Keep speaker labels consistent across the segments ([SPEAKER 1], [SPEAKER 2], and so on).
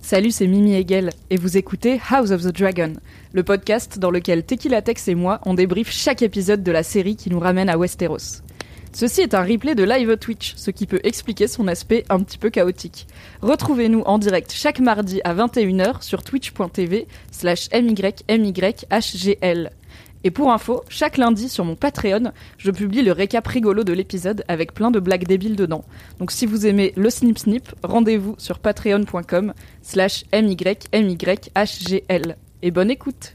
[SPEAKER 1] Salut, c'est Mimi Hegel et vous écoutez House of the Dragon, le podcast dans lequel Tequila Tex et moi on débrief chaque épisode de la série qui nous ramène à Westeros. Ceci est un replay de live Twitch, ce qui peut expliquer son aspect un petit peu chaotique. Retrouvez-nous en direct chaque mardi à 21h sur twitch.tv slash mymyhgl. Et pour info, chaque lundi sur mon Patreon, je publie le récap rigolo de l'épisode avec plein de blagues débiles dedans. Donc si vous aimez le snip snip, rendez-vous sur patreon.com slash mymyhgl. Et bonne écoute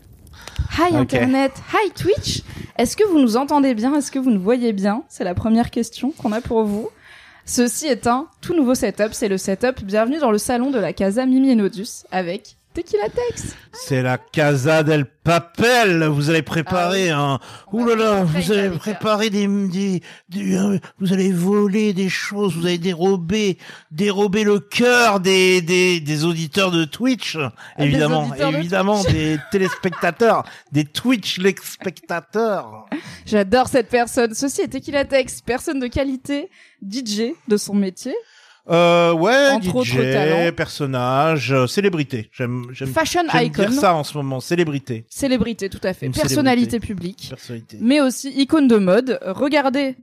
[SPEAKER 1] Hi. Internet, hi Twitch Est-ce que vous nous entendez bien? Est-ce que vous nous voyez bien? C'est la première question qu'on a pour vous. Ceci est un tout nouveau setup, c'est le setup Bienvenue dans le salon de la Casa Mimi et Nodus avec Tequila Tex
[SPEAKER 2] C'est la Casa del Papel. Vous allez préparer un. Ouh là là, vous allez
[SPEAKER 1] va
[SPEAKER 2] préparer des, des, des- euh, vous allez voler des choses. Vous allez dérober, dérober le cœur des, des, des auditeurs de Twitch.
[SPEAKER 1] des
[SPEAKER 2] Évidemment,
[SPEAKER 1] auditeurs de
[SPEAKER 2] évidemment, des téléspectateurs, des Twitch les spectateurs.
[SPEAKER 1] J'adore cette personne. Ceci est Tequila Tex, personne de qualité, DJ de son métier,
[SPEAKER 2] Euh, ouais,
[SPEAKER 1] Entre
[SPEAKER 2] DJ, personnage, euh, célébrité. J'aime, j'aime,
[SPEAKER 1] fashion
[SPEAKER 2] j'aime
[SPEAKER 1] icon,
[SPEAKER 2] dire ça en ce moment, célébrité,
[SPEAKER 1] célébrité tout à fait,
[SPEAKER 2] Une
[SPEAKER 1] personnalité
[SPEAKER 2] célébrité.
[SPEAKER 1] publique.
[SPEAKER 2] personnalité.
[SPEAKER 1] mais aussi icône de mode. Regardez,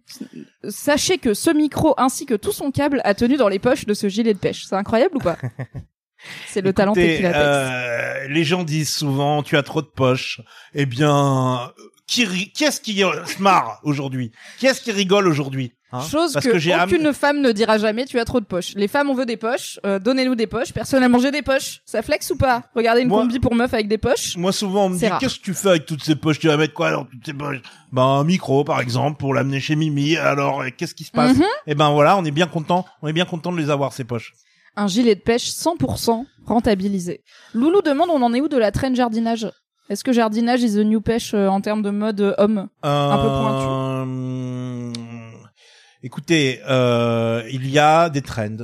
[SPEAKER 1] sachez que ce micro ainsi que tout son câble a tenu dans les poches de ce gilet de pêche. C'est incroyable ou pas C'est le talent
[SPEAKER 2] Écoutez,
[SPEAKER 1] Tex.
[SPEAKER 2] euh, les gens disent souvent, tu as trop de poches. Eh bien, qui, ri- qui est-ce qui euh, se marre aujourd'hui? Qui est-ce qui rigole aujourd'hui? Hein
[SPEAKER 1] Chose
[SPEAKER 2] Parce
[SPEAKER 1] que,
[SPEAKER 2] que am-
[SPEAKER 1] aucune femme ne dira jamais, tu as trop de poches. Les femmes, on veut des poches, euh, donnez-nous des poches. Personnellement, j'ai des poches. Ça flex ou pas Regardez une
[SPEAKER 2] Moi-
[SPEAKER 1] combi pour meuf avec des poches.
[SPEAKER 2] Moi, souvent, on me dit, qu'est-ce que tu fais avec toutes ces poches? Tu vas mettre quoi dans toutes ces poches? Ben, un micro, par exemple, pour l'amener chez Mimi. Alors, euh, qu'est-ce qui se passe?
[SPEAKER 1] Mhm.
[SPEAKER 2] Eh ben voilà, on est bien content. On est bien content de les avoir ces poches.
[SPEAKER 1] Un gilet de pêche 100% rentabilisé. Loulou demande, on en est où de la traîne jardinage? Est-ce que jardinage is the new pêche euh, en termes de mode euh, homme? Un peu
[SPEAKER 2] pointu. Écoutez, euh, il y a des trends.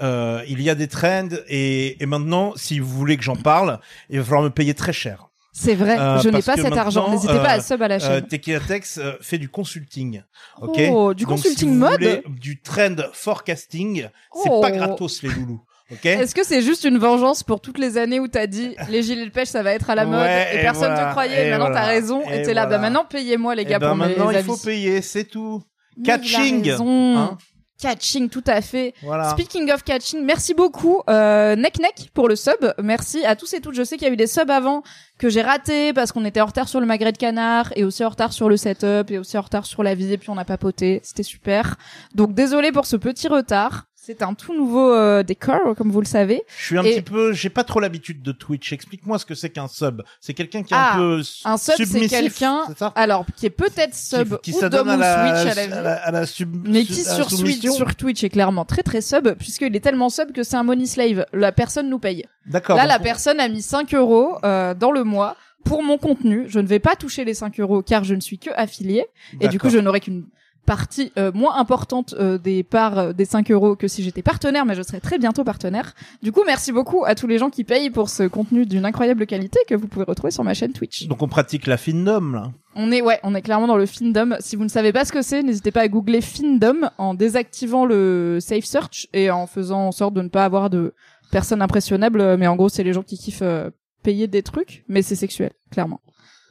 [SPEAKER 2] Euh, il y a des trends et, et maintenant, si vous voulez que j'en parle, il va falloir me payer très cher.
[SPEAKER 1] C'est vrai,
[SPEAKER 2] Euh,
[SPEAKER 1] je n'ai pas cet argent. N'hésitez pas à
[SPEAKER 2] euh,
[SPEAKER 1] sub à la
[SPEAKER 2] Euh,
[SPEAKER 1] chaîne.
[SPEAKER 2] Tequila Tex euh, fait du consulting. Ok.
[SPEAKER 1] Oh, du
[SPEAKER 2] Donc,
[SPEAKER 1] consulting
[SPEAKER 2] si vous
[SPEAKER 1] mode
[SPEAKER 2] voulez du trend forecasting, c'est
[SPEAKER 1] Oh.
[SPEAKER 2] pas gratos les loulous. Ok.
[SPEAKER 1] Est-ce que c'est juste une vengeance pour toutes les années où t'as dit les gilets de pêche ça va être à la mode
[SPEAKER 2] Ouais,
[SPEAKER 1] et
[SPEAKER 2] et
[SPEAKER 1] personne
[SPEAKER 2] voilà,
[SPEAKER 1] te croyait
[SPEAKER 2] et
[SPEAKER 1] maintenant
[SPEAKER 2] voilà,
[SPEAKER 1] t'as raison et
[SPEAKER 2] et
[SPEAKER 1] t'es là bah maintenant payez-moi les
[SPEAKER 2] Eh
[SPEAKER 1] gars
[SPEAKER 2] ben,
[SPEAKER 1] pour mes
[SPEAKER 2] maintenant, il
[SPEAKER 1] avis.
[SPEAKER 2] faut payer, c'est tout. Catching, hein.
[SPEAKER 1] Catching tout à fait.
[SPEAKER 2] Voilà.
[SPEAKER 1] Speaking of catching, merci beaucoup euh, Neck Neck pour le sub. Merci à tous et toutes. Je sais qu'il y a eu des subs avant que j'ai raté parce qu'on était en retard sur le magret de canard et aussi en retard sur le setup et aussi en retard sur la vie et puis on a papoté. C'était super. Donc désolé pour ce petit retard. C'est un tout nouveau euh, décor comme vous le savez.
[SPEAKER 2] Je suis un
[SPEAKER 1] Et-
[SPEAKER 2] petit peu, j'ai pas trop l'habitude de Twitch. Explique-moi ce que c'est qu'un sub. C'est quelqu'un qui est
[SPEAKER 1] Ah,
[SPEAKER 2] un peu
[SPEAKER 1] Un sub c'est quelqu'un alors qui est peut-être
[SPEAKER 2] qui,
[SPEAKER 1] sub
[SPEAKER 2] qui
[SPEAKER 1] ou
[SPEAKER 2] s'adonne à
[SPEAKER 1] Dom ou
[SPEAKER 2] la,
[SPEAKER 1] Switch à la
[SPEAKER 2] à la, à la sub,
[SPEAKER 1] mais qui sur sur Twitch est clairement très très sub puisqu'il est tellement sub que c'est un money slave. La personne nous paye.
[SPEAKER 2] D'accord.
[SPEAKER 1] Là, la
[SPEAKER 2] on-
[SPEAKER 1] personne a mis 5 euros euh, dans le mois pour mon contenu. Je ne vais pas toucher les 5 euros car je ne suis que affilié et du coup je n'aurai qu'une partie euh, moins importante euh, des parts euh, des 5 euros que si j'étais partenaire, mais je serai très bientôt partenaire. Du coup, merci beaucoup à tous les gens qui payent pour ce contenu d'une incroyable qualité que vous pouvez retrouver sur ma chaîne Twitch.
[SPEAKER 2] Donc on pratique la findom là.
[SPEAKER 1] On est ouais, on est clairement dans le findom. Si vous ne savez pas ce que c'est, n'hésitez pas à googler findom en désactivant le safe search et en faisant en sorte de ne pas avoir de personnes impressionnables. Mais en gros, c'est les gens qui kiffent euh, payer des trucs, mais c'est sexuel, clairement.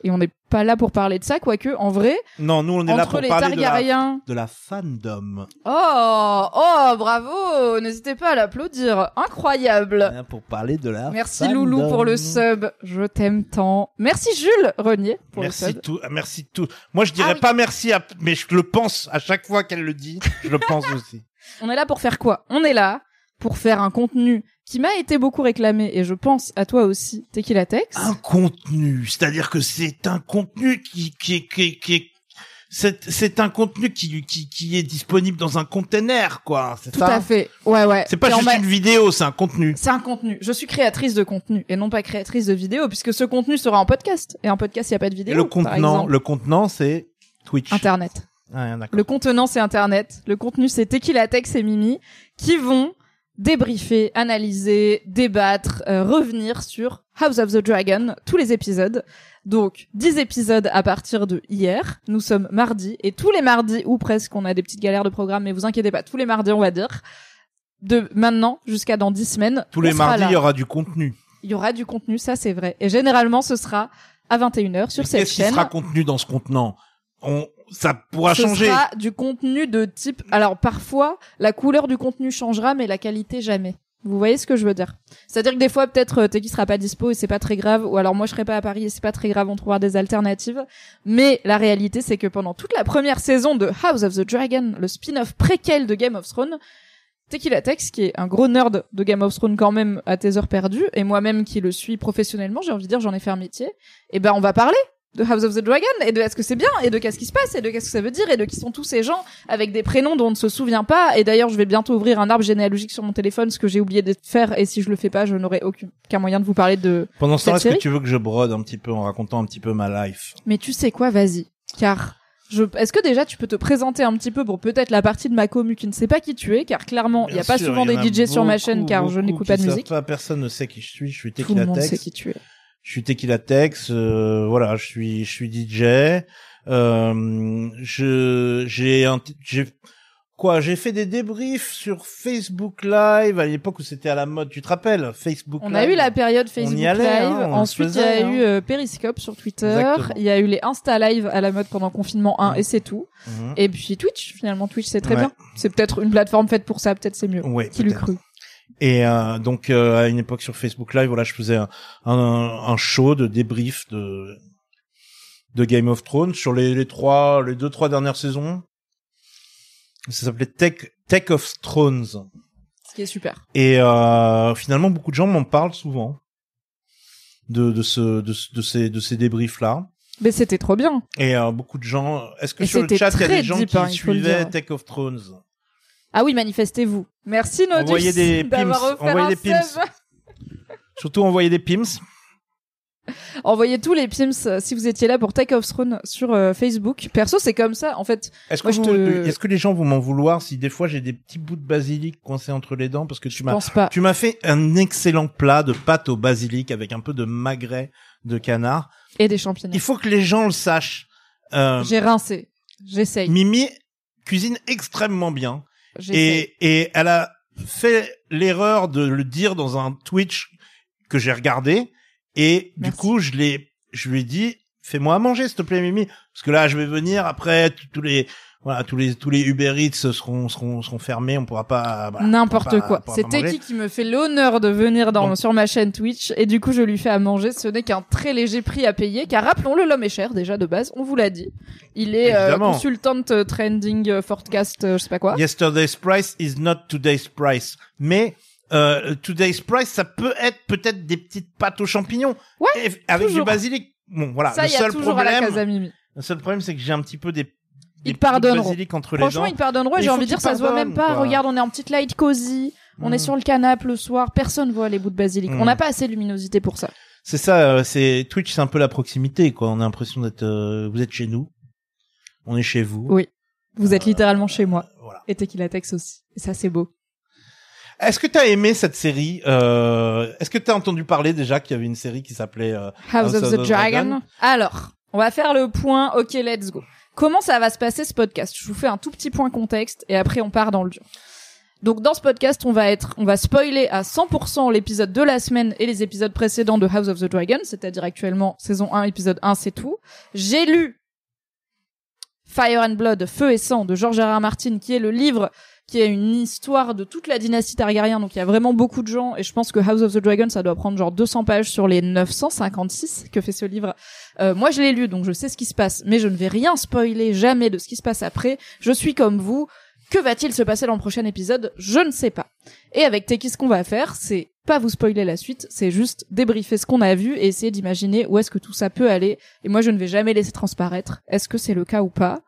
[SPEAKER 1] Et on n'est pas là pour parler de ça, quoique en vrai,
[SPEAKER 2] Non, nous on est là pour parler de la,
[SPEAKER 1] Targaryens.
[SPEAKER 2] de la fandom.
[SPEAKER 1] Oh, oh, bravo N'hésitez pas à l'applaudir. Incroyable.
[SPEAKER 2] Hein, Pour parler de la
[SPEAKER 1] Merci
[SPEAKER 2] fandom.
[SPEAKER 1] Loulou pour le sub. Je t'aime tant. Merci Jules Renier pour
[SPEAKER 2] Merci
[SPEAKER 1] le sub.
[SPEAKER 2] tout, merci tout. Moi je dirais
[SPEAKER 1] Ah oui.
[SPEAKER 2] pas merci, à, mais je le pense à chaque fois qu'elle le dit. Je le pense aussi.
[SPEAKER 1] On est là pour faire quoi? On est là pour faire un contenu qui m'a été beaucoup réclamé et je pense à toi aussi, Tequila Tex.
[SPEAKER 2] Un contenu, c'est-à-dire que c'est un contenu qui qui est qui est- qui est- c'est c'est un contenu qui qui qui est disponible dans un container quoi. C'est
[SPEAKER 1] Tout
[SPEAKER 2] ça.
[SPEAKER 1] à fait. Ouais, ouais.
[SPEAKER 2] C'est pas
[SPEAKER 1] Et
[SPEAKER 2] juste une vidéo, c'est un contenu.
[SPEAKER 1] C'est un contenu. Je suis créatrice de contenu et non pas créatrice de vidéo puisque ce contenu sera en podcast. Et en podcast, il n'y a pas de vidéo.
[SPEAKER 2] Et le contenant, le contenant c'est Twitch.
[SPEAKER 1] Internet.
[SPEAKER 2] Ah.
[SPEAKER 1] Le contenant, c'est Internet. Le contenu, c'est Tequila Tex et Mimi qui vont débriefer, analyser, débattre, euh, revenir sur House of the Dragon, tous les épisodes. Donc, 10 épisodes à partir de hier. Nous sommes mardi et tous les mardis, ou presque, on a des petites galères de programme, mais vous inquiétez pas, tous les mardis, on va dire. De maintenant jusqu'à dans 10 semaines.
[SPEAKER 2] Tous les mardis, il y aura du contenu.
[SPEAKER 1] Il y aura du contenu, ça c'est vrai. Et généralement, ce sera à 21h sur cette
[SPEAKER 2] Qu'est-ce qui
[SPEAKER 1] chaîne.
[SPEAKER 2] sera contenu dans ce contenant? On, ça pourra
[SPEAKER 1] ce
[SPEAKER 2] changer.
[SPEAKER 1] sera du contenu de type. Alors parfois, la couleur du contenu changera, mais la qualité jamais. Vous voyez ce que je veux dire? C'est-à-dire que des fois, peut-être euh, Teki sera pas dispo et c'est pas très grave, ou alors moi je serai pas à Paris et c'est pas très grave, on trouvera des alternatives. Mais la réalité, c'est que pendant toute la première saison de House of the Dragon, le spin-off préquel de Game of Thrones, Tequila Tex, qui est un gros nerd de Game of Thrones quand même à tes heures perdues, et moi-même qui le suis professionnellement, j'ai envie de dire, j'en ai fait un métier, et ben on va parler de House of the Dragon et de est-ce que c'est bien et de qu'est-ce qui se passe et de qu'est-ce que ça veut dire et de qui sont tous ces gens avec des prénoms dont on ne se souvient pas. Et d'ailleurs je vais bientôt ouvrir un arbre généalogique sur mon téléphone ce que j'ai oublié de faire et si je le fais pas je n'aurai aucun aucun moyen de vous parler de
[SPEAKER 2] Pendant ce temps, est-ce que tu veux que je brode un petit peu en racontant un petit peu ma life?
[SPEAKER 1] Mais tu sais quoi vas-y. Car je est-ce que déjà tu peux te présenter un petit peu pour peut-être la partie de ma commu qui ne sait pas qui tu es car clairement il y a pas
[SPEAKER 2] sûr,
[SPEAKER 1] souvent des DJ sur ma chaîne car je n'écoute pas de musique.
[SPEAKER 2] Pas, personne ne sait qui je suis. Je suis
[SPEAKER 1] tout le monde sait qui tu es
[SPEAKER 2] Je suis Tequilatex. Euh, voilà, je suis, je suis DJ. Euh, je, j'ai un, j'ai quoi J'ai fait des débriefs sur Facebook Live à l'époque où c'était à la mode. Tu te rappelles Facebook
[SPEAKER 1] On
[SPEAKER 2] Live
[SPEAKER 1] a eu la période Facebook
[SPEAKER 2] y allait,
[SPEAKER 1] Live,
[SPEAKER 2] hein,
[SPEAKER 1] ensuite il y a
[SPEAKER 2] hein.
[SPEAKER 1] eu euh, Periscope sur Twitter, il y a eu les Insta Live à la mode pendant confinement 1
[SPEAKER 2] Mhm.
[SPEAKER 1] et c'est tout.
[SPEAKER 2] Mhm.
[SPEAKER 1] Et puis Twitch, finalement Twitch c'est très
[SPEAKER 2] Ouais.
[SPEAKER 1] bien. C'est peut-être une plateforme faite pour ça, peut-être c'est mieux.
[SPEAKER 2] Ouais,
[SPEAKER 1] Qui l'eût cru
[SPEAKER 2] Et euh, donc euh, à une époque sur Facebook Live, voilà, je faisais un, un, un show de débrief de de Game of Thrones sur les, les trois, les deux trois dernières saisons. Ça s'appelait Tech Tech of Thrones.
[SPEAKER 1] Ce qui est super.
[SPEAKER 2] Et euh, finalement, beaucoup de gens m'en parlent souvent de de ce de, de ces de ces débriefs là.
[SPEAKER 1] Mais c'était trop bien.
[SPEAKER 2] Et euh, beaucoup de gens. Est-ce que
[SPEAKER 1] Et
[SPEAKER 2] sur le chat il y a des gens
[SPEAKER 1] deep,
[SPEAKER 2] qui
[SPEAKER 1] hein,
[SPEAKER 2] suivaient. Tech of Thrones?
[SPEAKER 1] Ah oui, manifestez-vous. Merci Nodus
[SPEAKER 2] Envoyez des pims, envoyez
[SPEAKER 1] un
[SPEAKER 2] des pims. Surtout envoyer des pims.
[SPEAKER 1] Envoyez tous les pims euh, si vous étiez là pour Take Off Throne sur euh, Facebook. Perso, c'est comme ça. En fait,
[SPEAKER 2] Est-ce que,
[SPEAKER 1] je te-
[SPEAKER 2] que les gens vont m'en vouloir si des fois j'ai des petits bouts de basilic coincés entre les dents? Parce que tu m'as tu m'as fait un excellent plat de pâte au basilic avec un peu de magret de canard.
[SPEAKER 1] Et des champignons.
[SPEAKER 2] Il faut que les gens le sachent. Euh,
[SPEAKER 1] J'ai rincé. J'essaye.
[SPEAKER 2] Mimi cuisine extrêmement bien. Et et elle a fait l'erreur de le dire dans un Twitch que j'ai regardé. Et du coup je l'ai je lui ai dit fais-moi à manger s'il te plaît Mimi. Parce que là je vais venir après tous les voilà tous les tous les Uber Eats seront seront seront fermés on pourra pas voilà,
[SPEAKER 1] N'importe quoi. C'est. Teki qui me fait l'honneur de venir dans, sur ma chaîne Twitch et du coup je lui fais à manger. Ce n'est qu'un très léger prix à payer car rappelons-le, l'homme est cher déjà de base, on vous l'a dit. Il est euh,
[SPEAKER 2] Évidemment.
[SPEAKER 1] consultant euh, trending euh, forecast, euh, je sais pas quoi.
[SPEAKER 2] Yesterday's price is not today's price mais euh, today's price ça peut être peut-être des petites pâtes aux champignons
[SPEAKER 1] Ouais,
[SPEAKER 2] avec
[SPEAKER 1] toujours.
[SPEAKER 2] du basilic bon voilà
[SPEAKER 1] Ça,
[SPEAKER 2] le
[SPEAKER 1] il y a
[SPEAKER 2] seul
[SPEAKER 1] toujours à la
[SPEAKER 2] problème
[SPEAKER 1] Casa Mimi.
[SPEAKER 2] le seul problème c'est que j'ai un petit peu des
[SPEAKER 1] Ils pardonneront. Franchement,
[SPEAKER 2] les
[SPEAKER 1] ils pardonneront. J'ai envie de dire, ça se voit même pas.
[SPEAKER 2] quoi.
[SPEAKER 1] Regarde, on est en petite light cozy. On
[SPEAKER 2] Mm.
[SPEAKER 1] est sur le canapé le soir. Personne voit les bouts de basilic.
[SPEAKER 2] Mm.
[SPEAKER 1] On n'a pas assez de luminosité pour ça.
[SPEAKER 2] C'est ça, euh, c'est Twitch, c'est un peu la proximité, quoi. On a l'impression d'être, euh, vous êtes chez nous, on est chez vous.
[SPEAKER 1] Oui. Vous êtes littéralement chez moi.
[SPEAKER 2] Voilà.
[SPEAKER 1] Et Tequila Tex aussi. Et ça, c'est beau.
[SPEAKER 2] Est-ce que t'as aimé cette série euh, Est-ce que t'as entendu parler déjà qu'il y avait une série qui s'appelait euh,
[SPEAKER 1] House of the Dragon? Alors, on va faire le point. Ok, let's go. Comment ça va se passer ce podcast? Je vous fais un tout petit point contexte et après on part dans le dur. Donc dans ce podcast, on va être, on va spoiler à 100% l'épisode de la semaine et les épisodes précédents de House of the Dragon, c'est-à-dire actuellement saison 1, épisode 1, c'est tout. J'ai lu Fire and Blood, Feu et Sang de George R. Martin, qui est le livre qui est une histoire de toute la dynastie Targaryen. Donc il y a vraiment beaucoup de gens et je pense que House of the Dragon, ça doit prendre genre 200 pages sur les 956 que fait ce livre. Euh, moi, je l'ai lu, donc je sais ce qui se passe, mais je ne vais rien spoiler jamais de ce qui se passe après. Je suis comme vous. Que va-t-il se passer dans le prochain épisode? Je ne sais pas. Et avec Teki, ce qu'on va faire, c'est pas vous spoiler la suite, c'est juste débriefer ce qu'on a vu et essayer d'imaginer où est-ce que tout ça peut aller. Et moi, je ne vais jamais laisser transparaître. Est-ce que c'est le cas ou pas?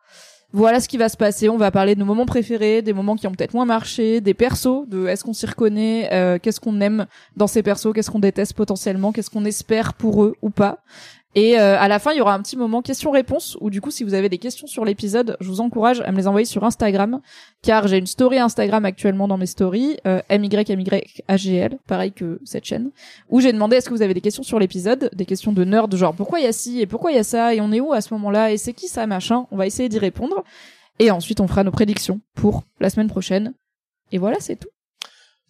[SPEAKER 1] Voilà ce qui va se passer. On va parler de nos moments préférés, des moments qui ont peut-être moins marché, des persos, de est-ce qu'on s'y reconnaît, euh, qu'est-ce qu'on aime dans ces persos, qu'est-ce qu'on déteste potentiellement, qu'est-ce qu'on espère pour eux ou pas. Et euh, à la fin, il y aura un petit moment questions-réponses où du coup, si vous avez des questions sur l'épisode, je vous encourage à me les envoyer sur Instagram, car j'ai une story Instagram actuellement dans mes stories, euh, MYMYAGL, pareil que cette chaîne, où j'ai demandé est-ce que vous avez des questions sur l'épisode, des questions de nerd, genre pourquoi il y a ci et pourquoi il y a ça et on est où à ce moment-là et c'est qui ça machin? On va essayer d'y répondre et ensuite on fera nos prédictions pour la semaine prochaine. Et voilà, c'est tout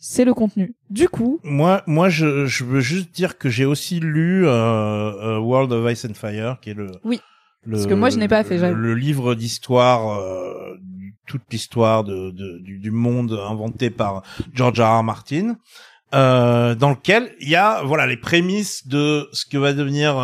[SPEAKER 1] c'est le contenu. Du coup,
[SPEAKER 2] Moi, moi, je, je veux juste dire que j'ai aussi lu euh, euh, World of Ice and Fire, qui est le
[SPEAKER 1] Oui.
[SPEAKER 2] le,
[SPEAKER 1] Parce que moi, je n'ai pas fait,
[SPEAKER 2] le, le livre d'histoire, euh, toute l'histoire de, de- du, du monde inventé par George R. R. Martin, euh, dans lequel il y a voilà les prémices de ce que va devenir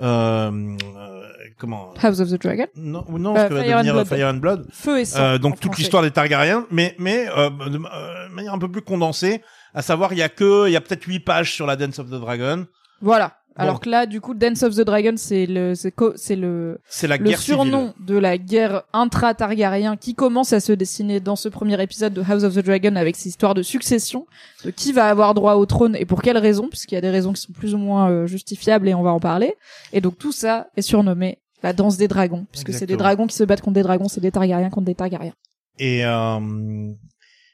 [SPEAKER 2] euh, euh, euh, comment?
[SPEAKER 1] House of the Dragon,
[SPEAKER 2] non non
[SPEAKER 1] Euh,
[SPEAKER 2] ce que va devenir
[SPEAKER 1] Blood.
[SPEAKER 2] Fire and Blood
[SPEAKER 1] Feu et sang.
[SPEAKER 2] euh, donc toute l'histoire des Targaryens, mais mais euh, de euh, manière un peu plus condensée, à savoir il y a que il y a peut-être huit pages sur la Dance of the Dragon.
[SPEAKER 1] Voilà. Alors que là, du coup, Dance of the Dragon, c'est le, c'est le,
[SPEAKER 2] C'est la
[SPEAKER 1] le
[SPEAKER 2] guerre
[SPEAKER 1] surnom de la guerre intra-Targaryen qui commence à se dessiner dans ce premier épisode de House of the Dragon avec ces histoires de succession, de qui va avoir droit au trône et pour quelles raisons, puisqu'il y a des raisons qui sont plus ou moins euh, justifiables et on va en parler. Et donc tout ça est surnommé la danse des dragons, puisque c'est des dragons qui se battent contre des dragons, c'est des Targaryens contre des Targaryens.
[SPEAKER 2] Et euh,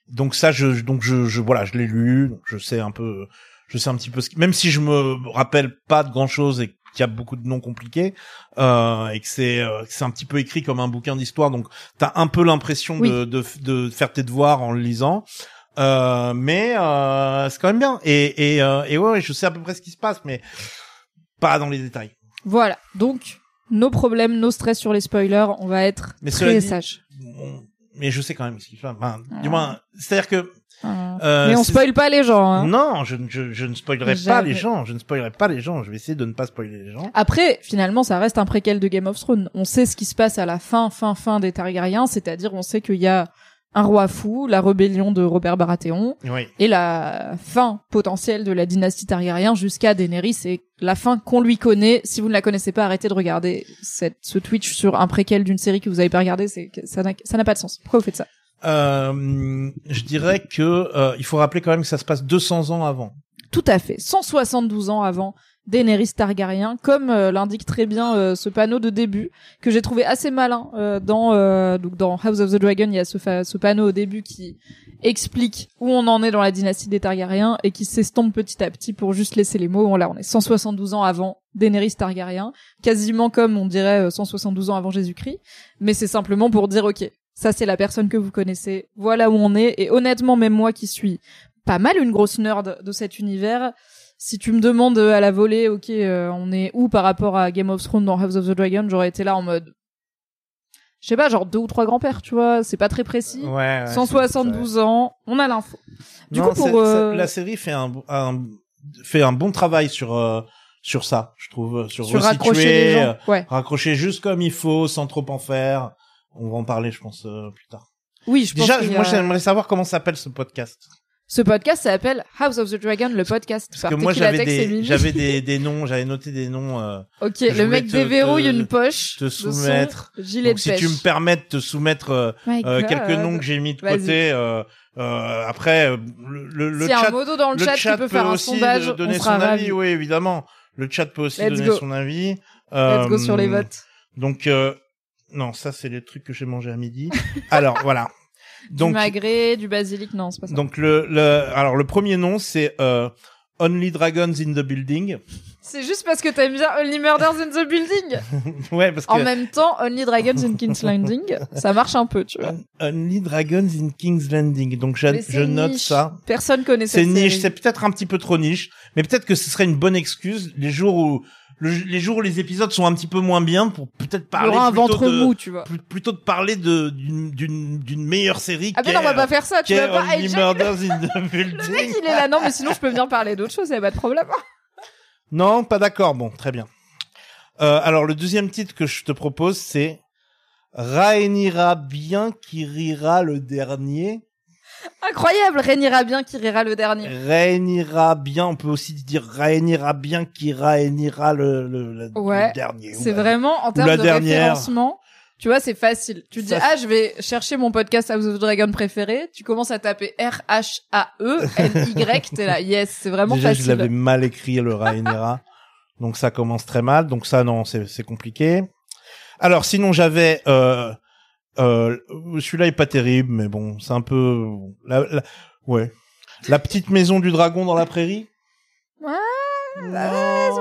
[SPEAKER 2] donc ça, je donc je, je voilà, je l'ai lu, je sais un peu, je sais un petit peu ce qui, même si je me rappelle pas de grand chose et qu'il y a beaucoup de noms compliqués euh, et que c'est euh, c'est un petit peu écrit comme un bouquin d'histoire, donc t'as un peu l'impression
[SPEAKER 1] Oui.
[SPEAKER 2] de, de de faire tes devoirs en le lisant. Euh, mais euh, c'est quand même bien et et euh, et ouais, ouais, je sais à peu près ce qui se passe, mais pas dans les détails.
[SPEAKER 1] Voilà. Donc, nos problèmes, nos stress sur les spoilers, on va être
[SPEAKER 2] Mais
[SPEAKER 1] très
[SPEAKER 2] dit-
[SPEAKER 1] sages.
[SPEAKER 2] Bon, mais je sais quand même ce qu'il fait. Enfin, du
[SPEAKER 1] Ah.
[SPEAKER 2] moins, c'est-à-dire que
[SPEAKER 1] Euh,
[SPEAKER 2] euh,
[SPEAKER 1] Mais on
[SPEAKER 2] c'est-
[SPEAKER 1] spoil pas les gens. Hein.
[SPEAKER 2] Non, je, ne- je, je ne spoilerai pas les gens. Je ne spoilerai pas les gens. Je vais essayer de ne pas spoiler les gens.
[SPEAKER 1] Après, finalement, ça reste un préquel de Game of Thrones. On sait ce qui se passe à la fin, fin, fin des Targaryens, c'est-à-dire on sait qu'il y a un roi fou, la rébellion de Robert Baratheon,
[SPEAKER 2] Oui.
[SPEAKER 1] et la fin potentielle de la dynastie Targaryen jusqu'à Daenerys, et la fin qu'on lui connaît. Si vous ne la connaissez pas, arrêtez de regarder cette, ce Twitch sur un préquel d'une série que vous avez pas regardé, c'est que ça n'a ça n'a pas de sens. Pourquoi vous faites ça?
[SPEAKER 2] Euh, je dirais que euh, il faut rappeler quand même que ça se passe 200 ans avant.
[SPEAKER 1] Tout à fait. 172 ans avant Daenerys Targaryen, comme euh, l'indique très bien euh, ce panneau de début que j'ai trouvé assez malin dans donc dans House of the Dragon. Il y a ce, panneau au début qui explique où on en est dans la dynastie des Targaryens et qui s'estompe petit à petit pour juste laisser les mots. Là, on est 172 ans avant Daenerys Targaryen, quasiment comme on dirait euh, 172 ans avant Jésus-Christ. Mais c'est simplement pour dire ok, ça c'est la personne que vous connaissez. Voilà où on est. Et honnêtement, même moi qui suis pas mal une grosse nerd de cet univers. Si tu me demandes euh, à la volée, ok, euh, on est où par rapport à Game of Thrones dans House of the Dragon, j'aurais été là en mode, je sais pas, genre deux ou trois grands-pères, tu vois, c'est pas très précis.
[SPEAKER 2] Ouais.
[SPEAKER 1] 172 ans, on a l'info. Du
[SPEAKER 2] Non,
[SPEAKER 1] coup, pour euh,
[SPEAKER 2] ça- la série fait un, un fait un bon travail sur euh, sur ça, je trouve, sur,
[SPEAKER 1] sur
[SPEAKER 2] resituer,
[SPEAKER 1] raccrocher les
[SPEAKER 2] euh,
[SPEAKER 1] gens, ouais.
[SPEAKER 2] raccrocher juste comme il faut, sans trop en faire. On va en parler, je pense, euh, plus tard.
[SPEAKER 1] Oui, je pense
[SPEAKER 2] Déjà, moi,
[SPEAKER 1] a-
[SPEAKER 2] j'aimerais savoir comment s'appelle ce podcast.
[SPEAKER 1] Ce podcast s'appelle House of the Dragon, le podcast.
[SPEAKER 2] Parce
[SPEAKER 1] par
[SPEAKER 2] que moi, j'avais des, j'avais des, des noms, j'avais noté des noms. Euh,
[SPEAKER 1] Ok, le mec déverrouille une poche.
[SPEAKER 2] te
[SPEAKER 1] de son
[SPEAKER 2] soumettre.
[SPEAKER 1] gilet
[SPEAKER 2] donc,
[SPEAKER 1] de
[SPEAKER 2] si
[SPEAKER 1] pêche.
[SPEAKER 2] tu me permets de te soumettre euh, euh, quelques noms que j'ai mis de côté. Euh, euh, après, le, le,
[SPEAKER 1] a
[SPEAKER 2] chat,
[SPEAKER 1] un modo dans le,
[SPEAKER 2] le
[SPEAKER 1] chat,
[SPEAKER 2] chat
[SPEAKER 1] qui peut faire un
[SPEAKER 2] aussi
[SPEAKER 1] sondage,
[SPEAKER 2] de- donner
[SPEAKER 1] on
[SPEAKER 2] son avis. Oui, évidemment. Le chat peut aussi
[SPEAKER 1] Let's
[SPEAKER 2] donner
[SPEAKER 1] go.
[SPEAKER 2] son avis.
[SPEAKER 1] Let's go sur les votes.
[SPEAKER 2] Donc, euh, Non, ça c'est les trucs que j'ai mangé à midi. Alors voilà.
[SPEAKER 1] Donc, du magret, du basilic, non, c'est pas ça.
[SPEAKER 2] Donc le, le alors le premier nom c'est euh, Only Dragons in the Building.
[SPEAKER 1] C'est juste parce que t'aimes bien Only Murders in the Building.
[SPEAKER 2] ouais, parce que
[SPEAKER 1] en même temps, Only Dragons in King's Landing, ça marche un peu, tu vois.
[SPEAKER 2] Only Dragons in King's Landing. Donc je, je note ça.
[SPEAKER 1] Personne connaît cette
[SPEAKER 2] C'est niche, c'est peut-être un petit peu trop niche, mais peut-être que ce serait une bonne excuse les jours où les jours où les épisodes sont un petit peu moins bien pour peut-être parler
[SPEAKER 1] un ventre
[SPEAKER 2] de
[SPEAKER 1] mou, tu vois.
[SPEAKER 2] plutôt de parler de d'une d'une meilleure série
[SPEAKER 1] Ah mais non, on va pas faire ça, tu vas pas
[SPEAKER 2] Only Murders in the Building.
[SPEAKER 1] Le mec, il est là non, mais sinon je peux venir parler d'autre chose, y a pas de problème.
[SPEAKER 2] Non, pas d'accord. Bon, très bien. Euh, alors le deuxième titre que je te propose c'est Rhaenyra bien qui rira le dernier.
[SPEAKER 1] Incroyable, Rhaenyra bien qui rira le dernier.
[SPEAKER 2] Rhaenyra bien, on peut aussi dire Rhaenyra bien qui Rhaenyra le, le, le,
[SPEAKER 1] ouais,
[SPEAKER 2] dernier.
[SPEAKER 1] C'est vraiment en termes de référencement. Tu vois, c'est facile. Tu dis, ah, je vais chercher mon podcast House of Dragon préféré. Tu commences à taper R-H-A-E-N-Y. T'es là, yes, c'est vraiment
[SPEAKER 2] Déjà,
[SPEAKER 1] facile.
[SPEAKER 2] je l'avais mal écrit, le Rhaenyra. donc ça commence très mal. Donc ça, non, c'est compliqué. Alors, sinon, j'avais... Euh, euh, celui-là est pas terrible, mais bon, c'est un peu... La, la, ouais. La petite maison du dragon dans la prairie?
[SPEAKER 1] Ouais,
[SPEAKER 2] non,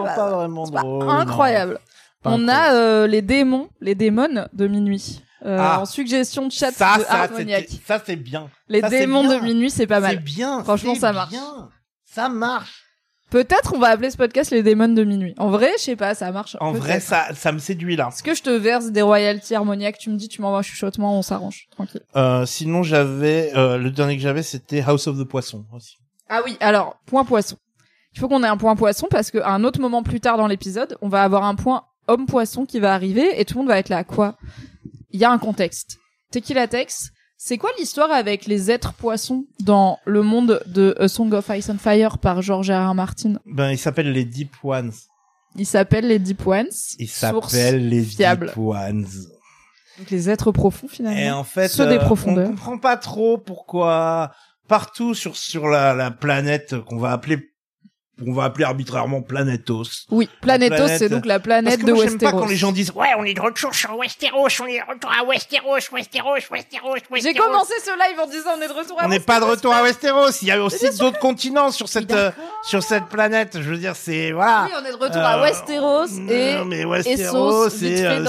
[SPEAKER 1] pas,
[SPEAKER 2] pas, vraiment drôle.
[SPEAKER 1] incroyable.
[SPEAKER 2] Pas
[SPEAKER 1] On a euh, les démons, les démons de minuit. Euh,
[SPEAKER 2] Ah.
[SPEAKER 1] En suggestion de chat
[SPEAKER 2] ça,
[SPEAKER 1] de
[SPEAKER 2] ça,
[SPEAKER 1] Harmoniac.
[SPEAKER 2] c'était- ça c'est bien.
[SPEAKER 1] Les
[SPEAKER 2] ça, c'est
[SPEAKER 1] démons
[SPEAKER 2] bien.
[SPEAKER 1] de minuit, c'est pas
[SPEAKER 2] C'est
[SPEAKER 1] mal.
[SPEAKER 2] bien.
[SPEAKER 1] Franchement,
[SPEAKER 2] c'est
[SPEAKER 1] ça marche.
[SPEAKER 2] bien. Ça marche.
[SPEAKER 1] Peut-être on va appeler ce podcast les démons de minuit. En vrai, je sais pas, ça marche.
[SPEAKER 2] En vrai, ça, ça me séduit là.
[SPEAKER 1] Est-ce que je te verse des royalties harmoniaques Tu me dis, tu m'envoies un chuchotement, on s'arrange. Tranquille.
[SPEAKER 2] Euh, sinon, j'avais euh, le dernier que j'avais, c'était House of the Poisson aussi.
[SPEAKER 1] Ah oui, alors, point poisson. Il faut qu'on ait un point poisson parce qu'à un autre moment plus tard dans l'épisode, on va avoir un point homme poisson qui va arriver et tout le monde va être là. Quoi? Il y a un contexte. Tequila Tex, c'est quoi l'histoire avec les êtres poissons dans le monde de A Song of Ice and Fire par George R. R. Martin?
[SPEAKER 2] Ben, il s'appelle les Deep Ones.
[SPEAKER 1] Il s'appelle les Deep Ones.
[SPEAKER 2] Il
[SPEAKER 1] source
[SPEAKER 2] s'appelle les
[SPEAKER 1] fiable.
[SPEAKER 2] Deep Ones.
[SPEAKER 1] Donc les êtres profonds finalement.
[SPEAKER 2] Et en fait,
[SPEAKER 1] Ceux des
[SPEAKER 2] euh,
[SPEAKER 1] profondeurs.
[SPEAKER 2] on comprend pas trop pourquoi partout sur sur la, la planète qu'on va appeler on va appeler arbitrairement Planetos.
[SPEAKER 1] Oui, Planetos,
[SPEAKER 2] planète-
[SPEAKER 1] c'est donc la
[SPEAKER 2] Parce
[SPEAKER 1] planète
[SPEAKER 2] que
[SPEAKER 1] de
[SPEAKER 2] moi, j'aime pas
[SPEAKER 1] Westeros.
[SPEAKER 2] quand les gens disent
[SPEAKER 3] Ouais, on est de retour sur Westeros, on est de retour à Westeros, Westeros, Westeros, Westeros.
[SPEAKER 1] J'ai commencé ce live en disant on est de retour à
[SPEAKER 2] on n'est pas de retour à Westeros. Il y a aussi d'autres continents sur cette euh, sur cette planète. Je veux dire, c'est voilà.
[SPEAKER 1] Oui, on est de retour à
[SPEAKER 2] Euh,
[SPEAKER 1] Westeros et
[SPEAKER 2] non, mais
[SPEAKER 1] et
[SPEAKER 2] Westeros, c'est euh,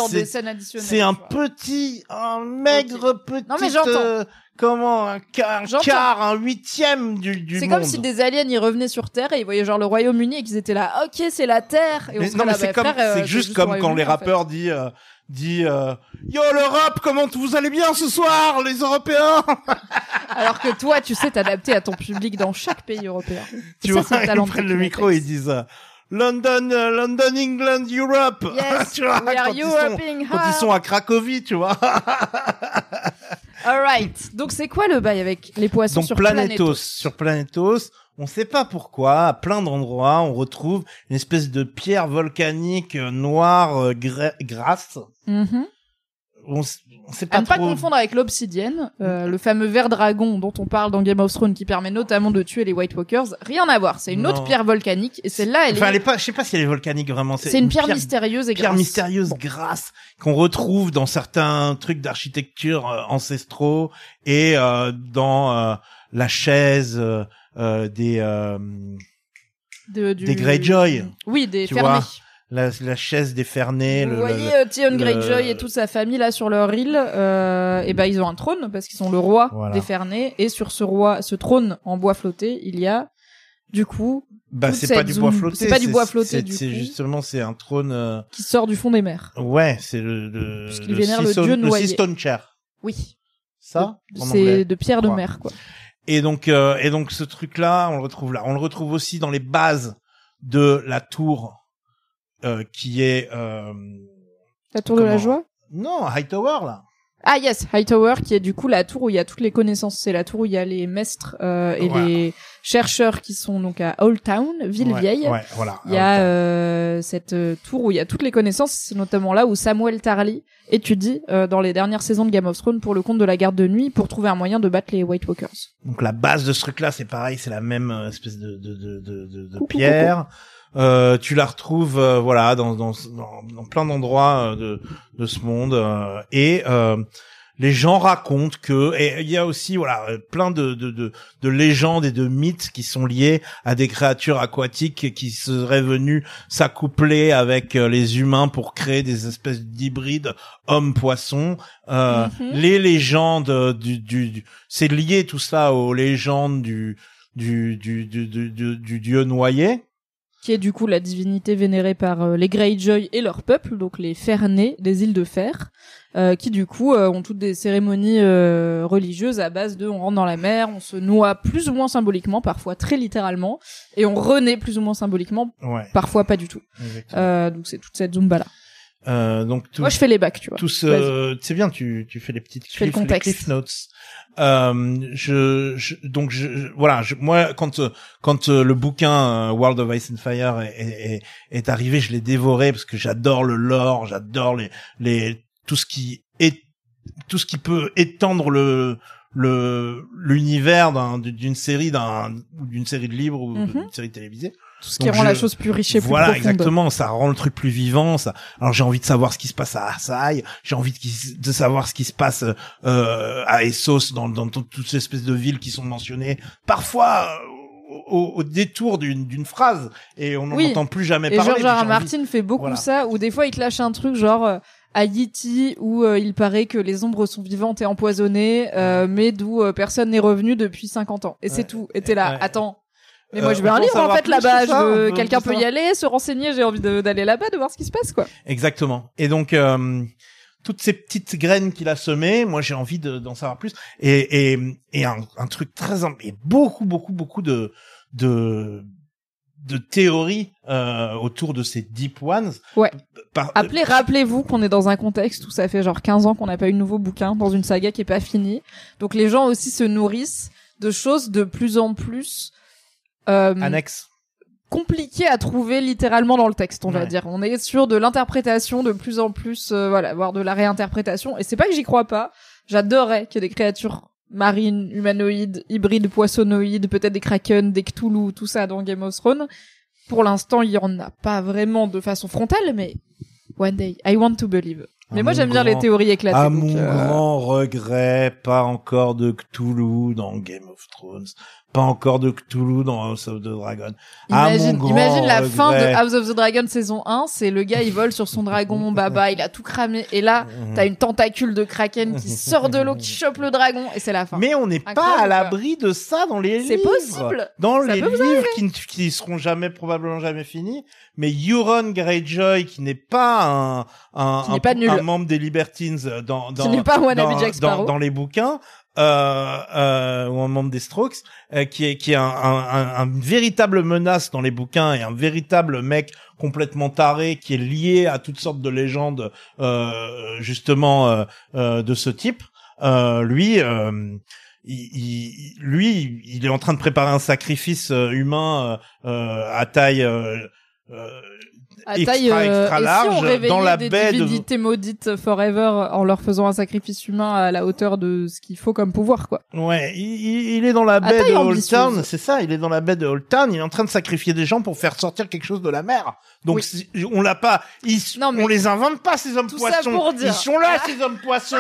[SPEAKER 2] c'est- un petit, un maigre petit.
[SPEAKER 1] Non, mais j'entends.
[SPEAKER 2] Comment un, quart- un
[SPEAKER 1] J'entends.
[SPEAKER 2] quart, un huitième du du
[SPEAKER 1] C'est comme si des aliens y revenaient sur Terre et ils voyaient genre le Royaume-Uni et qu'ils étaient là, ok, c'est la Terre. Et on
[SPEAKER 2] Mais non, mais c'est
[SPEAKER 1] bah,
[SPEAKER 2] comme,
[SPEAKER 1] euh,
[SPEAKER 2] c'est juste comme quand les
[SPEAKER 1] en fait.
[SPEAKER 2] rappeurs disent, euh, dit, euh, Yo l'Europe, comment vous allez bien ce soir, les Européens?
[SPEAKER 1] Alors que toi, tu sais t'adapter à ton public dans chaque pays européen.
[SPEAKER 2] Tu vois, ils prennent le micro et ils disent euh, London, euh, London, England, Europe.
[SPEAKER 1] Yes,
[SPEAKER 2] tu vois,
[SPEAKER 1] we are
[SPEAKER 2] quand, ils sont, quand ils sont à Cracovie, tu vois.
[SPEAKER 1] Alright. Donc c'est quoi le bail avec les poissons
[SPEAKER 2] Donc
[SPEAKER 1] sur
[SPEAKER 2] Planetos,
[SPEAKER 1] Planetos
[SPEAKER 2] sur Planetos, on sait pas pourquoi, à plein d'endroits, on retrouve une espèce de pierre volcanique euh, noire euh, gra- grasse.
[SPEAKER 1] Mhm.
[SPEAKER 2] On, s- sait
[SPEAKER 1] À
[SPEAKER 2] pas
[SPEAKER 1] ne pas
[SPEAKER 2] trop.
[SPEAKER 1] confondre avec l'obsidienne, euh, le fameux ver dragon dont on parle dans Game of Thrones qui permet notamment de tuer les White Walkers. Rien à voir. C'est une
[SPEAKER 2] Non.
[SPEAKER 1] autre pierre volcanique et celle-là, elle
[SPEAKER 2] Enfin,
[SPEAKER 1] est,
[SPEAKER 2] elle est pas, je sais pas si elle est volcanique vraiment.
[SPEAKER 1] c'est une pierre, mystérieuse et
[SPEAKER 2] pierre
[SPEAKER 1] grasse.
[SPEAKER 2] mystérieuse grasse qu'on retrouve dans certains trucs d'architecture euh, ancestraux et euh, dans euh, la chaise euh, des euh,
[SPEAKER 1] De- du-
[SPEAKER 2] Des Greyjoy.
[SPEAKER 1] Oui, des fermés.
[SPEAKER 2] La, la chaise des Fernets.
[SPEAKER 1] Vous
[SPEAKER 2] le- le-
[SPEAKER 1] voyez
[SPEAKER 2] le-
[SPEAKER 1] euh,
[SPEAKER 2] le-
[SPEAKER 1] Greyjoy et toute sa famille là sur leur île, euh, et ben ils ont un trône parce qu'ils sont le roi
[SPEAKER 2] Voilà.
[SPEAKER 1] des Fernets et sur ce roi, ce trône en bois flotté, il y a du coup
[SPEAKER 2] bah, c'est pas du bois flotté.
[SPEAKER 1] c'est pas du bois flotté,
[SPEAKER 2] c'est- justement c'est un trône. euh,
[SPEAKER 1] qui sort du fond des mers.
[SPEAKER 2] Ouais, c'est le le,
[SPEAKER 1] Puisqu'il vénère le dieu noyé.
[SPEAKER 2] Seastone Chair.
[SPEAKER 1] Oui,
[SPEAKER 2] Ça
[SPEAKER 1] c'est de pierre de mer quoi.
[SPEAKER 2] Et donc, euh, et donc ce truc-là, on le retrouve là. On le retrouve aussi dans les bases de la tour euh, qui est euh,
[SPEAKER 1] La tour de la joie.
[SPEAKER 2] non Hightower là.
[SPEAKER 1] Ah yes, Hightower qui est du coup la tour où il y a toutes les connaissances. C'est la tour où il y a les maîtres euh, et
[SPEAKER 2] Voilà.
[SPEAKER 1] les chercheurs qui sont donc à Old Town, ville
[SPEAKER 2] Ouais,
[SPEAKER 1] vieille.
[SPEAKER 2] Ouais, voilà.
[SPEAKER 1] Il y a euh, cette euh, tour où il y a toutes les connaissances, c'est notamment là où Samuel Tarly étudie euh, dans les dernières saisons de Game of Thrones pour le compte de la garde de nuit pour trouver un moyen de battre les White Walkers.
[SPEAKER 2] Donc la base de ce truc-là, c'est pareil, c'est la même espèce de, de, de, de, de- de
[SPEAKER 1] Coucou,
[SPEAKER 2] pierre. Euh, tu la retrouves, euh, voilà, dans, dans, dans, plein d'endroits euh, de, de ce monde. euh, et euh, les gens racontent que, et il y a aussi, voilà, plein de, de, de, de légendes et de mythes qui sont liés à des créatures aquatiques qui seraient venues s'accoupler avec les humains pour créer des espèces d'hybrides homme-poisson. Euh,
[SPEAKER 1] Mhm.
[SPEAKER 2] Les légendes du, du, du- c'est lié tout ça aux légendes du du, du, du- du dieu noyé.
[SPEAKER 1] Qui est du coup la divinité vénérée par euh, les Greyjoy et leur peuple, donc les Fernés des îles de Fer, euh, qui du coup euh, ont toutes des cérémonies euh, religieuses à base de on rentre dans la mer, on se noie plus ou moins symboliquement, parfois très littéralement, et on renaît plus ou moins symboliquement,
[SPEAKER 2] Ouais.
[SPEAKER 1] parfois pas du tout. Euh, donc c'est toute cette zumba là.
[SPEAKER 2] Euh, donc tout,
[SPEAKER 1] Moi je fais les bacs, tu vois.
[SPEAKER 2] tout ce, c'est bien, tu tu fais les petites
[SPEAKER 1] Je fais le
[SPEAKER 2] cliff, les cliff notes. Euh, je, je donc je, voilà, je, moi quand euh, quand euh, le bouquin euh, World of Ice and Fire est, est, est- arrivé, je l'ai dévoré parce que j'adore le lore, j'adore les les tout ce qui est tout ce qui peut étendre le le l'univers d'un- d'une série d'un d'une série de livres ou
[SPEAKER 1] Mhm.
[SPEAKER 2] d'une série télévisée.
[SPEAKER 1] Tout ce qui
[SPEAKER 2] donc
[SPEAKER 1] rend
[SPEAKER 2] je-
[SPEAKER 1] la chose plus riche et plus
[SPEAKER 2] voilà,
[SPEAKER 1] profonde.
[SPEAKER 2] exactement. Ça rend le truc plus vivant. Ça. Alors j'ai envie de savoir ce qui se passe à Asai. J'ai envie de, de savoir ce qui se passe euh, à Essos, dans, dans tout- toutes ces espèces de villes qui sont mentionnées. Parfois euh, au, au détour d'une phrase et on n'en
[SPEAKER 1] Oui.
[SPEAKER 2] entend plus jamais
[SPEAKER 1] Et
[SPEAKER 2] parler.
[SPEAKER 1] George R.
[SPEAKER 2] envie-
[SPEAKER 1] Martin fait beaucoup
[SPEAKER 2] Voilà.
[SPEAKER 1] ça, où des fois il te lâche un truc genre euh, Haïti où euh, il paraît que les ombres sont vivantes et empoisonnées, euh, mais d'où euh, personne n'est revenu depuis 50 ans. Et
[SPEAKER 2] Ouais.
[SPEAKER 1] c'est tout. Et t'es là,
[SPEAKER 2] Ouais.
[SPEAKER 1] attends. Mais
[SPEAKER 2] Euh,
[SPEAKER 1] moi je veux
[SPEAKER 2] on
[SPEAKER 1] un livre en fait là-bas. Je
[SPEAKER 2] peut-
[SPEAKER 1] Quelqu'un
[SPEAKER 2] peut
[SPEAKER 1] y aller, se renseigner. J'ai envie d'aller là-bas, de voir ce qui se passe quoi.
[SPEAKER 2] Exactement. Et donc euh, toutes ces petites graines qu'il a semées, moi j'ai envie de- d'en savoir plus. Et et, et un, un truc très et beaucoup beaucoup beaucoup de de de théories euh, autour de ces deep ones.
[SPEAKER 1] Ouais.
[SPEAKER 2] Par-
[SPEAKER 1] Appelez, rappelez-vous qu'on est dans un contexte où ça fait genre 15 ans qu'on n'a pas eu de nouveau bouquin dans une saga qui est pas finie. Donc les gens aussi se nourrissent de choses de plus en plus euh,
[SPEAKER 2] annexe.
[SPEAKER 1] compliqué à trouver littéralement dans le texte, on va dire. On est sur de l'interprétation de plus en plus, euh, voilà, voire de la réinterprétation. Et c'est pas que j'y crois pas. J'adorerais qu'il y ait des créatures marines, humanoïdes, hybrides, poissonnoïdes, peut-être des kraken, des cthulhu, tout ça dans Game of Thrones. Pour l'instant, il y en a pas vraiment de façon frontale, mais one day, I want to believe. Mais moi, j'aime bien les théories éclatées.
[SPEAKER 2] À
[SPEAKER 1] donc,
[SPEAKER 2] mon
[SPEAKER 1] euh,
[SPEAKER 2] grand regret, pas encore de Cthulhu dans Game of Thrones, pas encore de Cthulhu dans House of the Dragon.
[SPEAKER 1] Imagine, imagine la fin de. House of the Dragon saison 1, c'est le gars, il vole sur son dragon, baba, il a tout cramé, et là, t'as une tentacule de kraken qui sort de l'eau, qui chope le dragon, et c'est la fin.
[SPEAKER 2] Mais on n'est pas à l'abri de ça dans les
[SPEAKER 1] C'est
[SPEAKER 2] livres.
[SPEAKER 1] possible.
[SPEAKER 2] Dans
[SPEAKER 1] Ça
[SPEAKER 2] les livres qui, ne- qui seront jamais, probablement jamais finis. Mais Euron Greyjoy, qui n'est pas un, un, un-
[SPEAKER 1] pas nul.
[SPEAKER 2] un membre des Libertines dans, dans, dans les bouquins, euh, euh, ou un membre des Strokes, euh, qui est, qui est un, un, un, véritable menace dans les bouquins et un véritable mec complètement taré qui est lié à toutes sortes de légendes, euh, justement, de ce type. Lui, il, il- lui, il est en train de préparer un sacrifice humain euh, à taille
[SPEAKER 1] À
[SPEAKER 2] extra,
[SPEAKER 1] taille, euh,
[SPEAKER 2] extra
[SPEAKER 1] et
[SPEAKER 2] large
[SPEAKER 1] si on
[SPEAKER 2] dans la
[SPEAKER 1] des
[SPEAKER 2] baie de
[SPEAKER 1] divinités maudites forever en leur faisant un sacrifice humain à la hauteur de ce qu'il faut comme pouvoir, quoi.
[SPEAKER 2] Ouais, il, il- est dans la baie de Old
[SPEAKER 1] ambitieuse.
[SPEAKER 2] Town, c'est ça, il est dans la baie de Old Town, il est en train de sacrifier des gens pour faire sortir quelque chose de la mer. Donc
[SPEAKER 1] Oui.
[SPEAKER 2] on l'a pas, ils,
[SPEAKER 1] Non, mais-
[SPEAKER 2] on les invente pas ces hommes
[SPEAKER 1] ça
[SPEAKER 2] poissons. Ils sont là ces hommes poissons.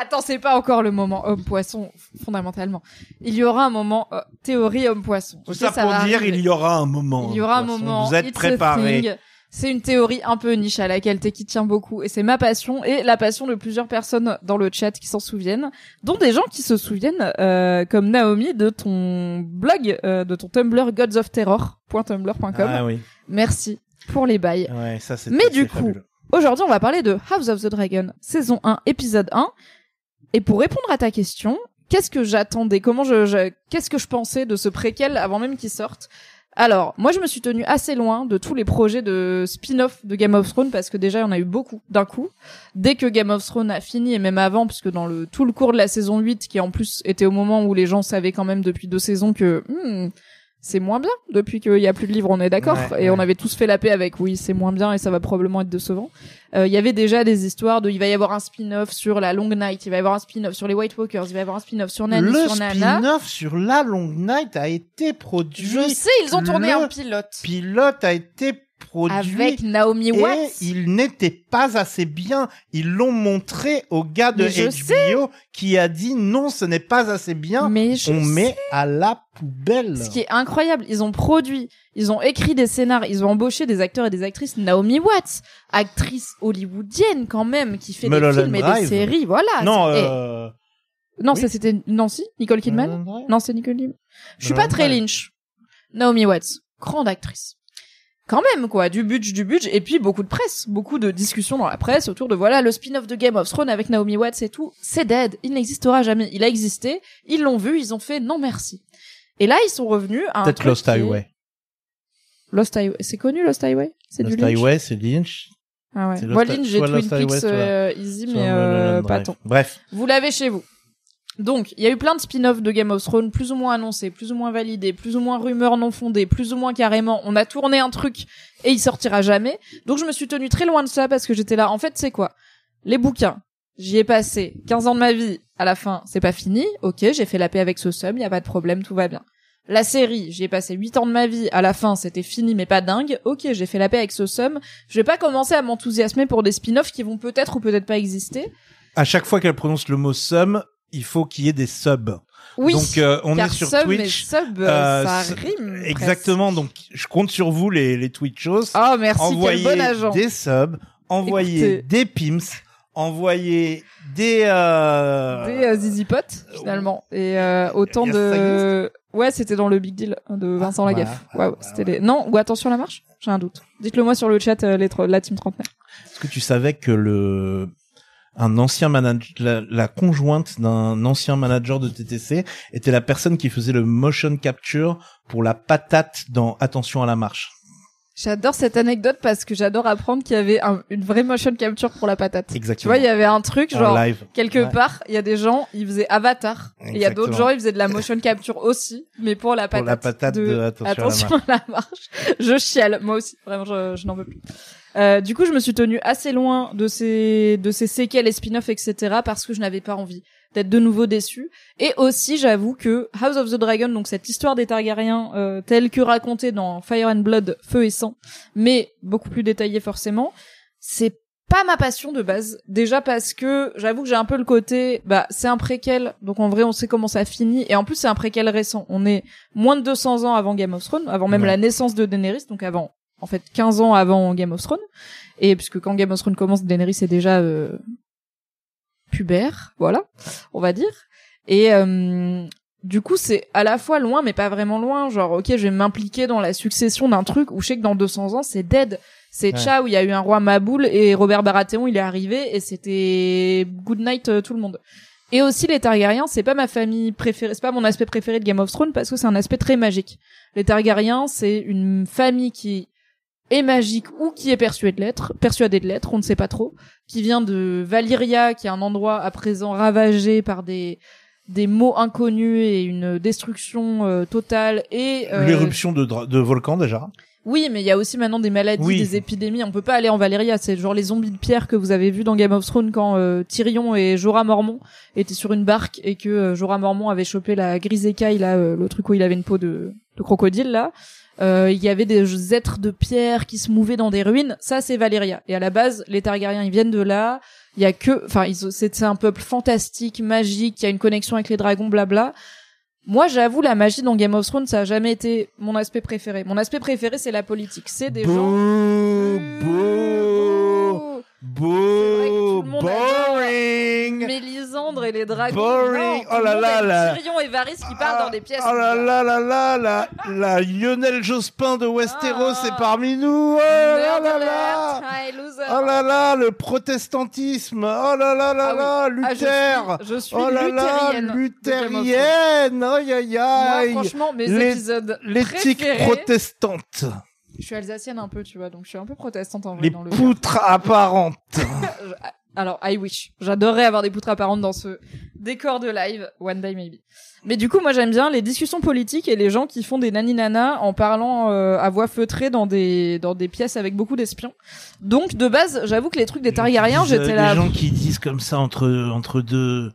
[SPEAKER 1] Attends, c'est pas encore le moment homme-poisson, fondamentalement. Il y aura un moment euh, théorie homme-poisson.
[SPEAKER 2] Tout
[SPEAKER 1] Ok,
[SPEAKER 2] ça, pour dire
[SPEAKER 1] arriver.
[SPEAKER 2] il y aura un moment.
[SPEAKER 1] Il y aura un moment.
[SPEAKER 2] Vous êtes préparés.
[SPEAKER 1] C'est une théorie un peu niche à laquelle Teki tient beaucoup et c'est ma passion et la passion de plusieurs personnes dans le chat qui s'en souviennent, dont des gens qui se souviennent euh, comme Naomi de ton blog, euh, de ton Tumblr godsofterror.tumblr.com.
[SPEAKER 2] Ah oui.
[SPEAKER 1] Merci pour les bails.
[SPEAKER 2] Ouais, ça c'est.
[SPEAKER 1] Mais du coup,
[SPEAKER 2] fabuleux.
[SPEAKER 1] Aujourd'hui, on va parler de House of the Dragon, saison 1, épisode 1. Et pour répondre à ta question, qu'est-ce que j'attendais? Comment je, je- qu'est-ce que je pensais de ce préquel avant même qu'il sorte? Alors, moi, je me suis tenue assez loin de tous les projets de spin-off de Game of Thrones parce que déjà, il y en a eu beaucoup d'un coup. Dès que Game of Thrones a fini, et même avant, puisque dans le tout le cours de la saison 8, qui en plus était au moment où les gens savaient quand même depuis deux saisons que hmm, c'est moins bien depuis qu'il y a plus de livres, on est d'accord.
[SPEAKER 2] Ouais,
[SPEAKER 1] et on avait tous fait la paix avec oui, c'est moins bien et ça va probablement être décevant. Euh, Il y avait déjà des histoires de, il va y avoir un spin-off sur la Long Night, il va y avoir un spin-off sur les White Walkers, il va y avoir un spin-off sur Nany,
[SPEAKER 2] le
[SPEAKER 1] sur Nana.
[SPEAKER 2] spin-off sur la Long Night a été produit.
[SPEAKER 1] Je sais, ils ont tourné
[SPEAKER 2] Le
[SPEAKER 1] un pilote
[SPEAKER 2] pilote a été produit.
[SPEAKER 1] avec Naomi
[SPEAKER 2] et
[SPEAKER 1] Watts.
[SPEAKER 2] il n'était pas assez bien. Ils l'ont montré au gars de HBO qui a dit non, ce n'est pas assez bien.
[SPEAKER 1] Mais je
[SPEAKER 2] On met à la poubelle.
[SPEAKER 1] Ce qui est incroyable, ils ont produit, ils ont écrit des scénars, ils ont embauché des acteurs et des actrices. Naomi Watts, actrice hollywoodienne quand même, qui fait
[SPEAKER 2] Mulholland
[SPEAKER 1] des films et des séries, voilà.
[SPEAKER 2] non, euh...
[SPEAKER 1] non,
[SPEAKER 2] oui.
[SPEAKER 1] ça c'était Nancy, Nicole Kidman. Non, c'est Nicole Kidman. Je suis pas très. Lynch. Naomi Watts, grande actrice. Quand même, quoi, du budget, du budget, et puis beaucoup de presse, beaucoup de discussions dans la presse autour de voilà le spin-off de Game of Thrones avec Naomi Watts et tout. C'est dead, il n'existera jamais. Il a existé, ils l'ont vu, ils ont fait non merci. Et là, ils sont revenus à un
[SPEAKER 2] Peut-être Lost
[SPEAKER 1] qui est-
[SPEAKER 2] Highway.
[SPEAKER 1] Lost Highway. C'est connu Lost Highway? C'est du
[SPEAKER 2] Lost
[SPEAKER 1] Lynch?
[SPEAKER 2] Highway, c'est Lynch.
[SPEAKER 1] Ah ouais. Moi Lynch, j'ai Twin
[SPEAKER 2] Highway,
[SPEAKER 1] Peaks euh, easy, mais euh, pas tant.
[SPEAKER 2] Bref.
[SPEAKER 1] Vous l'avez chez vous. Donc, il y a eu plein de spin-offs de Game of Thrones, plus ou moins annoncés, plus ou moins validés, plus ou moins rumeurs non fondées, plus ou moins carrément. On a tourné un truc et il sortira jamais. Donc, je me suis tenue très loin de ça parce que j'étais là. En fait, c'est quoi? Les bouquins. J'y ai passé 15 ans de ma vie. À la fin, c'est pas fini. Ok, j'ai fait la paix avec ce sum, y a pas de problème, tout va bien. La série, j'y ai passé 8 ans de ma vie. À la fin, c'était fini, mais pas dingue. Ok, j'ai fait la paix avec ce sum. Je vais pas commencer à m'enthousiasmer pour des spin-offs qui vont peut-être ou peut-être pas exister.
[SPEAKER 2] À chaque fois qu'elle prononce le mot sum, il faut qu'il y ait des subs.
[SPEAKER 1] Oui.
[SPEAKER 2] Donc euh, on
[SPEAKER 1] car
[SPEAKER 2] est sur
[SPEAKER 1] sub et
[SPEAKER 2] Twitch.
[SPEAKER 1] sub, euh,
[SPEAKER 2] Euh,
[SPEAKER 1] ça rime.
[SPEAKER 2] Exactement. Donc je compte sur vous les les Twitchos.
[SPEAKER 1] Oh merci,
[SPEAKER 2] envoyez
[SPEAKER 1] quel bon agent.
[SPEAKER 2] des subs, envoyez
[SPEAKER 1] Écoutez.
[SPEAKER 2] des pims, envoyez des euh...
[SPEAKER 1] Des euh, Zizi Pot, finalement. Et euh, autant de... Ouais, c'était dans le Big Deal de Vincent
[SPEAKER 2] Ah,
[SPEAKER 1] Lagaffe.
[SPEAKER 2] voilà,
[SPEAKER 1] Waouh,
[SPEAKER 2] voilà,
[SPEAKER 1] c'était les... Non, ou attention la marche J'ai un doute. Dites-le moi sur le chat, euh, les la team trentenaire.
[SPEAKER 2] Est-ce que tu savais que le un ancien manager, la, la conjointe d'un ancien manager de TTC était la personne qui faisait le motion capture pour la patate dans Attention à la marche.
[SPEAKER 1] J'adore cette anecdote parce que j'adore apprendre qu'il y avait un- une vraie motion capture pour la patate. Tu
[SPEAKER 2] Exactement.
[SPEAKER 1] vois, il y avait un truc,
[SPEAKER 2] En
[SPEAKER 1] genre,
[SPEAKER 2] live.
[SPEAKER 1] quelque
[SPEAKER 2] Ouais.
[SPEAKER 1] part, il y a des gens, ils faisaient Avatar. Et il y a d'autres gens, ils faisaient de la motion capture aussi, mais pour la
[SPEAKER 2] Pour
[SPEAKER 1] patate.
[SPEAKER 2] la patate de Attention à la
[SPEAKER 1] à la marche. Je chiale, moi aussi. Vraiment, je, je n'en veux plus. Euh, du coup, je me suis tenue assez loin de ces, de ces séquelles et spin-offs, etc., parce que je n'avais pas envie d'être de nouveau déçue. Et aussi, j'avoue que House of the Dragon, donc cette histoire des Targaryens, euh, telle que racontée dans Fire and Blood, Feu et Sang, mais beaucoup plus détaillée forcément, c'est pas ma passion de base. Déjà parce que j'avoue que j'ai un peu le côté, bah, c'est un préquel, donc en vrai, on sait comment ça finit, et en plus, c'est un préquel récent. On est moins de 200 ans avant Game of Thrones, avant même
[SPEAKER 2] Ouais.
[SPEAKER 1] la naissance de Daenerys, donc avant, en fait, 15 ans avant Game of Thrones. Et puisque quand Game of Thrones commence, Daenerys est déjà euh, pubère, voilà, on va dire. Et euh, du coup, c'est à la fois loin, mais pas vraiment loin. Genre, ok, je vais m'impliquer dans la succession d'un truc où je sais que dans 200 ans, c'est dead. C'est
[SPEAKER 2] Ouais.
[SPEAKER 1] ciao, il y a eu un roi Maboul et Robert Baratheon, il est arrivé et c'était good night euh, tout le monde. Et aussi les Targaryens, c'est pas ma famille préférée, c'est pas mon aspect préféré de Game of Thrones parce que c'est un aspect très magique. Les Targaryens, c'est une famille qui est magique ou qui est persuadée de l'être, persuadée de l'être, on ne sait pas trop, qui vient de Valyria, qui est un endroit à présent ravagé par des des mots inconnus et une destruction euh, totale et euh,
[SPEAKER 2] L'éruption de, de volcan déjà.
[SPEAKER 1] oui, mais il y a aussi maintenant des maladies,
[SPEAKER 2] Oui.
[SPEAKER 1] des épidémies. On peut pas aller en Valyria. C'est genre les zombies de pierre que vous avez vu dans Game of Thrones quand euh, Tyrion et Jorah Mormont étaient sur une barque et que euh, Jorah Mormont avait chopé la grise écaille, là, euh, le truc où il avait une peau de, de crocodile, là. Euh, Il y avait des êtres de pierre qui se mouvaient dans des ruines. Ça, c'est Valyria. Et à la base, les Targaryens, ils viennent de là. Il y a que, enfin, c'est un peuple fantastique, magique, qui a une connexion avec les dragons, blabla. Moi, j'avoue, la magie dans Game of Thrones, ça a jamais été mon aspect préféré. Mon aspect préféré, c'est la politique. C'est des gens. Adore
[SPEAKER 2] boring.
[SPEAKER 1] Mélisandre et les dragons.
[SPEAKER 2] Boring.
[SPEAKER 1] Non,
[SPEAKER 2] Oh là là là.
[SPEAKER 1] Tyrion et Varys qui parlent dans des pièces.
[SPEAKER 2] Oh là là là là la, la Lionel Jospin de Westeros
[SPEAKER 1] Ah.
[SPEAKER 2] est parmi nous. Oh là là
[SPEAKER 1] loser.
[SPEAKER 2] Oh là là, le protestantisme. Oh là là là
[SPEAKER 1] Ah
[SPEAKER 2] là,
[SPEAKER 1] Ah,
[SPEAKER 2] Luther.
[SPEAKER 1] je suis, je suis
[SPEAKER 2] oh là là,
[SPEAKER 1] luthérienne.
[SPEAKER 2] Aïe aïe
[SPEAKER 1] Moi,
[SPEAKER 2] aïe.
[SPEAKER 1] franchement, mes
[SPEAKER 2] Les-
[SPEAKER 1] épisodes
[SPEAKER 2] L'éthique protestante.
[SPEAKER 1] Je suis alsacienne un peu, tu vois, donc je suis un peu protestante en vrai
[SPEAKER 2] Les
[SPEAKER 1] dans le.
[SPEAKER 2] poutres apparentes.
[SPEAKER 1] Alors, I wish. J'adorerais avoir des poutres apparentes dans ce décor de live. One day maybe. Mais du coup, moi, j'aime bien les discussions politiques et les gens qui font des nani-nana en parlant euh, à voix feutrée dans des dans des pièces avec beaucoup d'espions. Donc, de base, j'avoue que les trucs des Targaryens, j'étais là.
[SPEAKER 2] Les gens qui disent comme ça entre entre deux.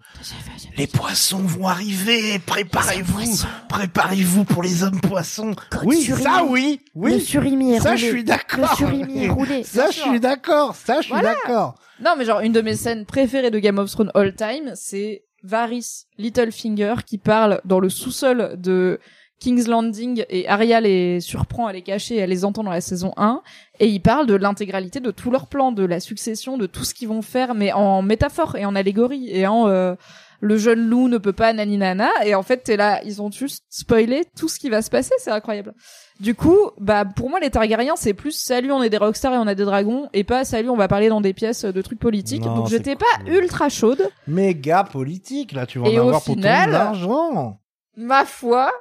[SPEAKER 2] Les poissons vont arriver. Préparez-vous. Préparez-vous pour les hommes poissons. Oui,
[SPEAKER 4] surimi.
[SPEAKER 2] ça oui,
[SPEAKER 4] Le
[SPEAKER 2] oui.
[SPEAKER 4] surimi est
[SPEAKER 2] Ça, je suis
[SPEAKER 4] Le
[SPEAKER 2] d'accord.
[SPEAKER 4] surimi est roulé.
[SPEAKER 2] Ça, je suis d'accord. Ça, je suis
[SPEAKER 1] Voilà.
[SPEAKER 2] d'accord.
[SPEAKER 1] Non, mais genre, une de mes scènes préférées de Game of Thrones all time, c'est Varys Littlefinger qui parle dans le sous-sol de King's Landing et Arya les surprend à les cacher et elle les entend dans la saison 1 et il parle de l'intégralité de tout leur plan, de la succession, de tout ce qu'ils vont faire, mais en métaphore et en allégorie et en euh, le jeune loup ne peut pas naninana et en fait t'es là, ils ont juste spoilé tout ce qui va se passer, c'est incroyable. Du coup, bah pour moi les Targaryens c'est plus salut on est des rockstars et on a des dragons et pas salut on va parler dans des pièces de trucs politiques.
[SPEAKER 2] Non,
[SPEAKER 1] Donc j'étais pas ultra chaude.
[SPEAKER 2] Méga politique, là, tu vas
[SPEAKER 1] Et
[SPEAKER 2] en
[SPEAKER 1] au
[SPEAKER 2] avoir
[SPEAKER 1] final-
[SPEAKER 2] pour ton argent.
[SPEAKER 1] Ma foi,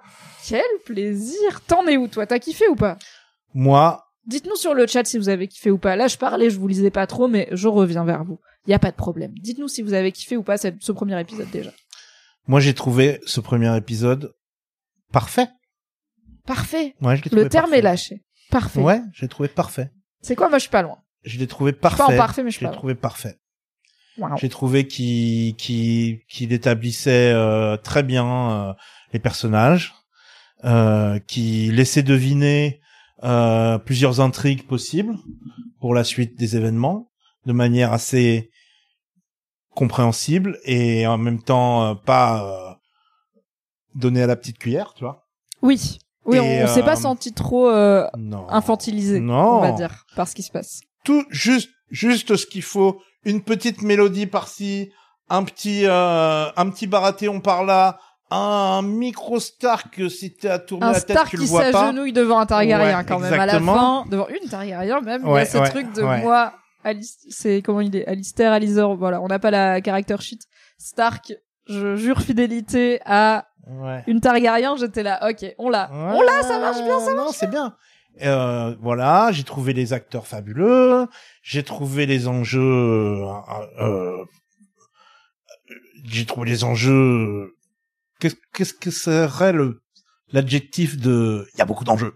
[SPEAKER 1] quel plaisir. T'en es où toi? T'as kiffé ou pas?
[SPEAKER 2] Moi,
[SPEAKER 1] Dites-nous sur le chat si vous avez kiffé ou pas. Là je parlais, je vous lisais pas trop mais je reviens vers vous. Y a pas de problème. Dites-nous si vous avez kiffé ou pas cette- ce premier épisode déjà.
[SPEAKER 2] moi, j'ai trouvé ce premier épisode parfait.
[SPEAKER 1] Parfait.
[SPEAKER 2] Ouais, je l'ai trouvé
[SPEAKER 1] Le terme
[SPEAKER 2] parfait.
[SPEAKER 1] est lâché. Parfait.
[SPEAKER 2] Ouais, j'ai trouvé parfait.
[SPEAKER 1] C'est quoi? Moi je suis pas loin.
[SPEAKER 2] Je l'ai trouvé
[SPEAKER 1] suis pas
[SPEAKER 2] parfait.
[SPEAKER 1] en parfait mais je suis pas loin.
[SPEAKER 2] trouvé parfait.
[SPEAKER 1] Waouh.
[SPEAKER 2] J'ai trouvé qu'il qu'il qu'il établissait euh, très bien euh, les personnages, euh, qui laissait deviner euh, plusieurs intrigues possibles pour la suite des événements de manière assez compréhensible et en même temps euh, pas euh, donnée à la petite cuillère, tu vois.
[SPEAKER 1] Oui. Oui,
[SPEAKER 2] Et,
[SPEAKER 1] on s'est pas
[SPEAKER 2] euh,
[SPEAKER 1] senti trop euh,
[SPEAKER 2] Non.
[SPEAKER 1] infantilisé,
[SPEAKER 2] Non.
[SPEAKER 1] on va dire, par ce qui se passe.
[SPEAKER 2] tout juste juste ce qu'il faut une petite mélodie par-ci un petit euh, un petit baratheon par là un micro Stark si t'es à tourner
[SPEAKER 1] Un
[SPEAKER 2] la tête
[SPEAKER 1] Stark
[SPEAKER 2] tu
[SPEAKER 1] qui
[SPEAKER 2] le vois pas
[SPEAKER 1] s'agenouille devant un Targaryen
[SPEAKER 2] Ouais,
[SPEAKER 1] quand même à la fin, devant une Targaryen même. il y
[SPEAKER 2] Ouais,
[SPEAKER 1] a ce
[SPEAKER 2] ouais,
[SPEAKER 1] truc de
[SPEAKER 2] ouais.
[SPEAKER 1] moi, c'est comment il est, Alistair, Alizor, voilà, on n'a pas la character sheet. Stark, je jure fidélité à
[SPEAKER 2] ouais.
[SPEAKER 1] une Targaryen, j'étais là, ok, on l'a, on l'a, ça marche bien, ça
[SPEAKER 2] non c'est bien. Euh, voilà j'ai trouvé les acteurs fabuleux. J'ai trouvé les enjeux euh, euh, j'ai trouvé les enjeux qu'est-ce qu'est-ce que serait le l'adjectif de il y a beaucoup d'enjeux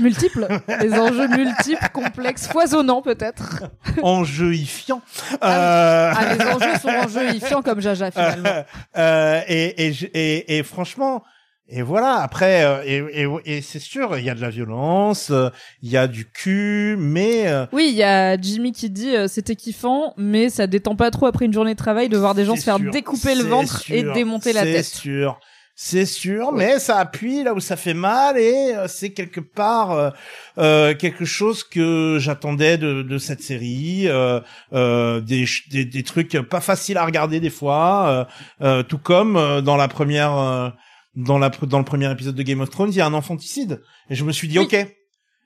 [SPEAKER 1] multiples, les enjeux multiples, complexes, foisonnants peut-être.
[SPEAKER 2] enjeuifiant.
[SPEAKER 1] Ah
[SPEAKER 2] Euh,
[SPEAKER 1] Ah, les enjeux sont enjeuifiants comme Jaja finalement.
[SPEAKER 2] euh, et, et, et, et franchement, et voilà. Après, euh, et, et, et c'est sûr, il y a de la violence, euh, il y a du cul, mais euh,
[SPEAKER 1] Oui, il y a Jimmy qui dit euh, c'était kiffant, mais ça détend pas trop après une journée de travail de voir des gens se faire
[SPEAKER 2] sûr,
[SPEAKER 1] découper le ventre et démonter la tête.
[SPEAKER 2] C'est sûr. C'est sûr, mais ça appuie là où ça fait mal et euh, c'est quelque part euh, euh, quelque chose que j'attendais de, de cette série, euh, euh, des, des des trucs pas faciles à regarder des fois, euh, euh, tout comme euh, dans la première euh, dans la dans le premier épisode de Game of Thrones, il y a un infanticide. Et je me suis dit
[SPEAKER 1] Oui.
[SPEAKER 2] ok,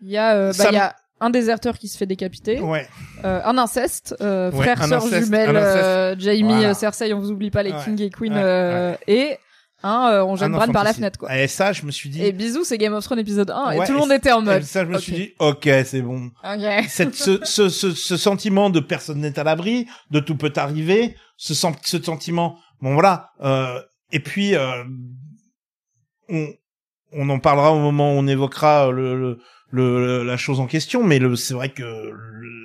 [SPEAKER 1] Il y a, euh, bah, il y a un déserteur qui se fait décapiter,
[SPEAKER 2] ouais,
[SPEAKER 1] euh, un inceste, euh,
[SPEAKER 2] Ouais,
[SPEAKER 1] frère,
[SPEAKER 2] un
[SPEAKER 1] sœur,
[SPEAKER 2] inceste,
[SPEAKER 1] jumelle, euh, Jamie,
[SPEAKER 2] Voilà.
[SPEAKER 1] Cersei, on vous oublie pas les
[SPEAKER 2] Ouais,
[SPEAKER 1] King et Queen, euh, et un, euh, on jette
[SPEAKER 2] un
[SPEAKER 1] Bran par la fenêtre quoi.
[SPEAKER 2] Et ça, je me suis dit,
[SPEAKER 1] Et bisous, c'est Game of Thrones épisode 1, et tout le monde
[SPEAKER 2] et-
[SPEAKER 1] était en
[SPEAKER 2] et
[SPEAKER 1] mode.
[SPEAKER 2] ça, je me suis dit ok, c'est bon.
[SPEAKER 1] Ok.
[SPEAKER 2] cette, ce, ce, ce, ce sentiment de personne n'est à l'abri, de tout peut arriver, ce, ce sentiment, bon voilà, euh, et puis euh, on, on en parlera au moment où on évoquera le, le, le- la chose en question, mais le, c'est vrai que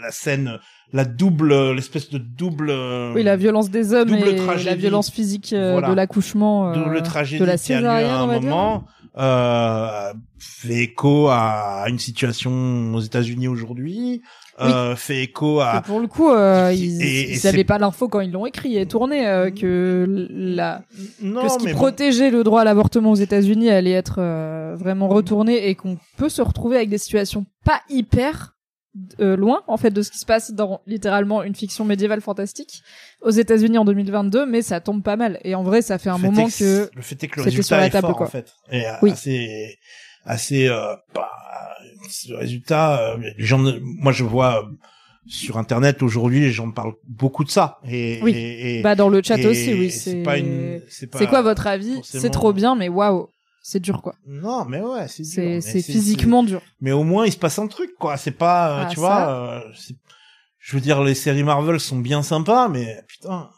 [SPEAKER 2] la scène, la double, l'espèce de double,
[SPEAKER 1] Oui, la violence des hommes
[SPEAKER 2] Double
[SPEAKER 1] et
[SPEAKER 2] tragédie.
[SPEAKER 1] la violence physique euh,
[SPEAKER 2] Voilà.
[SPEAKER 1] de l'accouchement, euh,
[SPEAKER 2] double tragédie
[SPEAKER 1] de la
[SPEAKER 2] qui a lieu
[SPEAKER 1] césarienne,
[SPEAKER 2] à un moment, euh, fait écho à une situation aux États-Unis aujourd'hui, euh, fait écho à
[SPEAKER 1] Que pour le coup, euh, ils,
[SPEAKER 2] et
[SPEAKER 1] ils avaient pas l'info quand ils l'ont écrit et tourné euh, que la
[SPEAKER 2] non,
[SPEAKER 1] que ce qui
[SPEAKER 2] bon.
[SPEAKER 1] protégeait le droit à l'avortement aux États-Unis allait être euh, vraiment retourné et qu'on peut se retrouver avec des situations pas hyper euh, loin en fait de ce qui se passe dans littéralement une fiction médiévale fantastique aux États-Unis en 2022, mais ça tombe pas mal. Et en vrai, ça fait un
[SPEAKER 2] Le fait
[SPEAKER 1] moment
[SPEAKER 2] est
[SPEAKER 1] que
[SPEAKER 2] le fait est que le résultat
[SPEAKER 1] sur la
[SPEAKER 2] est
[SPEAKER 1] table,
[SPEAKER 2] fort
[SPEAKER 1] quoi.
[SPEAKER 2] en fait et
[SPEAKER 1] Oui.
[SPEAKER 2] assez assez euh, bah, le résultat euh, les gens ne- moi je vois euh, sur internet aujourd'hui les gens parlent beaucoup de ça et
[SPEAKER 1] Oui.
[SPEAKER 2] et, et-
[SPEAKER 1] bah dans le chat
[SPEAKER 2] et
[SPEAKER 1] aussi, oui.
[SPEAKER 2] c'est pas une
[SPEAKER 1] quoi votre avis?
[SPEAKER 2] Forcément-
[SPEAKER 1] C'est trop bien, mais waouh, c'est dur quoi.
[SPEAKER 2] non mais ouais c'est
[SPEAKER 1] physiquement dur.
[SPEAKER 2] mais au moins il se passe un truc quoi c'est pas euh,
[SPEAKER 1] Ah,
[SPEAKER 2] tu
[SPEAKER 1] ça.
[SPEAKER 2] vois euh, je veux dire les séries Marvel sont bien sympas mais putain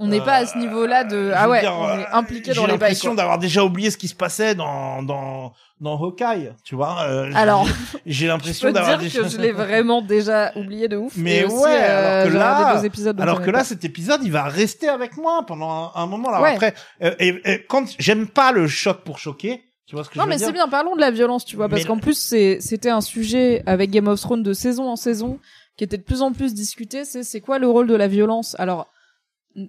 [SPEAKER 1] On n'est pas à ce niveau-là de
[SPEAKER 2] Euh,
[SPEAKER 1] ah ouais,
[SPEAKER 2] dire,
[SPEAKER 1] on est
[SPEAKER 2] euh,
[SPEAKER 1] impliqué dans
[SPEAKER 2] j'ai
[SPEAKER 1] les bails.
[SPEAKER 2] l'impression
[SPEAKER 1] quoi.
[SPEAKER 2] d'avoir déjà oublié ce qui se passait dans dans dans Hawkeye tu vois euh,
[SPEAKER 1] Alors,
[SPEAKER 2] j'ai- j'ai l'impression d'avoir
[SPEAKER 1] dire
[SPEAKER 2] déjà
[SPEAKER 1] que je l'ai vraiment déjà oublié de ouf.
[SPEAKER 2] Mais
[SPEAKER 1] Et aussi,
[SPEAKER 2] ouais, alors que
[SPEAKER 1] j'ai
[SPEAKER 2] là-
[SPEAKER 1] deux épisodes.
[SPEAKER 2] alors que là
[SPEAKER 1] pas.
[SPEAKER 2] cet épisode il va rester avec moi pendant un, un moment
[SPEAKER 1] Ouais.
[SPEAKER 2] après euh, et, et quand j'aime pas le choc pour choquer tu vois ce que
[SPEAKER 1] Non
[SPEAKER 2] je veux
[SPEAKER 1] mais c'est bien, parlons de la violence, tu vois, parce qu'en plus c'était un sujet avec Game of Thrones de saison en saison qui était de plus en plus discuté. C'est c'est quoi le rôle de la violence? Alors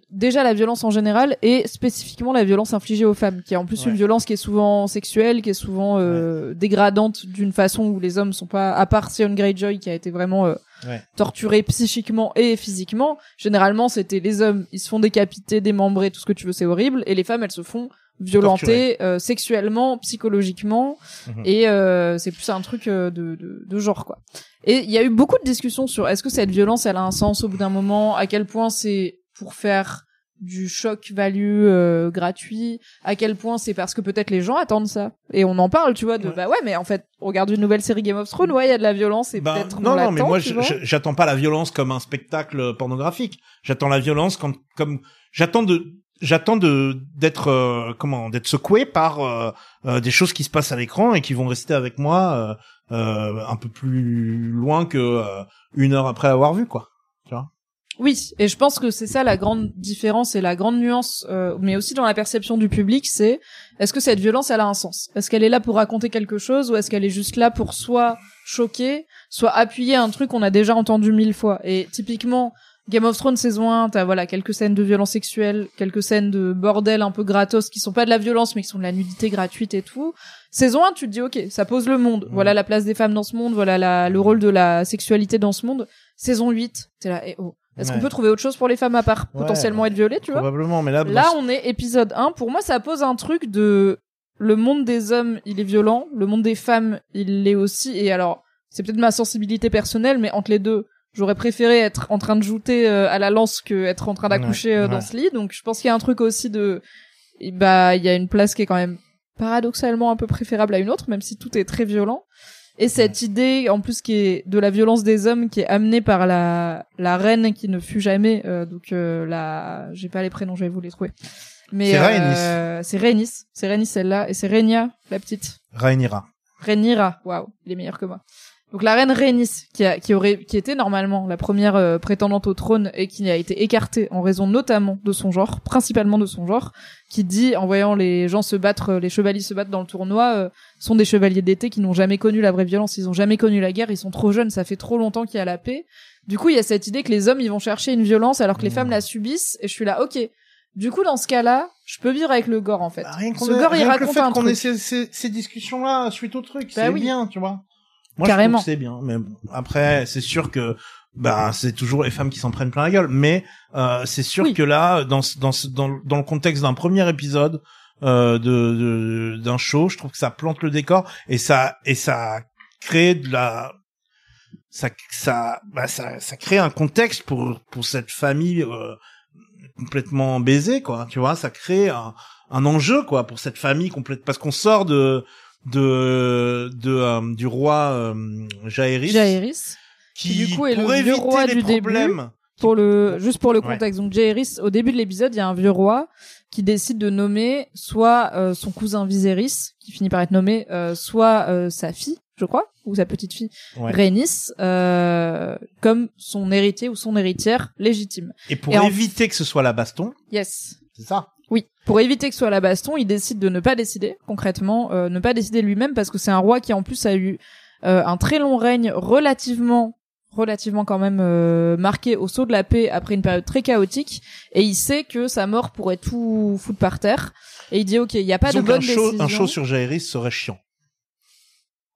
[SPEAKER 1] déjà la violence en général et spécifiquement la violence infligée aux femmes, qui est en plus
[SPEAKER 2] Ouais.
[SPEAKER 1] une violence qui est souvent sexuelle, qui est souvent euh, dégradante d'une façon où les hommes sont pas, à part Sion Greyjoy qui a été vraiment euh,
[SPEAKER 2] Ouais.
[SPEAKER 1] torturé psychiquement et physiquement. Généralement c'était les hommes, ils se font décapiter, démembrer, tout ce que tu veux, c'est horrible, et les femmes elles se font violenter euh, sexuellement, psychologiquement,
[SPEAKER 2] Mhm.
[SPEAKER 1] et euh, c'est plus un truc euh, de, de, de genre quoi. Et il y a eu beaucoup de discussions sur est-ce que cette violence elle a un sens au bout d'un moment, à quel point c'est pour faire du choc value euh, gratuit, à quel point c'est parce que peut-être les gens attendent ça. Et on en parle, tu vois, de
[SPEAKER 2] Ouais.
[SPEAKER 1] bah ouais, mais en fait, on regarde une nouvelle série Game of Thrones, ouais, il y a de la violence et
[SPEAKER 2] Ben,
[SPEAKER 1] peut-être on
[SPEAKER 2] non non mais moi j'attends pas la violence comme un spectacle pornographique j'attends la violence comme comme j'attends de j'attends de d'être euh, comment d'être secoué par euh, euh, des choses qui se passent à l'écran et qui vont rester avec moi euh, un peu plus loin que euh, une heure après l'avoir vu quoi
[SPEAKER 1] Oui, et je pense que c'est ça la grande différence et la grande nuance, euh, mais aussi dans la perception du public, c'est est-ce que cette violence elle a un sens? Est-ce qu'elle est là pour raconter quelque chose ou est-ce qu'elle est juste là pour soit choquer, soit appuyer un truc qu'on a déjà entendu mille fois? Et typiquement, Game of Thrones saison 1, t'as voilà quelques scènes de violence sexuelle, quelques scènes de bordel un peu gratos qui sont pas de la violence mais qui sont de la nudité gratuite et tout. Saison 1, tu te dis ok, ça pose le monde. Voilà la place des femmes dans ce monde, voilà la, le rôle de la sexualité dans ce monde. Saison 8, t'es là, eh oh. Est-ce qu'on peut trouver autre chose pour les femmes à part
[SPEAKER 2] Ouais.
[SPEAKER 1] potentiellement être violées, tu vois?
[SPEAKER 2] probablement mais là
[SPEAKER 1] Là, on est épisode 1. Pour moi, ça pose un truc de le monde des hommes, il est violent, le monde des femmes, il l'est aussi. Et alors, c'est peut-être ma sensibilité personnelle, mais entre les deux, j'aurais préféré être en train de jouter euh, à la lance que être en train d'accoucher
[SPEAKER 2] Ouais,
[SPEAKER 1] euh, dans ce lit. Donc, je pense qu'il y a un truc aussi de, et bah, il y a une place qui est quand même paradoxalement un peu préférable à une autre, même si tout est très violent. Et cette idée, en plus, qui est de la violence des hommes, qui est amenée par la la reine qui ne fut jamais, euh, donc euh, la, j'ai pas les prénoms, je vais vous les trouver. Mais
[SPEAKER 2] C'est
[SPEAKER 1] euh, c'est Rhaenys, c'est Rhaenys celle-là, et c'est Rhaenyra, la petite.
[SPEAKER 2] Rhaenyra
[SPEAKER 1] Rhaenyra, waouh, il est meilleur que moi. Donc la reine Rhaenys, qui, a, qui aurait, qui était normalement la première euh, prétendante au trône et qui a été écartée en raison notamment de son genre, principalement de son genre, qui dit en voyant les gens se battre, euh, les chevaliers se battre dans le tournoi, euh, sont des chevaliers d'été qui n'ont jamais connu la vraie violence, ils ont jamais connu la guerre, ils sont trop jeunes, ça fait trop longtemps qu'il y a la paix. Du coup, il y a cette idée que les hommes ils vont chercher une violence alors que les
[SPEAKER 2] Mmh.
[SPEAKER 1] femmes la subissent, et je suis là, ok. Du coup, dans ce cas-là, je peux vivre avec le gore en fait.
[SPEAKER 2] Bah, rien
[SPEAKER 1] Ce
[SPEAKER 2] qu'on
[SPEAKER 1] gore, il
[SPEAKER 2] que le
[SPEAKER 1] raconte
[SPEAKER 2] fait
[SPEAKER 1] un
[SPEAKER 2] qu'on ait ces, ces, ces discussions-là suite au truc,
[SPEAKER 1] Bah
[SPEAKER 2] c'est
[SPEAKER 1] oui.
[SPEAKER 2] bien, tu vois. Moi,
[SPEAKER 1] Carrément.
[SPEAKER 2] je trouve que c'est bien, mais. Après, c'est sûr que ben c'est toujours les femmes qui s'en prennent plein la gueule, mais euh, c'est sûr
[SPEAKER 1] Oui.
[SPEAKER 2] que là, dans dans dans, le- dans le contexte d'un premier épisode euh, de de- d'un show, je trouve que ça plante le décor et ça et ça crée de la ça ça bah, ça ça crée un contexte pour pour cette famille euh, complètement baisée quoi tu vois ça crée un, un enjeu quoi pour cette famille complète parce qu'on sort de de de euh, du roi euh, Jaehaerys. qui
[SPEAKER 1] qui, du coup, est le
[SPEAKER 2] pour
[SPEAKER 1] vieux
[SPEAKER 2] éviter
[SPEAKER 1] roi
[SPEAKER 2] les
[SPEAKER 1] du début.
[SPEAKER 2] problèmes
[SPEAKER 1] pour le juste pour le
[SPEAKER 2] Ouais.
[SPEAKER 1] contexte donc Jaehaerys au début de l'épisode il y a un vieux roi qui décide de nommer soit euh, son cousin Viserys qui finit par être nommé euh, soit euh, sa fille je crois ou sa petite fille
[SPEAKER 2] Ouais.
[SPEAKER 1] Rhaenys euh, comme son héritier ou son héritière légitime
[SPEAKER 2] et pour
[SPEAKER 1] Et en-
[SPEAKER 2] éviter que ce soit la baston
[SPEAKER 1] yes
[SPEAKER 2] c'est ça
[SPEAKER 1] oui. Pour éviter que ce soit la baston il décide de ne pas décider concrètement euh, ne pas décider lui-même parce que c'est un roi qui en plus a eu euh, un très long règne relativement relativement quand même euh, marqué au saut de la paix après une période très chaotique et il sait que sa mort pourrait tout foutre par terre et il dit ok il y a pas
[SPEAKER 2] Disons
[SPEAKER 1] de bonne
[SPEAKER 2] qu'un show
[SPEAKER 1] décision
[SPEAKER 2] un show sur Jaehaerys serait chiant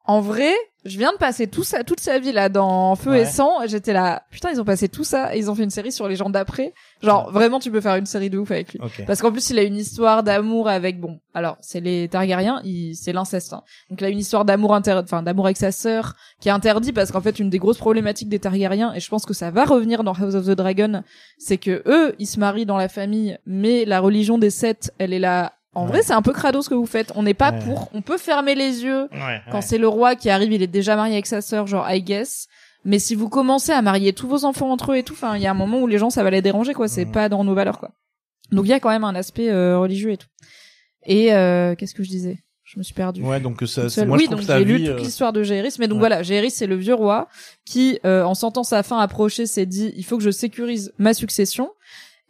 [SPEAKER 1] en vrai Je viens de passer tout ça, toute sa vie là dans Feu
[SPEAKER 2] Ouais.
[SPEAKER 1] et Sang. J'étais là, putain, ils ont passé tout ça et ils ont fait une série sur les gens d'après. Genre, vraiment, tu peux faire une série de ouf avec lui. Parce qu'en plus, il a une histoire d'amour avec, bon, alors, c'est les Targaryens, il, c'est l'inceste. hein. Donc, il a une histoire d'amour inter, enfin, d'amour avec sa sœur, qui est interdit parce qu'en fait, une des grosses problématiques des Targaryens, et je pense que ça va revenir dans House of the Dragon, c'est que eux, ils se marient dans la famille, mais la religion des sept, elle est là. En
[SPEAKER 2] Ouais.
[SPEAKER 1] vrai, c'est un peu crado ce que vous faites. On n'est pas
[SPEAKER 2] Ouais.
[SPEAKER 1] pour. On peut fermer les yeux
[SPEAKER 2] Ouais,
[SPEAKER 1] quand c'est le roi qui arrive, il est déjà marié avec sa sœur, genre I guess. Mais si vous commencez à marier tous vos enfants entre eux et tout, enfin, il y a un moment où les gens ça va les déranger quoi. C'est
[SPEAKER 2] Mhm.
[SPEAKER 1] pas dans nos valeurs quoi. Donc il y a quand même un aspect euh, religieux et tout. Et euh, qu'est-ce que je disais? Je me suis perdue.
[SPEAKER 2] Ouais, donc ça, moi
[SPEAKER 1] oui,
[SPEAKER 2] je
[SPEAKER 1] donc j'ai lu toute
[SPEAKER 2] euh,
[SPEAKER 1] l'histoire de Géris, mais donc
[SPEAKER 2] ouais.
[SPEAKER 1] voilà, Géris c'est le vieux roi qui, euh, en sentant sa fin approcher, s'est dit il faut que je sécurise ma succession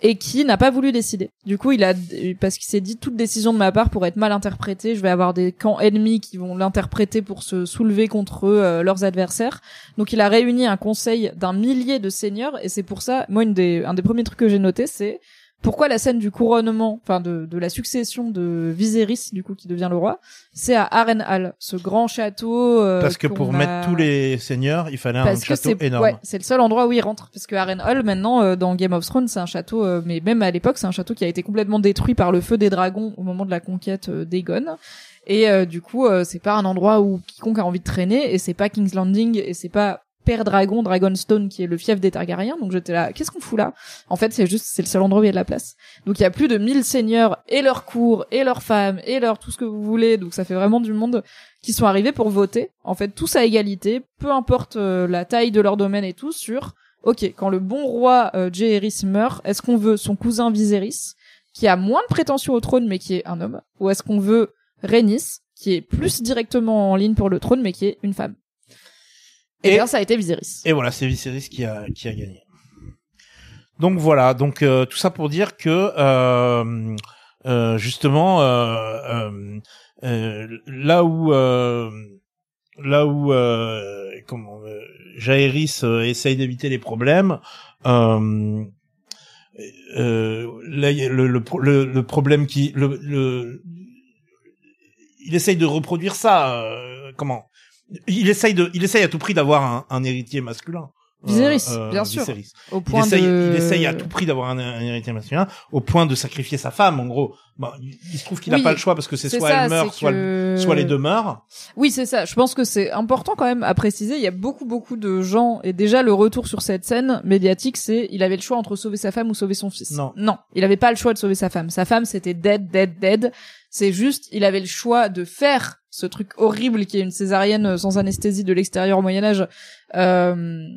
[SPEAKER 1] et qui n'a pas voulu décider. Du coup, il a parce qu'il s'est dit toute décision de ma part pour être mal interprétée, je vais avoir des camps ennemis qui vont l'interpréter pour se soulever contre eux, euh, leurs adversaires. Donc il a réuni un conseil d'un millier de seigneurs et c'est pour ça, moi un des premiers trucs que j'ai noté c'est pourquoi la scène du couronnement, enfin de, de la succession de Viserys du coup qui devient le roi, c'est à Harrenhal, ce grand château. euh,
[SPEAKER 2] Parce que pour
[SPEAKER 1] a-
[SPEAKER 2] mettre tous les seigneurs, il fallait un
[SPEAKER 1] parce
[SPEAKER 2] château
[SPEAKER 1] c'est
[SPEAKER 2] énorme.
[SPEAKER 1] ouais, c'est le seul endroit où il rentre parce que Harrenhal maintenant euh, dans Game of Thrones c'est un château euh, mais même à l'époque c'est un château qui a été complètement détruit par le feu des dragons au moment de la conquête euh, d'Aegon et euh, du coup euh, c'est pas un endroit où quiconque a envie de traîner et c'est pas King's Landing et c'est pas Père Dragon Dragonstone qui est le fief des Targaryens. Donc j'étais là qu'est-ce qu'on fout là? En fait c'est juste c'est le seul endroit où il y a de la place. Donc il y a plus de 1000 seigneurs et leurs cours et leurs femmes et leur tout ce que vous voulez. Donc ça fait vraiment du monde qui sont arrivés pour voter, en fait, tous à égalité, peu importe euh, la taille de leur domaine et tout, sur, ok, quand le bon roi euh, meurt, est-ce qu'on veut son cousin Viserys, qui a moins de prétention au trône mais qui est un homme, ou est-ce qu'on veut Rhaenys, qui est plus directement en ligne pour le trône mais qui est une femme? Et,
[SPEAKER 2] Et-
[SPEAKER 1] bien ça a été Viserys.
[SPEAKER 2] Et voilà, c'est Viserys qui a qui a gagné. Donc voilà, donc euh, tout ça pour dire que euh, euh, justement euh, euh, euh, là où euh, là où euh, comment euh, euh, essaye d'éviter les problèmes, euh, euh, là, le, le, le, le problème qui le, le il essaye de reproduire ça. euh, comment Il essaye de, il essaye à tout prix d'avoir un, un héritier masculin.
[SPEAKER 1] Viserys, bien sûr.
[SPEAKER 2] Viserys.
[SPEAKER 1] Au
[SPEAKER 2] Il
[SPEAKER 1] point
[SPEAKER 2] essaye,
[SPEAKER 1] de...
[SPEAKER 2] il essaye à tout prix d'avoir un, un héritier masculin, au point de sacrifier sa femme. En gros, Bon, il, il se trouve qu'il n'a
[SPEAKER 1] Oui,
[SPEAKER 2] pas le choix parce que c'est soit
[SPEAKER 1] ça,
[SPEAKER 2] elle meurt, soit,
[SPEAKER 1] que-
[SPEAKER 2] soit les deux meurent.
[SPEAKER 1] Oui, c'est ça. Je pense que c'est important quand même à préciser. Il y a beaucoup, beaucoup de gens et déjà le retour sur cette scène médiatique, c'est il avait le choix entre sauver sa femme ou sauver son fils.
[SPEAKER 2] Non.
[SPEAKER 1] non, il avait pas le choix de sauver sa femme. Sa femme, c'était dead, dead, dead. C'est juste, il avait le choix de faire ce truc horrible qui est une césarienne sans anesthésie de l'extérieur au Moyen Âge euh,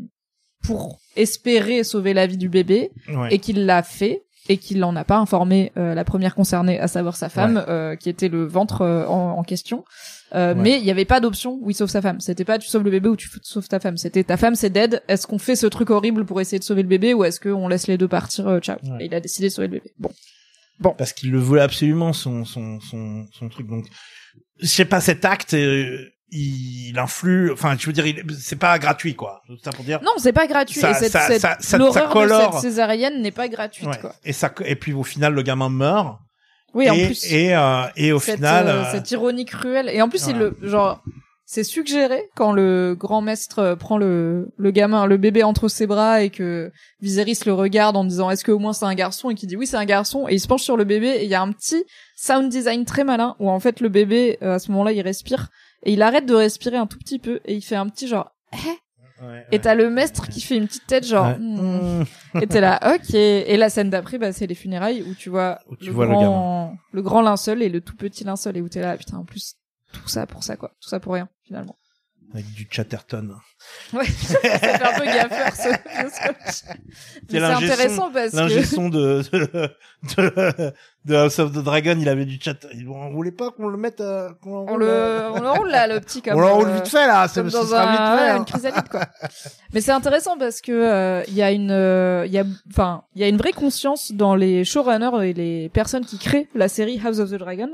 [SPEAKER 1] pour espérer sauver la vie du bébé
[SPEAKER 2] Ouais.
[SPEAKER 1] et qu'il l'a fait et qu'il n'en a pas informé euh, la première concernée, à savoir sa femme, euh, qui était le ventre euh, en, en question. Euh,
[SPEAKER 2] Ouais.
[SPEAKER 1] Mais il n'y avait pas d'option où il sauve sa femme. C'était pas tu sauves le bébé ou tu sauves ta femme. C'était ta femme c'est dead. Est-ce qu'on fait ce truc horrible pour essayer de sauver le bébé ou est-ce qu'on laisse les deux partir euh, Ciao.
[SPEAKER 2] Ouais.
[SPEAKER 1] Et il a décidé de sauver le bébé. Bon.
[SPEAKER 2] parce qu'il le voulait absolument son son son son truc donc je sais pas cet acte euh, il influe enfin je veux dire c'est pas gratuit quoi tout ça pour dire
[SPEAKER 1] Non, c'est pas gratuit.
[SPEAKER 2] Ça-
[SPEAKER 1] et cette,
[SPEAKER 2] ça-
[SPEAKER 1] cette-
[SPEAKER 2] ça-
[SPEAKER 1] l'horreur de
[SPEAKER 2] colore.
[SPEAKER 1] cette césarienne n'est pas gratuite.
[SPEAKER 2] Ouais.
[SPEAKER 1] Quoi.
[SPEAKER 2] et ça et puis au final le gamin meurt
[SPEAKER 1] Oui,
[SPEAKER 2] et
[SPEAKER 1] en plus.
[SPEAKER 2] et euh, et au
[SPEAKER 1] cette,
[SPEAKER 2] final
[SPEAKER 1] euh,
[SPEAKER 2] euh,
[SPEAKER 1] cette ironie cruelle et en plus il le genre c'est suggéré quand le grand maître prend le le gamin le bébé entre ses bras et que Viserys le regarde en disant est-ce que au moins c'est un garçon? Et qui dit oui c'est un garçon et il se penche sur le bébé et il y a un petit sound design très malin où en fait le bébé euh, à ce moment-là il respire et il arrête de respirer un tout petit peu et il fait un petit genre Eh!
[SPEAKER 2] Ouais,
[SPEAKER 1] et t'as le maître qui fait une petite tête genre
[SPEAKER 2] Ouais.
[SPEAKER 1] Hmm. et t'es là ok! Et la scène d'après bah c'est les funérailles où tu vois
[SPEAKER 2] Où tu
[SPEAKER 1] le
[SPEAKER 2] vois le
[SPEAKER 1] grand le grand linceul et le tout petit linceul et où t'es là putain en plus tout ça pour ça quoi. Tout ça pour rien finalement.
[SPEAKER 2] Avec du Chatterton
[SPEAKER 1] ouais ça fait un peu gaffeur ce, c'est
[SPEAKER 2] son-
[SPEAKER 1] intéressant parce
[SPEAKER 2] l'ingé
[SPEAKER 1] que
[SPEAKER 2] son de, de, de House of the Dragon, il avait du chat. On voulait pas qu'on le mette, euh, qu'on
[SPEAKER 1] on
[SPEAKER 2] l'enroule,
[SPEAKER 1] le
[SPEAKER 2] euh,
[SPEAKER 1] on le roule là le petit comme
[SPEAKER 2] on l'enroule
[SPEAKER 1] euh,
[SPEAKER 2] vite fait là, c'est
[SPEAKER 1] comme
[SPEAKER 2] ce
[SPEAKER 1] dans
[SPEAKER 2] sera vite
[SPEAKER 1] un,
[SPEAKER 2] fait.
[SPEAKER 1] ouais,
[SPEAKER 2] hein.
[SPEAKER 1] une chrysalide quoi. Mais c'est intéressant parce que euh, il y a une euh, il y a enfin il y a une vraie conscience dans les showrunners et les personnes qui créent la série House of the Dragon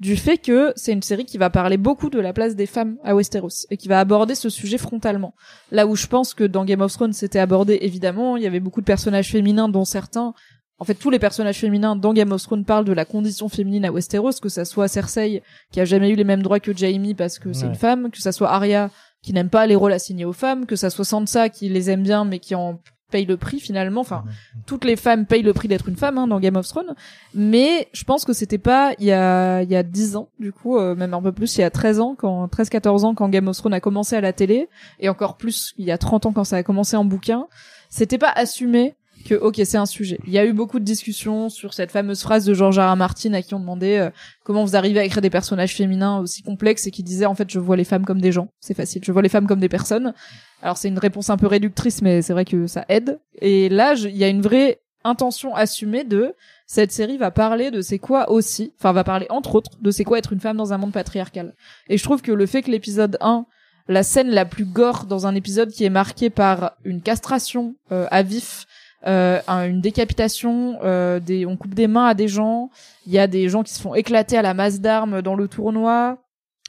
[SPEAKER 1] du fait que c'est une série qui va parler beaucoup de la place des femmes à Westeros et qui va aborder ce sujet frontalement. Là où je pense que dans Game of Thrones c'était abordé évidemment, il y avait beaucoup de personnages féminins dont certains en fait tous les personnages féminins dans Game of Thrones parlent de la condition féminine à Westeros, que ça soit Cersei qui a jamais eu les mêmes droits que Jaime parce que c'est
[SPEAKER 2] Ouais.
[SPEAKER 1] une femme, que ça soit Arya qui n'aime pas les rôles assignés aux femmes, que ça soit Sansa qui les aime bien mais qui en paye le prix finalement. Enfin, toutes les femmes payent le prix d'être une femme hein, dans Game of Thrones. Mais je pense que c'était pas il y a il y a 10 ans du coup, euh, même un peu plus, il y a 13 ans quand 13 14 ans quand Game of Thrones a commencé à la télé et encore plus il y a 30 ans quand ça a commencé en bouquin, c'était pas assumé que ok c'est un sujet. Il y a eu beaucoup de discussions sur cette fameuse phrase de George R. R. Martin à qui on demandait euh, comment vous arrivez à écrire des personnages féminins aussi complexes et qui disait en fait je vois les femmes comme des gens, c'est facile, je vois les femmes comme des personnes. Alors c'est une réponse un peu réductrice mais c'est vrai que ça aide. Et là il y a une vraie intention assumée de cette série va parler de c'est quoi aussi, enfin va parler entre autres de c'est quoi être une femme dans un monde patriarcal. Et je trouve que le fait que l'épisode 1 la scène la plus gore dans un épisode qui est marqué par une castration euh, à vif, euh, un- une décapitation, euh, des, on coupe des mains à des gens, il y a des gens qui se font éclater à la masse d'armes dans le tournoi,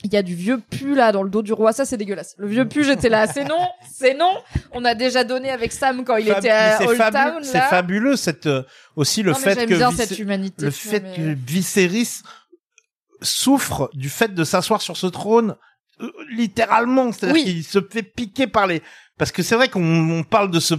[SPEAKER 1] il y a du vieux pu là dans le dos du roi, ça c'est dégueulasse. Le vieux pu, j'étais là, c'est non, c'est non. On a déjà donné avec Sam quand il
[SPEAKER 2] Fab-
[SPEAKER 1] était à Old
[SPEAKER 2] fabu-
[SPEAKER 1] Town
[SPEAKER 2] C'est fabuleux cette euh, aussi le
[SPEAKER 1] Non,
[SPEAKER 2] fait que
[SPEAKER 1] bien cette humanité.
[SPEAKER 2] le fait
[SPEAKER 1] mais-
[SPEAKER 2] que Viserys souffre du fait de s'asseoir sur ce trône euh, littéralement, c'est-à-dire
[SPEAKER 1] Oui.
[SPEAKER 2] qu'il se fait piquer par les parce que c'est vrai qu'on on parle de ce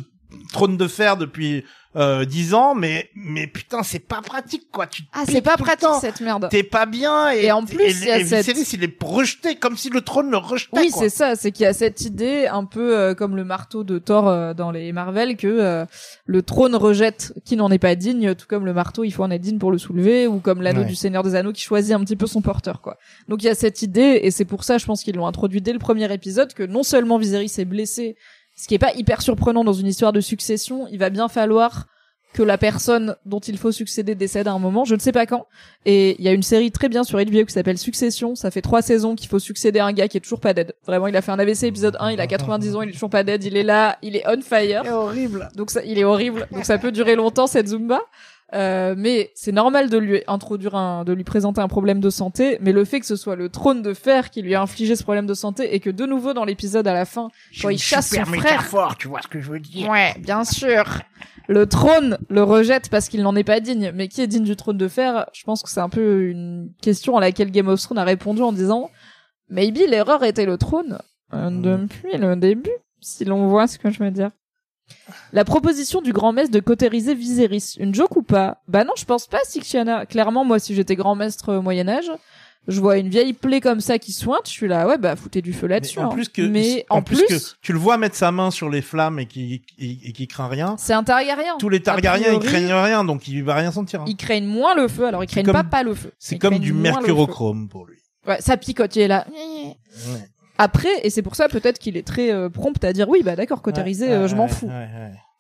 [SPEAKER 2] trône de fer depuis euh, dix ans, mais mais putain c'est pas pratique quoi. Tu
[SPEAKER 1] Ah, c'est pas pratique cette merde.
[SPEAKER 2] T'es pas bien et,
[SPEAKER 1] Et en plus,
[SPEAKER 2] et,
[SPEAKER 1] il y a
[SPEAKER 2] et
[SPEAKER 1] cette-
[SPEAKER 2] Viserys, il est rejeté comme si le trône le rejetait.
[SPEAKER 1] Oui, c'est ça, c'est qu'il y a cette idée un peu euh, comme le marteau de Thor euh, dans les Marvel que euh, le trône rejette qui n'en est pas digne, tout comme le marteau, il faut en être digne pour le soulever, ou comme l'anneau
[SPEAKER 2] Ouais.
[SPEAKER 1] du Seigneur des Anneaux qui choisit un petit peu son porteur, quoi. Donc il y a cette idée, et c'est pour ça, je pense qu'ils l'ont introduit dès le premier épisode, que non seulement Viserys est blessé, ce qui est pas hyper surprenant dans une histoire de succession, il va bien falloir que la personne dont il faut succéder décède à un moment, je ne sais pas quand. Et il y a une série très bien sur HBO qui s'appelle Succession, ça fait trois saisons qu'il faut succéder à un gars qui est toujours pas dead. Vraiment, il a fait un AVC épisode 1, il a 90 ans, il est toujours pas dead, il est là, il est on fire.
[SPEAKER 2] C'est horrible.
[SPEAKER 1] Donc ça, il est horrible. Donc ça peut durer longtemps cette Zumba. Euh, mais c'est normal de lui introduire un, de lui présenter un problème de santé, mais le fait que ce soit le trône de fer qui lui a infligé ce problème de santé et que de nouveau dans l'épisode à la fin, quand il chasse son frère,
[SPEAKER 3] métaphore, tu vois ce que je veux dire.
[SPEAKER 1] Ouais, bien sûr. Le trône le rejette parce qu'il n'en est pas digne. Mais qui est digne du trône de fer? Je pense que c'est un peu une question à laquelle Game of Thrones a répondu en disant Maybe l'erreur était le trône euh, depuis le début, si l'on voit ce que je veux dire. La proposition du grand maître de cautériser Viserys, une joke ou pas? Bah non, je pense pas, Sixiana. Clairement, moi, si j'étais grand maître au Moyen Âge, je vois une vieille plaie comme ça qui sointe, je suis là, ouais, bah foutez du feu là-dessus.
[SPEAKER 2] Mais en
[SPEAKER 1] hein.
[SPEAKER 2] plus que,
[SPEAKER 1] Mais en plus,
[SPEAKER 2] que tu le vois mettre sa main sur les flammes et qui et, et qui craint rien.
[SPEAKER 1] c'est un Targaryen.
[SPEAKER 2] Tous les Targaryens ils craignent rien, donc il va rien sentir. hein.
[SPEAKER 1] Ils craignent moins le feu, alors ils craignent pas
[SPEAKER 2] comme-
[SPEAKER 1] pas le feu.
[SPEAKER 2] C'est comme du mercurochrome pour lui.
[SPEAKER 1] Ouais, ça picote, il est là.
[SPEAKER 2] Ouais.
[SPEAKER 1] Après, et c'est pour ça peut-être qu'il est très euh, prompt à dire oui, bah d'accord,
[SPEAKER 2] Ouais,
[SPEAKER 1] euh, je m'en fous.
[SPEAKER 2] ouais.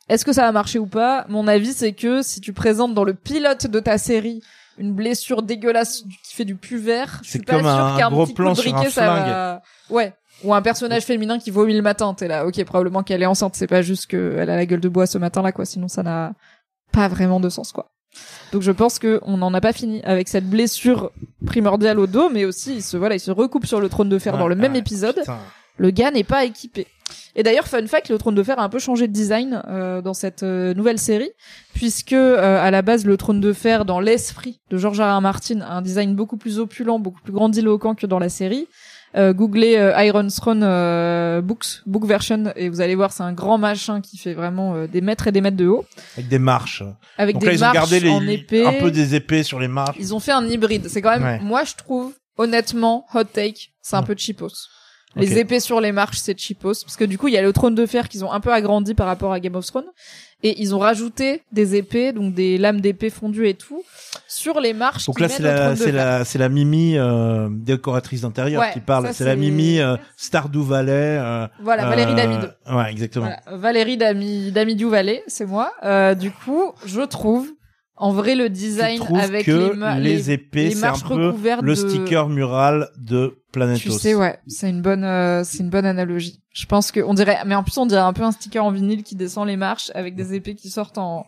[SPEAKER 1] Est-ce que ça va marcher ou pas? Mon avis, c'est que si tu présentes dans le pilote de ta série une blessure dégueulasse qui fait du pu vert, je
[SPEAKER 2] C'est
[SPEAKER 1] suis pas
[SPEAKER 2] comme
[SPEAKER 1] sûre
[SPEAKER 2] un
[SPEAKER 1] qu'un
[SPEAKER 2] gros
[SPEAKER 1] petit coup
[SPEAKER 2] plan
[SPEAKER 1] de
[SPEAKER 2] sur un
[SPEAKER 1] briquet, ça va... Ouais. Ou un personnage féminin qui vomit le matin, t'es là. Ok, probablement qu'elle est enceinte, c'est pas juste qu'elle a la gueule de bois ce matin-là, quoi. Sinon, ça n'a pas vraiment de sens, quoi. Donc je pense que on n'en a pas fini avec cette blessure primordiale au dos, mais aussi il se voilà, il se recoupe sur le trône de fer
[SPEAKER 2] Ouais,
[SPEAKER 1] dans le même épisode.
[SPEAKER 2] putain.
[SPEAKER 1] Le gars n'est pas équipé. Et d'ailleurs, fun fact, le trône de fer a un peu changé de design euh, dans cette euh, nouvelle série, puisque euh, à la base, le trône de fer, dans l'esprit de George R. R. Martin, a un design beaucoup plus opulent, beaucoup plus grandiloquent que dans la série. Euh, googlez euh, Iron Throne euh, books, book version, et vous allez voir, c'est un grand machin qui fait vraiment euh, des mètres et des mètres de haut,
[SPEAKER 2] Avec des marches.
[SPEAKER 1] avec
[SPEAKER 2] Donc
[SPEAKER 1] des
[SPEAKER 2] là ils ont
[SPEAKER 1] marches
[SPEAKER 2] gardé les,
[SPEAKER 1] en épée.
[SPEAKER 2] un peu des épées sur les marches.
[SPEAKER 1] Ils ont fait un hybride. C'est quand même,
[SPEAKER 2] Ouais.
[SPEAKER 1] moi je trouve, honnêtement, hot take, c'est un
[SPEAKER 2] Ouais.
[SPEAKER 1] peu cheapos. Les épées sur les marches, c'est cheapos. Parce que du coup, il y a le trône de fer qu'ils ont un peu agrandi par rapport à Game of Thrones. Et ils ont rajouté des épées, donc des lames d'épée fondues et tout, sur les marches.
[SPEAKER 2] Donc là c'est la c'est la c'est la Mimi euh, décoratrice d'intérieur
[SPEAKER 1] Ouais,
[SPEAKER 2] qui parle. C'est la Mimi euh, Stardew Valley. euh,
[SPEAKER 1] Voilà, Valérie
[SPEAKER 2] euh,
[SPEAKER 1] Damido.
[SPEAKER 2] Ouais exactement.
[SPEAKER 1] Voilà, Valérie Dami, Damidiou Vallée, c'est moi. Euh, du coup, je trouve, en vrai, le design avec
[SPEAKER 2] que
[SPEAKER 1] les,
[SPEAKER 2] les, épées c'est un peu le
[SPEAKER 1] de-
[SPEAKER 2] sticker mural de Planetos.
[SPEAKER 1] Tu sais, ouais, c'est une bonne, euh, c'est une bonne analogie. Je pense que on dirait, mais en plus on dirait un peu un sticker en vinyle qui descend les marches avec des épées qui sortent en,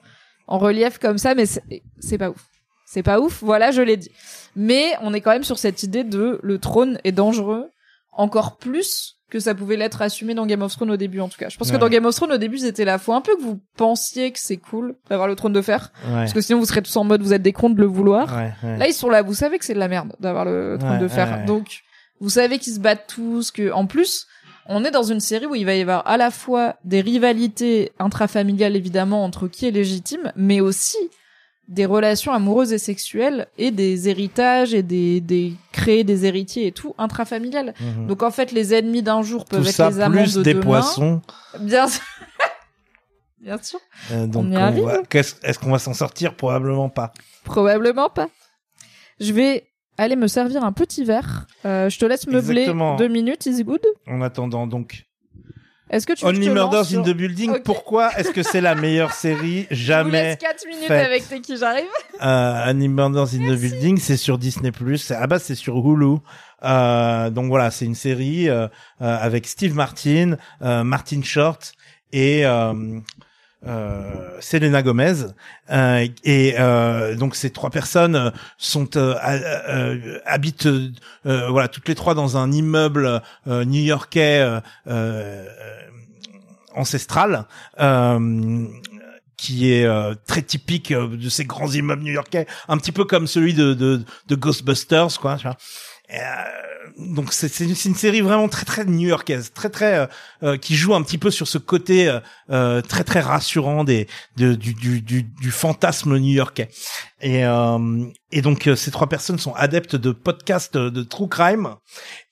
[SPEAKER 1] en relief comme ça, mais c'est pas ouf. C'est pas ouf, voilà, je l'ai dit. Mais on est quand même sur cette idée de le trône est dangereux, encore plus que ça pouvait l'être assumé dans Game of Thrones au début en tout cas. Je pense que dans Game of Thrones au début c'était là. Faut un peu que vous pensiez que c'est cool d'avoir le trône de fer,
[SPEAKER 2] Ouais.
[SPEAKER 1] parce que sinon vous serez tous en mode vous êtes des cons de le vouloir.
[SPEAKER 2] Ouais.
[SPEAKER 1] Là ils sont là, vous savez que c'est de la merde d'avoir le trône de fer. Donc vous savez qu'ils se battent tous, que en plus on est dans une série où il va y avoir à la fois des rivalités intrafamiliales évidemment entre qui est légitime, mais aussi des relations amoureuses et sexuelles et des héritages et des, des créer des héritiers et tout intrafamiliales.
[SPEAKER 2] Mhm.
[SPEAKER 1] Donc en fait les ennemis d'un jour peuvent
[SPEAKER 2] Tout
[SPEAKER 1] être
[SPEAKER 2] ça
[SPEAKER 1] les amants
[SPEAKER 2] plus
[SPEAKER 1] de
[SPEAKER 2] des
[SPEAKER 1] demain.
[SPEAKER 2] poissons.
[SPEAKER 1] Bien sûr. Bien sûr.
[SPEAKER 2] Euh, donc va- qu'est-ce- Est-ce qu'on va s'en sortir? Probablement pas.
[SPEAKER 1] Probablement pas. Je vais aller me servir un petit verre. Euh, je te laisse meubler
[SPEAKER 2] Exactement.
[SPEAKER 1] deux minutes, is good.
[SPEAKER 2] En attendant, donc
[SPEAKER 1] Est-ce que tu je
[SPEAKER 2] Only Murders
[SPEAKER 1] sur-
[SPEAKER 2] in the Building. Pourquoi est-ce que c'est la meilleure série
[SPEAKER 1] Je
[SPEAKER 2] jamais
[SPEAKER 1] laisse 4 minutes
[SPEAKER 2] faite.
[SPEAKER 1] avec T'es qui j'arrive.
[SPEAKER 2] euh, Only Murders in the Building C'est sur Disney+. À la base, c'est sur Hulu. Euh, donc voilà, c'est une série euh, euh, avec Steve Martin, euh, Martin Short et euh, Selena Gomez. Euh, et euh, donc ces trois personnes euh, sont euh, euh, habitent voilà toutes les trois dans un immeuble new-yorkais ancestral. Qui est euh, très typique de ces grands immeubles new-yorkais, un petit peu comme celui de, de, de Ghostbusters, quoi. Tu vois. Euh, donc c'est une, série vraiment très très new-yorkaise, très très euh, euh, qui joue un petit peu sur ce côté euh, euh, très très rassurant des de, du, du, du, du fantasme new-yorkais. Et, euh, et donc ces trois personnes sont adeptes de podcasts de true crime.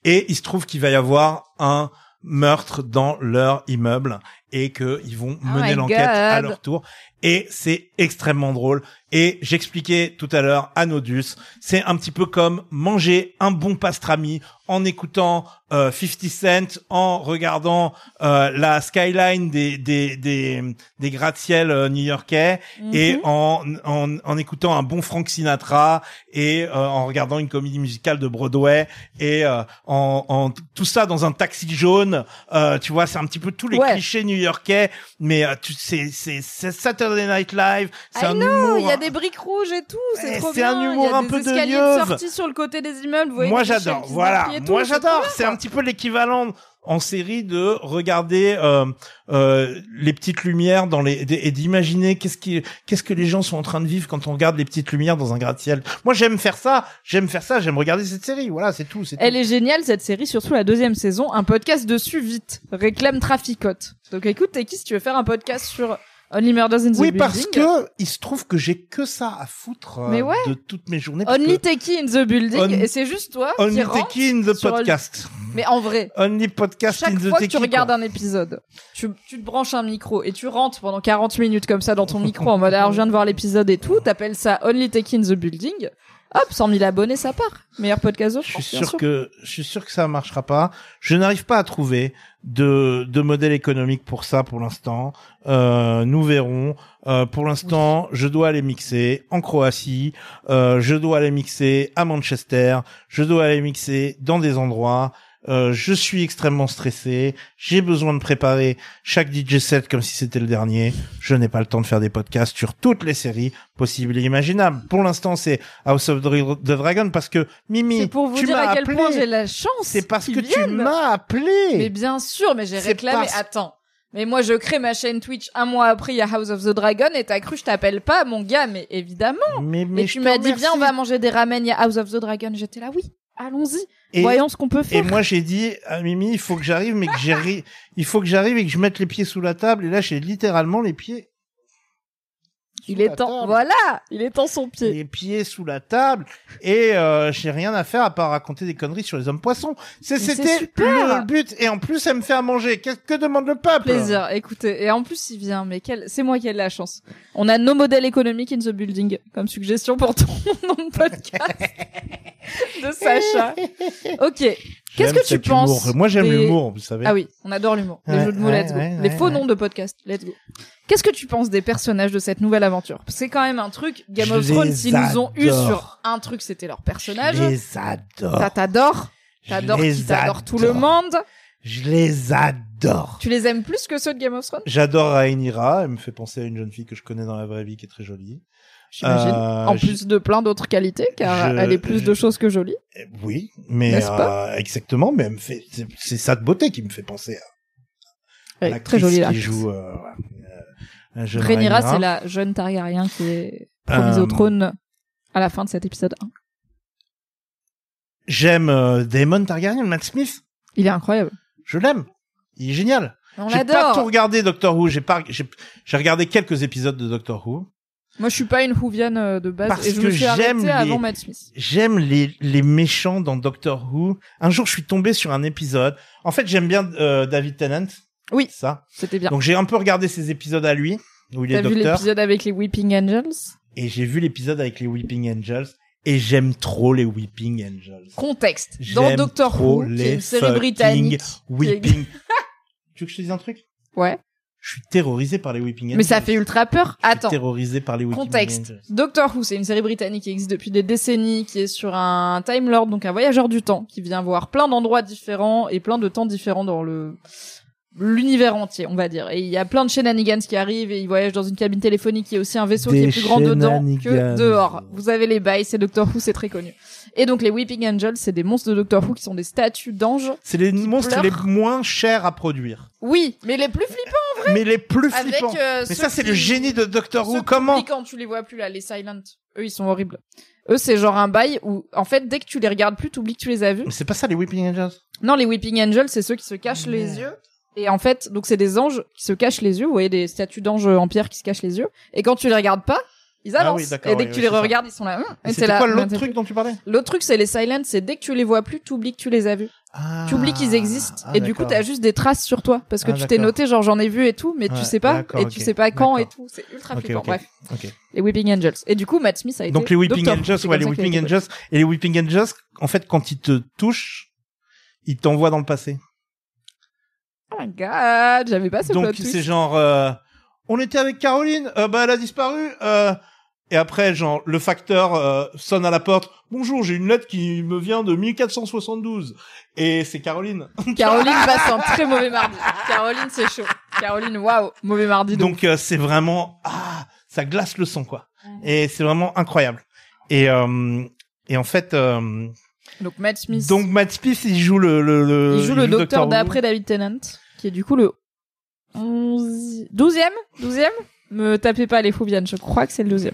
[SPEAKER 2] Et il se trouve qu'il va y avoir un meurtre dans leur immeuble et que ils vont
[SPEAKER 1] Oh
[SPEAKER 2] mener l'enquête à leur tour et c'est extrêmement drôle et j'expliquais tout à l'heure à Nodus c'est un petit peu comme manger un bon pastrami en écoutant euh, 50 Cent en regardant euh, la skyline des des des, des gratte-ciel euh, new-yorkais et
[SPEAKER 1] Mhm.
[SPEAKER 2] en, en en écoutant un bon Frank Sinatra et euh, en regardant une comédie musicale de Broadway et euh, en, en tout ça dans un taxi jaune euh, tu vois c'est un petit peu tous les
[SPEAKER 1] Ouais.
[SPEAKER 2] clichés new-yorkais mais euh, tu c'est c'est c'est Saturday Night Live c'est
[SPEAKER 1] I
[SPEAKER 2] un
[SPEAKER 1] know,
[SPEAKER 2] humour
[SPEAKER 1] il y a des briques rouges et tout, c'est
[SPEAKER 2] Eh,
[SPEAKER 1] trop
[SPEAKER 2] c'est
[SPEAKER 1] bien.
[SPEAKER 2] un
[SPEAKER 1] Il y
[SPEAKER 2] humour
[SPEAKER 1] a
[SPEAKER 2] un
[SPEAKER 1] des
[SPEAKER 2] peu de
[SPEAKER 1] escaliers
[SPEAKER 2] yeuve.
[SPEAKER 1] sortis sur le côté des immeubles. vous voyez
[SPEAKER 2] moi j'adore voilà
[SPEAKER 1] tout,
[SPEAKER 2] moi j'adore c'est un petit peu l'équivalent en série de regarder euh, euh, les petites lumières dans les et d'imaginer qu'est-ce qui qu'est-ce que les gens sont en train de vivre quand on regarde les petites lumières dans un gratte-ciel moi j'aime faire ça j'aime faire ça j'aime regarder cette série voilà c'est tout c'est tout.
[SPEAKER 1] Elle est géniale cette série, surtout la deuxième saison. Un podcast dessus vite. Réclame Traficote. Donc écoute, t'es qui si tu veux faire un podcast sur Only Murders in the
[SPEAKER 2] oui
[SPEAKER 1] Building
[SPEAKER 2] parce que il se trouve que j'ai que ça à foutre euh,
[SPEAKER 1] Mais ouais.
[SPEAKER 2] de toutes mes journées parce
[SPEAKER 1] Only
[SPEAKER 2] que
[SPEAKER 1] Techie in the Building
[SPEAKER 2] On-
[SPEAKER 1] et c'est juste toi qui
[SPEAKER 2] Only Techie in the
[SPEAKER 1] Only-
[SPEAKER 2] podcast
[SPEAKER 1] Mais en vrai,
[SPEAKER 2] Only podcast
[SPEAKER 1] chaque
[SPEAKER 2] in the
[SPEAKER 1] fois que tu regardes
[SPEAKER 2] quoi.
[SPEAKER 1] un épisode, tu, tu te branches un micro et tu rentres pendant 40 minutes comme ça dans ton micro en mode alors je viens de voir l'épisode et tout, t'appelles ça Only Techie in the Building. Hop, 100 000 abonnés, ça part. Meilleur podcast de
[SPEAKER 2] Je suis sûr que je suis sûr que ça marchera pas. Je n'arrive pas à trouver de de modèle économique pour ça pour l'instant. Euh, nous verrons. Euh, pour l'instant, je dois aller mixer en Croatie. Euh, je dois aller mixer à Manchester. Je dois aller mixer dans des endroits. Euh, je suis extrêmement stressé. J'ai besoin de préparer chaque DJ set comme si c'était le dernier. Je n'ai pas le temps de faire des podcasts sur toutes les séries possibles et imaginables. Pour l'instant, c'est House of the Dragon parce que Mimi,
[SPEAKER 1] C'est pour vous
[SPEAKER 2] tu
[SPEAKER 1] dire
[SPEAKER 2] m'as
[SPEAKER 1] à quel
[SPEAKER 2] appelé.
[SPEAKER 1] point j'ai la chance.
[SPEAKER 2] C'est parce que tu m'as appelé.
[SPEAKER 1] Mais bien sûr, mais j'ai réclamé.
[SPEAKER 2] parce-
[SPEAKER 1] Attends. Mais moi, je crée ma chaîne Twitch un mois après, il y a House of the Dragon, et t'as cru, je t'appelle pas, mon gars, mais évidemment.
[SPEAKER 2] mais, mais
[SPEAKER 1] et tu m'as dit, viens, on va manger des ramen, il y a House of the Dragon. J'étais là, oui, allons-y.
[SPEAKER 2] Et,
[SPEAKER 1] Voyons ce qu'on peut
[SPEAKER 2] et
[SPEAKER 1] faire.
[SPEAKER 2] moi j'ai dit à Mimi, il faut que j'arrive, mais que j'ai ri- il faut que j'arrive et que je mette les pieds sous la table. Et là, j'ai littéralement les pieds.
[SPEAKER 1] Il est temps, voilà, il est temps son pied.
[SPEAKER 2] Les pieds sous la table et euh, j'ai rien à faire à part raconter des conneries sur les hommes poissons. C'était le but. Et en plus, elle me fait à manger. Qu'est-ce que demande le peuple?
[SPEAKER 1] Plaisir, écoutez. Et en plus, il vient, mais quel... c'est moi qui ai de la chance. On a nos modèles économiques in the building, comme suggestion pour ton nom de podcast de Sacha. Ok. Qu'est-ce que tu penses.
[SPEAKER 2] Moi, j'aime
[SPEAKER 1] des-
[SPEAKER 2] l'humour, vous savez.
[SPEAKER 1] Ah oui, on adore l'humour. Les
[SPEAKER 2] Ouais,
[SPEAKER 1] jeux de mots,
[SPEAKER 2] ouais,
[SPEAKER 1] let's go.
[SPEAKER 2] ouais,
[SPEAKER 1] Les faux noms de podcast, let's go. Qu'est-ce que tu penses des personnages de cette nouvelle aventure? C'est quand même un truc. Game
[SPEAKER 2] Je
[SPEAKER 1] of Thrones, s'ils nous ont eu sur un truc, c'était leur personnage.
[SPEAKER 2] Je les adore.
[SPEAKER 1] Ça t'adore? T'adores qui t'adore tout le monde?
[SPEAKER 2] Je les adore.
[SPEAKER 1] Tu les aimes plus que ceux de Game of Thrones?
[SPEAKER 2] J'adore Rhaenyra, elle me fait penser à une jeune fille que je connais dans la vraie vie qui est très jolie.
[SPEAKER 1] J'imagine.
[SPEAKER 2] Euh,
[SPEAKER 1] en plus de plein d'autres qualités, car
[SPEAKER 2] je-
[SPEAKER 1] elle est plus
[SPEAKER 2] je-
[SPEAKER 1] de choses que jolie.
[SPEAKER 2] Eh, Oui, mais
[SPEAKER 1] pas
[SPEAKER 2] euh, exactement, mais elle me fait, c'est- c'est sa beauté qui me fait penser à
[SPEAKER 1] est
[SPEAKER 2] l'actrice
[SPEAKER 1] très jolie
[SPEAKER 2] qui
[SPEAKER 1] là.
[SPEAKER 2] joue. Euh, euh,
[SPEAKER 1] Rhaenyra, c'est la jeune Targaryen qui est promise
[SPEAKER 2] Euh,
[SPEAKER 1] au trône à la fin de cet épisode 1.
[SPEAKER 2] J'aime euh, Daemon Targaryen, Matt Smith.
[SPEAKER 1] Il est incroyable.
[SPEAKER 2] Je l'aime. Il est génial.
[SPEAKER 1] On
[SPEAKER 2] J'ai pas tout regardé Doctor Who. J'ai pas, j'ai, j'ai regardé quelques épisodes de Doctor Who.
[SPEAKER 1] Moi, je suis pas une Whovienne euh, de base
[SPEAKER 2] Parce
[SPEAKER 1] et je
[SPEAKER 2] que
[SPEAKER 1] me suis
[SPEAKER 2] j'aime les-
[SPEAKER 1] avant Matt Smith.
[SPEAKER 2] J'aime les, les méchants dans Doctor Who. Un jour, je suis tombé sur un épisode. En fait, j'aime bien euh, David Tennant.
[SPEAKER 1] Oui.
[SPEAKER 2] Ça.
[SPEAKER 1] C'était bien.
[SPEAKER 2] Donc, j'ai un peu regardé ses épisodes à lui, où il est
[SPEAKER 1] T'as vu
[SPEAKER 2] docteur.
[SPEAKER 1] l'épisode avec les Weeping Angels?
[SPEAKER 2] Et j'ai vu l'épisode avec les Weeping Angels. Et j'aime trop les Weeping Angels.
[SPEAKER 1] Contexte. Dans Doctor Who, qui est
[SPEAKER 2] les
[SPEAKER 1] une série
[SPEAKER 2] fucking
[SPEAKER 1] britannique.
[SPEAKER 2] Weeping. tu veux que je te dise un truc?
[SPEAKER 1] Ouais.
[SPEAKER 2] Je suis terrorisé par les Weeping Angels.
[SPEAKER 1] Mais ça fait ultra peur.
[SPEAKER 2] Je suis
[SPEAKER 1] Attends.
[SPEAKER 2] terrorisé par les Weeping
[SPEAKER 1] Contexte.
[SPEAKER 2] Angels.
[SPEAKER 1] Doctor Who, c'est une série britannique qui existe depuis des décennies, qui est sur un Time Lord, donc un voyageur du temps, qui vient voir plein d'endroits différents et plein de temps différents dans le l'univers entier, on va dire. Et il y a plein de shenanigans qui arrivent et il voyage dans une cabine téléphonique qui est aussi un vaisseau qui est plus grand dedans que dehors. Vous avez les bails, c'est Doctor Who, c'est très connu. Et donc les Weeping Angels, c'est des monstres de Doctor Who qui sont des statues d'anges.
[SPEAKER 2] C'est les monstres
[SPEAKER 1] pleurent.
[SPEAKER 2] les moins chers à produire.
[SPEAKER 1] Oui, mais les plus flippants
[SPEAKER 2] Mais les plus
[SPEAKER 1] avec
[SPEAKER 2] flippants.
[SPEAKER 1] euh,
[SPEAKER 2] Mais ça, c'est le génie de Doctor Who. Comment
[SPEAKER 1] quand tu les vois plus là, les Silent. Eux, ils sont horribles. Eux, c'est genre un bail où, en fait, dès que tu les regardes plus, t'oublies que tu les as vus.
[SPEAKER 2] Mais c'est pas ça, les Weeping Angels?
[SPEAKER 1] Non, les Weeping Angels, c'est ceux qui se cachent les yeux. Et en fait, donc c'est des anges qui se cachent les yeux. Vous voyez des statues d'anges en pierre qui se cachent les yeux. Et quand tu les regardes pas, ils
[SPEAKER 2] Ah
[SPEAKER 1] avancent.
[SPEAKER 2] oui,
[SPEAKER 1] et dès
[SPEAKER 2] oui,
[SPEAKER 1] que tu
[SPEAKER 2] oui,
[SPEAKER 1] les
[SPEAKER 2] c'est ça.
[SPEAKER 1] regardes, ils sont là. hum,
[SPEAKER 2] Et
[SPEAKER 1] Et là.
[SPEAKER 2] quoi l'autre truc dont tu parlais
[SPEAKER 1] L'autre truc, c'est les Silent, c'est dès que tu les vois plus, t'oublies que tu les as vus.
[SPEAKER 2] Ah.
[SPEAKER 1] Tu oublies qu'ils existent.
[SPEAKER 2] Ah,
[SPEAKER 1] et du coup, t'as juste des traces sur toi. Parce que tu t'es noté, genre j'en ai vu et tout, mais
[SPEAKER 2] Ouais,
[SPEAKER 1] tu sais pas. Et tu
[SPEAKER 2] ok,
[SPEAKER 1] sais pas quand et tout. C'est ultra flippant. Bref. Les Weeping Angels. Et du coup, Matt Smith a été.
[SPEAKER 2] Donc les Weeping. Angels,
[SPEAKER 1] C'est
[SPEAKER 2] ouais, les Weeping Angels. Et les Weeping Angels, en fait, quand ils te touchent, ils t'envoient dans le passé.
[SPEAKER 1] Oh my god, j'avais pas ce plot
[SPEAKER 2] Donc
[SPEAKER 1] twist.
[SPEAKER 2] c'est genre, euh, on était avec Caroline, euh, bah elle a disparu. Euh, et après, genre, le facteur euh, sonne à la porte. Bonjour, j'ai une lettre qui me vient de 1472. Et c'est Caroline.
[SPEAKER 1] Caroline passe un très mauvais mardi. Caroline, c'est chaud. Caroline, waouh, mauvais mardi. Donc,
[SPEAKER 2] Donc euh, c'est vraiment, ah, ça glace le sang quoi. Et c'est vraiment incroyable. Et euh, et en fait, euh,
[SPEAKER 1] donc Matt Smith.
[SPEAKER 2] donc Matt Smith, il joue le le, le
[SPEAKER 1] il joue le docteur
[SPEAKER 2] Who.
[SPEAKER 1] d'après David Tennant, qui est du coup le 11... 12e 12e Me tapez pas les Foubianes, je crois que c'est le 12e.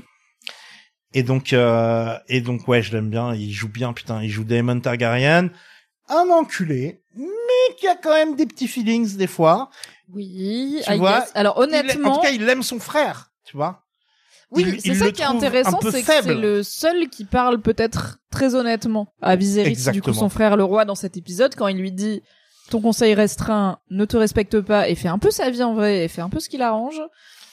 [SPEAKER 2] Et donc, euh, et donc, ouais, je l'aime bien. Il joue bien, putain. Il joue Daemon Targaryen, un enculé, mais qui a quand même des petits feelings des fois.
[SPEAKER 1] Oui,
[SPEAKER 2] Tu
[SPEAKER 1] I
[SPEAKER 2] vois,
[SPEAKER 1] guess. Alors
[SPEAKER 2] Il- en
[SPEAKER 1] honnêtement,
[SPEAKER 2] tout cas, il aime son frère, tu vois.
[SPEAKER 1] oui, c'est ça qui est intéressant, c'est que c'est le seul qui parle peut-être très honnêtement à Viserys, du coup son frère le roi dans cet épisode, quand il lui dit ton conseil restreint ne te respecte pas et fait un peu sa vie en vrai et fait un peu ce qu'il arrange.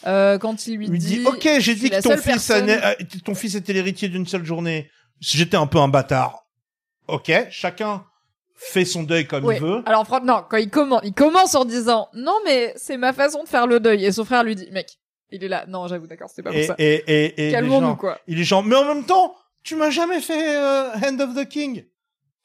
[SPEAKER 1] Euh, quand il lui,
[SPEAKER 2] Il dit,
[SPEAKER 1] dit,
[SPEAKER 2] ok, j'ai dit que ton fils,
[SPEAKER 1] personne-
[SPEAKER 2] a- a- ton fils était l'héritier d'une seule journée. J'étais un peu un bâtard. Ok, chacun fait son deuil comme il veut.
[SPEAKER 1] Alors non, quand il commence, il commence en disant non mais c'est ma façon de faire le deuil et son frère lui dit mec, il est là, non j'avoue d'accord c'est pas pour
[SPEAKER 2] Et,
[SPEAKER 1] ça.
[SPEAKER 2] et, et, et
[SPEAKER 1] Calmons-nous quoi.
[SPEAKER 2] il est genre, mais en même temps, tu m'as jamais fait euh, Hand of the King.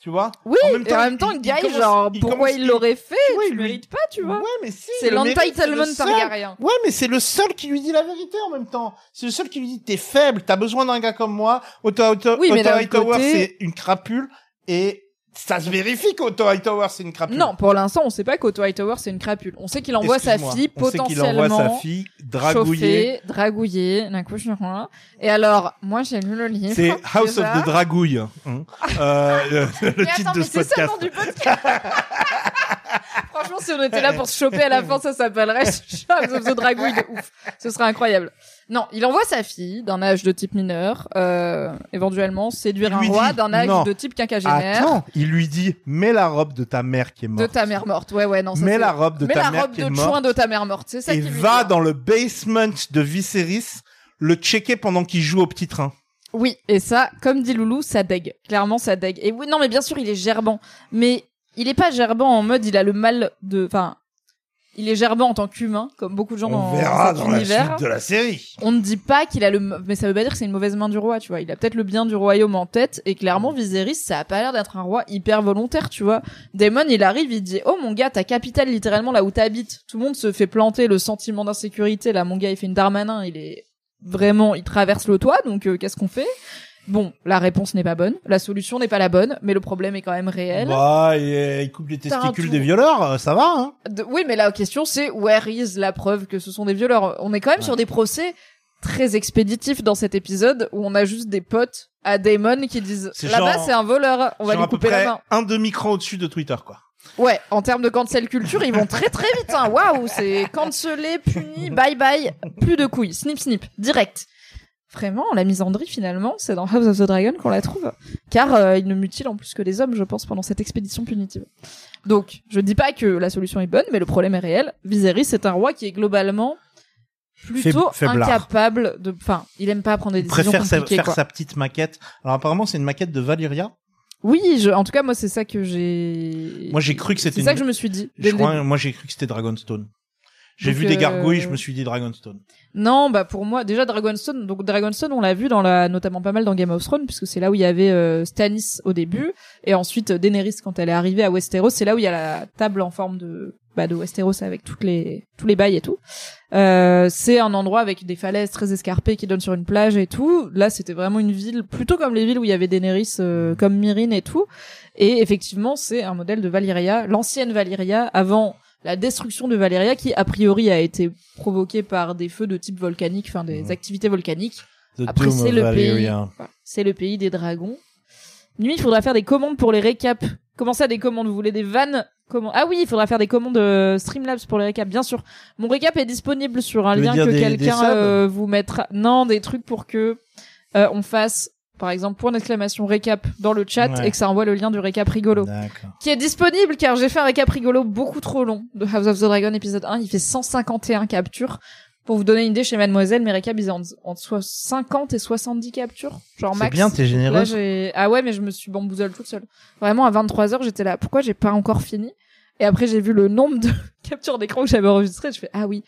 [SPEAKER 2] Tu vois?
[SPEAKER 1] Oui,
[SPEAKER 2] En même
[SPEAKER 1] et
[SPEAKER 2] temps,
[SPEAKER 1] en même temps, le gars,
[SPEAKER 2] il
[SPEAKER 1] genre,
[SPEAKER 2] il
[SPEAKER 1] pourquoi il l'aurait fait?
[SPEAKER 2] Oui,
[SPEAKER 1] Tu
[SPEAKER 2] lui-
[SPEAKER 1] mérites pas, tu vois.
[SPEAKER 2] Ouais, mais si.
[SPEAKER 1] C'est l'entitlement. Targaryen.
[SPEAKER 2] Ouais, mais c'est le seul qui lui dit la vérité en même temps. C'est le seul qui lui dit t'es faible, t'as besoin d'un gars comme moi. Otto, Otto,
[SPEAKER 1] Oui, mais
[SPEAKER 2] Otto
[SPEAKER 1] côté-
[SPEAKER 2] c'est une crapule et ça se vérifie qu'Otto Hightower c'est une crapule.
[SPEAKER 1] Non, pour l'instant, on sait pas qu'Otto Hightower c'est une crapule. On sait qu'il envoie sa fille
[SPEAKER 2] On sait qu'il envoie sa
[SPEAKER 1] potentiellement
[SPEAKER 2] fille dragouillée.
[SPEAKER 1] chauffée, dragouillée, d'un coup je rien. Et alors, moi j'ai lu le livre.
[SPEAKER 2] C'est House
[SPEAKER 1] déjà.
[SPEAKER 2] of the Dragouille. hein. Euh, le le
[SPEAKER 1] Mais
[SPEAKER 2] titre
[SPEAKER 1] attends,
[SPEAKER 2] de
[SPEAKER 1] mais
[SPEAKER 2] ce
[SPEAKER 1] c'est ça le
[SPEAKER 2] podcast.
[SPEAKER 1] nom du podcast. Franchement, si on était là pour se choper à la fin, ça s'appellerait House of the Dragouille de ouf. Ce serait incroyable. Non, il envoie sa fille d'un âge de type mineur, euh, éventuellement séduire un roi
[SPEAKER 2] dit,
[SPEAKER 1] d'un âge
[SPEAKER 2] non.
[SPEAKER 1] de type quinquagénaire.
[SPEAKER 2] Attends, il lui dit mets la robe de ta mère qui est morte.
[SPEAKER 1] De ta mère morte. Ouais, ouais, non, ça
[SPEAKER 2] Mets
[SPEAKER 1] c'est-
[SPEAKER 2] la robe de
[SPEAKER 1] Mets
[SPEAKER 2] ta
[SPEAKER 1] la
[SPEAKER 2] mère
[SPEAKER 1] robe
[SPEAKER 2] qui
[SPEAKER 1] de
[SPEAKER 2] est morte
[SPEAKER 1] de ta mère morte. C'est ça
[SPEAKER 2] et
[SPEAKER 1] qu'il lui
[SPEAKER 2] va
[SPEAKER 1] dit.
[SPEAKER 2] dans le basement de Viserys le checker pendant qu'il joue au petit train.
[SPEAKER 1] Oui, et ça, comme dit Loulou, ça dégue. Clairement, ça dégue. Et oui, non, mais bien sûr, il est gerbant. Mais il est pas gerbant en mode, il a le mal de, enfin, il est gerbant en tant qu'humain, comme beaucoup de gens dans, cet univers.
[SPEAKER 2] de la série.
[SPEAKER 1] On ne dit pas qu'il a le, mais ça veut pas dire que c'est une mauvaise main du roi, tu vois. Il a peut-être le bien du royaume en tête, et clairement, Viserys, ça a pas l'air d'être un roi hyper volontaire, tu vois. Daemon, il arrive, il dit, oh mon gars, ta capitale, littéralement là où t'habites. Tout le monde se fait planter le sentiment d'insécurité, là, mon gars, il fait une Darmanin, il est vraiment, il traverse le toit, donc euh, qu'est-ce qu'on fait? Bon, la réponse n'est pas bonne, la solution n'est pas la bonne, mais le problème est quand même réel.
[SPEAKER 2] Bah, il, il coupe les testicules des violeurs, euh, ça va, hein
[SPEAKER 1] De- oui, mais la question c'est where is la preuve que ce sont des violeurs? On est quand même
[SPEAKER 2] Ouais.
[SPEAKER 1] sur des procès très expéditifs dans cet épisode où on a juste des potes à Damon qui disent là-bas c'est un voleur, on va lui
[SPEAKER 2] à peu
[SPEAKER 1] couper la main.
[SPEAKER 2] un demi-cran au-dessus de Twitter, quoi.
[SPEAKER 1] Ouais, en termes de cancel culture, ils vont très très vite. Hein. Waouh, c'est cancelé, puni, bye bye, plus de couilles, snip snip, direct. Vraiment, la misandrie finalement, c'est dans House of the Dragon qu'on la trouve, car euh, il ne mutile en plus que les hommes, je pense, pendant cette expédition punitive. Donc, je dis pas que la solution est bonne, mais le problème est réel. Viserys, c'est un roi qui est globalement plutôt
[SPEAKER 2] faiblard.
[SPEAKER 1] incapable de, enfin, il aime pas prendre des
[SPEAKER 2] Il
[SPEAKER 1] décisions
[SPEAKER 2] préfère sa-
[SPEAKER 1] compliquées.
[SPEAKER 2] faire
[SPEAKER 1] quoi.
[SPEAKER 2] sa petite maquette. Alors apparemment, c'est une maquette de Valyria.
[SPEAKER 1] Oui, je, en tout cas, moi, c'est ça que j'ai.
[SPEAKER 2] Moi, j'ai cru que c'était
[SPEAKER 1] C'est ça que je me suis dit.
[SPEAKER 2] Je crois, moi, j'ai cru que c'était Dragonstone. J'ai vu des
[SPEAKER 1] euh,
[SPEAKER 2] gargouilles, je me suis dit Dragonstone.
[SPEAKER 1] Non, bah pour moi déjà Dragonstone. Donc Dragonstone, on l'a vu dans la, notamment pas mal dans Game of Thrones, puisque c'est là où il y avait euh, Stannis au début, et ensuite euh, Daenerys quand elle est arrivée à Westeros, c'est là où il y a la table en forme de bah, de Westeros avec toutes les tous les bails et tout. Euh, c'est un endroit avec des falaises très escarpées qui donnent sur une plage et tout. Là, c'était vraiment une ville plutôt comme les villes où il y avait Daenerys, euh, comme Myrine et tout. Et effectivement, c'est un modèle de Valyria, l'ancienne Valyria avant la destruction de Valyria qui a priori a été provoquée par des feux de type volcanique, enfin des activités volcaniques.
[SPEAKER 2] The
[SPEAKER 1] Après, c'est le. Voilà. C'est le pays des dragons. Nuit, il faudra faire des commandes pour les récaps. Comment ça, des commandes? Vous voulez des vannes? Comment? Ah oui, il faudra faire des commandes euh, Streamlabs pour les récaps, bien sûr. Mon récap est disponible sur un
[SPEAKER 2] Tu
[SPEAKER 1] lien que quelqu'un euh, vous mettra. Non, des trucs pour que euh, on fasse, par exemple, point d'exclamation récap dans le chat
[SPEAKER 2] Ouais.
[SPEAKER 1] et que ça envoie le lien du récap rigolo qui est disponible car j'ai fait un récap rigolo beaucoup trop long de House of the Dragon épisode 1. Il fait 151 captures. Pour vous donner une idée, chez Mademoiselle, mes récaps, ils ont entre soit 50 et 70 captures. Genre
[SPEAKER 2] C'est
[SPEAKER 1] max.
[SPEAKER 2] bien, t'es
[SPEAKER 1] Là, j'ai, ah ouais, mais je me suis bamboozle toute seule. Vraiment, à 23 heures, j'étais là. Pourquoi j'ai pas encore fini? Et après, j'ai vu le nombre de captures d'écran que j'avais enregistrées. Je fais, ah oui,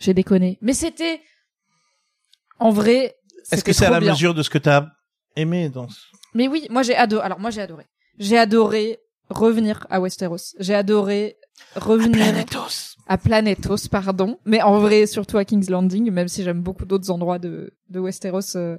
[SPEAKER 1] j'ai déconné. Mais c'était, en vrai,
[SPEAKER 2] Est-ce que c'est à la
[SPEAKER 1] bien.
[SPEAKER 2] mesure de ce que t'as aimé dans ce...
[SPEAKER 1] Mais oui, moi j'ai adoré. Alors moi j'ai adoré. J'ai adoré revenir à Westeros. J'ai adoré revenir à Planetos, pardon. Mais en vrai, surtout à King's Landing, même si j'aime beaucoup d'autres endroits de, de Westeros. euh,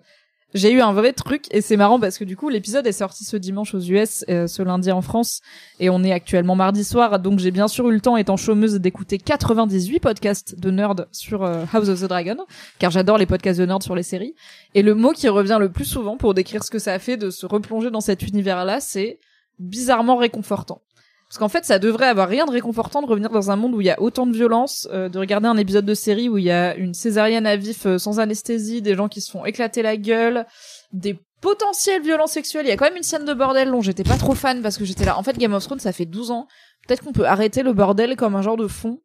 [SPEAKER 1] j'ai eu un vrai truc et c'est marrant parce que du coup l'épisode est sorti ce dimanche aux US, euh, ce lundi en France et on est actuellement mardi soir. Donc j'ai bien sûr eu le temps étant chômeuse d'écouter 98 podcasts de nerd sur euh, House of the Dragon car j'adore les podcasts de nerd sur les séries. Et le mot qui revient le plus souvent pour décrire ce que ça a fait de se replonger dans cet univers là c'est bizarrement réconfortant parce qu'en fait, ça devrait avoir rien de réconfortant de revenir dans un monde où il y a autant de violence, euh, de regarder un épisode de série où il y a une césarienne à vif euh, sans anesthésie, des gens qui se font éclater la gueule, des potentielles violences sexuelles. Il y a quand même une scène de bordel dont j'étais pas trop fan parce que j'étais là. En fait, Game of Thrones, ça fait 12 ans. Peut-être qu'on peut arrêter le bordel comme un genre de fond.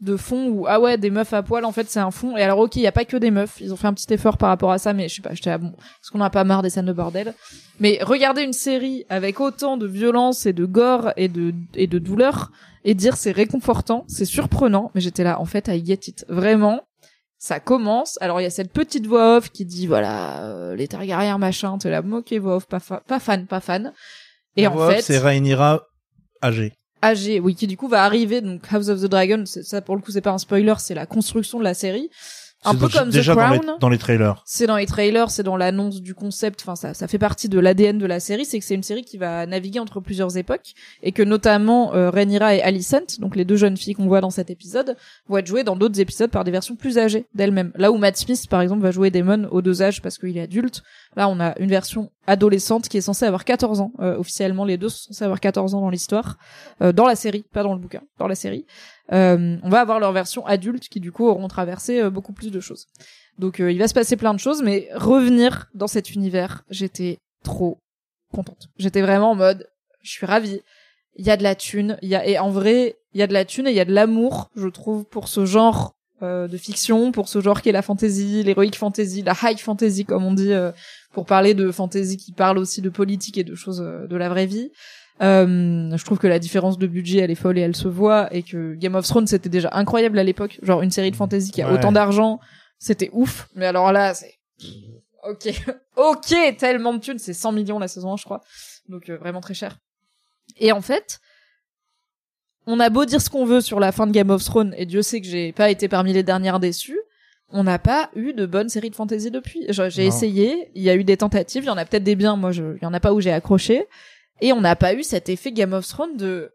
[SPEAKER 1] De fond où, ah ouais, des meufs à poil, en fait, c'est un fond. Et alors, ok, il y a pas que des meufs. Ils ont fait un petit effort par rapport à ça, mais je sais pas, j'étais là, bon, est-ce qu'on a pas marre des scènes de bordel? Mais regarder une série avec autant de violence et de gore et de, et de douleur et dire c'est réconfortant, c'est surprenant, mais j'étais là, en fait, I get it. Vraiment, ça commence. Alors, il y a cette petite voix off qui dit, voilà, euh, les Targaryens, machin, t'es là, ok, voix off, pas, fa- pas fan, pas fan. Et
[SPEAKER 2] La
[SPEAKER 1] en
[SPEAKER 2] voix
[SPEAKER 1] fait,
[SPEAKER 2] c'est Rhaenyra âgée.
[SPEAKER 1] Âgé, oui, qui du coup va arriver, donc House of the Dragon, ça pour le coup c'est pas un spoiler, c'est la construction de la série. Un peu
[SPEAKER 2] déjà-
[SPEAKER 1] comme The
[SPEAKER 2] déjà dans les,
[SPEAKER 1] Crown.
[SPEAKER 2] dans les trailers.
[SPEAKER 1] C'est dans les trailers, c'est dans l'annonce du concept. Enfin, ça, ça fait partie de l'ADN de la série. C'est que c'est une série qui va naviguer entre plusieurs époques et que notamment euh, Rhaenyra et Alicent, donc les deux jeunes filles qu'on voit dans cet épisode, vont être jouées dans d'autres épisodes par des versions plus âgées d'elles-mêmes. Là où Matt Smith, par exemple, va jouer Damon aux deux âges parce qu'il est adulte. Là, on a une version adolescente qui est censée avoir 14 ans. Euh, officiellement, les deux sont censés avoir 14 ans dans l'histoire, euh, dans la série, pas dans le bouquin, dans la série. Euh, on va avoir leur version adulte qui du coup auront traversé euh, beaucoup plus de choses. Donc euh, il va se passer plein de choses, mais revenir dans cet univers, j'étais trop contente. J'étais vraiment en mode, je suis ravie. Il y a de la thune, y a et en vrai, il y a de la thune et il y a de l'amour, je trouve, pour ce genre euh, de fiction, pour ce genre qui est la fantasy, l'héroïque fantasy, la high fantasy comme on dit, euh, pour parler de fantasy qui parle aussi de politique et de choses de la vraie vie. Euh, je trouve que la différence de budget elle est folle et elle se voit et que Game of Thrones c'était déjà incroyable à l'époque, genre une série de fantasy qui a
[SPEAKER 2] Ouais.
[SPEAKER 1] autant d'argent, c'était ouf. Mais alors là, c'est ok, ok, tellement de thunes, c'est 100 millions la saison 1 je crois, donc euh, vraiment très cher. Et en fait, on a beau dire ce qu'on veut sur la fin de Game of Thrones, et Dieu sait que j'ai pas été parmi les dernières déçues. on n'a pas eu de bonne série de fantasy depuis. J'ai essayé, il y a eu des tentatives, il y en a peut-être des biens, moi, je, il y en a pas où j'ai accroché, et on n'a pas eu cet effet Game of Thrones de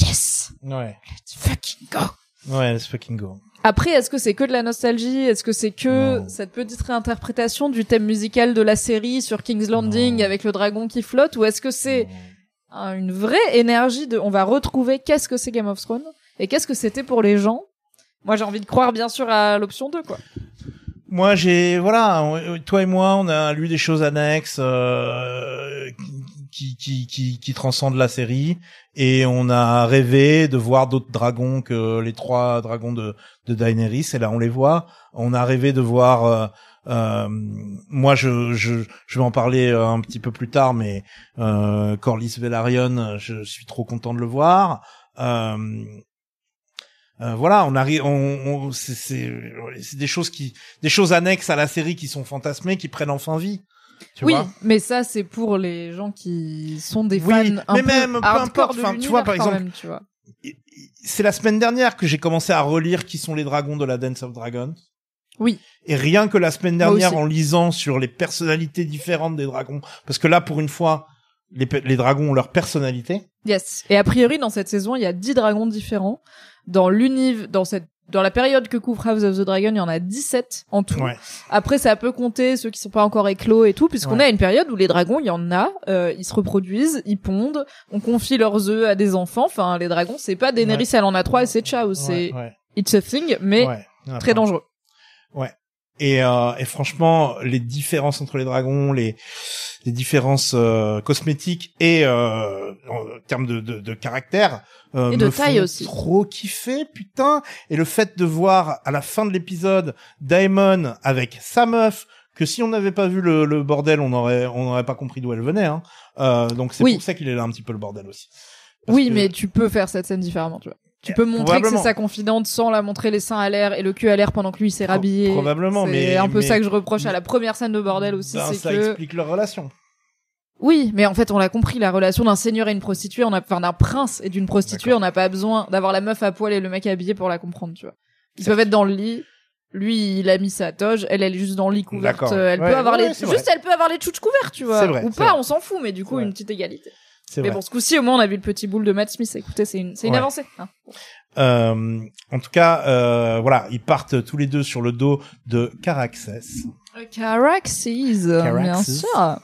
[SPEAKER 1] yes,
[SPEAKER 2] Ouais.
[SPEAKER 1] let's fucking go.
[SPEAKER 2] Ouais, let's fucking go.
[SPEAKER 1] Après, est-ce que c'est que de la nostalgie? Est-ce que c'est que
[SPEAKER 2] Non.
[SPEAKER 1] cette petite réinterprétation du thème musical de la série sur King's Landing
[SPEAKER 2] Non.
[SPEAKER 1] avec le dragon qui flotte, ou est-ce que c'est un- une vraie énergie de on va retrouver qu'est-ce que c'est Game of Thrones et qu'est-ce que c'était pour les gens? Moi, j'ai envie de croire bien sûr à l'option 2 quoi.
[SPEAKER 2] Moi, j'ai voilà, toi et moi, on a lu des choses annexes euh, qui, qui qui qui transcendent la série et on a rêvé de voir d'autres dragons que les trois dragons de de Daenerys et là on les voit. On a rêvé de voir euh, euh, moi, je, je, je vais en parler euh, un petit peu plus tard, mais euh, Corlys Velaryon, je suis trop content de le voir. Euh, euh, voilà, on arrive, on, on c'est des choses qui, des choses annexes à la série qui sont fantasmées, qui prennent enfin vie. Tu
[SPEAKER 1] oui,
[SPEAKER 2] vois
[SPEAKER 1] mais ça c'est pour les gens qui sont des
[SPEAKER 2] Oui,
[SPEAKER 1] fans un
[SPEAKER 2] mais
[SPEAKER 1] peu
[SPEAKER 2] même, peu importe, enfin, tu vois, par exemple,
[SPEAKER 1] même, tu vois.
[SPEAKER 2] c'est la semaine dernière que j'ai commencé à relire qui sont les dragons de la Dance of Dragons.
[SPEAKER 1] Oui.
[SPEAKER 2] Et rien que la semaine dernière, en lisant sur les personnalités différentes des dragons, parce que là, pour une fois, les, les dragons ont leur personnalité.
[SPEAKER 1] Yes. Et a priori, dans cette saison, il y a 10 dragons différents. Dans l'univers, dans cette, dans la période que couvre House of the Dragon, il y en a 17 en tout.
[SPEAKER 2] Ouais.
[SPEAKER 1] Après, ça peut compter ceux qui sont pas encore éclos et tout, puisqu'on
[SPEAKER 2] Ouais.
[SPEAKER 1] a une période où les dragons, il y en a, euh, ils se reproduisent, ils pondent, on confie leurs œufs à des enfants. Enfin, les dragons, c'est pas Daenerys, elle en a trois et c'est ciao. C'est,
[SPEAKER 2] Ouais, ouais,
[SPEAKER 1] it's a thing, mais
[SPEAKER 2] ouais.
[SPEAKER 1] Très dangereux.
[SPEAKER 2] Et, euh, et franchement, les différences entre les dragons, les, les différences euh, cosmétiques et euh, en termes de, de, de caractère euh,
[SPEAKER 1] Et de
[SPEAKER 2] me
[SPEAKER 1] taille
[SPEAKER 2] font
[SPEAKER 1] aussi.
[SPEAKER 2] trop kiffer, putain. Et le fait de voir à la fin de l'épisode Daemon avec sa meuf, que si on n'avait pas vu le, le bordel, on aurait on n'aurait pas compris d'où elle venait. Hein. Euh, donc c'est
[SPEAKER 1] Oui.
[SPEAKER 2] pour ça qu'il est là un petit peu le bordel aussi. Parce
[SPEAKER 1] Oui,
[SPEAKER 2] que-
[SPEAKER 1] mais tu peux faire cette scène différemment, tu vois. Tu peux montrer que c'est sa confidente sans la montrer les seins à l'air et le cul à l'air pendant que lui s'est rhabillé.
[SPEAKER 2] probablement,
[SPEAKER 1] C'est
[SPEAKER 2] mais-
[SPEAKER 1] un peu
[SPEAKER 2] mais-
[SPEAKER 1] ça que je reproche à la première scène de bordel aussi,
[SPEAKER 2] Ben,
[SPEAKER 1] c'est
[SPEAKER 2] ça
[SPEAKER 1] que
[SPEAKER 2] explique leur relation.
[SPEAKER 1] oui, mais en fait on l'a compris, la relation d'un seigneur et une prostituée, on a enfin d'un prince et d'une prostituée, on n'a pas besoin d'avoir la meuf à poil et le mec habillé pour la comprendre, tu vois. Ils peuvent être dans le lit. Lui, il a mis sa toge, elle, elle est juste dans le lit couverte. Euh, Elle
[SPEAKER 2] Ouais,
[SPEAKER 1] peut avoir
[SPEAKER 2] ouais,
[SPEAKER 1] les,
[SPEAKER 2] c'est
[SPEAKER 1] juste,
[SPEAKER 2] vrai.
[SPEAKER 1] elle peut avoir les tchouches couverts, tu vois.
[SPEAKER 2] C'est vrai,
[SPEAKER 1] Ou
[SPEAKER 2] c'est
[SPEAKER 1] pas, on s'en fout, mais du coup,
[SPEAKER 2] C'est
[SPEAKER 1] une petite égalité. Mais
[SPEAKER 2] vrai.
[SPEAKER 1] bon, ce coup-ci, au moins, on a vu le petit boule de Matt Smith. Écoutez, c'est une, c'est une
[SPEAKER 2] Ouais.
[SPEAKER 1] avancée. hein.
[SPEAKER 2] Euh, en tout cas, euh, voilà, ils partent tous les deux sur le dos de Caraxes.
[SPEAKER 1] Caraxes, bien sûr.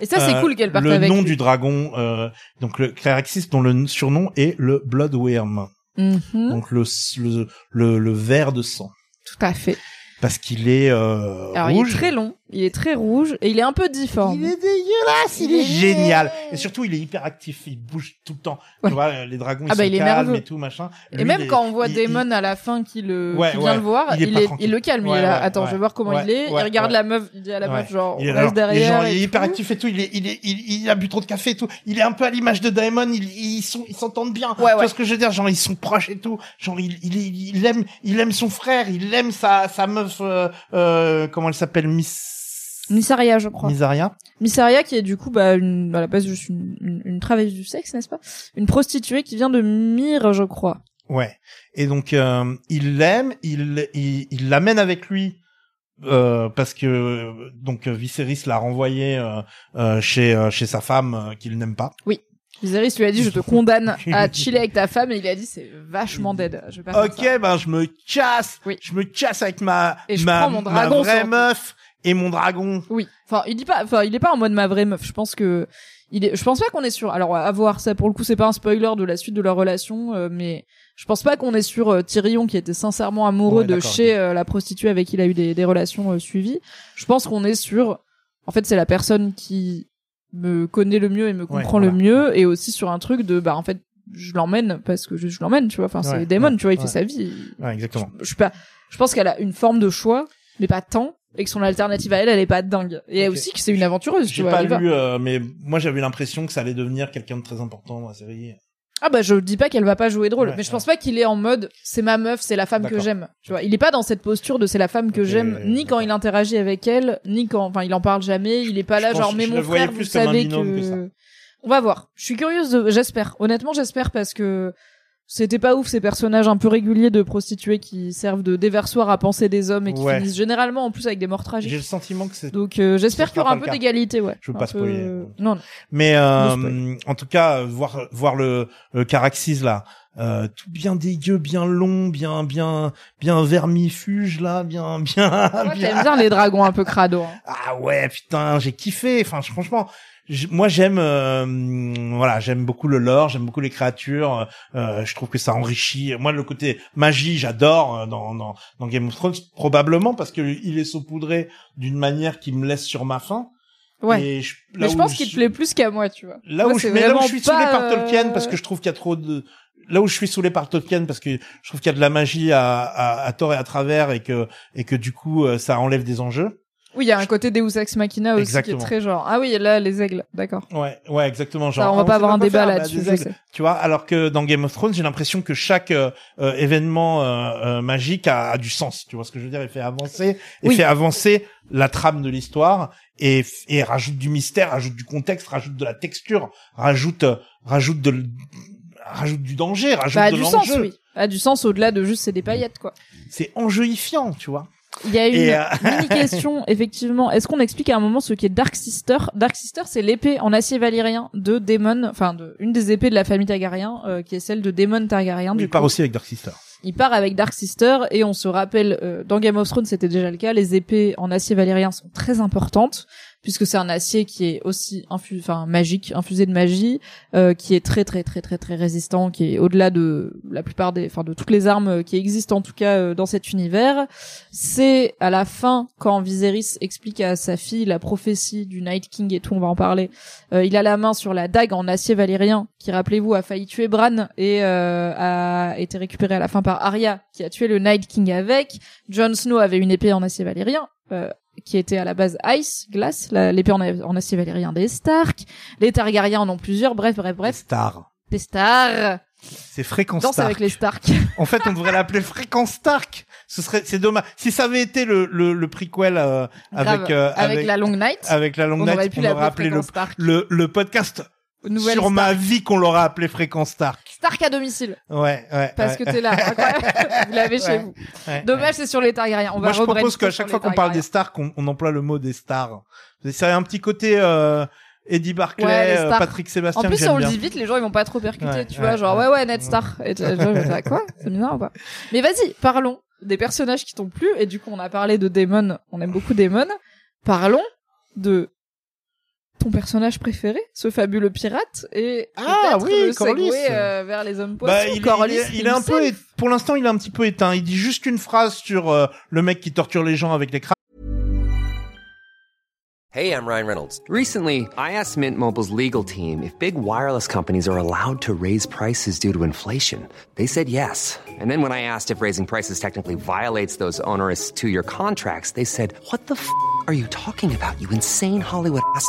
[SPEAKER 1] Et ça, c'est
[SPEAKER 2] Euh,
[SPEAKER 1] cool qu'elle parte
[SPEAKER 2] Le
[SPEAKER 1] avec.
[SPEAKER 2] nom
[SPEAKER 1] lui.
[SPEAKER 2] du dragon, euh, donc le Caraxes dont le surnom est le Bloodworm,
[SPEAKER 1] Mhm,
[SPEAKER 2] donc le, le le le ver de sang,
[SPEAKER 1] Tout à fait.
[SPEAKER 2] parce qu'il est euh,
[SPEAKER 1] Alors,
[SPEAKER 2] rouge.
[SPEAKER 1] il est très long, il est très rouge et il est un peu difforme.
[SPEAKER 2] Il est dégueulasse, il est génial. Et surtout, il est hyper actif, il bouge tout le temps.
[SPEAKER 1] Ouais.
[SPEAKER 2] Tu vois, les dragons, ils
[SPEAKER 1] Ah bah,
[SPEAKER 2] sont
[SPEAKER 1] il est
[SPEAKER 2] calmes
[SPEAKER 1] nerveux.
[SPEAKER 2] et tout, machin.
[SPEAKER 1] Et même
[SPEAKER 2] est-
[SPEAKER 1] quand on voit
[SPEAKER 2] il-
[SPEAKER 1] Damon à la fin qui le
[SPEAKER 2] Ouais,
[SPEAKER 1] qui vient
[SPEAKER 2] ouais.
[SPEAKER 1] le voir,
[SPEAKER 2] Il est
[SPEAKER 1] il, le calme. il est là.
[SPEAKER 2] ouais,
[SPEAKER 1] Attends,
[SPEAKER 2] ouais.
[SPEAKER 1] je vais voir comment
[SPEAKER 2] Ouais,
[SPEAKER 1] il est.
[SPEAKER 2] ouais,
[SPEAKER 1] il regarde
[SPEAKER 2] ouais.
[SPEAKER 1] la meuf. Il dit à la meuf genre
[SPEAKER 2] Il est,
[SPEAKER 1] reste derrière. et
[SPEAKER 2] il est hyper
[SPEAKER 1] tout.
[SPEAKER 2] actif et tout. Il est, il est, il, il a bu trop de café et tout. Il est un peu à l'image de Daemon. Il, ils sont, ils s'entendent bien.
[SPEAKER 1] Ouais,
[SPEAKER 2] Tu vois ce que je veux dire? Genre, ils sont proches et tout. Genre, il, il aime, il aime son frère. Il aime sa, sa meuf. Euh, euh, comment elle s'appelle? Miss.
[SPEAKER 1] Missaria, je crois.
[SPEAKER 2] Misaria.
[SPEAKER 1] Missaria qui est du coup bah une, à la base juste une, une, une travailleuse du sexe, n'est-ce pas? Une prostituée qui vient de Myre, je crois.
[SPEAKER 2] Ouais. Et donc, euh, il l'aime. Il, il, il l'amène avec lui. Euh, parce que donc Viserys l'a renvoyé euh, euh, chez euh, chez sa femme euh, qu'il n'aime pas.
[SPEAKER 1] Viserys lui a dit je te condamne à chiller avec ta femme et il a dit c'est vachement dead. Je vais pas
[SPEAKER 2] Ok, ben je me casse.
[SPEAKER 1] Oui.
[SPEAKER 2] Je me casse avec ma
[SPEAKER 1] Et je
[SPEAKER 2] ma,
[SPEAKER 1] prends mon
[SPEAKER 2] ma vraie meuf et mon dragon.
[SPEAKER 1] Oui. Enfin, il dit pas, enfin, il est pas en mode ma vraie meuf. Je pense que, il est, je pense pas qu'on est sûr. Alors, à voir, ça pour le coup, c'est pas un spoiler de la suite de leur relation, euh, mais je pense pas qu'on est sur euh, Tyrion qui était sincèrement amoureux
[SPEAKER 2] Ouais,
[SPEAKER 1] de chez euh, la prostituée avec qui il a eu des, des relations euh, suivies. Je pense qu'on est sur, en fait, c'est la personne qui me connaît le mieux et me comprend
[SPEAKER 2] voilà.
[SPEAKER 1] le mieux, et aussi sur un truc de, bah, en fait, je l'emmène parce que je, je l'emmène, tu vois. Enfin,
[SPEAKER 2] Ouais,
[SPEAKER 1] c'est Damon,
[SPEAKER 2] ouais,
[SPEAKER 1] tu vois, il
[SPEAKER 2] ouais.
[SPEAKER 1] fait sa vie.
[SPEAKER 2] Ouais, exactement.
[SPEAKER 1] Je, je suis pas, je pense qu'elle a une forme de choix, mais pas tant, et que son alternative à elle, elle est pas dingue. Et aussi que c'est une aventureuse, tu
[SPEAKER 2] J'ai pas lu, euh, mais moi j'avais l'impression que ça allait devenir quelqu'un de très important dans la série.
[SPEAKER 1] Ah bah je dis pas qu'elle va pas jouer drôle,
[SPEAKER 2] Ouais,
[SPEAKER 1] mais je
[SPEAKER 2] ouais.
[SPEAKER 1] pense pas qu'il est en mode c'est ma meuf, c'est la femme que j'aime. Tu vois, il est pas dans cette posture de c'est la femme que j'aime, ni quand il interagit avec elle, ni quand, enfin il en parle jamais. Il est pas là genre mais mon frère, vous savez que.
[SPEAKER 2] que ça.
[SPEAKER 1] On va voir. Je suis curieuse, de... j'espère. Honnêtement, j'espère parce que c'était pas ouf ces personnages un peu réguliers de prostituées qui servent de déversoir à penser des hommes et qui
[SPEAKER 2] Ouais.
[SPEAKER 1] finissent généralement en plus avec des morts
[SPEAKER 2] J'ai
[SPEAKER 1] tragiques.
[SPEAKER 2] le sentiment que c'est.
[SPEAKER 1] Donc euh, j'espère qu'il y aura un peu d'égalité, ouais.
[SPEAKER 2] Je veux
[SPEAKER 1] Un
[SPEAKER 2] pas
[SPEAKER 1] peu-
[SPEAKER 2] spoiler.
[SPEAKER 1] Non, non.
[SPEAKER 2] Mais euh, en tout cas, euh, voir voir le, le Caraxis là, euh, tout bien dégueu, bien long, bien bien bien vermifuge là, bien bien.
[SPEAKER 1] Toi,
[SPEAKER 2] bien-
[SPEAKER 1] t'aimes bien les dragons un peu crado. hein.
[SPEAKER 2] Ah ouais, putain, j'ai kiffé. Enfin, franchement, moi j'aime, euh, voilà, j'aime beaucoup le lore, j'aime beaucoup les créatures. euh, je trouve que ça enrichit. Moi, le côté magie, j'adore euh, dans, dans dans Game of Thrones, probablement parce que il est saupoudré d'une manière qui me laisse sur ma faim.
[SPEAKER 1] Ouais.
[SPEAKER 2] Et je,
[SPEAKER 1] Mais je pense qu'il te plaît plus qu'à moi, tu vois.
[SPEAKER 2] Là
[SPEAKER 1] Moi,
[SPEAKER 2] où je, mais là où je suis saoulé par Tolkien
[SPEAKER 1] euh,
[SPEAKER 2] parce que je trouve qu'il y a trop de là où je suis saoulé par Tolkien parce que je trouve qu'il y a de la magie à, à, à tort et à travers et que et que du coup euh, ça enlève des enjeux.
[SPEAKER 1] Oui, il y a un côté Deus Ex Machina aussi
[SPEAKER 2] Exactement.
[SPEAKER 1] qui est très genre. Ah oui, là les aigles, d'accord.
[SPEAKER 2] Ouais, ouais, exactement. Genre,
[SPEAKER 1] Ça, on va
[SPEAKER 2] ah,
[SPEAKER 1] pas avoir un débat
[SPEAKER 2] bah,
[SPEAKER 1] là-dessus.
[SPEAKER 2] Tu vois, alors que dans Game of Thrones, j'ai l'impression que chaque euh, euh, événement euh, magique a, a du sens. Tu vois ce que je veux dire Il fait avancer, il
[SPEAKER 1] Oui.
[SPEAKER 2] fait avancer la trame de l'histoire et, et rajoute du mystère, rajoute du contexte, rajoute de la texture, rajoute rajoute de rajoute du danger, rajoute
[SPEAKER 1] Bah, a
[SPEAKER 2] de
[SPEAKER 1] du sens,
[SPEAKER 2] l'enjeu.
[SPEAKER 1] oui. A du sens au-delà de juste c'est des paillettes, quoi.
[SPEAKER 2] C'est enjeuifiant, tu vois.
[SPEAKER 1] Il y a une
[SPEAKER 2] euh,
[SPEAKER 1] mini question, effectivement. Est-ce qu'on explique à un moment ce qu'est Dark Sister? Dark Sister, c'est l'épée en acier valyrien de Daemon, enfin de une des épées de la famille Targaryen, euh, qui est celle de Daemon Targaryen. du
[SPEAKER 2] Il part
[SPEAKER 1] coup.
[SPEAKER 2] aussi avec Dark Sister.
[SPEAKER 1] Il part avec Dark Sister et on se rappelle euh, dans Game of Thrones c'était déjà le cas. Les épées en acier valyrien sont très importantes puisque c'est un acier qui est aussi infu enfin magique, infusé de magie, euh, qui est très très très très très résistant, qui est au-delà de la plupart des, enfin de toutes les armes euh, qui existent en tout cas euh, dans cet univers. C'est à la fin quand Viserys explique à sa fille la prophétie du Night King et tout, on va en parler. Il a la main sur la dague en acier valyrien qui, rappelez-vous, a failli tuer Bran et a été récupérée à la fin par Arya qui a tué le Night King avec. Jon Snow avait une épée en acier valyrien. euh, qui était à la base Ice, glace, la- l'épée en, en acier valyrien des Stark. Les Targaryens en ont plusieurs, bref, bref, bref.
[SPEAKER 2] Star.
[SPEAKER 1] Des stars.
[SPEAKER 2] C'est fréquence
[SPEAKER 1] Danse
[SPEAKER 2] Stark.
[SPEAKER 1] avec les Stark.
[SPEAKER 2] En fait, on devrait l'appeler Fréquence Stark. Ce serait, c'est dommage. Si ça avait été le le, le prequel euh, avec, euh,
[SPEAKER 1] avec la Long Night.
[SPEAKER 2] avec la Long
[SPEAKER 1] on
[SPEAKER 2] Night,
[SPEAKER 1] aurait pu
[SPEAKER 2] on aurait appelé le, le le podcast
[SPEAKER 1] Nouvelle
[SPEAKER 2] sur
[SPEAKER 1] Stark.
[SPEAKER 2] ma vie qu'on l'aurait appelé Fréquence Stark.
[SPEAKER 1] Stark à domicile.
[SPEAKER 2] Ouais, ouais.
[SPEAKER 1] Parce
[SPEAKER 2] ouais.
[SPEAKER 1] que t'es là. Vous l'avez chez
[SPEAKER 2] Ouais.
[SPEAKER 1] vous.
[SPEAKER 2] Ouais,
[SPEAKER 1] Dommage, c'est sur les Targaryens. On
[SPEAKER 2] Moi,
[SPEAKER 1] va
[SPEAKER 2] je propose qu'à chaque fois qu'on parle des qu'on on emploie le mot des stars. C'est un petit côté euh, Eddie Barclay,
[SPEAKER 1] Ouais,
[SPEAKER 2] euh. Patrick Sébastien.
[SPEAKER 1] En plus, si on le dit vite, les gens ils vont pas trop percuter,
[SPEAKER 2] Ouais,
[SPEAKER 1] tu
[SPEAKER 2] ouais,
[SPEAKER 1] vois, genre
[SPEAKER 2] ouais.
[SPEAKER 1] ouais Ned Star. Et fais, quoi? C'est bizarre ou pas? Mais vas-y, parlons des personnages qui t'ont plu. Et du coup, on a parlé de Daemon. On aime beaucoup Daemon. Parlons de ton personnage préféré, ce fabuleux pirate, et
[SPEAKER 2] Ah,
[SPEAKER 1] peut-être
[SPEAKER 2] oui,
[SPEAKER 1] le
[SPEAKER 2] Corlys.
[SPEAKER 1] segway, euh, vers les hommes poissons.
[SPEAKER 2] Bah, il, est-
[SPEAKER 1] Corlys
[SPEAKER 2] il est, il est un peu, pour l'instant, il est un petit peu éteint. Il dit juste une phrase sur euh, le mec qui torture les gens avec les crânes.
[SPEAKER 4] Hey, I'm Ryan Reynolds. Recently, I asked Mint Mobile's legal team if big wireless companies are allowed to raise prices due to inflation. They said yes. And then when I asked if raising prices technically violates those onerous two year contracts, they said, What the f are you talking about, you insane Hollywood ass?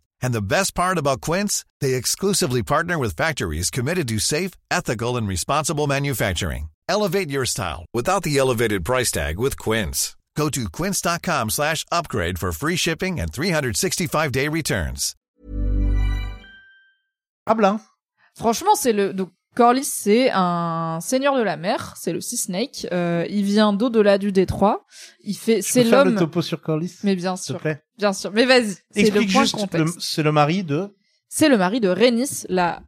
[SPEAKER 5] And the best part about Quince, they exclusively partner with factories committed to safe, ethical, and responsible manufacturing. Elevate your style without the elevated price tag with Quince. Go to quince.com slash upgrade for free shipping and 365-day returns.
[SPEAKER 2] Ah, blanc.
[SPEAKER 1] Franchement, c'est le donc Corlys, c'est un seigneur de la mer, c'est le Sea Snake. Euh, il vient d'au-delà du détroit. Il fait, c'est
[SPEAKER 2] faire le
[SPEAKER 1] l'homme.
[SPEAKER 2] topo sur Corlys,
[SPEAKER 1] Mais bien
[SPEAKER 2] te
[SPEAKER 1] sûr,
[SPEAKER 2] plaît.
[SPEAKER 1] bien sûr. Mais vas-y, c'est le
[SPEAKER 2] Explique
[SPEAKER 1] point
[SPEAKER 2] juste,
[SPEAKER 1] contexte.
[SPEAKER 2] c'est le mari de.
[SPEAKER 1] C'est le mari de Rhaenys, la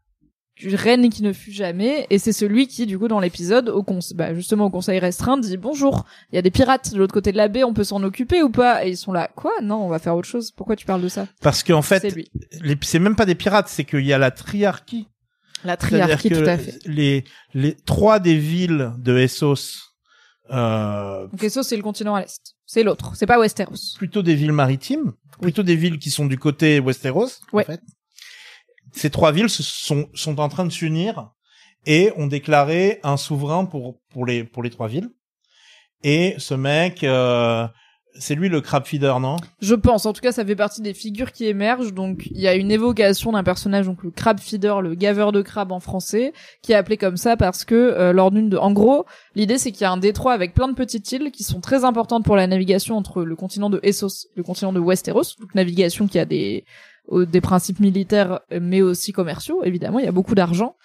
[SPEAKER 1] reine qui ne fut jamais, et c'est celui qui, du coup, dans l'épisode, au bah, justement au conseil restreint, dit bonjour. Il y a des pirates de l'autre côté de la baie, on peut s'en occuper ou pas? Et ils sont là, quoi? Non, on va faire autre chose. Pourquoi tu parles de ça?
[SPEAKER 2] Parce qu'en fait, c'est même pas des pirates, c'est qu'il y a la triarchie.
[SPEAKER 1] La triarchie,
[SPEAKER 2] que
[SPEAKER 1] tout à fait.
[SPEAKER 2] Les, les trois des villes de Essos, euh,
[SPEAKER 1] Donc Essos, c'est le continent à l'est. C'est l'autre, c'est pas Westeros.
[SPEAKER 2] plutôt des villes maritimes, plutôt des villes qui sont du côté Westeros,
[SPEAKER 1] Ouais.
[SPEAKER 2] en fait. Ces trois villes se sont, sont en train de s'unir et ont déclaré un souverain pour pour les pour les trois villes. Et ce mec, euh, c'est lui le crab feeder, non?
[SPEAKER 1] Je pense. En tout cas, ça fait partie des figures qui émergent. Donc, il y a une évocation d'un personnage, donc le crab feeder, le gaveur de crabes en français, qui est appelé comme ça parce que euh, lors d'une de, en gros, l'idée c'est qu'il y a un détroit avec plein de petites îles qui sont très importantes pour la navigation entre le continent de Essos, et le continent de Westeros. Donc, navigation qui a des des principes militaires, mais aussi commerciaux. Évidemment, il y a beaucoup d'argent.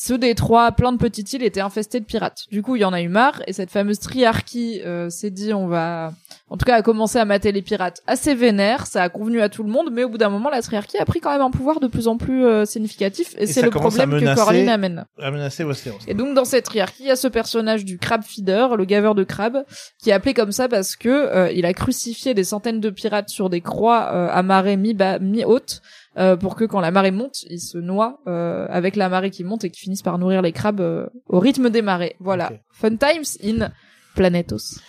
[SPEAKER 1] Ce détroit, plein de petites îles, était infesté de pirates. Du coup, il y en a eu marre, et cette fameuse triarchie euh, s'est dit, on va, en tout cas, a commencé à mater les pirates assez vénère. Ça a convenu à tout le monde, mais au bout d'un moment, la triarchie a pris quand même un pouvoir de plus en plus euh, significatif, et,
[SPEAKER 2] Et
[SPEAKER 1] c'est le problème
[SPEAKER 2] à
[SPEAKER 1] que
[SPEAKER 2] menacer-
[SPEAKER 1] Corlyn amène.
[SPEAKER 2] A menacé Westeros.
[SPEAKER 1] Et donc dans cette triarchie, il y a ce personnage du crab feeder, le gaveur de crabes, qui est appelé comme ça parce que euh, il a crucifié des centaines de pirates sur des croix euh, à marée mi-bas, mi-haute, euh, pour que quand la marée monte, ils se noient euh, avec la marée qui monte et qui finissent par nourrir les crabes euh, au rythme des marées. Voilà. Fun times in Planetos.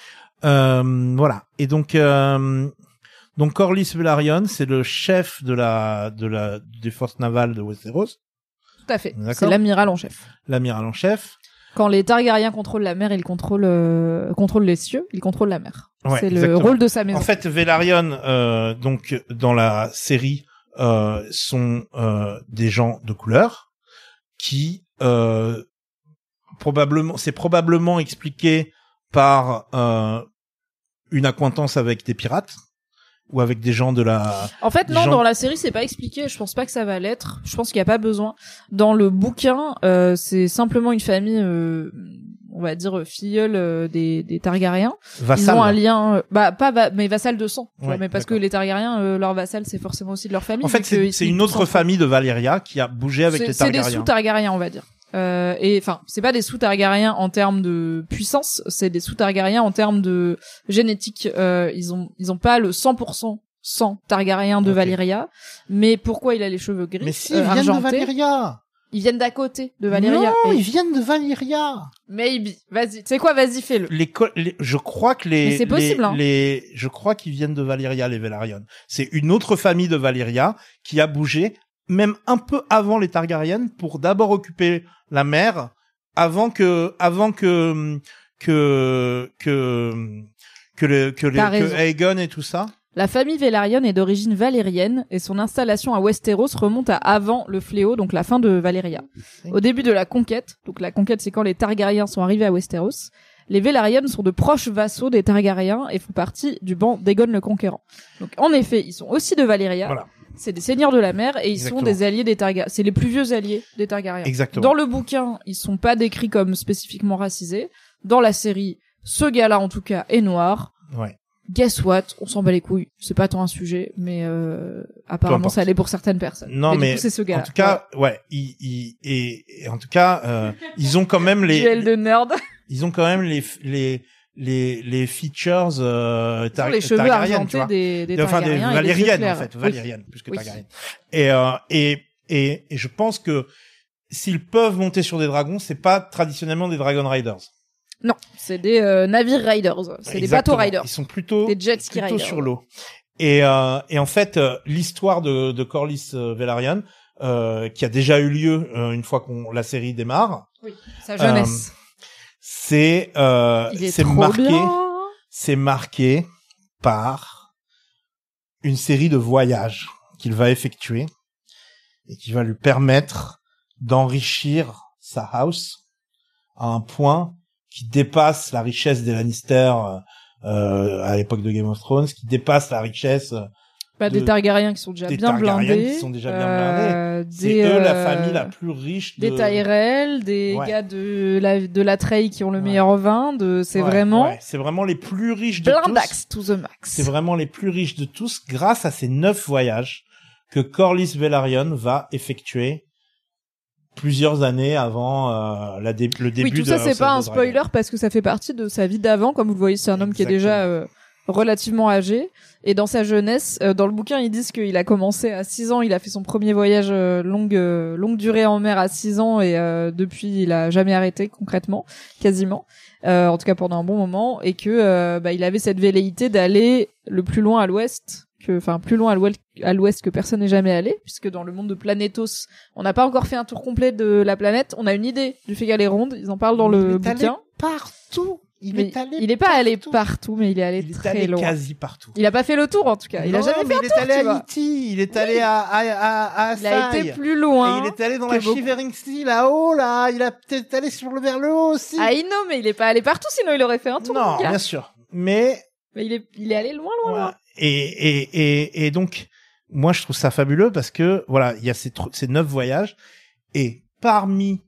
[SPEAKER 2] Euh, voilà. Et donc, euh, donc Corlys Velaryon, c'est le chef de la de la des forces navales de Westeros,
[SPEAKER 1] Tout à fait. C'est l'amiral en chef.
[SPEAKER 2] l'amiral en chef.
[SPEAKER 1] Quand les Targaryens contrôlent la mer, ils contrôlent, euh, contrôlent les cieux, ils contrôlent la mer.
[SPEAKER 2] Ouais,
[SPEAKER 1] c'est le rôle de sa maison.
[SPEAKER 2] En fait, Velaryon, euh, donc dans la série, euh, sont euh, des gens de couleur qui euh, probablement, c'est probablement expliqué par euh, une acquaintance avec des pirates ou avec des gens de la.
[SPEAKER 1] En fait, non,
[SPEAKER 2] gens-
[SPEAKER 1] dans la série, c'est pas expliqué. Je pense pas que ça va l'être. Je pense qu'il y a pas besoin. Dans le bouquin, euh, c'est simplement une famille, euh, on va dire filleule euh, des, des Targaryens.
[SPEAKER 2] Vassal.
[SPEAKER 1] Ils ont un lien, euh, bah pas va- mais vassal de sang. vois,
[SPEAKER 2] Ouais,
[SPEAKER 1] mais parce que les Targaryens, euh, leur vassal, c'est forcément aussi de leur famille.
[SPEAKER 2] En fait, c'est une autre famille de Valyria qui a bougé avec les
[SPEAKER 1] C'est des
[SPEAKER 2] Targaryens.
[SPEAKER 1] sous-Targaryens, on va dire. Euh, et enfin, c'est pas des sous-Targaryens en termes de puissance, c'est des sous-Targaryens en termes de génétique. Euh, ils ont, ils ont pas le 100% sang Targaryen de. Valyria. Mais pourquoi il a les cheveux gris
[SPEAKER 2] Mais si,
[SPEAKER 1] euh,
[SPEAKER 2] viennent de
[SPEAKER 1] argentés
[SPEAKER 2] Valyria.
[SPEAKER 1] Ils viennent d'à côté de Valyria.
[SPEAKER 2] Non,
[SPEAKER 1] Et-
[SPEAKER 2] ils viennent de Valyria.
[SPEAKER 1] Maybe. Vas-y. C'est quoi Vas-y, fais-le.
[SPEAKER 2] les, je crois que les,
[SPEAKER 1] Mais c'est possible,
[SPEAKER 2] les,
[SPEAKER 1] hein.
[SPEAKER 2] les- je crois qu'ils viennent de Valyria, les Velaryon. C'est une autre famille de Valyria qui a bougé, même un peu avant les Targaryennes, pour d'abord occuper la mer, avant que, avant que, que, que, que le, que, les, que. Aegon et tout ça.
[SPEAKER 1] La famille Velaryon est d'origine valérienne et son installation à Westeros remonte à avant le fléau, donc la fin de Valyria. Au début de la conquête, donc la conquête c'est quand les Targaryens sont arrivés à Westeros, les Velaryon sont de proches vassaux des Targaryens et font partie du banc d'Aegon le Conquérant. Donc en effet, ils sont aussi de Valyria,
[SPEAKER 2] Voilà.
[SPEAKER 1] c'est des seigneurs de la mer et ils
[SPEAKER 2] Exactement.
[SPEAKER 1] sont des alliés des Targaryens. C'est les plus vieux alliés des Targaryens.
[SPEAKER 2] Exactement.
[SPEAKER 1] Dans le bouquin, ils sont pas décrits comme spécifiquement racisés. Dans la série, ce gars-là en tout cas est noir.
[SPEAKER 2] Ouais.
[SPEAKER 1] Guess what? On s'en bat les couilles. C'est pas tant un sujet, mais euh, apparemment ça allait pour certaines personnes.
[SPEAKER 2] Non,
[SPEAKER 1] mais, c'est ce gars.
[SPEAKER 2] En tout cas, ouais, ils, ils- et, et en tout cas, euh, ils ont quand même les,
[SPEAKER 1] duel de nerd.
[SPEAKER 2] ils ont quand même les, les, les, les features, euh, tar-
[SPEAKER 1] les cheveux
[SPEAKER 2] targaryennes, tu vois.
[SPEAKER 1] des, des
[SPEAKER 2] enfin des valériennes en fait
[SPEAKER 1] Oui.
[SPEAKER 2] valériennes plus que
[SPEAKER 1] Oui.
[SPEAKER 2] targaryennes et, euh, et et et je pense que s'ils peuvent monter sur des dragons c'est pas traditionnellement des dragon riders
[SPEAKER 1] Non, c'est des euh, navires riders. C'est des bateaux riders.
[SPEAKER 2] ils sont plutôt
[SPEAKER 1] Des jet ski
[SPEAKER 2] plutôt
[SPEAKER 1] riders.
[SPEAKER 2] sur l'eau et euh, et en fait euh, l'histoire de de Corlys euh, Velaryon euh, qui a déjà eu lieu euh, une fois qu'on la série démarre
[SPEAKER 1] Oui, sa jeunesse.
[SPEAKER 2] c'est euh, c'est marqué c'est marqué par une série de voyages qu'il va effectuer et qui va lui permettre d'enrichir sa house à un point qui dépasse la richesse des Lannister euh, à l'époque de Game of Thrones, qui dépasse la richesse.
[SPEAKER 1] Bah, des
[SPEAKER 2] de-
[SPEAKER 1] Targaryens qui sont déjà
[SPEAKER 2] des
[SPEAKER 1] bien
[SPEAKER 2] Targaryens
[SPEAKER 1] blindés.
[SPEAKER 2] qui sont déjà bien
[SPEAKER 1] euh,
[SPEAKER 2] C'est
[SPEAKER 1] des,
[SPEAKER 2] eux la
[SPEAKER 1] euh,
[SPEAKER 2] famille la plus riche de...
[SPEAKER 1] Des Tyrell, des
[SPEAKER 2] Ouais.
[SPEAKER 1] gars de la, de la Trey qui ont le
[SPEAKER 2] Ouais.
[SPEAKER 1] meilleur vin, de, c'est
[SPEAKER 2] Ouais,
[SPEAKER 1] vraiment
[SPEAKER 2] ouais, c'est vraiment les plus riches de tous.
[SPEAKER 1] blindax to the max.
[SPEAKER 2] C'est vraiment les plus riches de tous grâce à ces neuf voyages que Corlys Velaryon va effectuer plusieurs années avant euh, la dé- le début
[SPEAKER 1] Oui, tout
[SPEAKER 2] de
[SPEAKER 1] ça c'est pas un
[SPEAKER 2] Dragon.
[SPEAKER 1] spoiler parce que ça fait partie de sa vie d'avant. Comme vous le voyez, c'est un homme qui est déjà euh, relativement âgé. Et dans sa jeunesse, euh, dans le bouquin, ils disent qu'il a commencé à 6 ans, il a fait son premier voyage euh, longue euh, longue durée en mer à 6 ans et euh, depuis il a jamais arrêté concrètement, quasiment. Euh, en tout cas pendant un bon moment et que euh, bah, il avait cette velléité d'aller le plus loin à l'ouest que, enfin, plus loin à l'ouest- à l'ouest que personne n'est jamais allé, puisque dans le monde de Planetos, on n'a pas encore fait un tour complet de la planète. On a une idée du fait qu'elle est ronde. Ils en parlent dans
[SPEAKER 2] Il
[SPEAKER 1] le
[SPEAKER 2] est allé. Partout. Il
[SPEAKER 1] Mais
[SPEAKER 2] est allé.
[SPEAKER 1] il est pas allé
[SPEAKER 2] partout.
[SPEAKER 1] mais il est allé
[SPEAKER 2] Il est
[SPEAKER 1] très
[SPEAKER 2] allé
[SPEAKER 1] loin.
[SPEAKER 2] quasi partout.
[SPEAKER 1] Il a pas fait le tour en tout cas. Il a
[SPEAKER 2] Non,
[SPEAKER 1] jamais
[SPEAKER 2] mais
[SPEAKER 1] fait
[SPEAKER 2] il
[SPEAKER 1] un
[SPEAKER 2] est
[SPEAKER 1] tour,
[SPEAKER 2] allé à. Liti, il est allé à à à à
[SPEAKER 1] Il a été plus loin.
[SPEAKER 2] Et il est allé dans la
[SPEAKER 1] beaucoup.
[SPEAKER 2] Shivering Sea là-haut là, il a peut-être allé sur le vers le haut aussi.
[SPEAKER 1] Ah, il- non, mais il est pas allé partout, sinon il aurait fait un tour.
[SPEAKER 2] non, bien sûr. Mais
[SPEAKER 1] Mais il est, il est allé loin, loin, loin.
[SPEAKER 2] Et, et, et, et donc, moi, je trouve ça fabuleux parce que, voilà, il y a ces, ces neuf voyages. Et parmi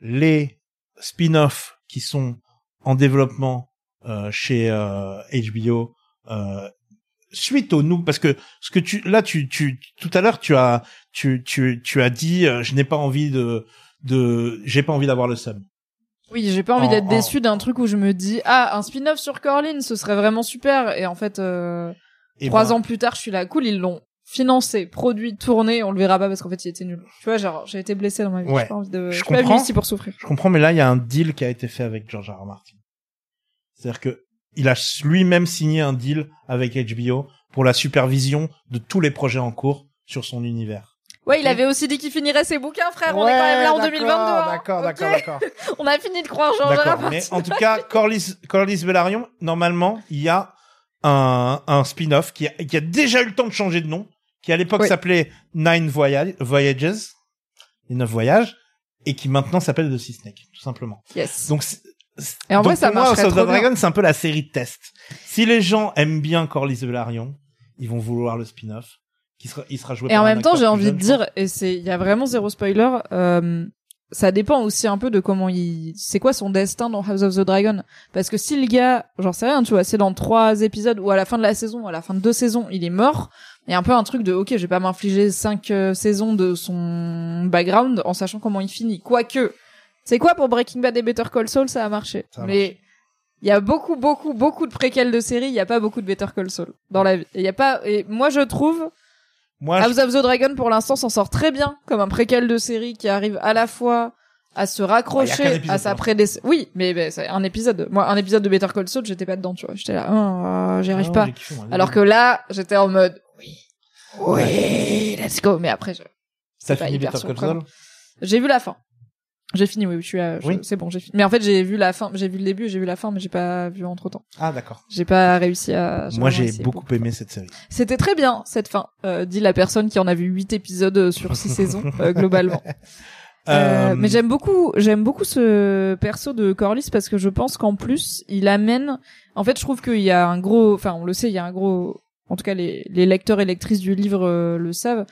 [SPEAKER 2] les spin-offs qui sont en développement euh, chez euh, HBO, euh, suite au nous, parce que ce que tu, là, tu, tu, tout à l'heure, tu as, tu, tu, tu as dit, euh, je n'ai pas envie de, de, j'ai pas envie d'avoir le seum.
[SPEAKER 1] Oui, j'ai pas envie
[SPEAKER 2] En-
[SPEAKER 1] d'être
[SPEAKER 2] en-
[SPEAKER 1] déçu d'un truc où je me dis ah un spin-off sur Corlin, ce serait vraiment super. Et en fait, euh,
[SPEAKER 2] Et
[SPEAKER 1] trois
[SPEAKER 2] ben,
[SPEAKER 1] ans plus tard, je suis là, cool, ils l'ont financé, produit, tourné, on le verra pas parce qu'en fait il était nul. Tu vois, genre j'ai été blessé dans ma vie.
[SPEAKER 2] Ouais.
[SPEAKER 1] J'ai pas envie de.
[SPEAKER 2] Je
[SPEAKER 1] Je suis pas
[SPEAKER 2] comprends.
[SPEAKER 1] venue ici pour souffrir.
[SPEAKER 2] Je comprends, mais là, il y a un deal qui a été fait avec George R. R. Martin. C'est-à-dire que il a lui-même signé un deal avec HBO pour la supervision de tous les projets en cours sur son univers.
[SPEAKER 1] Ouais, il avait aussi dit qu'il finirait ses bouquins, frère. on est quand même là en 2022. hein.
[SPEAKER 2] D'accord, d'accord, d'accord.
[SPEAKER 1] On a fini de croire Georges R. R. Martin.
[SPEAKER 2] Mais en tout cas, Corlys, Corlys Velaryon, normalement, il y a un, un spin-off qui a, qui a déjà eu le temps de changer de nom, qui à l'époque
[SPEAKER 1] Oui.
[SPEAKER 2] s'appelait Nine Voya- Voyages, les neuf voyages, et qui maintenant s'appelle The Sea Snake, tout simplement.
[SPEAKER 1] Yes.
[SPEAKER 2] Donc,
[SPEAKER 1] Et en
[SPEAKER 2] donc
[SPEAKER 1] vrai, ça marcherait
[SPEAKER 2] House of. Dragon, c'est un peu la série de test. Si les gens aiment bien Corlys Velaryon, ils vont vouloir le spin-off, qui sera, il sera joué
[SPEAKER 1] Et
[SPEAKER 2] par
[SPEAKER 1] en même temps, j'ai envie
[SPEAKER 2] jeune,
[SPEAKER 1] de dire, et c'est, il y a vraiment zéro spoiler, euh, ça dépend aussi un peu de comment il, c'est quoi son destin dans House of the Dragon. Parce que si le gars, j'en sais rien, tu vois, c'est dans trois épisodes ou à la fin de la saison, ou à la fin de deux saisons, il est mort, il y a un peu un truc de, ok, je vais pas m'infliger cinq euh, saisons de son background en sachant comment il finit. Quoique, c'est quoi pour Breaking Bad et Better Call Saul, ça a marché.
[SPEAKER 2] Ça a
[SPEAKER 1] Mais, il y a beaucoup, beaucoup, beaucoup de préquels de séries, il y a pas beaucoup de Better Call Saul dans la vie. Il y a pas, et moi je trouve,
[SPEAKER 2] Moi, je-
[SPEAKER 1] House of the Dragon pour l'instant s'en sort très bien comme un préquel de série qui arrive à la fois à se raccrocher à sa prédécesseur. Oui, mais c'est un épisode. Moi, un épisode de Better Call Saul, j'étais pas dedans, tu vois. J'étais là, ah, j'y arrive
[SPEAKER 2] Ah,
[SPEAKER 1] pas.
[SPEAKER 2] kiffé, moi.
[SPEAKER 1] Alors que là, j'étais en mode, oui, oui, let's go. Mais après, je...
[SPEAKER 2] T'as
[SPEAKER 1] c'est pas
[SPEAKER 2] fini
[SPEAKER 1] hyper
[SPEAKER 2] Better Call. Saul?
[SPEAKER 1] J'ai vu la fin. J'ai fini, oui, je suis, à- je-
[SPEAKER 2] Oui.
[SPEAKER 1] c'est bon, j'ai fini. Mais en fait, j'ai vu la fin, j'ai vu le début, j'ai vu la fin, mais j'ai pas vu entre temps.
[SPEAKER 2] Ah, d'accord.
[SPEAKER 1] J'ai pas réussi à.
[SPEAKER 2] Moi, j'ai beaucoup aimé cette série.
[SPEAKER 1] C'était très bien cette fin, euh, dit la personne qui en a vu huit épisodes euh, sur six saisons euh, globalement. Euh,
[SPEAKER 2] Euh,
[SPEAKER 1] mais j'aime beaucoup, j'aime beaucoup ce perso de Corlys parce que je pense qu'en plus il amène. En fait, je trouve qu'il y a un gros, enfin on le sait, il y a un gros. En tout cas, les, les lecteurs et lectrices du livre euh, le savent.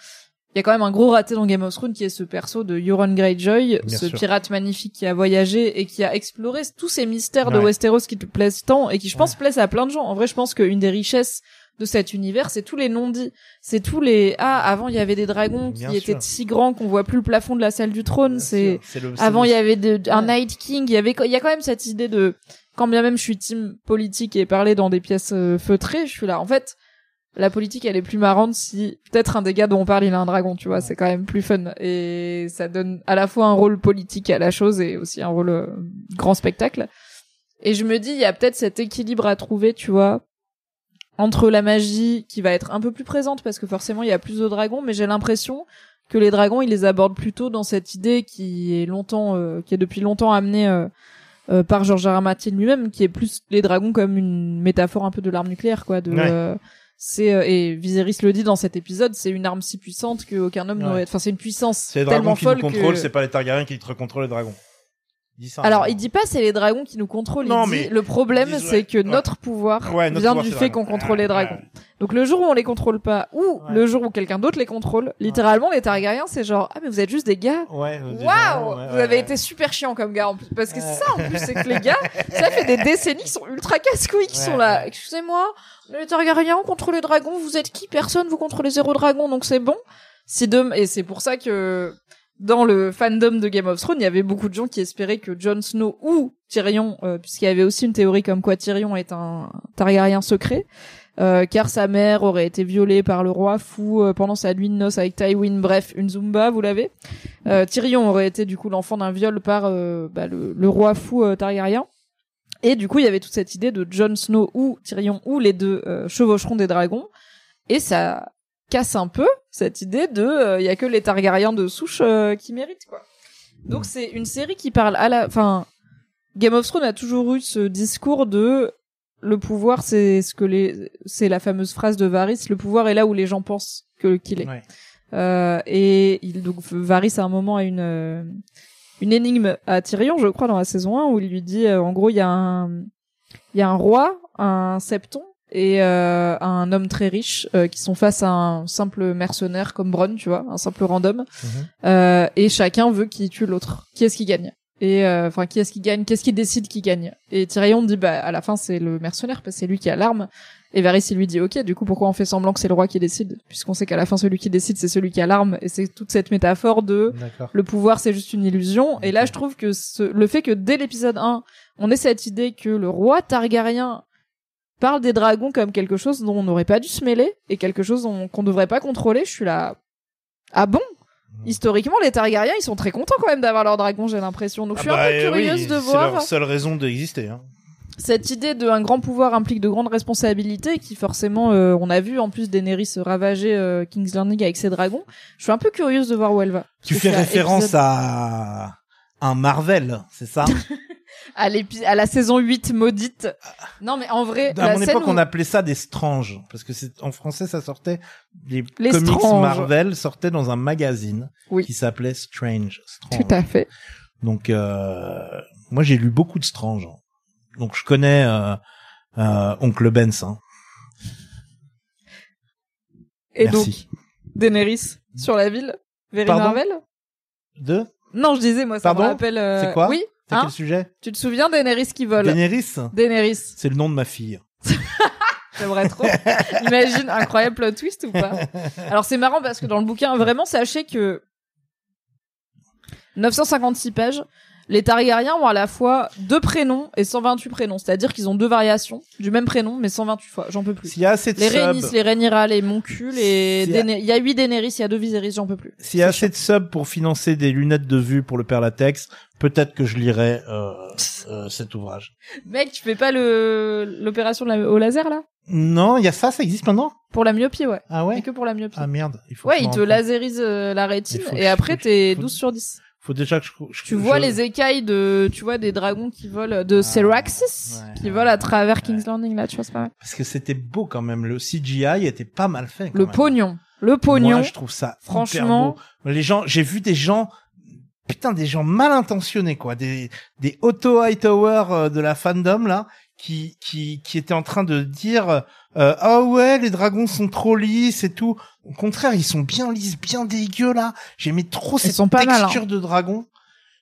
[SPEAKER 1] Il y a quand même un gros raté dans Game of Thrones qui est ce perso de Euron Greyjoy,
[SPEAKER 2] Bien
[SPEAKER 1] ce
[SPEAKER 2] sûr.
[SPEAKER 1] pirate magnifique qui a voyagé et qui a exploré tous ces mystères de. Westeros qui te plaisent tant et qui je pense plaisent à plein de gens. En vrai, je pense qu'une des richesses de cet univers, c'est tous les non-dits. C'est tous les ah avant il y avait des dragons qui étaient si grands qu'on voit plus le plafond de la salle du trône. C'est avant il y avait de- un. Night King. Il y avait il y a quand même cette idée de quand bien même je suis team politique et parler dans des pièces euh, feutrées, je suis là. En fait, la politique elle est plus marrante si peut-être un des gars dont on parle il a un dragon. Tu vois, c'est quand même plus fun et ça donne à la fois un rôle politique à la chose et aussi un rôle euh, grand spectacle. Et je me dis, il y a peut-être cet équilibre à trouver, tu vois, entre la magie qui va être un peu plus présente parce que forcément il y a plus de dragons, mais j'ai l'impression que les dragons ils les abordent plutôt dans cette idée qui est longtemps, euh, qui est depuis longtemps amenée euh, euh, par George R. R. Martin lui-même, qui est plus les dragons comme une métaphore un peu de l'arme nucléaire, quoi. De,
[SPEAKER 2] Ouais.
[SPEAKER 1] euh, c'est euh, et Viserys le dit dans cet épisode, c'est une arme si puissante qu'aucun homme
[SPEAKER 2] Ouais.
[SPEAKER 1] n'aurait. Enfin, c'est une puissance
[SPEAKER 2] C'est les
[SPEAKER 1] tellement
[SPEAKER 2] dragons qui nous
[SPEAKER 1] folle
[SPEAKER 2] contrôlent,
[SPEAKER 1] que.
[SPEAKER 2] c'est pas les Targaryens qui te contrôlent les dragons. Il dit ça.
[SPEAKER 1] Alors,
[SPEAKER 2] hein.
[SPEAKER 1] il dit pas c'est les dragons qui nous contrôlent.
[SPEAKER 2] Non,
[SPEAKER 1] il dit,
[SPEAKER 2] mais
[SPEAKER 1] le problème,
[SPEAKER 2] disent,
[SPEAKER 1] c'est que
[SPEAKER 2] ouais.
[SPEAKER 1] notre pouvoir
[SPEAKER 2] Ouais, notre
[SPEAKER 1] vient
[SPEAKER 2] pouvoir,
[SPEAKER 1] du fait qu'on contrôle les dragons.
[SPEAKER 2] ouais.
[SPEAKER 1] Donc le jour où on les contrôle pas, ou le jour où quelqu'un d'autre les contrôle, littéralement les Targaryens c'est genre ah mais vous êtes juste des gars.
[SPEAKER 2] Ouais,
[SPEAKER 1] Waouh, vous avez été super chiant comme gars en plus parce que c'est ça en plus c'est que les gars ça fait des décennies qui sont ultra casse-couilles qui sont là. Excusez-moi, les Targaryens on contrôle les dragons, vous êtes qui? Personne, vous contrôlez zéro dragon donc c'est bon. Si de... et c'est pour ça que dans le fandom de Game of Thrones, il y avait beaucoup de gens qui espéraient que Jon Snow ou Tyrion, euh, puisqu'il y avait aussi une théorie comme quoi Tyrion est un Targaryen secret, euh, car sa mère aurait été violée par le roi fou euh, pendant sa nuit de noces avec Tywin. Bref, une Zumba, vous l'avez. Tyrion aurait été du coup l'enfant d'un viol par bah, le, le roi fou Targaryen. Et du coup, il y avait toute cette idée de Jon Snow ou Tyrion ou les deux chevaucheront des dragons. Et ça casse un peu cette idée de euh, il y a que les Targaryens de souche euh, qui méritent quoi. Donc c'est une série qui parle à la enfin Game of Thrones a toujours eu ce discours de le pouvoir c'est ce que les c'est la fameuse phrase de Varys le pouvoir est là où les gens pensent que qu'il est.
[SPEAKER 2] Ouais.
[SPEAKER 1] Euh, et il, donc Varys à un moment a une euh, une énigme à Tyrion, je crois, dans la saison 1, où il lui dit, euh, en gros, il y a un il y a un roi, un septon et euh, un homme très riche euh, qui sont face à un simple mercenaire comme Bronn, tu vois, un simple random,
[SPEAKER 2] Mhm.
[SPEAKER 1] euh, et chacun veut qui tue l'autre. Qui est-ce qui gagne? Et euh, enfin, qui est-ce qui gagne? Qu'est-ce qui décide qui gagne? Et Tyrion dit, bah à la fin c'est le mercenaire parce que c'est lui qui a l'arme. Et Varys il lui dit, ok, du coup pourquoi on fait semblant que c'est le roi qui décide? Puisqu'on sait qu'à la fin celui qui décide c'est celui qui a l'arme, et c'est toute cette métaphore de le pouvoir c'est juste une illusion. Et là je trouve que ce- le fait que dès l'épisode 1 on ait cette idée que le roi Targaryen parle des dragons comme quelque chose dont on n'aurait pas dû se mêler et quelque chose dont- qu'on devrait pas contrôler je suis là ah bon?
[SPEAKER 2] Mm.
[SPEAKER 1] historiquement les Targaryens ils sont très contents quand même d'avoir leur dragon j'ai l'impression donc je suis
[SPEAKER 2] Ah bah,
[SPEAKER 1] un peu
[SPEAKER 2] euh,
[SPEAKER 1] curieuse
[SPEAKER 2] oui,
[SPEAKER 1] de
[SPEAKER 2] C'est
[SPEAKER 1] voir
[SPEAKER 2] leur seule raison d'exister. Hein.
[SPEAKER 1] cette idée d'un grand pouvoir implique de grandes responsabilités qui forcément euh, on a vu en plus Daenerys ravager euh, King's Landing avec ses dragons je suis un peu curieuse de voir où elle va
[SPEAKER 2] Tu fais
[SPEAKER 1] c'est
[SPEAKER 2] référence à un Marvel, c'est ça?
[SPEAKER 1] à, à la saison 8 maudite. Non, mais en vrai,
[SPEAKER 2] À
[SPEAKER 1] la
[SPEAKER 2] mon
[SPEAKER 1] scène
[SPEAKER 2] époque,
[SPEAKER 1] où-
[SPEAKER 2] on appelait ça des Strange parce que c'est en français, ça sortait. Les,
[SPEAKER 1] Les
[SPEAKER 2] comics. Marvel sortaient dans un magazine
[SPEAKER 1] Oui.
[SPEAKER 2] qui s'appelait Strange. Strange.
[SPEAKER 1] Tout à fait.
[SPEAKER 2] Donc, euh, moi, j'ai lu beaucoup de Strange. Donc, je connais euh, euh, Oncle Benz. Hein.
[SPEAKER 1] Et donc,
[SPEAKER 2] Merci.
[SPEAKER 1] Daenerys sur la ville? Very
[SPEAKER 2] Pardon?
[SPEAKER 1] Marvel?
[SPEAKER 2] Deux
[SPEAKER 1] Non, je disais, moi, ça
[SPEAKER 2] Pardon?
[SPEAKER 1] me rappelle... euh,
[SPEAKER 2] C'est quoi?
[SPEAKER 1] Oui,
[SPEAKER 2] C'est
[SPEAKER 1] hein
[SPEAKER 2] quel sujet
[SPEAKER 1] Tu te souviens Daenerys qui vole
[SPEAKER 2] Daenerys
[SPEAKER 1] Daenerys.
[SPEAKER 2] C'est le nom de ma fille.
[SPEAKER 1] J'aimerais trop. Imagine, incroyable plot twist ou pas Alors, c'est marrant parce que dans le bouquin, vraiment, sachez que 956 pages, les Targaryens ont à la fois deux prénoms et 128 prénoms. C'est-à-dire qu'ils ont deux variations du même prénom, mais 128 fois. J'en peux plus.
[SPEAKER 2] S'il y a assez de
[SPEAKER 1] Les Rhaenys,
[SPEAKER 2] subs,
[SPEAKER 1] les Rhaenyra, les Moncul, les il y a 8 Daenerys, il y a 2 Viserys, j'en peux plus.
[SPEAKER 2] s'il y a assez de subs pour financer des lunettes de vue pour le père latex, peut-être que je lirai euh, euh, cet ouvrage.
[SPEAKER 1] Mec, tu fais pas le l'opération la- au laser là?
[SPEAKER 2] Non, il y a ça, ça existe maintenant?
[SPEAKER 1] Pour la myopie, ouais.
[SPEAKER 2] Ah ouais?
[SPEAKER 1] Que pour la myopie.
[SPEAKER 2] Ah merde, il faut
[SPEAKER 1] ouais, il te lasérise euh, la rétine
[SPEAKER 2] que
[SPEAKER 1] et après t'es
[SPEAKER 2] faut-
[SPEAKER 1] 12 sur 10.
[SPEAKER 2] Faut déjà que je, je-
[SPEAKER 1] Tu vois
[SPEAKER 2] je-
[SPEAKER 1] les écailles de tu vois des dragons qui volent de Seraxis
[SPEAKER 2] ouais,
[SPEAKER 1] qui volent à travers. King's Landing là, tu vois c'est pas mal.
[SPEAKER 2] Parce que c'était beau quand même. Le CGI était pas mal fait. quand
[SPEAKER 1] Le
[SPEAKER 2] même.
[SPEAKER 1] pognon, le pognon.
[SPEAKER 2] Moi, je trouve ça
[SPEAKER 1] Franchement.
[SPEAKER 2] beau. Les gens, j'ai vu des gens, putain, des gens mal intentionnés, quoi. Des, des auto Hightower euh, de la fandom, là, qui, qui, qui étaient en train de dire, euh, ah ouais, les dragons sont trop lisses et tout. Au contraire, ils sont bien lisses, bien dégueux, là. J'aimais trop cette
[SPEAKER 1] sont pas mal, hein.
[SPEAKER 2] texture de dragon.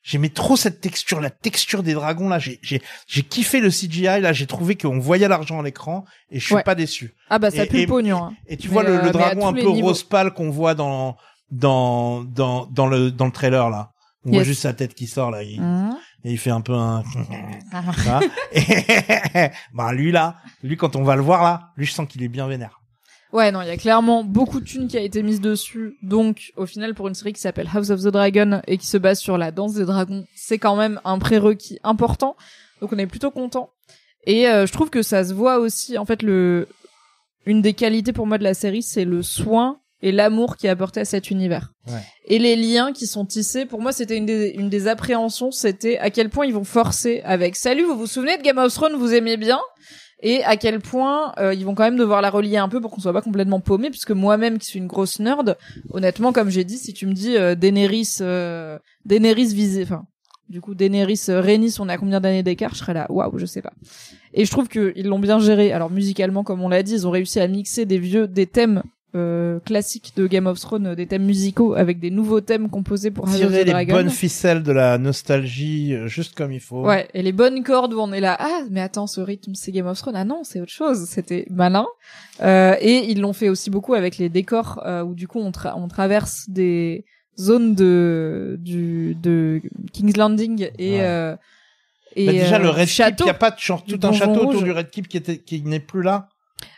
[SPEAKER 2] J'aimais trop cette texture, la texture des dragons là. J'ai, j'ai, j'ai kiffé le CGI là. J'ai trouvé qu'on voyait l'argent à l'écran et je suis
[SPEAKER 1] Ouais.
[SPEAKER 2] pas déçu.
[SPEAKER 1] Ah bah ça
[SPEAKER 2] Et-
[SPEAKER 1] pue
[SPEAKER 2] et-
[SPEAKER 1] le pognon. hein.
[SPEAKER 2] Et tu
[SPEAKER 1] Mais,
[SPEAKER 2] vois le,
[SPEAKER 1] euh,
[SPEAKER 2] le
[SPEAKER 1] à
[SPEAKER 2] dragon un peu
[SPEAKER 1] niveaux.
[SPEAKER 2] rose pâle qu'on voit dans dans dans dans le dans le trailer là. On voit juste sa tête qui sort là. Il,
[SPEAKER 1] Mmh.
[SPEAKER 2] et il fait un peu un. Ça. Et- bah lui là, lui quand on va le voir là, lui je sens qu'il est bien vénère.
[SPEAKER 1] Ouais, non, il y a clairement beaucoup de thunes qui a été mise dessus. Donc, au final, pour une série qui s'appelle House of the Dragon et qui se base sur la danse des dragons, c'est quand même un prérequis important. Donc, on est plutôt content. Et euh, je trouve que ça se voit aussi. En fait, le une des qualités pour moi de la série, c'est le soin et l'amour qui est apporté à cet univers.
[SPEAKER 2] Ouais.
[SPEAKER 1] Et les liens qui sont tissés. Pour moi, c'était une des, une des appréhensions. C'était à quel point ils vont forcer avec Salut, vous vous souvenez de Game of Thrones, vous aimiez bien? Et à quel point euh, ils vont quand même devoir la relier un peu pour qu'on soit pas complètement paumé puisque moi-même qui suis une grosse nerd honnêtement comme j'ai dit si tu me dis euh, Daenerys euh, Daenerys visée enfin du coup Daenerys euh, Rhaenys on à combien d'années d'écart? Je serais là waouh je sais pas et je trouve que ils l'ont bien géré alors musicalement comme on l'a dit ils ont réussi à mixer des vieux des thèmes euh, classiques de Game of Thrones euh, des thèmes musicaux avec des nouveaux thèmes composés pour House of
[SPEAKER 2] Tirer
[SPEAKER 1] the
[SPEAKER 2] les
[SPEAKER 1] Dragon
[SPEAKER 2] bonnes ficelles de la nostalgie euh, juste comme il faut.
[SPEAKER 1] Ouais, et les bonnes cordes où on est là, ah, mais attends, ce rythme, c'est Game of Thrones. Ah non, c'est autre chose. C'était malin. Euh, et ils l'ont fait aussi beaucoup avec les décors euh, où du coup on, tra- on traverse des zones de du de King's Landing et
[SPEAKER 2] Ouais.
[SPEAKER 1] euh, et
[SPEAKER 2] Bah, déjà
[SPEAKER 1] euh,
[SPEAKER 2] le Red Keep,
[SPEAKER 1] château.
[SPEAKER 2] il y a pas de tout un château autour du Red Keep qui était qui n'est plus là.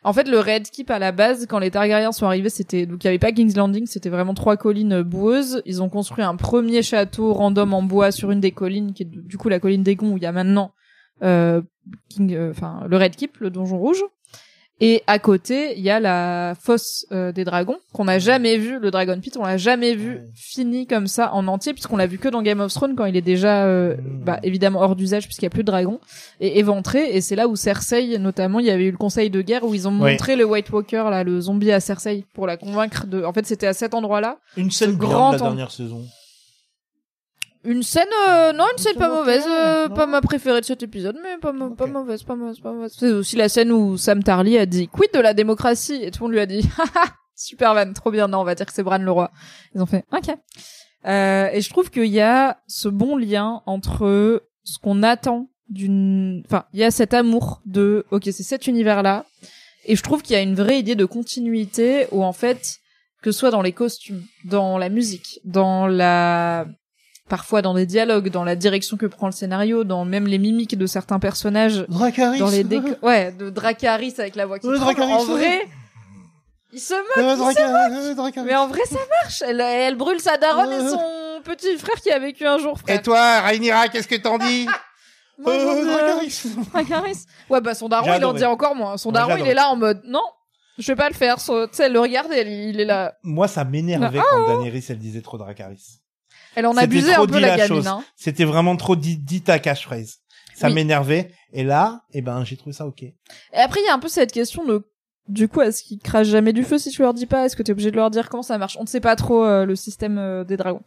[SPEAKER 1] En fait, le Red Keep à la base, quand les Targaryens sont arrivés, c'était donc il y avait pas King's Landing, c'était vraiment trois collines boueuses. Ils ont construit un premier château random en bois sur une des collines, qui est du coup la colline d'Aegon où il y a maintenant euh, King, euh, enfin le Red Keep, le donjon rouge. Et à côté, il y a la fosse euh, des dragons qu'on n'a jamais vu. Le Dragon Pit, on l'a jamais vu fini comme ça en entier, puisqu'on l'a vu que dans Game of Thrones quand il est déjà, euh,
[SPEAKER 2] Mm.
[SPEAKER 1] bah, évidemment hors d'usage puisqu'il y a plus de dragons et éventré. Et c'est là où Cersei, notamment, il y avait eu le Conseil de guerre où ils ont
[SPEAKER 2] Oui.
[SPEAKER 1] montré le White Walker, là, le zombie à Cersei, pour la convaincre de. En fait, c'était à cet endroit-là.
[SPEAKER 2] Une scène
[SPEAKER 1] grand
[SPEAKER 2] grande de la dernière saison.
[SPEAKER 1] Une scène, euh, non, une scène pas mauvaise, euh, pas ma préférée de cet épisode, mais pas, ma- pas
[SPEAKER 2] Ok.
[SPEAKER 1] mauvaise, pas mauvaise, pas mauvaise. C'est aussi la scène où Sam Tarly a dit quid de la démocratie? Et tout le monde lui a dit haha super van, trop bien, non, on va dire que c'est Bran le roi. Ils ont fait ok. Euh, et je trouve qu'il y a ce bon lien entre ce qu'on attend d'une, enfin, il y a cet amour de ok, c'est cet univers-là, et je trouve qu'il y a une vraie idée de continuité où en fait que ce soit dans les costumes, dans la musique, dans la parfois dans des dialogues, dans la direction que prend le scénario, dans même les mimiques de certains personnages,
[SPEAKER 2] Dracarys.
[SPEAKER 1] dans les décors, ouais, de Dracarys avec la voix qui tremble.
[SPEAKER 2] Dracarys,
[SPEAKER 1] En vrai, il se moque,
[SPEAKER 2] Euh,
[SPEAKER 1] il se
[SPEAKER 2] Dracarys, euh, Dracarys.
[SPEAKER 1] mais en vrai ça marche. Elle, elle brûle sa daronne et son petit frère qui a vécu un jour, frère.
[SPEAKER 2] Et toi, Rhaenyra, qu'est-ce que t'en dis
[SPEAKER 1] Moi,
[SPEAKER 2] Euh,
[SPEAKER 1] veux-
[SPEAKER 2] Dracarys.
[SPEAKER 1] Dracarys. Ouais, bah son daron,
[SPEAKER 2] J'ai
[SPEAKER 1] il en dit encore moins. Son daron, il est là en mode, non, je vais pas le faire. Tu sais, elle le regarde et elle- il est là.
[SPEAKER 2] Moi, ça m'énervait
[SPEAKER 1] Ah,
[SPEAKER 2] quand Daenerys, elle disait trop Dracarys.
[SPEAKER 1] Elle en abusait un peu la
[SPEAKER 2] la
[SPEAKER 1] gamine, hein.
[SPEAKER 2] C'était vraiment trop dit, dit à catchphrase. Ça
[SPEAKER 1] Oui.
[SPEAKER 2] m'énervait. Et là, eh ben, j'ai trouvé ça ok.
[SPEAKER 1] Et après, il y a un peu cette question de, du coup, est-ce qu'ils crachent jamais du feu si tu leur dis pas? Est-ce que t'es obligé de leur dire comment ça marche? On ne sait pas trop euh, le système euh, des dragons.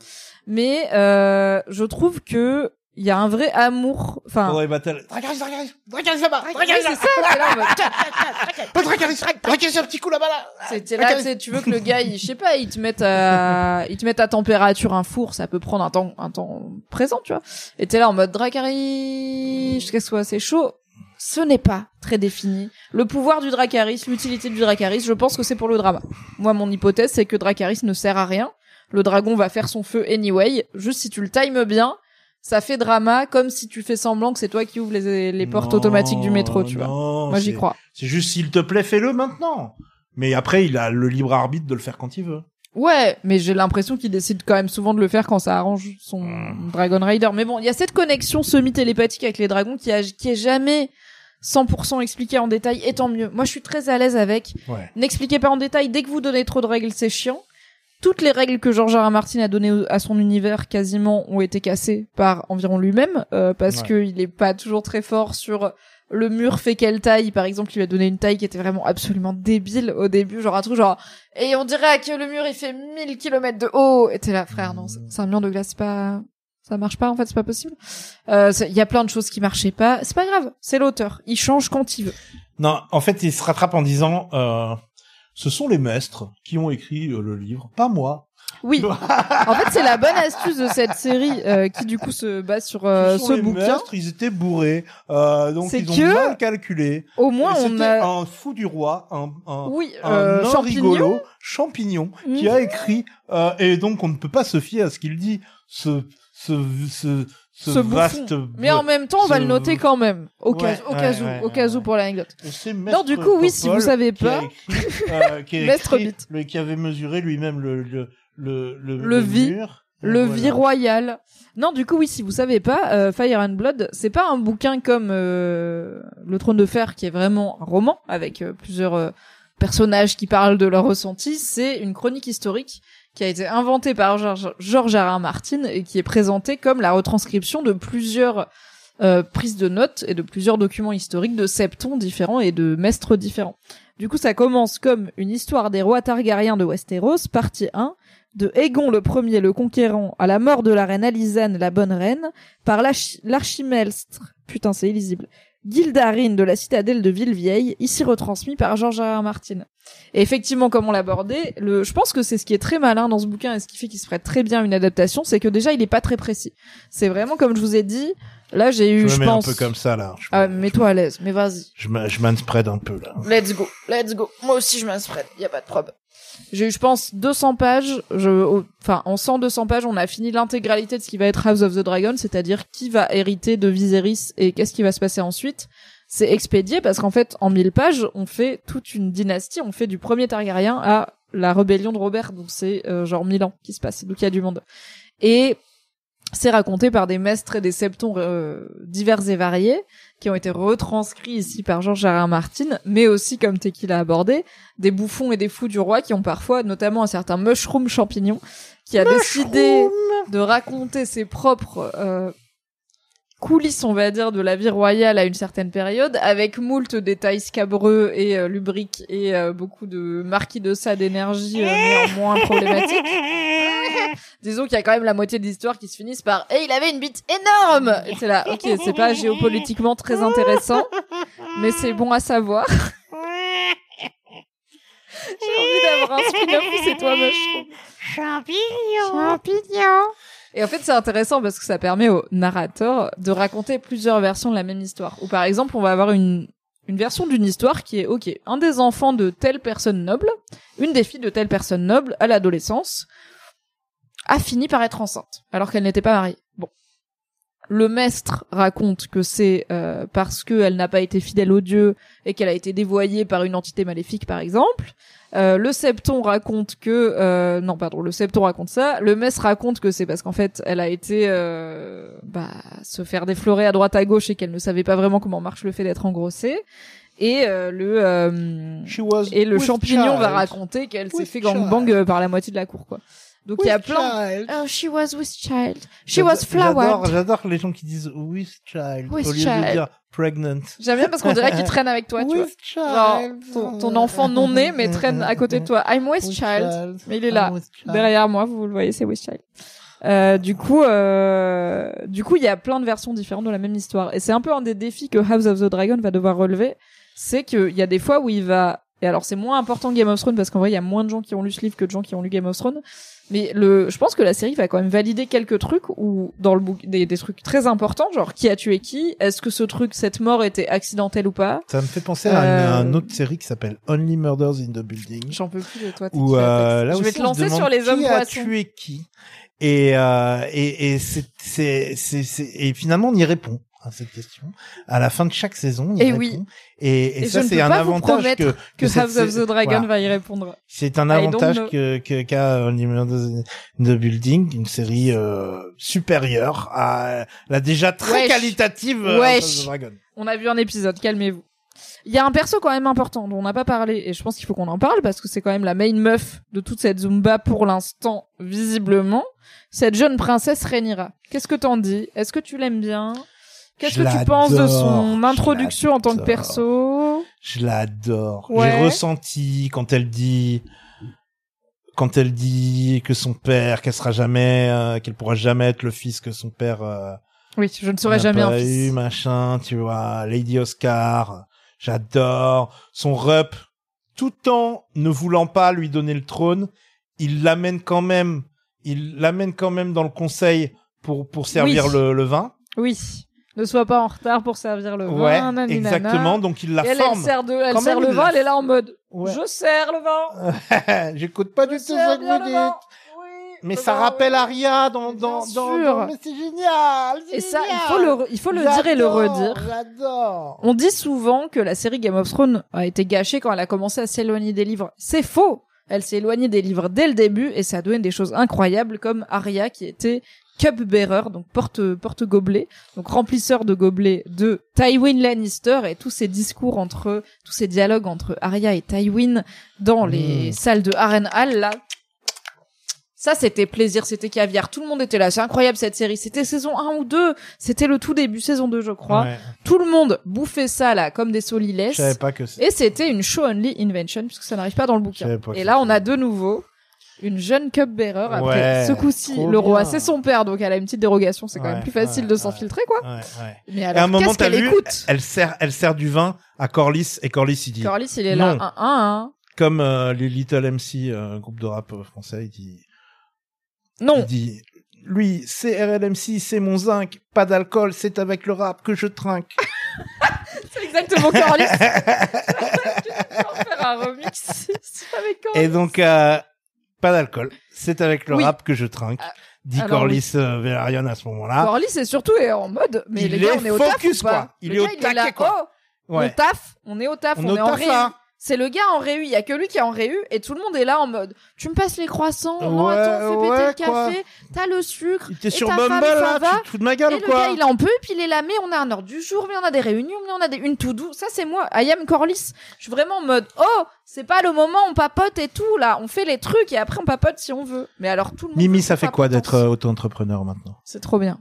[SPEAKER 1] Mais euh, je trouve que il y a un vrai amour. Enfin,
[SPEAKER 2] Pendant les batailles. Dracarys, Dracarys, Dracarys là-bas, Dracarys là.
[SPEAKER 1] ça. c'est là, en mode,
[SPEAKER 2] Oh, Dracarys, Dracarys, un petit coup là-bas là.
[SPEAKER 1] C'était là, tu veux que le gars, il, je sais pas, il te mette à, il te mette à température un four, ça peut prendre un temps, un temps présent, tu vois. Et t'es là en mode Dracari, jusqu'à ce que ce soit assez chaud. Ce n'est pas très défini. Le pouvoir du Dracarys, l'utilité du Dracarys, je pense que c'est pour le drama. Moi, mon hypothèse, c'est que Dracarys ne sert à rien. Le dragon va faire son feu anyway. Juste si tu le times bien, ça fait drama, comme si tu fais semblant que c'est toi qui ouvres les, les portes
[SPEAKER 2] Non,
[SPEAKER 1] automatiques du métro, tu vois. Moi, j'y crois.
[SPEAKER 2] C'est juste s'il te plaît, fais-le maintenant. Mais après, il a le libre arbitre de le faire quand il veut.
[SPEAKER 1] Ouais, mais j'ai l'impression qu'il décide quand même souvent de le faire quand ça arrange son
[SPEAKER 2] Hmm.
[SPEAKER 1] Dragon Rider. Mais bon, il y a cette connexion semi-télépathique avec les dragons qui, a, qui est jamais 100% expliquée en détail, et tant mieux. Moi, je suis très à l'aise avec.
[SPEAKER 2] Ouais.
[SPEAKER 1] N'expliquez pas en détail. Dès que vous donnez trop de règles, c'est chiant. Toutes les règles que George R. R. Martin a données à son univers quasiment ont été cassées par environ lui-même, euh, parce
[SPEAKER 2] Ouais.
[SPEAKER 1] que il est pas toujours très fort sur le mur fait quelle taille. Par exemple, il lui a donné une taille qui était vraiment absolument débile au début, genre un truc genre et on dirait que le mur il fait 1000 km de haut. Et t'es là, frère, non, c'est un mur de glace, pas ça marche pas en fait, c'est pas possible. Euh, Il y a plein de choses qui marchaient pas. C'est pas grave, c'est l'auteur. Il change quand il veut.
[SPEAKER 2] Non, en fait, il se rattrape en disant, euh, ce sont les maîtres qui ont écrit euh, le livre, pas moi.
[SPEAKER 1] Oui. en fait, c'est la bonne astuce de cette série euh, qui du coup se base sur euh,
[SPEAKER 2] ce sont
[SPEAKER 1] ce
[SPEAKER 2] les
[SPEAKER 1] bouquin.
[SPEAKER 2] maîtres, ils étaient bourrés, euh, donc ils ont mal calculé.
[SPEAKER 1] Au moins,
[SPEAKER 2] Et
[SPEAKER 1] on a.
[SPEAKER 2] un fou du roi, un, un,
[SPEAKER 1] Oui,
[SPEAKER 2] un
[SPEAKER 1] euh, champignon.
[SPEAKER 2] rigolo, champignon, qui
[SPEAKER 1] Mhm.
[SPEAKER 2] a écrit, euh, et donc on ne peut pas se fier à ce qu'il dit, ce, ce, ce, ce,
[SPEAKER 1] Ce
[SPEAKER 2] vaste.
[SPEAKER 1] Mais en même temps, on va le noter quand même, au cas,
[SPEAKER 2] Ouais,
[SPEAKER 1] au
[SPEAKER 2] ouais,
[SPEAKER 1] cas où,
[SPEAKER 2] ouais,
[SPEAKER 1] au cas où pour l'anecdote. Non, du coup, oui, si vous savez
[SPEAKER 2] qui a
[SPEAKER 1] pas.
[SPEAKER 2] écrit, euh, qui écrit le- qui avait mesuré lui-même le, le, le, le,
[SPEAKER 1] Le vi-
[SPEAKER 2] mur.
[SPEAKER 1] Le
[SPEAKER 2] Voilà.
[SPEAKER 1] vie royal. Non, du coup, oui, si vous savez pas, euh, Fire and Blood, c'est pas un bouquin comme euh, Le Trône de Fer, qui est vraiment un roman avec euh, plusieurs personnages qui parlent de leurs ressentis. C'est une chronique historique qui a été inventée par George, George R. R. Martin et qui est présentée comme la retranscription de plusieurs euh, prises de notes et de plusieurs documents historiques de septons différents et de mestres différents. Du coup, ça commence comme une histoire des rois Targaryens de Westeros, partie 1, de Aegon le Premier le Conquérant à la mort de la reine Alizane la Bonne Reine, par l'archi- l'archimelstre, putain c'est illisible, Gildarine de la citadelle de Villevieille, ici retransmis par George R. Martin. Et effectivement, comme on l'abordait, le, je pense que c'est ce qui est très malin dans ce bouquin et ce qui fait qu'il se ferait très bien une adaptation, c'est que déjà il est pas très précis. C'est vraiment comme je vous ai dit, là j'ai eu,
[SPEAKER 2] Je
[SPEAKER 1] je,
[SPEAKER 2] mets
[SPEAKER 1] pense.
[SPEAKER 2] un peu comme ça, là. Je,
[SPEAKER 1] Ah,
[SPEAKER 2] me-
[SPEAKER 1] mets-toi à l'aise, mais vas-y.
[SPEAKER 2] je, me- je un peu, là.
[SPEAKER 1] Let's go, let's go. Moi aussi je m'inspread, y a pas de problème. J'ai eu, je pense, 200 pages. Enfin, en 100, 200 pages, on a fini l'intégralité de ce qui va être House of the Dragon, c'est-à-dire qui va hériter de Viserys et qu'est-ce qui va se passer ensuite. C'est expédié parce qu'en fait, en 1000 pages, on fait toute une dynastie. On fait du premier Targaryen à la rébellion de Robert, donc c'est euh, genre 1000 ans qui se passe, donc il y a du monde. Et c'est raconté par des maîtres et des septons euh, divers et variés qui ont été retranscrits ici par Georges. R. Martin, mais aussi, comme Tequila a abordé, des bouffons et des fous du roi qui ont parfois, notamment un certain Mushroom Champignon, qui a décidé de raconter ses propres euh, coulisses, on va dire, de la vie royale à une certaine période, avec moult détails scabreux et euh, lubriques et euh, beaucoup de marquis de ça d'énergie euh, néanmoins problématiques. Disons qu'il y a quand même la moitié de l'histoire qui se finissent par « Et il avait une bite énorme !» Et c'est là, ok, c'est pas géopolitiquement très intéressant, mais c'est bon à savoir. J'ai envie d'avoir un spin-off où c'est toi, Mushroom.
[SPEAKER 3] Champignon.
[SPEAKER 6] Champignon.
[SPEAKER 1] Et en fait, c'est intéressant parce que ça permet au narrateur de raconter plusieurs versions de la même histoire. Ou par exemple, on va avoir une, une version d'une histoire qui est, ok, un des enfants de telle personne noble, une des filles de telle personne noble à l'adolescence, a fini par être enceinte, alors qu'elle n'était pas mariée. Bon. Le maître raconte que c'est euh, parce qu'elle n'a pas été fidèle au dieu et qu'elle a été dévoyée par une entité maléfique, par exemple. Euh, le septon raconte que euh, non pardon le septon raconte ça le maître raconte que c'est parce qu'en fait elle a été euh, bah, se faire déflorer à droite à gauche et qu'elle ne savait pas vraiment comment marche le fait d'être engrossée et euh, le euh, et le champignon
[SPEAKER 2] child.
[SPEAKER 1] va raconter qu'elle s'est fait gangbang euh, par la moitié de la cour quoi donc il y a
[SPEAKER 2] With
[SPEAKER 1] plein
[SPEAKER 2] child.
[SPEAKER 6] Oh, she was with child. She was flowered.
[SPEAKER 2] J'adore, j'adore les gens qui disent with child
[SPEAKER 6] With
[SPEAKER 2] au lieu
[SPEAKER 6] child.
[SPEAKER 2] de dire pregnant.
[SPEAKER 1] j'aime bien parce qu'on dirait qu'il traîne avec toi tu vois
[SPEAKER 2] with
[SPEAKER 1] genre
[SPEAKER 2] child.
[SPEAKER 1] ton, ton enfant non né mais traîne à côté de toi I'm with
[SPEAKER 2] With
[SPEAKER 1] child mais il est là
[SPEAKER 2] with
[SPEAKER 1] derrière moi, vous le voyez, c'est Wish Child. Euh, du coup, euh, du coup, il y a plein de versions différentes de la même histoire, et c'est un peu un des défis que House of the Dragon va devoir relever, c'est qu'il y a des fois où il va, et alors c'est moins important que Game of Thrones parce qu'en vrai il y a moins de gens qui ont lu ce livre que de gens qui ont lu Game of Thrones, mais le, je pense que la série va quand même valider quelques trucs ou dans le book des, des trucs très importants, genre qui a tué qui, est-ce que ce truc, cette mort était accidentelle ou pas,
[SPEAKER 2] Ça me fait penser à
[SPEAKER 1] Euh,
[SPEAKER 2] une, une autre série qui s'appelle Only Murders in the Building.
[SPEAKER 1] j'en peux plus de toi.
[SPEAKER 2] Où euh, là
[SPEAKER 1] je vais te lancer sur les hommes
[SPEAKER 2] qui a tué qui. Et euh, et et c'est c'est- et finalement on y répond à cette question à la fin de chaque saison. On y
[SPEAKER 1] Et
[SPEAKER 2] répond.
[SPEAKER 1] oui.
[SPEAKER 2] Et, et,
[SPEAKER 1] Et
[SPEAKER 2] ça c'est un avantage que
[SPEAKER 1] que House of the Dragon
[SPEAKER 2] voilà.
[SPEAKER 1] va y répondre.
[SPEAKER 2] C'est un avantage que que qu'a in the Building, une série euh, supérieure à la déjà très
[SPEAKER 1] Wesh.
[SPEAKER 2] qualitative euh. House of the Dragon.
[SPEAKER 1] On a vu un épisode, calmez-vous. Il y a un perso quand même important dont on n'a pas parlé et je pense qu'il faut qu'on en parle parce que c'est quand même la main meuf de toute cette Zumba pour l'instant, visiblement. Cette jeune princesse Rhaenyra. Qu'est-ce que t'en dis? Est-ce que tu l'aimes bien? Qu'est-ce que tu penses de son introduction en tant que perso?
[SPEAKER 2] Je l'adore.
[SPEAKER 1] Ouais.
[SPEAKER 2] J'ai ressenti quand elle dit quand elle dit que son père, qu'elle sera jamais, euh, qu'elle pourra jamais être le fils que son père euh,
[SPEAKER 1] Oui, je ne serai jamais un
[SPEAKER 2] pas
[SPEAKER 1] fils.
[SPEAKER 2] eu, machin, tu vois, Lady Oscar, j'adore son rep, tout en ne voulant pas lui donner le trône, il l'amène quand même, il l'amène quand même dans le conseil pour pour servir
[SPEAKER 1] Oui.
[SPEAKER 2] le, le vin.
[SPEAKER 1] Oui. Ne sois pas en retard pour servir le vin.
[SPEAKER 2] ouais,
[SPEAKER 1] nanani, nana.
[SPEAKER 2] exactement. Donc il la
[SPEAKER 1] Et elle, elle
[SPEAKER 2] forme.
[SPEAKER 1] sert, de, elle sert le vin,
[SPEAKER 2] la-
[SPEAKER 1] elle est là en mode
[SPEAKER 2] Ouais.
[SPEAKER 1] Je sers le vin
[SPEAKER 2] J'écoute pas du tout ce que vous dites.
[SPEAKER 1] Oui,
[SPEAKER 2] Mais ça rappelle. Aria dans dans
[SPEAKER 1] Bien
[SPEAKER 2] dans,
[SPEAKER 1] sûr.
[SPEAKER 2] dans- mais c'est génial.
[SPEAKER 1] Et ça, il faut le, il faut le dire et le redire.
[SPEAKER 2] J'adore.
[SPEAKER 1] On dit souvent que la série Game of Thrones a été gâchée quand elle a commencé à s'éloigner des livres. C'est faux. Elle s'est éloignée des livres dès le début et ça a donné des choses incroyables comme Arya qui était cupbearer, donc porte porte gobelet, donc remplisseur de gobelets de Tywin Lannister et tous ces discours entre tous ces dialogues entre Arya et Tywin dans les
[SPEAKER 2] Mm.
[SPEAKER 1] salles de Harrenhal là. Ça, c'était plaisir, c'était caviar. Tout le monde était là. C'est incroyable, cette série. C'était saison 1 ou 2. C'était le tout début, saison 2, je crois.
[SPEAKER 2] Ouais,
[SPEAKER 1] Tout le monde bouffait ça, là, comme des
[SPEAKER 2] je
[SPEAKER 1] solilès.
[SPEAKER 2] savais pas que c'est.
[SPEAKER 1] Et c'était une show only invention, puisque ça n'arrive pas dans le bouquin. Et là, on a de nouveau une jeune cupbearer. Après,
[SPEAKER 2] Ouais,
[SPEAKER 1] ce coup-ci, le roi, c'est son père, donc elle a une petite dérogation. C'est quand
[SPEAKER 2] Ouais,
[SPEAKER 1] même plus facile
[SPEAKER 2] ouais,
[SPEAKER 1] de s'infiltrer, quoi.
[SPEAKER 2] Ouais, ouais.
[SPEAKER 1] Mais
[SPEAKER 2] à un moment,
[SPEAKER 1] qu'elle écoute
[SPEAKER 2] elle sert, elle sert du vin à Corlys et Corlys il dit,
[SPEAKER 1] Corlys, il est là, un, un, un.
[SPEAKER 2] comme euh, les Little MC, euh, groupe de rap euh, français, il dit, il
[SPEAKER 1] Non.
[SPEAKER 2] dit, lui, c'est RLMC, c'est mon zinc, pas d'alcool, c'est avec le rap que je trinque.
[SPEAKER 1] C'est exactement en faire un remix avec Corlys.
[SPEAKER 2] Et donc, euh, pas d'alcool, c'est avec le
[SPEAKER 1] Oui.
[SPEAKER 2] rap que je trinque. Dit
[SPEAKER 1] alors
[SPEAKER 2] Corlys euh, Velaryon à ce moment-là.
[SPEAKER 1] Corlys, c'est surtout est en mode, mais
[SPEAKER 2] Il
[SPEAKER 1] les gars,
[SPEAKER 2] est
[SPEAKER 1] on est au taf
[SPEAKER 2] focus,
[SPEAKER 1] ou pas
[SPEAKER 2] quoi. Il
[SPEAKER 1] Le
[SPEAKER 2] est au
[SPEAKER 1] là,
[SPEAKER 2] quoi.
[SPEAKER 1] oh, On taf, on est au taf, on,
[SPEAKER 2] On est au
[SPEAKER 1] en
[SPEAKER 2] taf.
[SPEAKER 1] C'est le gars en réu, il y a que lui qui est en réu et tout le monde est là en mode tu me passes les croissants, non
[SPEAKER 2] Ouais,
[SPEAKER 1] attends, fais péter
[SPEAKER 2] ouais,
[SPEAKER 1] le café, t'as le sucre.
[SPEAKER 2] Il
[SPEAKER 1] Et
[SPEAKER 2] sur
[SPEAKER 1] ta
[SPEAKER 2] Bumble,
[SPEAKER 1] femme,
[SPEAKER 2] là,
[SPEAKER 1] va
[SPEAKER 2] tu te fous de ma gueule
[SPEAKER 1] Et
[SPEAKER 2] ou
[SPEAKER 1] le
[SPEAKER 2] quoi
[SPEAKER 1] gars, il en peut, puis il est là, mais on a un heure du jour, mais on a des réunions, mais on a des, une tout doux. Ça, c'est moi. I am Corliss. Je suis vraiment en mode, oh, c'est pas le moment, on papote et tout, là. On fait les trucs et après on papote si on veut. Mais alors tout le monde.
[SPEAKER 2] Mimi, ça fait quoi d'être euh, auto-entrepreneur maintenant?
[SPEAKER 1] C'est trop bien.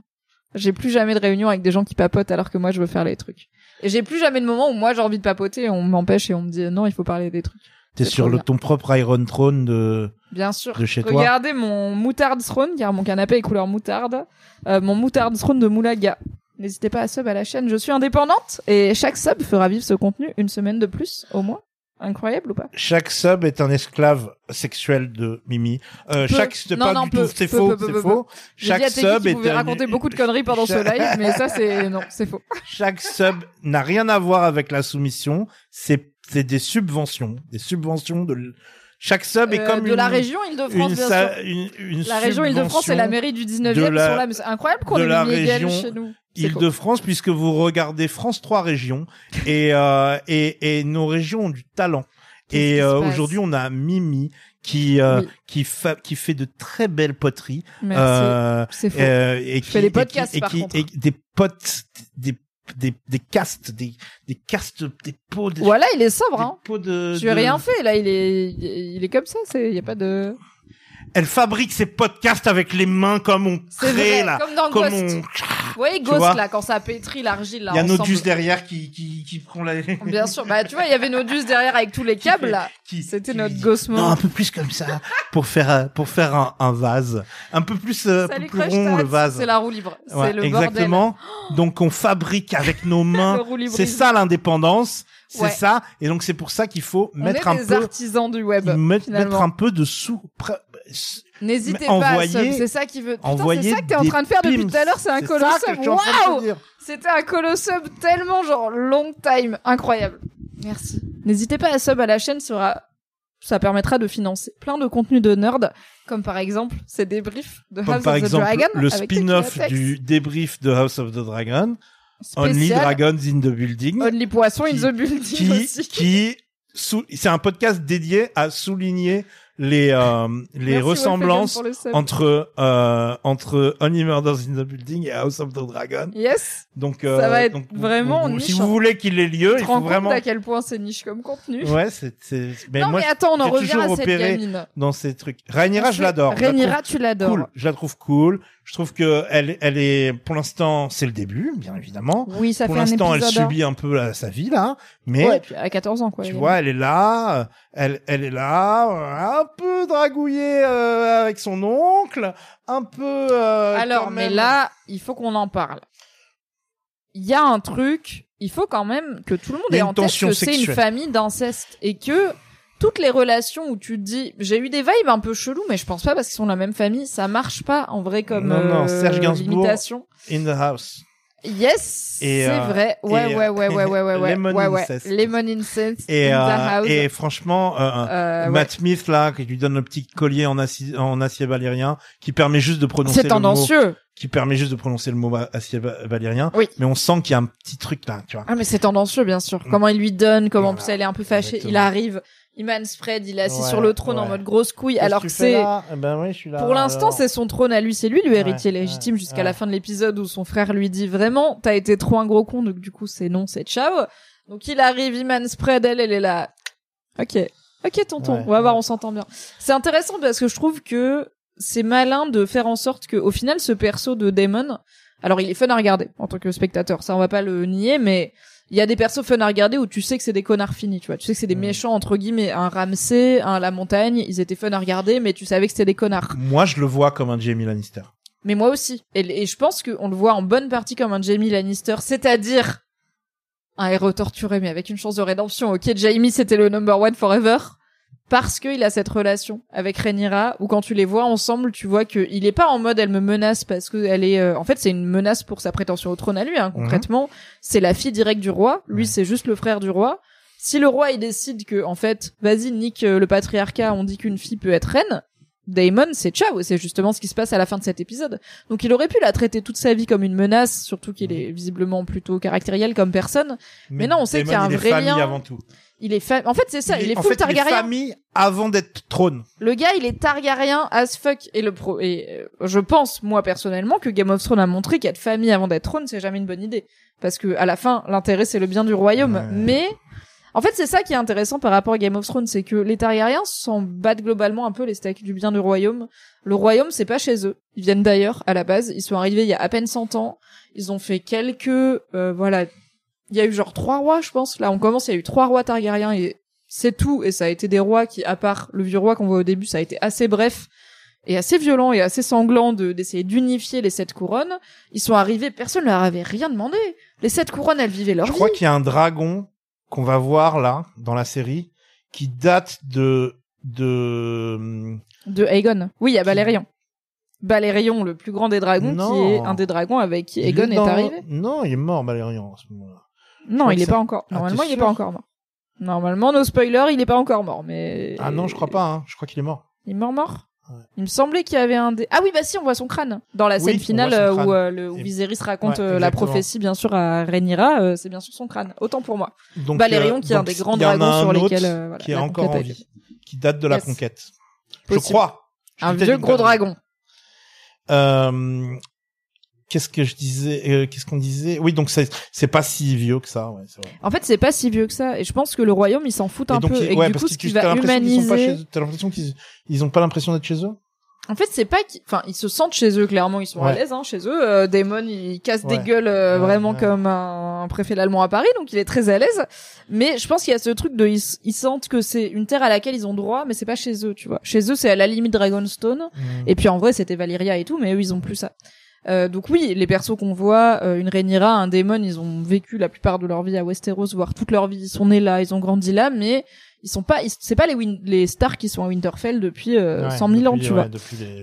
[SPEAKER 1] J'ai plus jamais de réunion avec des gens qui papotent alors que moi je veux faire les trucs. Et j'ai plus jamais de moment où moi j'ai envie de papoter et on m'empêche et on me dit non, il faut parler des trucs.
[SPEAKER 2] T'es sur le, ton propre Iron Throne de...
[SPEAKER 1] Bien sûr.
[SPEAKER 2] De chez toi.
[SPEAKER 1] Regardez mon moutarde throne car mon canapé est couleur moutarde. Euh, mon moutarde throne de Moulaga. N'hésitez pas à sub à la chaîne. Je suis indépendante et chaque sub fera vivre ce contenu une semaine de plus au moins. Incroyable ou pas?
[SPEAKER 2] Chaque sub est un esclave sexuel de Mimi. Euh, chaque, c'est pas
[SPEAKER 1] non,
[SPEAKER 2] du
[SPEAKER 1] peu.
[SPEAKER 2] tout, c'est faux, c'est faux. Chaque sub est
[SPEAKER 1] pouvait
[SPEAKER 2] un-
[SPEAKER 1] raconter beaucoup de conneries pendant ce live, mais ça c'est non, c'est faux.
[SPEAKER 2] Chaque sub n'a rien à voir avec la soumission. C'est, c'est des subventions. Des subventions de, chaque sub est
[SPEAKER 1] Euh,
[SPEAKER 2] comme
[SPEAKER 1] de
[SPEAKER 2] une,
[SPEAKER 1] la région Île-de-France
[SPEAKER 2] une, une, une
[SPEAKER 1] La région Île-de-France et la mairie du 19e
[SPEAKER 2] de la-
[SPEAKER 1] sont là, mais c'est incroyable qu'on ait
[SPEAKER 2] la
[SPEAKER 1] mis
[SPEAKER 2] région
[SPEAKER 1] chez nous.
[SPEAKER 2] Île-de-France puisque vous regardez France 3 régions et, euh, et, et nos régions ont du talent. Et euh, aujourd'hui, on a Mimi qui euh,
[SPEAKER 1] Oui.
[SPEAKER 2] qui, fa- qui fait de très belles poteries.
[SPEAKER 1] Merci.
[SPEAKER 2] Euh, euh, et qui,
[SPEAKER 1] des
[SPEAKER 2] et qui-
[SPEAKER 1] podcasts,
[SPEAKER 2] et qui- et des potes, des des des castes, des des castes, des pots de
[SPEAKER 1] Voilà, il est sobre
[SPEAKER 2] des
[SPEAKER 1] hein.
[SPEAKER 2] pots de.
[SPEAKER 1] Je
[SPEAKER 2] de-
[SPEAKER 1] rien fait là, il est il est comme ça, c'est y a pas de
[SPEAKER 2] Elle fabrique ses podcasts avec les mains comme on crée
[SPEAKER 1] vrai,
[SPEAKER 2] là,
[SPEAKER 1] comme dans
[SPEAKER 2] comme
[SPEAKER 1] Ghost.
[SPEAKER 2] on.
[SPEAKER 1] Vous voyez Ghost là quand ça pétrit l'argile là
[SPEAKER 2] Il y a. Nodus derrière qui qui qui prend la.
[SPEAKER 1] Bien sûr, bah tu vois, il y avait Nodus derrière avec tous les câbles là.
[SPEAKER 2] qui-
[SPEAKER 1] C'était notre Ghost
[SPEAKER 2] Non, un peu plus comme ça pour faire euh, pour faire un, un vase, un peu plus euh, un peu
[SPEAKER 1] Salut
[SPEAKER 2] plus rond le vase.
[SPEAKER 1] c'est la roue libre.
[SPEAKER 2] Ouais,
[SPEAKER 1] c'est le
[SPEAKER 2] exactement. Donc on fabrique avec nos mains. C'est ça l'indépendance. C'est
[SPEAKER 1] Ouais.
[SPEAKER 2] ça. Et donc c'est pour ça qu'il faut.
[SPEAKER 1] On
[SPEAKER 2] mettre
[SPEAKER 1] est
[SPEAKER 2] un
[SPEAKER 1] des
[SPEAKER 2] peu
[SPEAKER 1] artisans du web.
[SPEAKER 2] mettre, un peu de sous.
[SPEAKER 1] N'hésitez pas à
[SPEAKER 2] envoyer-
[SPEAKER 1] sub, c'est ça qui veut. Putain, c'est ça que t'es en train de faire depuis tout à l'heure, c'est un colossum. Waouh. C'était un colossum tellement genre long time, incroyable. Merci. N'hésitez pas à sub à la chaîne, ça sera ça permettra de financer plein de contenus de nerd, comme par exemple ces débriefs de
[SPEAKER 2] Comme
[SPEAKER 1] House
[SPEAKER 2] par
[SPEAKER 1] of the
[SPEAKER 2] exemple
[SPEAKER 1] Dragon
[SPEAKER 2] le spin-off du débrief de House of the Dragon, Only. Dragons in the Building.
[SPEAKER 1] Only Poisson in the Building
[SPEAKER 2] qui
[SPEAKER 1] aussi.
[SPEAKER 2] qui c'est un podcast dédié à souligner les euh, les
[SPEAKER 1] Merci,
[SPEAKER 2] ressemblances
[SPEAKER 1] le
[SPEAKER 2] entre euh, entre Only Murders in the Building et House of the Dragon.
[SPEAKER 1] Yes.
[SPEAKER 2] Donc euh,
[SPEAKER 1] Ça va être
[SPEAKER 2] donc,
[SPEAKER 1] vraiment
[SPEAKER 2] donc, si
[SPEAKER 1] niche,
[SPEAKER 2] vous
[SPEAKER 1] hein.
[SPEAKER 2] voulez qu'il ait lieu, il faut vraiment
[SPEAKER 1] à quel point c'est niche comme contenu
[SPEAKER 2] Ouais, c'est c'est mais
[SPEAKER 1] Non
[SPEAKER 2] moi
[SPEAKER 1] mais attends, on en revient
[SPEAKER 2] toujours
[SPEAKER 1] à cette gamine.
[SPEAKER 2] dans ces trucs. Rhaenyra, je l'adore. La
[SPEAKER 1] Rhaenyra, tu l'adores.
[SPEAKER 2] Cool, je la trouve cool. Je trouve que elle, elle est, pour l'instant, c'est le début, bien évidemment.
[SPEAKER 1] Oui, ça
[SPEAKER 2] pour
[SPEAKER 1] fait
[SPEAKER 2] l'instant, elle
[SPEAKER 1] épisode.
[SPEAKER 2] subit un peu la- sa vie là, mais
[SPEAKER 1] Ouais, puis à 14 ans quoi.
[SPEAKER 2] tu vois, elle est là, euh, elle, elle est là, euh, peu dragouillée euh, avec son oncle, un peu. euh,
[SPEAKER 1] Alors, mais là, il faut qu'on en parle. Il y a un truc, il faut quand même que tout le monde ait en tête que c'est une famille d'inceste et que toutes les relations où tu te dis, j'ai eu des vibes un peu chelous, mais je pense pas parce qu'ils sont de la même famille, ça marche pas en vrai comme
[SPEAKER 2] Non, non,
[SPEAKER 1] euh,
[SPEAKER 2] Serge Gainsbourg.
[SPEAKER 1] limitation.
[SPEAKER 2] in the house.
[SPEAKER 1] Yes, c'est
[SPEAKER 2] euh,
[SPEAKER 1] vrai. Ouais, ouais, ouais, ouais, ouais, ouais,
[SPEAKER 2] Lemon
[SPEAKER 1] ouais, ouais.
[SPEAKER 2] incest.
[SPEAKER 1] Lemon incest
[SPEAKER 2] Et,
[SPEAKER 1] in the
[SPEAKER 2] euh, et franchement, euh. Matt Smith là, qui lui donne le petit collier en acier, en acier valérien, qui permet juste de prononcer
[SPEAKER 1] C'est
[SPEAKER 2] le mot,
[SPEAKER 1] tendancieux.
[SPEAKER 2] qui permet juste de prononcer le mot acier va- valérien.
[SPEAKER 1] Oui.
[SPEAKER 2] Mais on sent qu'il y a un petit truc là, tu vois.
[SPEAKER 1] Ah mais c'est tendancieux bien sûr. Comment il lui donne, comment en
[SPEAKER 2] Voilà.
[SPEAKER 1] elle est un peu fâchée.
[SPEAKER 2] Exactement.
[SPEAKER 1] Il arrive, il spread, il est assis
[SPEAKER 2] Ouais,
[SPEAKER 1] sur le trône en mode grosse couille.
[SPEAKER 2] Qu'est-ce
[SPEAKER 1] alors que c'est
[SPEAKER 2] là ben oui, je suis là.
[SPEAKER 1] pour l'instant
[SPEAKER 2] alors.
[SPEAKER 1] c'est son trône à lui, c'est lui le héritier
[SPEAKER 2] Ouais,
[SPEAKER 1] légitime jusqu'à la fin de l'épisode où son frère lui dit vraiment t'as été trop un gros con donc du coup c'est non c'est ciao. Donc il arrive, il spread, elle elle est là. Ok, ok tonton, on va voir, on s'entend bien. C'est intéressant parce que je trouve que c'est malin de faire en sorte que au final ce perso de Damon, alors il est fun à regarder en tant que spectateur, ça on va pas le nier, mais il y a des persos fun à regarder où tu sais que c'est des connards finis, tu vois. Tu sais que c'est des
[SPEAKER 2] Mm.
[SPEAKER 1] méchants entre guillemets, un Ramsay, un La Montagne, ils étaient fun à regarder, mais tu savais que c'était des connards.
[SPEAKER 2] Moi, je le vois comme un Jamie Lannister.
[SPEAKER 1] Mais moi aussi. Et, et je pense qu'on le voit en bonne partie comme un Jamie Lannister, c'est-à-dire un héros torturé, mais avec une chance de rédemption. Ok, Jamie, c'était le number one forever. Parce qu'il a cette relation avec Rhaenyra, où quand tu les vois ensemble, tu vois que il est pas en mode elle me menace parce que elle est, euh, en fait, c'est une menace pour sa prétention au trône à lui, hein, concrètement. C'est la fille directe du roi. Lui, c'est juste le frère du roi. Si le roi, il décide que, en fait, vas-y, nique euh, le patriarcat, on dit qu'une fille peut être reine, Daemon, c'est ciao, c'est justement ce qui se passe à la fin de cet épisode. Donc il aurait pu la traiter toute sa vie comme une menace, surtout qu'il est visiblement plutôt caractériel comme personne. Mais non, on sait qu'il y a un vrai lien.
[SPEAKER 2] avant tout.
[SPEAKER 1] Il est fa- en fait c'est ça, il est,
[SPEAKER 2] en
[SPEAKER 1] full
[SPEAKER 2] fait, il est
[SPEAKER 1] Targaryen.
[SPEAKER 2] famille avant d'être trône.
[SPEAKER 1] Le gars, il est Targaryen as fuck et le pro et euh, je pense moi personnellement que Game of Thrones a montré qu'être famille avant d'être trône, c'est jamais une bonne idée parce que à la fin, l'intérêt c'est le bien du royaume,
[SPEAKER 2] Ouais.
[SPEAKER 1] mais en fait, c'est ça qui est intéressant par rapport à Game of Thrones, c'est que les Targaryens s'en battent globalement un peu les steaks du bien du royaume. Le royaume, c'est pas chez eux. Ils viennent d'ailleurs à la base. Ils sont arrivés il y a à peine 100 ans. Ils ont fait quelques, euh, voilà, il y a eu genre trois rois, je pense. Là, on commence, il y a eu trois rois Targaryens et c'est tout. Et ça a été des rois qui, à part le vieux roi qu'on voit au début, ça a été assez bref et assez violent et assez sanglant de d'essayer d'unifier les sept couronnes. Ils sont arrivés, personne ne leur avait rien demandé. Les sept couronnes, elles vivaient leur
[SPEAKER 2] Je
[SPEAKER 1] vie.
[SPEAKER 2] crois qu'il y a un dragon qu'on va voir là dans la série qui date de de
[SPEAKER 1] De Aegon. Oui, il y a Balérion. Balérion, le plus grand des dragons,
[SPEAKER 2] Non.
[SPEAKER 1] qui est un des dragons avec qui Aegon est,
[SPEAKER 2] dans-
[SPEAKER 1] arrivé.
[SPEAKER 2] Non, il est mort Balérion à ce moment-là.
[SPEAKER 1] Non, il est
[SPEAKER 2] ça-
[SPEAKER 1] pas encore.
[SPEAKER 2] Ah,
[SPEAKER 1] Normalement, il est pas encore mort. Normalement, no spoiler, il est pas encore mort, mais.
[SPEAKER 2] Ah non, je crois pas. Hein. Je crois qu'il est mort.
[SPEAKER 1] Il est mort mort.
[SPEAKER 2] Ouais.
[SPEAKER 1] Il me semblait qu'il y avait un des. Ah oui, bah si, on voit son crâne dans la scène finale euh, où, euh, le, où
[SPEAKER 2] Et-
[SPEAKER 1] Viserys raconte
[SPEAKER 2] Ouais,
[SPEAKER 1] euh, la prophétie, bien sûr, à Rhaenyra. euh, c'est bien sûr son crâne. Autant pour moi.
[SPEAKER 2] Donc,
[SPEAKER 1] Balérion,
[SPEAKER 2] euh,
[SPEAKER 1] qui est un des grands dragons sur lesquels euh, voilà,
[SPEAKER 2] qui est encore en vie, qui date de la
[SPEAKER 1] Yes.
[SPEAKER 2] conquête. Je crois. Je
[SPEAKER 1] Un vieux gros dragon.
[SPEAKER 2] Euh, qu'est-ce que je disais euh, Qu'est-ce qu'on disait? Oui, donc c'est c'est pas si vieux que ça. Ouais, vrai.
[SPEAKER 1] En fait, c'est pas si vieux que ça. Et je pense que le royaume, il s'en fout un
[SPEAKER 2] donc,
[SPEAKER 1] peu.
[SPEAKER 2] ils-
[SPEAKER 1] et
[SPEAKER 2] ouais,
[SPEAKER 1] du
[SPEAKER 2] parce
[SPEAKER 1] coup, ce qui va humaniser.
[SPEAKER 2] T'as l'impression qu'ils ils ont pas l'impression d'être chez eux?
[SPEAKER 1] En fait, c'est pas qu'ils, enfin, ils se sentent chez eux, clairement, ils sont à l'aise, hein, chez eux. Euh, Damon, il casse des gueules euh,
[SPEAKER 2] Ouais,
[SPEAKER 1] vraiment comme un, un préfet allemand à Paris, donc il est très à l'aise. Mais je pense qu'il y a ce truc de, ils, ils sentent que c'est une terre à laquelle ils ont droit, mais c'est pas chez eux, tu vois. Chez eux, c'est à la limite Dragonstone. Et puis en vrai, c'était Valyria et tout, mais eux, ils ont plus ça. Euh, donc oui, les persos qu'on voit, euh, une Rhaenyra, un démon, ils ont vécu la plupart de leur vie à Westeros, voire toute leur vie, ils sont nés là, ils ont grandi là, mais ils sont pas, c'est pas les, Win- les Stark qui sont à Winterfell depuis euh,
[SPEAKER 2] Ouais,
[SPEAKER 1] 100 000 ans, tu
[SPEAKER 2] ouais,
[SPEAKER 1] vois.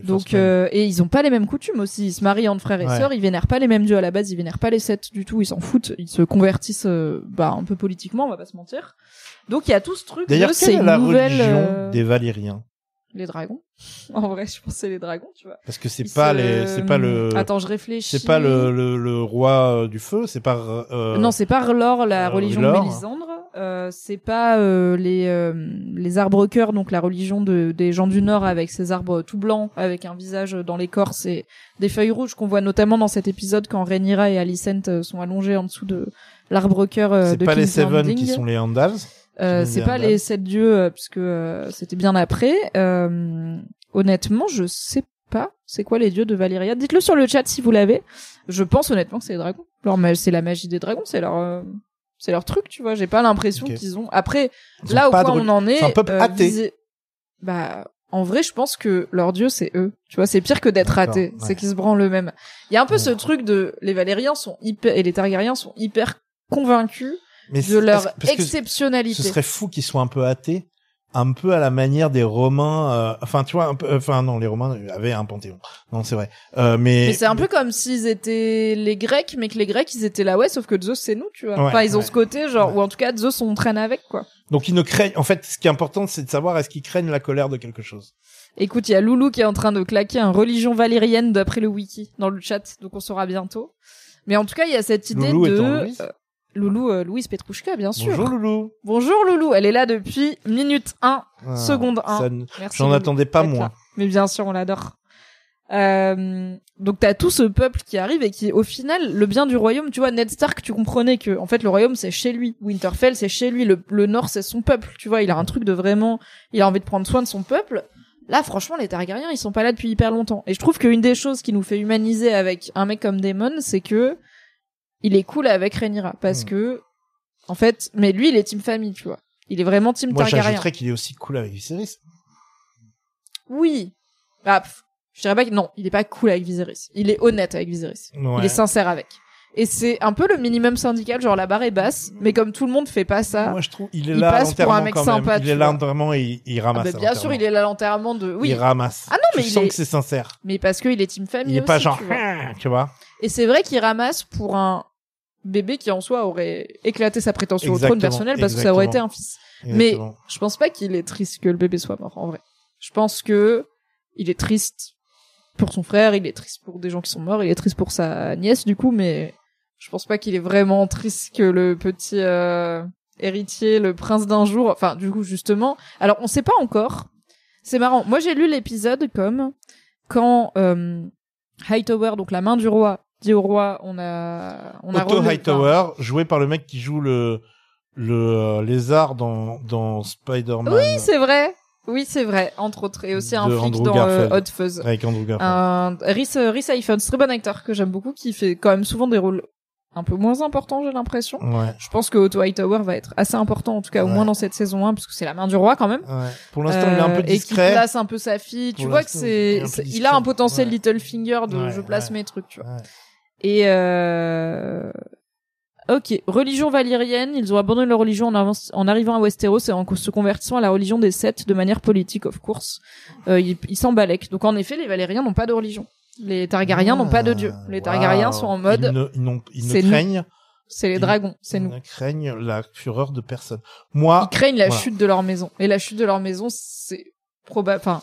[SPEAKER 1] Donc euh, et ils ont pas les mêmes coutumes aussi. Ils se marient entre frères et
[SPEAKER 2] Ouais.
[SPEAKER 1] sœurs. Ils vénèrent pas les mêmes dieux à la base. Ils vénèrent pas les sept du tout. Ils s'en foutent. Ils se convertissent euh, bah un peu politiquement. On va pas se mentir. Donc il y a tout ce truc
[SPEAKER 2] D'ailleurs,
[SPEAKER 1] de
[SPEAKER 2] quelle
[SPEAKER 1] ces
[SPEAKER 2] est la
[SPEAKER 1] nouvelles
[SPEAKER 2] religion
[SPEAKER 1] euh,
[SPEAKER 2] des Valériens?
[SPEAKER 1] Les dragons. En vrai, je pense que c'est les dragons, tu vois.
[SPEAKER 2] Parce que c'est pas
[SPEAKER 1] se-
[SPEAKER 2] les, c'est pas le,
[SPEAKER 1] Attends, je réfléchis.
[SPEAKER 2] c'est pas le, le, le roi euh, du feu, c'est pas. euh,
[SPEAKER 1] Non, c'est pas R'hllor, la
[SPEAKER 2] euh,
[SPEAKER 1] religion de Mélisandre. Euh, c'est pas euh, les euh, les arbres cœurs, donc la religion de, des gens du Nord avec ces arbres tout blancs, avec un visage dans l'écorce et des feuilles rouges qu'on voit notamment dans cet épisode quand Rhaenyra et Alicent sont allongés en dessous de l'arbre cœur
[SPEAKER 2] c'est pas les Seven
[SPEAKER 1] Landing.
[SPEAKER 2] qui sont les Andals?
[SPEAKER 1] Euh, c'est pas
[SPEAKER 2] les
[SPEAKER 1] sept dieux euh, puisque euh, c'était bien après. Euh, honnêtement, je sais pas. C'est quoi les dieux de Valyria? Dites-le sur le chat si vous l'avez. Je pense honnêtement que c'est les dragons. Leur ma- c'est la magie des dragons, c'est leur euh, c'est leur truc, tu vois. J'ai pas l'impression
[SPEAKER 2] Ok.
[SPEAKER 1] qu'ils ont. Après,
[SPEAKER 2] Ils ont
[SPEAKER 1] là
[SPEAKER 2] pas de
[SPEAKER 1] où on en est,
[SPEAKER 2] C'est un peuple athée.
[SPEAKER 1] visé- Bah, en vrai, je pense que leur dieu c'est eux. Tu vois, c'est pire que d'être
[SPEAKER 2] D'accord,
[SPEAKER 1] athée.
[SPEAKER 2] ouais.
[SPEAKER 1] C'est qu'ils se branlent eux-mêmes. Il y a un peu
[SPEAKER 2] Ouais.
[SPEAKER 1] ce truc de les Valériens sont hyper et les Targaryens sont hyper convaincus
[SPEAKER 2] Mais
[SPEAKER 1] de leur exceptionnalité.
[SPEAKER 2] Ce serait fou qu'ils soient un peu athées, un peu à la manière des Romains. euh, enfin, tu vois, un peu. Enfin, non, les Romains avaient un panthéon. Non, c'est vrai. Euh, mais
[SPEAKER 1] Mais c'est un peu comme s'ils étaient les Grecs, mais que les Grecs ils étaient là, ouais, sauf que Zeus c'est nous, tu vois.
[SPEAKER 2] Ouais,
[SPEAKER 1] enfin, ils ont ce côté, genre,
[SPEAKER 2] Ouais.
[SPEAKER 1] ou en tout cas, Zeus on traîne avec, quoi.
[SPEAKER 2] donc ils ne craignent. En fait, ce qui est important, c'est de savoir est-ce qu'ils craignent la colère de quelque chose.
[SPEAKER 1] Écoute, il y a Loulou qui est en train de claquer un religion valérienne d'après le wiki dans le chat, donc on saura bientôt. Mais en tout cas, il y a cette idée
[SPEAKER 2] Loulou
[SPEAKER 1] de euh, Loulou, euh, Louise Petrouchka, bien sûr.
[SPEAKER 2] Bonjour Loulou.
[SPEAKER 1] Bonjour Loulou, elle est là depuis minute 1,
[SPEAKER 2] Ah,
[SPEAKER 1] seconde 1.
[SPEAKER 2] ça ne-
[SPEAKER 1] Merci.
[SPEAKER 2] J'en attendais pas moins.
[SPEAKER 1] là. Mais bien sûr, on l'adore. Euh, donc t'as tout ce peuple qui arrive et qui, au final, le bien du royaume, tu vois, Ned Stark, tu comprenais que, en fait, le royaume c'est chez lui, Winterfell c'est chez lui, le, le Nord c'est son peuple, tu vois, il a un truc de vraiment, il a envie de prendre soin de son peuple. Là, franchement, les Targaryens, ils sont pas là depuis hyper longtemps. Et je trouve qu'une des choses qui nous fait humaniser avec un mec comme Daemon, c'est que il est cool avec Rhaenyra, parce
[SPEAKER 2] Hmm.
[SPEAKER 1] que, en fait, mais lui, il est team famille, tu vois. Il est vraiment team
[SPEAKER 2] Moi,
[SPEAKER 1] Targaryen.
[SPEAKER 2] j'ajouterais qu'il est aussi cool avec Viserys.
[SPEAKER 1] Oui. Bah, pff, je dirais pas que non, il est pas cool avec Viserys. Il est honnête avec Viserys.
[SPEAKER 2] Ouais.
[SPEAKER 1] Il est sincère avec. Et c'est un peu le minimum syndical, genre la barre est basse, mais comme tout le monde fait pas ça.
[SPEAKER 2] Moi, je trouve il est
[SPEAKER 1] Il
[SPEAKER 2] là
[SPEAKER 1] passe pour un mec
[SPEAKER 2] quand même.
[SPEAKER 1] sympa,
[SPEAKER 2] il est là l'enterrement et il, il
[SPEAKER 1] Ah
[SPEAKER 2] ramasse.
[SPEAKER 1] bah, bien sûr, il est là l'enterrement de. Oui.
[SPEAKER 2] Il ramasse.
[SPEAKER 1] Ah non, mais il
[SPEAKER 2] sens
[SPEAKER 1] est-
[SPEAKER 2] que c'est sincère.
[SPEAKER 1] Mais parce qu'il est team famille
[SPEAKER 2] Il est
[SPEAKER 1] aussi.
[SPEAKER 2] pas genre,
[SPEAKER 1] tu vois.
[SPEAKER 2] tu vois.
[SPEAKER 1] Et c'est vrai qu'il ramasse pour un bébé qui en soi aurait éclaté sa prétention au trône personnel parce que ça aurait été un fils. Mais je pense pas qu'il est triste que le bébé soit mort, en vrai. Je pense que il est triste pour son frère, il est triste pour des gens qui sont morts, il est triste pour sa nièce, du coup, mais je pense pas qu'il est vraiment triste que le petit, euh, héritier, le prince d'un jour. Enfin, du coup, justement. Alors, on sait pas encore. C'est marrant. Moi, j'ai lu l'épisode comme quand euh, Hightower, donc la main du roi, dit au roi, on a, on a
[SPEAKER 2] Otto
[SPEAKER 1] relevé-
[SPEAKER 2] Hightower, joué par le mec qui joue le le euh, lézard dans dans Spider-Man
[SPEAKER 1] Oui, c'est vrai. Oui, c'est vrai. Entre autres, et aussi un flic
[SPEAKER 2] Andrew
[SPEAKER 1] dans euh. Hot Fuzz.
[SPEAKER 2] avec Andrew Garfield.
[SPEAKER 1] Un Rhys, euh, très bon acteur que j'aime beaucoup, qui fait quand même souvent des rôles un peu moins importants, j'ai l'impression.
[SPEAKER 2] Ouais.
[SPEAKER 1] Je pense que Otto Hightower va être assez important, en tout cas au moins dans cette saison 1, parce que c'est la main du roi quand même.
[SPEAKER 2] Ouais. Pour l'instant, il est un peu
[SPEAKER 1] Euh, Et qui
[SPEAKER 2] discret.
[SPEAKER 1] place un peu sa fille. Tu vois que c'est,
[SPEAKER 2] il discret.
[SPEAKER 1] a un potentiel
[SPEAKER 2] Ouais.
[SPEAKER 1] little finger de je place mes trucs, tu vois. Et euh... Ok, religion valérienne, ils ont abandonné leur religion en, avance- en arrivant à Westeros et en se convertissant à la religion des Sept de manière politique, of course. Euh, ils ils s'en balèquent. Donc en effet, les Valériens n'ont pas de religion. Les Targaryens n'ont pas de dieu. Les Targaryens
[SPEAKER 2] Ah, Waouh.
[SPEAKER 1] sont en mode,
[SPEAKER 2] Ils ne, ils ils ne craignent,
[SPEAKER 1] c'est les
[SPEAKER 2] ils-
[SPEAKER 1] dragons, c'est
[SPEAKER 2] ils
[SPEAKER 1] nous.
[SPEAKER 2] ne craignent la fureur de personne. Moi,
[SPEAKER 1] Ils craignent la
[SPEAKER 2] voilà.
[SPEAKER 1] chute de leur maison. Et la chute de leur maison, c'est probable. Enfin,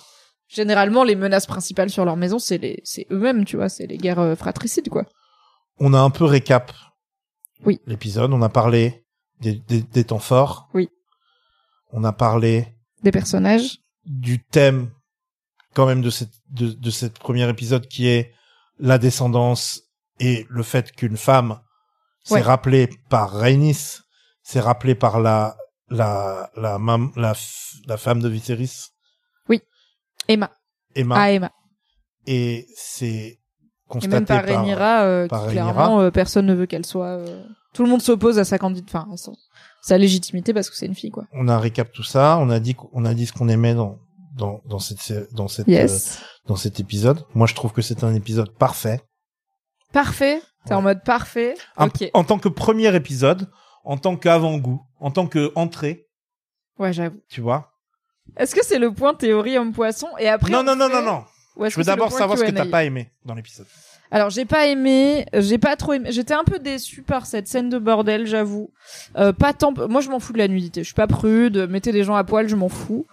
[SPEAKER 1] généralement, les menaces principales sur leur maison, c'est les, c'est eux-mêmes, tu vois, c'est les guerres euh, fratricides, quoi.
[SPEAKER 2] On a un peu récap.
[SPEAKER 1] Oui.
[SPEAKER 2] L'épisode, on a parlé des, des, des temps forts.
[SPEAKER 1] Oui.
[SPEAKER 2] On a parlé
[SPEAKER 1] Des personnages.
[SPEAKER 2] du thème quand même de cette de, de cet premier épisode qui est la descendance et le fait qu'une femme s'est
[SPEAKER 1] Ouais.
[SPEAKER 2] rappelée par Rhaenys, s'est rappelée par la la la mam- la, femme de Viserys,
[SPEAKER 1] Emma.
[SPEAKER 2] Emma,
[SPEAKER 1] Ah, Emma.
[SPEAKER 2] et c'est
[SPEAKER 1] Et même par
[SPEAKER 2] par
[SPEAKER 1] Rhaenyra, euh,
[SPEAKER 2] par
[SPEAKER 1] qui
[SPEAKER 2] Rhaenyra.
[SPEAKER 1] clairement, euh, personne ne veut qu'elle soit. euh, Tout le monde s'oppose à sa candidate, enfin, à son- sa légitimité parce que c'est une fille, quoi.
[SPEAKER 2] on a récap tout ça, on a dit qu'on a dit ce qu'on aimait dans dans dans cette dans cette
[SPEAKER 1] Yes.
[SPEAKER 2] euh, dans cet épisode. Moi, je trouve que c'est un épisode parfait.
[SPEAKER 1] Parfait. T'es en mode parfait.
[SPEAKER 2] Un-. En tant que premier épisode, en tant qu'avant-goût, en tant que entrée,
[SPEAKER 1] Ouais, j'avoue.
[SPEAKER 2] tu vois?
[SPEAKER 1] Est-ce que c'est le point théorie homme-poisson et après
[SPEAKER 2] non,
[SPEAKER 1] on
[SPEAKER 2] non, non, non, non.
[SPEAKER 1] Ou
[SPEAKER 2] Je veux d'abord savoir ce que t'as pas aimé dans l'épisode.
[SPEAKER 1] Alors j'ai pas aimé, j'ai pas trop aimé. J'étais un peu déçue par cette scène de bordel, j'avoue. Euh, pas tant. Moi je m'en fous de la nudité. Je suis pas prude. Mettez des gens à poil, je m'en fous.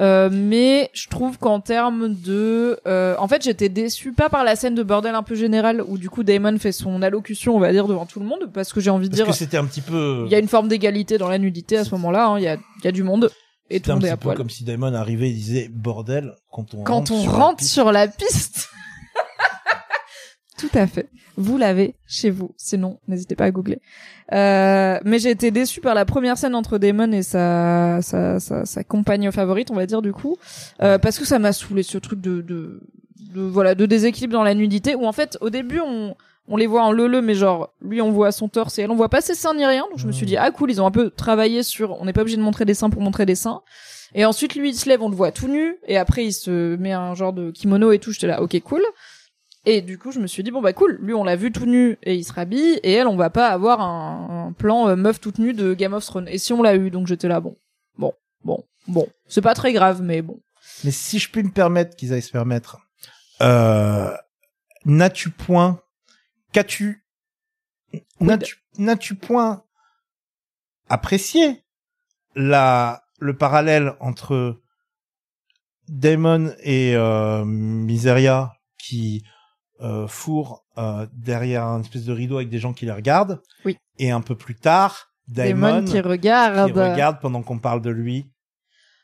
[SPEAKER 1] Euh, mais je trouve qu'en termes de, euh, en fait, j'étais déçue pas par la scène de bordel un peu générale où du coup Damon fait son allocution, on va dire devant tout le monde, parce que j'ai envie de
[SPEAKER 2] Parce
[SPEAKER 1] dire,
[SPEAKER 2] que c'était un petit peu.
[SPEAKER 1] il y a une forme d'égalité dans la nudité à ce moment-là. hein. Il y a, il y a du monde et tout le
[SPEAKER 2] un
[SPEAKER 1] monde est
[SPEAKER 2] petit
[SPEAKER 1] à
[SPEAKER 2] peu
[SPEAKER 1] poil.
[SPEAKER 2] comme si Damon arrivait et disait bordel quand on
[SPEAKER 1] Quand
[SPEAKER 2] rentre
[SPEAKER 1] on
[SPEAKER 2] sur la
[SPEAKER 1] rentre
[SPEAKER 2] piste.
[SPEAKER 1] sur la piste. Tout à fait. Vous l'avez chez vous. Sinon, n'hésitez pas à googler. Euh, mais j'ai été déçue par la première scène entre Damon et sa, sa, sa, sa compagne favorite, on va dire du coup, euh, parce que ça m'a saoulé ce truc de, de, de, voilà, de déséquilibre dans la nudité, où en fait, au début, on, on les voit en leu mais genre, lui, on voit son torse et elle, on voit pas ses seins ni rien. Donc je me suis dit, ah cool, ils ont un peu travaillé sur, on n'est pas obligé de montrer des seins pour montrer des seins. Et ensuite, lui, il se lève, on le voit tout nu, et après, il se met un genre de kimono et tout. J'étais là, ok, cool. Et du coup, je me suis dit, bon, bah cool, lui, on l'a vu tout nu et il se rhabille, et elle, on va pas avoir un, un plan euh, meuf toute nue de Game of Thrones. Et si on l'a eu, donc j'étais là, bon, bon, bon, bon. C'est pas très grave, mais bon.
[SPEAKER 2] Mais si je puis me permettre qu'ils aillent se permettre, euh, n'as-tu point, qu'as-tu, n'as-tu, n'as-tu point apprécié la, le parallèle entre Damon et euh, Miseria qui euh, fourrent euh, derrière un espèce de rideau avec des gens qui les regardent?
[SPEAKER 1] Oui.
[SPEAKER 2] Et un peu plus tard, Damon,
[SPEAKER 1] Damon qui regarde.
[SPEAKER 2] qui regarde pendant qu'on parle de lui.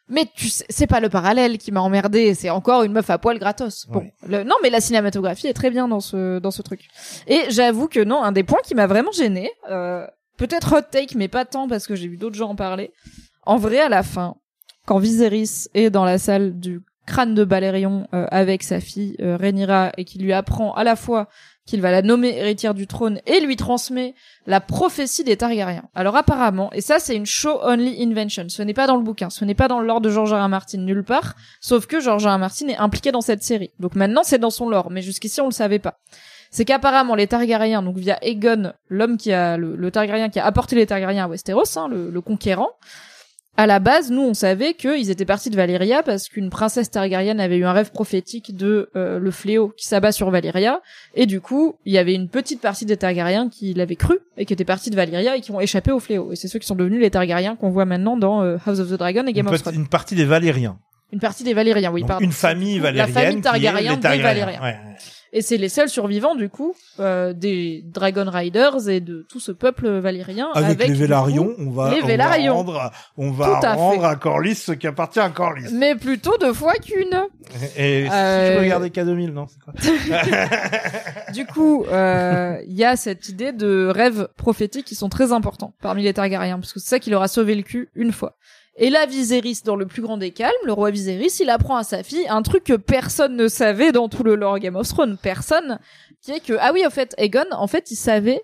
[SPEAKER 1] Mais tu sais, c'est pas le parallèle qui m'a emmerdé, c'est encore une meuf à poil gratos. Bon,
[SPEAKER 2] Ouais.
[SPEAKER 1] le- non, mais la cinématographie est très bien dans ce dans ce truc. Et j'avoue que non, un des points qui m'a vraiment gêné, euh, peut-être hot take, mais pas tant parce que j'ai vu d'autres gens en parler. En vrai, à la fin, quand Viserys est dans la salle du crâne de Balérion euh, avec sa fille euh, Rhaenyra et qui lui apprend à la fois qu'il va la nommer héritière du trône et lui transmet la prophétie des Targaryens. Alors apparemment, et ça c'est une show only invention, ce n'est pas dans le bouquin, ce n'est pas dans le lore de George R. R. Martin nulle part, sauf que George R. R. Martin est impliqué dans cette série. Donc maintenant c'est dans son lore, mais jusqu'ici on le savait pas. C'est qu'apparemment les Targaryens, donc via Aegon, l'homme qui a le, le Targaryen qui a apporté les Targaryens à Westeros, hein, le conquérant, à la base, nous, on savait qu'ils étaient partis de Valyria parce qu'une princesse Targaryen avait eu un rêve prophétique de euh, le fléau qui s'abat sur Valyria. Et du coup, il y avait une petite partie des Targaryens qui l'avaient cru et qui étaient partis de Valyria et qui ont échappé au fléau. Et c'est ceux qui sont devenus les Targaryens qu'on voit maintenant dans euh, House of the Dragon et Game
[SPEAKER 2] Une,
[SPEAKER 1] of Thrones.
[SPEAKER 2] une partie des Valériens.
[SPEAKER 1] Une partie des Valériens, oui,
[SPEAKER 2] Donc,
[SPEAKER 1] pardon.
[SPEAKER 2] une famille valérienne
[SPEAKER 1] La famille
[SPEAKER 2] qui est
[SPEAKER 1] Targaryen des. Valériens.
[SPEAKER 2] Ouais, ouais.
[SPEAKER 1] Et c'est les seuls survivants du coup euh, des Dragon Riders et de tout ce peuple valyrien
[SPEAKER 2] Avec, les Vélarions, on va,
[SPEAKER 1] les
[SPEAKER 2] on va rendre, on va
[SPEAKER 1] à
[SPEAKER 2] rendre à Corlys ce qui appartient à Corlys.
[SPEAKER 1] Mais plutôt deux fois qu'une.
[SPEAKER 2] Et si
[SPEAKER 1] Euh,
[SPEAKER 2] je regardais K2000, non, c'est quoi
[SPEAKER 1] Du coup, euh, il y a cette idée de rêves prophétiques qui sont très importants parmi les Targaryens, parce que c'est ça qui leur a sauvé le cul une fois. Et là, Viserys, dans le plus grand des calmes, le roi Viserys, il apprend à sa fille un truc que personne ne savait dans tout le lore Game of Thrones. Personne. Qui est que, ah oui, au fait, Aegon, en fait, il savait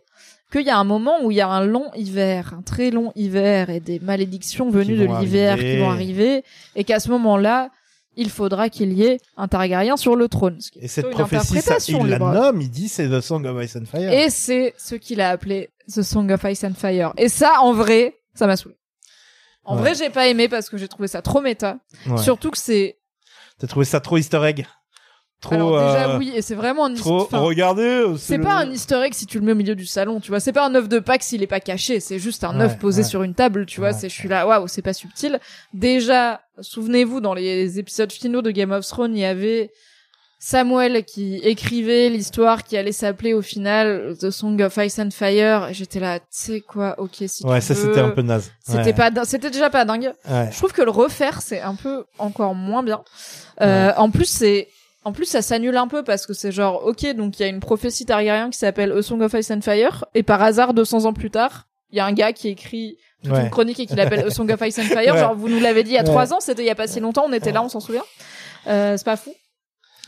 [SPEAKER 1] qu'il y a un moment où il y a un long hiver, un très long hiver, et des malédictions venues de l'hiver qui vont arriver, et qu'à ce moment-là, il faudra qu'il y ait un Targaryen sur le trône. Ce qui est
[SPEAKER 2] Et cette prophétie, ça, il la nomme, il dit c'est The Song of Ice and Fire.
[SPEAKER 1] Et c'est ce qu'il a appelé The Song of Ice and Fire. Et ça, en vrai, ça m'a saoulé. En
[SPEAKER 2] Ouais.
[SPEAKER 1] vrai, j'ai pas aimé parce que j'ai trouvé ça trop méta.
[SPEAKER 2] Ouais.
[SPEAKER 1] Surtout que c'est.
[SPEAKER 2] T'as trouvé ça trop easter egg Trop,
[SPEAKER 1] Alors déjà
[SPEAKER 2] euh,
[SPEAKER 1] oui, et c'est vraiment un.
[SPEAKER 2] trop,
[SPEAKER 1] enfin,
[SPEAKER 2] regardez, euh,
[SPEAKER 1] c'est
[SPEAKER 2] le-
[SPEAKER 1] pas un Easter egg si tu le mets au milieu du salon, tu vois. C'est pas un œuf de Pâques s'il est pas caché. C'est juste un
[SPEAKER 2] Ouais,
[SPEAKER 1] œuf posé
[SPEAKER 2] ouais.
[SPEAKER 1] sur une table, tu vois.
[SPEAKER 2] Ouais,
[SPEAKER 1] c'est, je suis là, waouh, c'est pas subtil. Déjà, souvenez-vous, dans les épisodes finaux de Game of Thrones, il y avait Samuel qui écrivait l'histoire qui allait s'appeler au final The Song of Ice and Fire. J'étais là, tu sais quoi, ok, si
[SPEAKER 2] Ouais,
[SPEAKER 1] tu
[SPEAKER 2] ça
[SPEAKER 1] veux.
[SPEAKER 2] c'était un peu naze.
[SPEAKER 1] C'était
[SPEAKER 2] Ouais.
[SPEAKER 1] pas, c'était déjà pas dingue.
[SPEAKER 2] Ouais.
[SPEAKER 1] Je trouve que le refaire, c'est un peu encore moins bien. Euh, En plus, c'est, en plus, ça s'annule un peu parce que c'est genre, ok, donc il y a une prophétie Targaryen qui s'appelle A Song of Ice and Fire, et par hasard, 200 ans plus tard, il y a un gars qui écrit toute une chronique et qui l'appelle A Song of Ice and Fire. Genre, vous nous l'avez dit il y a trois ans, c'était il y a pas si longtemps, on était là, on s'en souvient. Euh, c'est pas fou.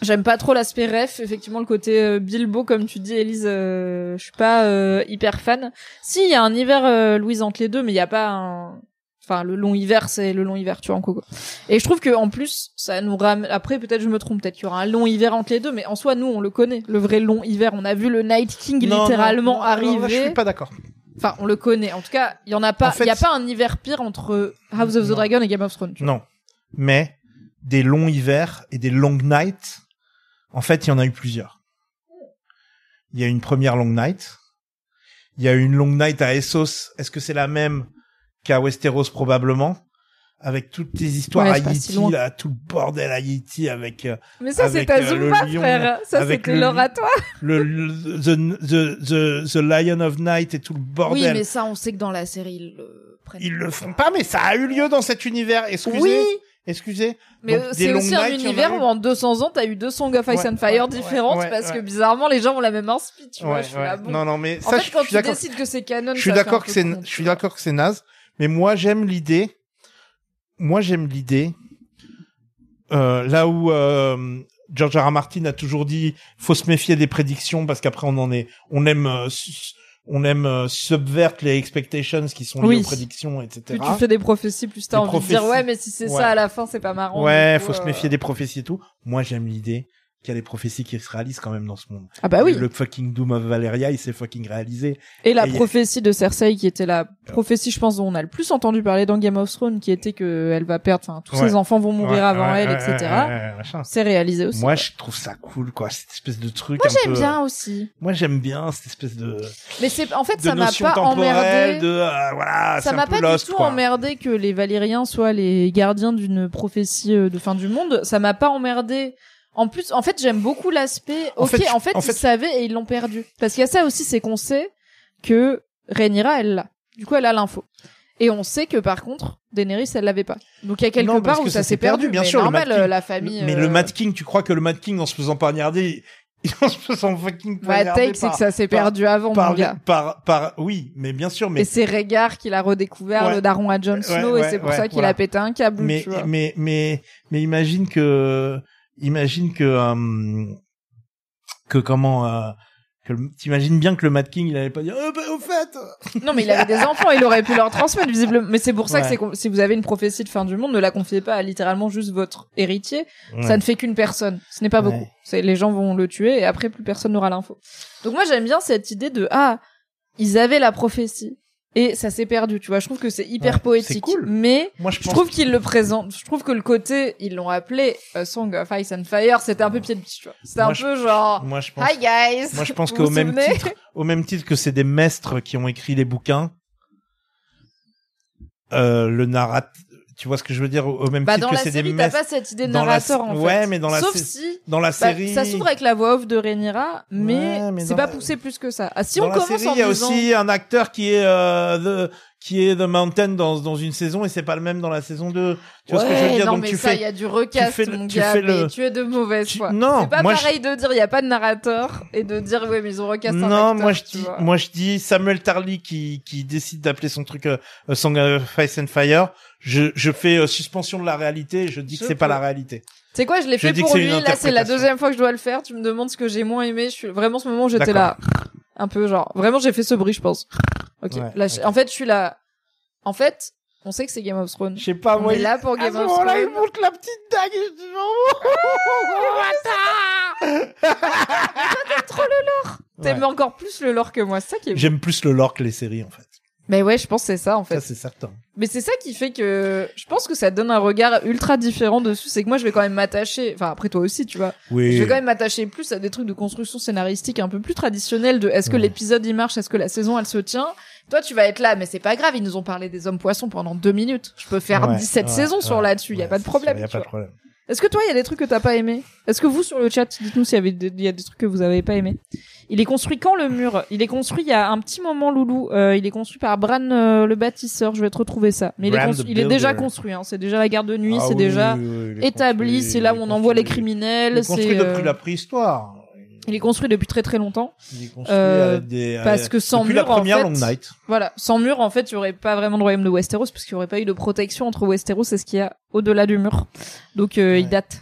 [SPEAKER 1] J'aime pas trop l'aspect ref, effectivement le côté euh, Bilbo comme tu dis Elise, euh, je suis pas euh, hyper fan. Si il y a un hiver euh, Louise entre les deux, mais il y a pas un enfin le long hiver c'est le long hiver tu vois en coco. Et je trouve que en plus ça nous ramène après peut-être je me trompe, peut-être qu'il y aura un long hiver entre les deux mais en soi nous on le connaît, le vrai long hiver, on a vu le Night King
[SPEAKER 2] Non,
[SPEAKER 1] littéralement
[SPEAKER 2] non,
[SPEAKER 1] arriver.
[SPEAKER 2] je suis pas d'accord.
[SPEAKER 1] Enfin, on le connaît. En tout cas, il y en a pas
[SPEAKER 2] En fait-
[SPEAKER 1] il y a pas un hiver pire entre House of the. Dragon et Game of Thrones. tu vois.
[SPEAKER 2] Non. Mais des longs hivers et des long nights, en fait, il y en a eu plusieurs. Il y a une première long night. Il y a eu une long night à Essos. Est-ce que c'est la même qu'à Westeros probablement? Avec toutes les histoires
[SPEAKER 1] Ouais,
[SPEAKER 2] à
[SPEAKER 1] si
[SPEAKER 2] Yiti, là, tout le bordel à Yiti avec euh,
[SPEAKER 1] Mais ça c'est ta
[SPEAKER 2] euh,
[SPEAKER 1] Zumba
[SPEAKER 2] lion,
[SPEAKER 1] frère. Ça c'était l'oratoire.
[SPEAKER 2] le, le- the, the, the, the Lion of Night et tout le
[SPEAKER 1] Oui,
[SPEAKER 2] bordel.
[SPEAKER 1] mais ça on sait que dans la série ils le prennent.
[SPEAKER 2] Ils le font pas, mais ça a eu lieu dans cet univers. Excusez.
[SPEAKER 1] Oui.
[SPEAKER 2] Excusez.
[SPEAKER 1] Mais euh, c'est aussi un univers où en 200 ans, t'as eu deux Song of Ice
[SPEAKER 2] Ouais,
[SPEAKER 1] and Fire
[SPEAKER 2] ouais,
[SPEAKER 1] différentes
[SPEAKER 2] ouais,
[SPEAKER 1] parce que bizarrement, les gens ont la même inspi, tu vois.
[SPEAKER 2] Ouais,
[SPEAKER 1] je suis
[SPEAKER 2] ouais.
[SPEAKER 1] là, bon.
[SPEAKER 2] Non, non, mais
[SPEAKER 1] en
[SPEAKER 2] ça,
[SPEAKER 1] fait,
[SPEAKER 2] je
[SPEAKER 1] quand
[SPEAKER 2] suis
[SPEAKER 1] tu décides que c'est canon,
[SPEAKER 2] Je suis d'accord que c'est, je
[SPEAKER 1] tu
[SPEAKER 2] suis
[SPEAKER 1] vois.
[SPEAKER 2] d'accord que c'est naze. Mais moi, j'aime l'idée. Moi, j'aime l'idée. Euh, là où euh, George R. R. Martin a toujours dit, faut se méfier des prédictions parce qu'après on en est, on aime, euh, on aime euh, subvert les expectations qui sont liées
[SPEAKER 1] Oui.
[SPEAKER 2] aux prédictions, etc.
[SPEAKER 1] Plus tu fais des prophéties, plus t'as envie de dire ouais, mais si c'est
[SPEAKER 2] Ouais.
[SPEAKER 1] ça à la fin, c'est pas marrant.
[SPEAKER 2] Ouais, faut se
[SPEAKER 1] euh,
[SPEAKER 2] méfier des prophéties et tout. Moi, j'aime l'idée qu'il y a des prophéties qui se réalisent quand même dans ce monde.
[SPEAKER 1] Ah bah oui.
[SPEAKER 2] Le fucking Doom of Valeria, il s'est fucking réalisé.
[SPEAKER 1] Et la
[SPEAKER 2] Et y a-
[SPEAKER 1] prophétie de Cersei, qui était la prophétie, je pense, dont on a le plus entendu parler dans Game of Thrones, qui était que elle va perdre, enfin, tous
[SPEAKER 2] Ouais.
[SPEAKER 1] ses enfants vont mourir
[SPEAKER 2] Ouais,
[SPEAKER 1] avant
[SPEAKER 2] ouais,
[SPEAKER 1] elle, etc.
[SPEAKER 2] ouais, ouais, machin.
[SPEAKER 1] C'est réalisé aussi.
[SPEAKER 2] Moi, je trouve ça cool, quoi. Cette espèce de truc.
[SPEAKER 1] Moi, j'aime
[SPEAKER 2] peu-
[SPEAKER 1] bien aussi.
[SPEAKER 2] Moi, j'aime bien cette espèce de,
[SPEAKER 1] Mais c'est, en fait,
[SPEAKER 2] de
[SPEAKER 1] ça m'a pas emmerdé.
[SPEAKER 2] de, euh, voilà,
[SPEAKER 1] ça m'a pas
[SPEAKER 2] lost,
[SPEAKER 1] du tout
[SPEAKER 2] quoi.
[SPEAKER 1] emmerdé que les Valériens soient les gardiens d'une prophétie euh, de fin du monde. Ça m'a pas emmerdé. En plus, en fait, j'aime beaucoup l'aspect.
[SPEAKER 2] En
[SPEAKER 1] Ok,
[SPEAKER 2] fait,
[SPEAKER 1] en fait,
[SPEAKER 2] en
[SPEAKER 1] ils
[SPEAKER 2] fait-
[SPEAKER 1] savaient et ils l'ont perdu. Parce qu'il y a ça aussi, c'est qu'on sait que Rhaenyra, elle l'a. Du coup, elle a l'info. Et on sait que par contre, Daenerys, elle l'avait pas. Donc il y a quelque
[SPEAKER 2] Non,
[SPEAKER 1] part où ça, s'est
[SPEAKER 2] perdu,
[SPEAKER 1] perdu.
[SPEAKER 2] bien
[SPEAKER 1] mais
[SPEAKER 2] sûr, le
[SPEAKER 1] normal,
[SPEAKER 2] Mad King.
[SPEAKER 1] euh, la famille.
[SPEAKER 2] Mais
[SPEAKER 1] euh,
[SPEAKER 2] le Mad King, tu crois que le Mad King, en se faisant poignarder, en se faisant fucking
[SPEAKER 1] Ouais,
[SPEAKER 2] poignarder
[SPEAKER 1] take, c'est que ça s'est perdu avant,
[SPEAKER 2] par,
[SPEAKER 1] mon gars.
[SPEAKER 2] par, par, oui, mais bien sûr, mais,
[SPEAKER 1] Et c'est Rhaegar qui l'a redécouvert,
[SPEAKER 2] Ouais.
[SPEAKER 1] le daron à Jon
[SPEAKER 2] Ouais,
[SPEAKER 1] Snow, et c'est pour ça qu'il
[SPEAKER 2] voilà.
[SPEAKER 1] a pété un câble.
[SPEAKER 2] mais,
[SPEAKER 1] tu vois.
[SPEAKER 2] mais, mais, mais imagine que, imagine que, euh, que comment, euh, que t'imagines bien que le Mad King, il allait pas dire, oh, bah, au fait,
[SPEAKER 1] Non, mais il avait des enfants, il aurait pu leur transmettre visiblement. Mais c'est pour ça que
[SPEAKER 2] Ouais.
[SPEAKER 1] si vous avez une prophétie de fin du monde, ne la confiez pas à littéralement juste votre héritier.
[SPEAKER 2] Ouais.
[SPEAKER 1] Ça ne fait qu'une personne. Ce n'est pas beaucoup. C'est les gens vont le tuer et après plus personne n'aura l'info. Donc moi j'aime bien cette idée de ah ils avaient la prophétie et ça s'est perdu. Tu vois, je trouve que c'est hyper
[SPEAKER 2] Ouais,
[SPEAKER 1] poétique.
[SPEAKER 2] cool.
[SPEAKER 1] Mais
[SPEAKER 2] moi, je
[SPEAKER 1] trouve qu'ils le présentent. Je trouve que le côté ils l'ont appelé A Song of Ice and Fire, c'était un peu pied de biche. Tu vois. C'était un
[SPEAKER 2] je-
[SPEAKER 1] peu genre
[SPEAKER 2] moi, je pense,
[SPEAKER 1] Hi guys.
[SPEAKER 2] moi, je pense qu'au même titre, au même titre que c'est des maîtres qui ont écrit les bouquins, euh, le narrat, Tu vois ce que je veux dire au même
[SPEAKER 1] Bah,
[SPEAKER 2] titre
[SPEAKER 1] dans
[SPEAKER 2] que
[SPEAKER 1] la
[SPEAKER 2] c'est des
[SPEAKER 1] série, t'as pas cette idée de
[SPEAKER 2] dans la
[SPEAKER 1] narrateur,
[SPEAKER 2] sé-
[SPEAKER 1] en fait.
[SPEAKER 2] ouais, mais dans la
[SPEAKER 1] Sauf si,
[SPEAKER 2] dans la
[SPEAKER 1] bah,
[SPEAKER 2] série.
[SPEAKER 1] ça s'ouvre avec la voix off de Rhaenyra, mais,
[SPEAKER 2] Ouais,
[SPEAKER 1] c'est
[SPEAKER 2] dans
[SPEAKER 1] pas
[SPEAKER 2] la-
[SPEAKER 1] poussé plus que ça. Ah, si
[SPEAKER 2] dans
[SPEAKER 1] on
[SPEAKER 2] la
[SPEAKER 1] commence
[SPEAKER 2] série,
[SPEAKER 1] en
[SPEAKER 2] il y a
[SPEAKER 1] disant-
[SPEAKER 2] aussi un acteur qui est euh, the qui est The Mountain dans dans une saison et c'est pas le même dans la saison 2. Tu vois ce que je veux
[SPEAKER 1] Ouais,
[SPEAKER 2] dire?
[SPEAKER 1] non,
[SPEAKER 2] Donc
[SPEAKER 1] mais
[SPEAKER 2] tu
[SPEAKER 1] ça,
[SPEAKER 2] fais
[SPEAKER 1] il y a du recast,
[SPEAKER 2] fais le-
[SPEAKER 1] mon
[SPEAKER 2] tu
[SPEAKER 1] gars,
[SPEAKER 2] fais
[SPEAKER 1] mais
[SPEAKER 2] le-
[SPEAKER 1] tu es de mauvaise
[SPEAKER 2] tu-
[SPEAKER 1] foi.
[SPEAKER 2] non,
[SPEAKER 1] c'est pas
[SPEAKER 2] moi, je-
[SPEAKER 1] pareil de dire il y a pas de narrateur et de dire ouais mais ils ont recast un
[SPEAKER 2] Non, moi je
[SPEAKER 1] tu
[SPEAKER 2] dis,
[SPEAKER 1] vois.
[SPEAKER 2] moi je dis Samuel Tarly qui qui décide d'appeler son truc euh, euh, Song of Ice and Fire. Je je fais euh, suspension de la réalité. et Je dis que
[SPEAKER 1] Je
[SPEAKER 2] c'est pas la réalité.
[SPEAKER 1] C'est quoi, je l'ai fait
[SPEAKER 2] que
[SPEAKER 1] pour lui. Là, c'est la deuxième fois que je dois le faire. Tu me demandes ce que j'ai moins aimé. Je suis vraiment ce moment où j'étais là. Un peu genre. Vraiment, j'ai fait ce bruit, je pense. Ok.
[SPEAKER 2] Ouais,
[SPEAKER 1] là, je-
[SPEAKER 2] ok.
[SPEAKER 1] en fait, je suis là. En fait, on sait que c'est Game of Thrones.
[SPEAKER 2] Je sais pas
[SPEAKER 1] On
[SPEAKER 2] moi.
[SPEAKER 1] est
[SPEAKER 2] il-
[SPEAKER 1] là pour
[SPEAKER 2] à
[SPEAKER 1] Game of
[SPEAKER 2] moment-là, il
[SPEAKER 1] Thrones.
[SPEAKER 2] monte la petite dague. Et je dis, oh,
[SPEAKER 1] T'aimes
[SPEAKER 2] Ouais.
[SPEAKER 1] encore plus le lore que moi. C'est ça qui est.
[SPEAKER 2] J'aime plus le lore que les séries en fait.
[SPEAKER 1] Mais ouais, je pense c'est ça en fait.
[SPEAKER 2] Ça c'est certain.
[SPEAKER 1] Mais c'est ça qui fait que je pense que ça donne un regard ultra différent dessus. C'est que moi, je vais quand même m'attacher. Enfin, après toi aussi, tu vois.
[SPEAKER 2] Oui.
[SPEAKER 1] Je vais quand même m'attacher plus à des trucs de construction scénaristique un peu plus traditionnels de est-ce que
[SPEAKER 2] Ouais.
[SPEAKER 1] l'épisode il marche, est-ce que la saison elle se tient. Toi, tu vas être là, mais c'est pas grave, ils nous ont parlé des hommes poissons pendant deux minutes. Je peux faire
[SPEAKER 2] Ouais,
[SPEAKER 1] 17
[SPEAKER 2] ouais,
[SPEAKER 1] saisons sur là-dessus, y a pas de problème.
[SPEAKER 2] Y a pas de problème.
[SPEAKER 1] Est-ce que toi, il y a des trucs que t'as pas aimé Est-ce que vous sur le chat, dites-nous s'il y avait des, il y a des trucs que vous avez pas aimé Il est construit quand le mur? Il est construit il y a un petit moment, Loulou. Euh, il est construit par Bran euh, le bâtisseur. Je vais te retrouver ça. Mais il est, il est déjà construit. Hein. C'est déjà la garde de nuit.
[SPEAKER 2] Ah
[SPEAKER 1] c'est
[SPEAKER 2] oui,
[SPEAKER 1] déjà
[SPEAKER 2] oui, oui,
[SPEAKER 1] établi. C'est là où on envoie les criminels.
[SPEAKER 2] Il est construit
[SPEAKER 1] c'est,
[SPEAKER 2] depuis
[SPEAKER 1] euh,
[SPEAKER 2] la préhistoire.
[SPEAKER 1] Il est construit depuis très très longtemps.
[SPEAKER 2] Il est construit
[SPEAKER 1] Euh,
[SPEAKER 2] des,
[SPEAKER 1] parce que sans
[SPEAKER 2] depuis
[SPEAKER 1] mur,
[SPEAKER 2] la première
[SPEAKER 1] en fait,
[SPEAKER 2] Long Night.
[SPEAKER 1] Voilà, sans mur, en fait, il y aurait pas vraiment de royaume de Westeros parce qu'il y aurait pas eu de protection entre Westeros et ce qu'il y a au-delà du mur. Donc euh, il date.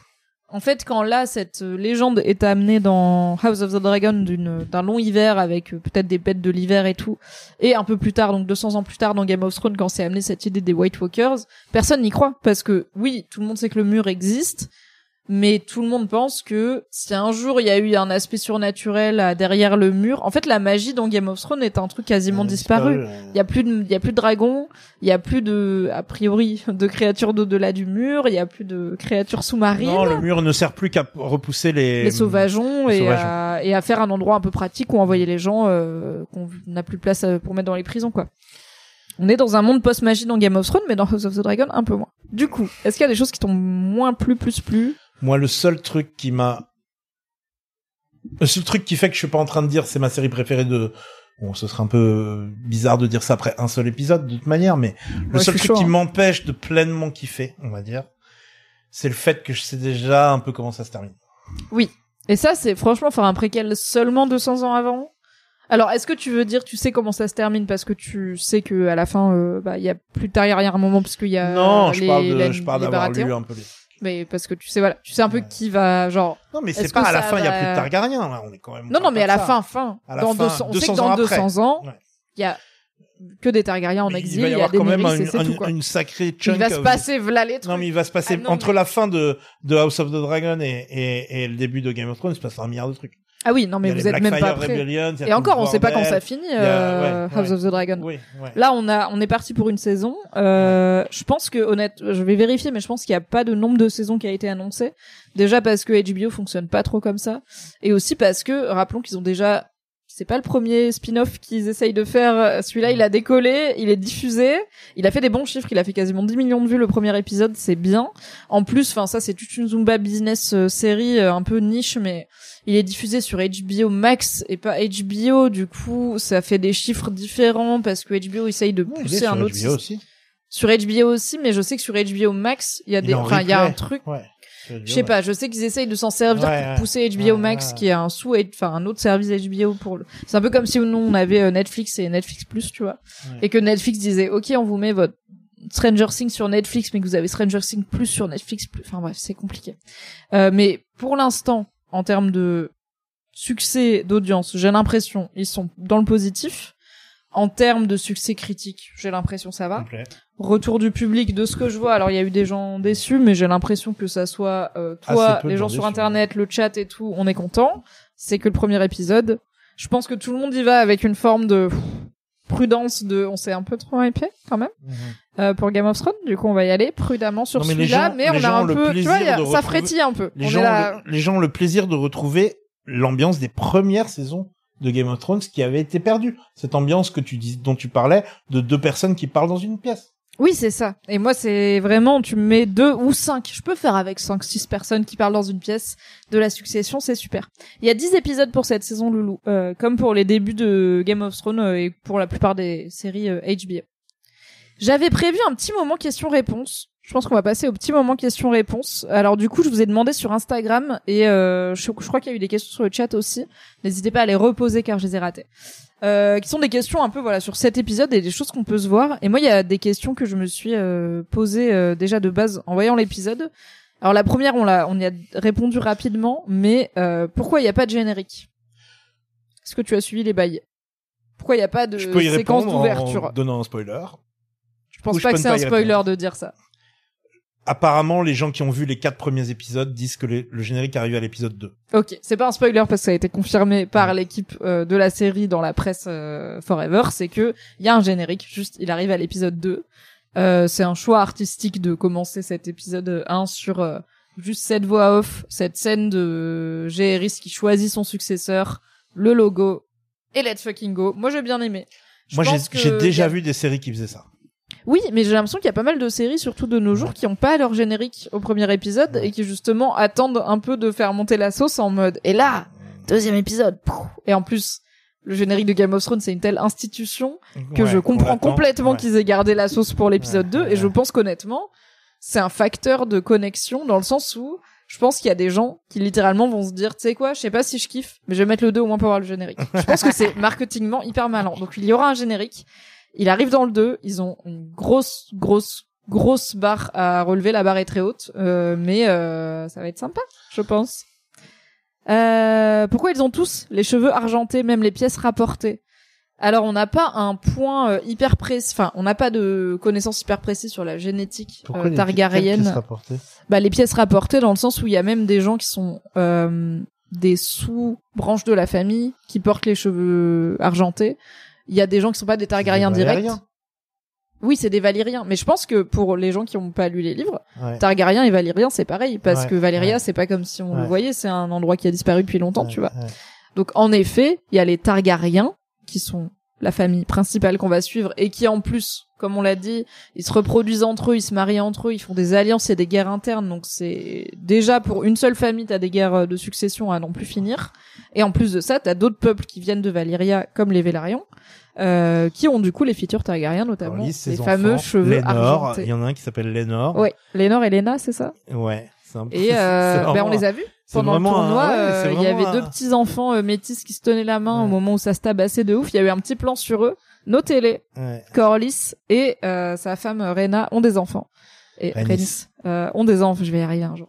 [SPEAKER 1] En fait, quand là cette euh, légende est amenée dans House of the Dragon d'une d'un long hiver avec euh, peut-être des bêtes de l'hiver et tout, et un peu plus tard, donc 200 ans plus tard dans Game of Thrones, quand c'est amené cette idée des White Walkers, personne n'y croit parce que oui, tout le monde sait que le mur existe, mais tout le monde pense que si un jour il y a eu un aspect surnaturel à- derrière le mur, en fait la magie dans Game of Thrones est un truc quasiment
[SPEAKER 2] Euh,
[SPEAKER 1] disparu.
[SPEAKER 2] euh,
[SPEAKER 1] Il y a plus de, il y a plus de dragons, il y a plus de, a priori, de créatures d'au-delà du mur, il y a plus de créatures sous-marines,
[SPEAKER 2] Non, le mur ne sert plus qu'à repousser les,
[SPEAKER 1] les sauvageons,
[SPEAKER 2] les
[SPEAKER 1] et,
[SPEAKER 2] sauvageons.
[SPEAKER 1] À, et à faire un endroit un peu pratique où envoyer les gens euh, qu'on n'a plus de place euh, pour mettre dans les prisons, quoi. On est dans un monde post-magie dans Game of Thrones, mais dans House of the Dragon, un peu moins. Du coup, est-ce qu'il y a des choses qui t'ont moins plu, plus plu?
[SPEAKER 2] Moi, le seul truc qui m'a, le seul truc qui fait que je suis pas en train de dire c'est ma série préférée de, bon, ce serait un peu bizarre de dire ça après un seul épisode de toute manière, mais le
[SPEAKER 1] Ouais,
[SPEAKER 2] seul truc
[SPEAKER 1] chaud,
[SPEAKER 2] qui
[SPEAKER 1] hein.
[SPEAKER 2] m'empêche de pleinement kiffer, on va dire, c'est le fait que je sais déjà un peu comment ça se termine.
[SPEAKER 1] Et ça, c'est franchement faire un préquel seulement 200 ans avant. Alors, est-ce que tu veux dire, tu sais comment ça se termine parce que tu sais que à la fin, euh, bah, il y a plus de arrière un moment parce qu'il y a
[SPEAKER 2] non, je parle de,
[SPEAKER 1] la-
[SPEAKER 2] je parle
[SPEAKER 1] les
[SPEAKER 2] d'avoir lu un peu les.
[SPEAKER 1] Mais parce que tu sais, voilà, tu sais un peu
[SPEAKER 2] Ouais.
[SPEAKER 1] qui va, genre.
[SPEAKER 2] Non, mais c'est pas à la fin, il y a
[SPEAKER 1] va-
[SPEAKER 2] plus de Targaryen, là, on est quand même.
[SPEAKER 1] Non, non, mais à la fin, fin.
[SPEAKER 2] À la
[SPEAKER 1] dans
[SPEAKER 2] fin,
[SPEAKER 1] 200, on sait
[SPEAKER 2] 200
[SPEAKER 1] que dans
[SPEAKER 2] ans après.
[SPEAKER 1] 200 ans,
[SPEAKER 2] Ouais.
[SPEAKER 1] il y a que des Targaryens en exil,
[SPEAKER 2] il va y
[SPEAKER 1] a
[SPEAKER 2] avoir
[SPEAKER 1] des
[SPEAKER 2] quand même un- un-
[SPEAKER 1] tout,
[SPEAKER 2] une sacrée chunk.
[SPEAKER 1] Il va se passer v'là les trucs.
[SPEAKER 2] Non, mais il va se passer
[SPEAKER 1] Ah non,
[SPEAKER 2] entre
[SPEAKER 1] mais-
[SPEAKER 2] la fin de, de House of the Dragon et, et, et le début de Game of Thrones, il se passe un milliard de trucs.
[SPEAKER 1] Ah oui, non, mais vous êtes même pas
[SPEAKER 2] a
[SPEAKER 1] Et encore, on sait pas quand ça finit,
[SPEAKER 2] a-
[SPEAKER 1] euh,
[SPEAKER 2] ouais,
[SPEAKER 1] House
[SPEAKER 2] ouais.
[SPEAKER 1] of the Dragon.
[SPEAKER 2] Oui, ouais.
[SPEAKER 1] Là, on a, on est parti pour une saison. Euh, je pense que, honnête, je vais vérifier, mais je pense qu'il n'y a pas de nombre de saisons qui a été annoncé. Déjà parce que HBO fonctionne pas trop comme ça, et aussi parce que, rappelons qu'ils ont déjà, c'est pas le premier spin-off qu'ils essayent de faire. Celui-là, il a décollé, il est diffusé, il a fait des bons chiffres, il a fait quasiment 10 millions de vues le premier épisode, c'est bien. En plus, enfin ça, c'est toute une Zumba business euh, série euh, un peu niche, mais il est diffusé sur HBO Max et pas HBO. Du coup, ça fait des chiffres différents parce que HBO essaye de pousser
[SPEAKER 2] sur
[SPEAKER 1] un autre
[SPEAKER 2] aussi.
[SPEAKER 1] Sur HBO aussi, mais je sais que sur HBO Max, il y a des, enfin, il y a un truc.
[SPEAKER 2] Ouais.
[SPEAKER 1] Je sais
[SPEAKER 2] ouais.
[SPEAKER 1] pas, je sais qu'ils essayent de s'en servir
[SPEAKER 2] Ouais,
[SPEAKER 1] pour pousser HBO
[SPEAKER 2] Ouais,
[SPEAKER 1] Max,
[SPEAKER 2] ouais.
[SPEAKER 1] qui est un sous, enfin un autre service HBO pour le. C'est un peu comme si nous on avait euh, Netflix et Netflix Plus, tu vois, et que Netflix disait, ok, on vous met votre Stranger Things sur Netflix, mais que vous avez Stranger Things Plus sur Netflix Plus. Enfin bref, c'est compliqué. Euh, mais pour l'instant, en termes de succès d'audience, j'ai l'impression ils sont dans le positif. En termes de succès critique, j'ai l'impression ça va retour du public de ce que je vois. Alors il y a eu des gens déçus, mais j'ai l'impression que ça soit euh, toi, les
[SPEAKER 2] gens
[SPEAKER 1] sur internet, le chat et tout, on est content. C'est que le premier épisode. Je pense que tout le monde y va avec une forme de pff, prudence, de on s'est un peu trop hypé quand même
[SPEAKER 2] Mhm.
[SPEAKER 1] euh, pour Game of Thrones. Du coup on va y aller prudemment sur celui-là, mais on a un peu, tu vois, a- ça frétille un peu.
[SPEAKER 2] Les
[SPEAKER 1] on
[SPEAKER 2] gens,
[SPEAKER 1] est là.
[SPEAKER 2] le- les gens ont le plaisir de retrouver l'ambiance des premières saisons de Game of Thrones qui avait été perdue. Cette ambiance que tu dis, dont tu parlais, de deux personnes qui parlent dans une pièce.
[SPEAKER 1] Oui, c'est ça. Et moi, c'est vraiment, tu me mets deux ou cinq. Je peux faire avec cinq, six personnes qui parlent dans une pièce de la succession, c'est super. Il y a dix épisodes pour cette saison, Loulou. Euh, comme pour les débuts de Game of Thrones euh, et pour la plupart des séries euh, HBO. J'avais prévu un petit moment question-réponse. Je pense qu'on va passer au petit moment question-réponse. Alors du coup, je vous ai demandé sur Instagram et euh, je, je crois qu'il y a eu des questions sur le chat aussi. N'hésitez pas à les reposer car je les ai ratées. Euh, qui sont des questions un peu voilà sur cet épisode et des choses qu'on peut se voir. Et moi, il y a des questions que je me suis euh, posées euh, déjà de base en voyant l'épisode. Alors la première, on l'a, on y a répondu rapidement, mais euh, pourquoi il n'y a pas de générique? Est-ce que tu as suivi les bails? Pourquoi il n'y a pas de
[SPEAKER 2] Je peux y
[SPEAKER 1] séquence d'ouverture
[SPEAKER 2] en donnant un spoiler.
[SPEAKER 1] Je pense
[SPEAKER 2] ou
[SPEAKER 1] pas que c'est un spoiler
[SPEAKER 2] répondre.
[SPEAKER 1] de dire ça.
[SPEAKER 2] Apparemment, les gens qui ont vu les quatre premiers épisodes disent que le générique arrive à l'épisode 2.
[SPEAKER 1] Ok, c'est pas un spoiler parce que ça a été confirmé par l'équipe euh, de la série dans la presse euh, Forever, c'est que il y a un générique, juste il arrive à l'épisode 2. Euh, c'est un choix artistique de commencer cet épisode 1 sur euh, juste cette voix off, cette scène de Géris qui choisit son successeur, le logo et let's fucking go. Moi j'ai bien aimé. Je
[SPEAKER 2] Moi, j'ai
[SPEAKER 1] que
[SPEAKER 2] déjà vu des séries qui faisaient ça.
[SPEAKER 1] Oui, mais j'ai l'impression qu'il y a pas mal de séries, surtout de nos jours, qui ont pas leur générique au premier épisode et qui justement attendent un peu de faire monter la sauce en mode. Et là, deuxième épisode. Et en plus, le générique de Game of Thrones, c'est une telle institution que
[SPEAKER 2] Ouais,
[SPEAKER 1] je comprends complètement
[SPEAKER 2] Ouais.
[SPEAKER 1] qu'ils aient gardé la sauce pour l'épisode
[SPEAKER 2] Ouais,
[SPEAKER 1] 2
[SPEAKER 2] ouais,
[SPEAKER 1] et je pense qu'honnêtement, c'est un facteur de connexion dans le sens où je pense qu'il y a des gens qui littéralement vont se dire, tu sais quoi, je sais pas si je kiffe, mais je vais mettre le 2 au moins pour avoir le générique. je pense que c'est marketingement hyper malin. Donc il y aura un générique. Il arrive dans le 2, ils ont une grosse, grosse, grosse barre à relever. La barre est très haute, euh, mais euh, ça va être sympa, je pense. Euh, pourquoi ils ont tous les cheveux argentés, même les pièces rapportées? Alors on n'a pas un point euh, hyper précis, enfin on n'a pas de connaissances hyper précises sur la génétique euh,
[SPEAKER 2] Pourquoi les-
[SPEAKER 1] targaryenne.
[SPEAKER 2] quelles pièces rapportées?
[SPEAKER 1] Bah, les pièces rapportées dans le sens où il y a même des gens qui sont euh, des sous-branches de la famille qui portent les cheveux argentés. Il y a des gens qui sont pas des Targaryens directs. Oui, c'est des Valériens. Mais je pense que pour les gens qui ont pas lu les livres,
[SPEAKER 2] Ouais.
[SPEAKER 1] Targaryen et Valérien, c'est pareil. Parce
[SPEAKER 2] Ouais,
[SPEAKER 1] que Valéria,
[SPEAKER 2] ouais.
[SPEAKER 1] c'est pas comme si on le voyait. C'est un endroit qui a disparu depuis longtemps, tu vois. Donc en effet, il y a les Targaryens qui sont la famille principale qu'on va suivre et qui en plus, comme on l'a dit, ils se reproduisent entre eux, ils se marient entre eux, ils font des alliances et des guerres internes. Donc c'est déjà pour une seule famille, t'as des guerres euh, de succession à n'en plus finir. Et en plus de ça, t'as d'autres peuples qui viennent de Valyria, comme les Vélarions, euh, qui ont du coup les features Targaryens, notamment
[SPEAKER 2] Alors,
[SPEAKER 1] les fameux cheveux
[SPEAKER 2] Lénore,
[SPEAKER 1] argentés.
[SPEAKER 2] il y en a un qui s'appelle Lénore.
[SPEAKER 1] Ouais, Lénore et Léna, c'est ça
[SPEAKER 2] Ouais. c'est un peu-
[SPEAKER 1] Et euh, ben, on les a vus pendant le
[SPEAKER 2] vraiment un-
[SPEAKER 1] tournoi.
[SPEAKER 2] ouais,
[SPEAKER 1] euh, il y avait deux petits enfants euh, métis qui se tenaient la main au moment où ça se tabassait de ouf. Il y a eu un petit plan sur eux. Notez-les.
[SPEAKER 2] Ouais.
[SPEAKER 1] Corlys et euh, sa femme Rhaena ont des enfants. Et
[SPEAKER 2] Rhaenys.
[SPEAKER 1] Euh, ont des enfants. Je vais y arriver un jour.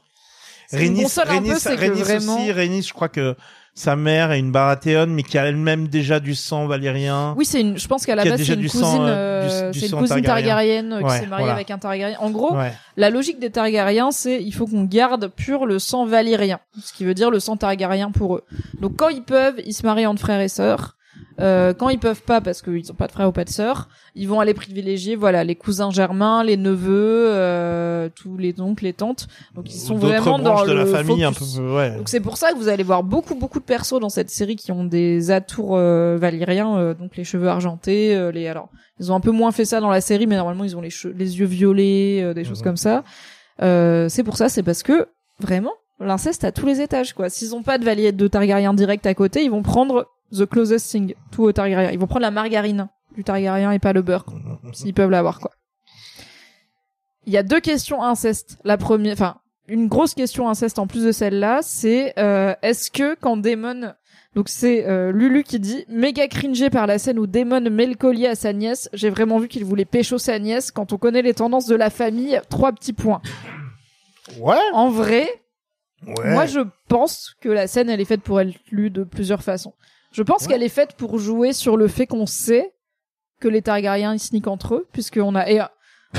[SPEAKER 2] Rhaenys, Rhaenys- Rhaenys
[SPEAKER 1] vraiment-
[SPEAKER 2] aussi, Rhaenys, je crois que sa mère est une Baratheon, mais qui a elle-même déjà du sang valérien.
[SPEAKER 1] Oui, c'est une. Je pense qu'à la base c'est une cousine.
[SPEAKER 2] euh,
[SPEAKER 1] euh, c'est une cousine
[SPEAKER 2] Targaryen.
[SPEAKER 1] targaryenne euh, qui s'est mariée
[SPEAKER 2] voilà.
[SPEAKER 1] avec un Targaryen. En gros,
[SPEAKER 2] Ouais.
[SPEAKER 1] La logique des Targaryens, c'est il faut qu'on garde pur le sang valyrien, ce qui veut dire le sang Targaryen pour eux. Donc quand ils peuvent, ils se marient entre frères et sœurs. Euh, quand ils peuvent pas, parce qu'ils ont pas de frères ou pas de sœurs, ils vont aller privilégier voilà les cousins germains, les neveux, euh, tous les oncles, les tantes. Donc ils sont vraiment dans
[SPEAKER 2] de
[SPEAKER 1] le
[SPEAKER 2] la famille un
[SPEAKER 1] focus.
[SPEAKER 2] peu, ouais.
[SPEAKER 1] Donc c'est pour ça que vous allez voir beaucoup beaucoup de persos dans cette série qui ont des atours euh, valyriens, euh, donc les cheveux argentés, euh, les alors ils ont un peu moins fait ça dans la série, mais normalement ils ont les les yeux violets, euh, des choses
[SPEAKER 2] Mhm.
[SPEAKER 1] comme ça. Euh, c'est pour ça, c'est parce que vraiment l'inceste à tous les étages quoi. S'ils ont pas de valier de Targaryen direct à côté, ils vont prendre the closest thing tout au Targaryen. Ils vont prendre la margarine du Targaryen et pas le beurre s'ils peuvent l'avoir quoi. Il y a deux questions inceste. La première, enfin une grosse question inceste en plus de celle-là, c'est euh, est-ce que quand Daemon donc c'est euh, Lulu qui dit méga cringé par la scène où Daemon met le collier à sa nièce. J'ai vraiment vu qu'il voulait pécho sa nièce. Quand on connaît les tendances de la famille, trois petits points.
[SPEAKER 2] Ouais.
[SPEAKER 1] En vrai,
[SPEAKER 2] Ouais.
[SPEAKER 1] moi je pense que la scène elle est faite pour être lue de plusieurs façons. Je pense
[SPEAKER 2] Ouais.
[SPEAKER 1] qu'elle est faite pour jouer sur le fait qu'on sait que les Targaryens ils sneakent entre eux, puisqu'on a et, euh,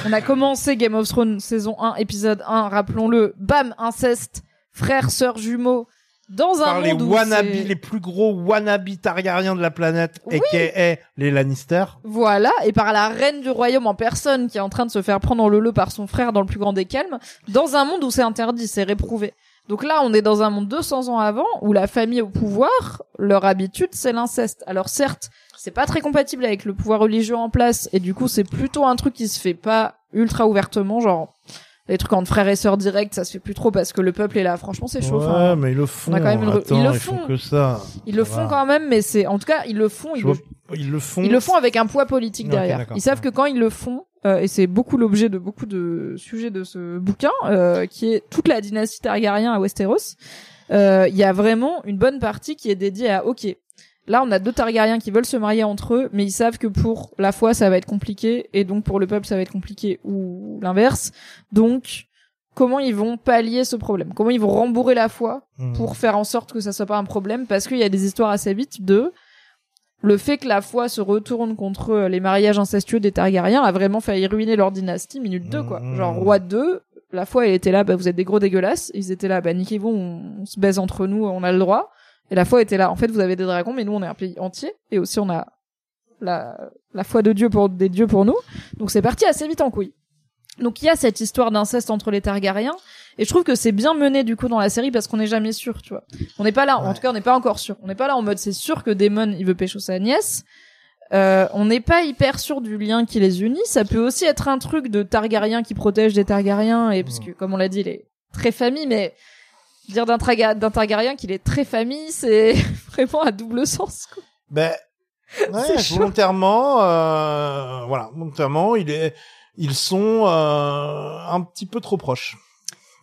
[SPEAKER 1] on a commencé Game of Thrones saison 1 épisode 1, rappelons-le, bam inceste, frères sœurs jumeaux dans un
[SPEAKER 2] par les
[SPEAKER 1] monde où
[SPEAKER 2] wannabes, les plus gros wannabes targaryens de la planète,
[SPEAKER 1] Oui.
[SPEAKER 2] aka les Lannister.
[SPEAKER 1] Voilà, et par la reine du royaume en personne qui est en train de se faire prendre en leu par son frère dans le plus grand des calmes, dans un monde où c'est interdit, c'est réprouvé. Donc là, on est dans un monde 200 ans avant où la famille au pouvoir, leur habitude, c'est l'inceste. Alors certes, c'est pas très compatible avec le pouvoir religieux en place et du coup c'est plutôt un truc qui se fait pas ultra ouvertement genre les trucs entre frères et sœurs directs ça se fait plus trop parce que le peuple est là franchement c'est chaud
[SPEAKER 2] Ouais, mais ils le font.
[SPEAKER 1] on a quand même une re-
[SPEAKER 2] Attends,
[SPEAKER 1] ils le
[SPEAKER 2] ils
[SPEAKER 1] font.
[SPEAKER 2] font que ça.
[SPEAKER 1] ils le font quand même mais c'est en tout cas ils le font ils le,
[SPEAKER 2] vois- Ils le font.
[SPEAKER 1] ils le font avec un poids politique derrière ils savent que quand ils le font euh, et c'est beaucoup l'objet de beaucoup de sujets de ce bouquin euh, qui est toute la dynastie Targaryen à Westeros euh, il y a vraiment une bonne partie qui est dédiée à ok Là, on a deux Targaryens qui veulent se marier entre eux, mais ils savent que pour la foi, ça va être compliqué, et donc pour le peuple, ça va être compliqué, ou l'inverse. Donc, comment ils vont pallier ce problème? Comment ils vont rembourrer la foi
[SPEAKER 2] Mhm.
[SPEAKER 1] pour faire en sorte que ça soit pas un problème? Parce qu'il y a des histoires assez vite de le fait que la foi se retourne contre euh, les mariages incestueux des Targaryens a vraiment failli ruiner leur dynastie minute 2 quoi.
[SPEAKER 2] Mhm.
[SPEAKER 1] Genre roi 2, la foi elle était là bah vous êtes des gros dégueulasses, ils étaient là bah niquez-vous, on, on se baise entre nous, on a le droit. Et la foi était là en fait vous avez des dragons mais nous on est un pays entier et aussi on a la la foi de Dieu pour des dieux pour nous. Donc c'est parti assez vite en couille. Donc il y a cette histoire d'inceste entre les Targaryens et je trouve que c'est bien mené du coup dans la série parce qu'on n'est jamais sûr, tu vois. On n'est pas là, en tout cas on n'est pas encore sûr. On n'est pas là en mode c'est sûr que Daemon il veut pécho sa nièce. Euh, on n'est pas hyper sûr du lien qui les unit. Ça peut aussi être un truc de Targaryen qui protège des Targaryens et parce que comme on l'a dit il est très famille mais dire d'un Traga- d'un Targaryen qu'il est très famille c'est vraiment à double sens. Quoi.
[SPEAKER 2] Ben, ouais, volontairement, euh, voilà, volontairement, il est, ils sont euh, un petit peu trop proches.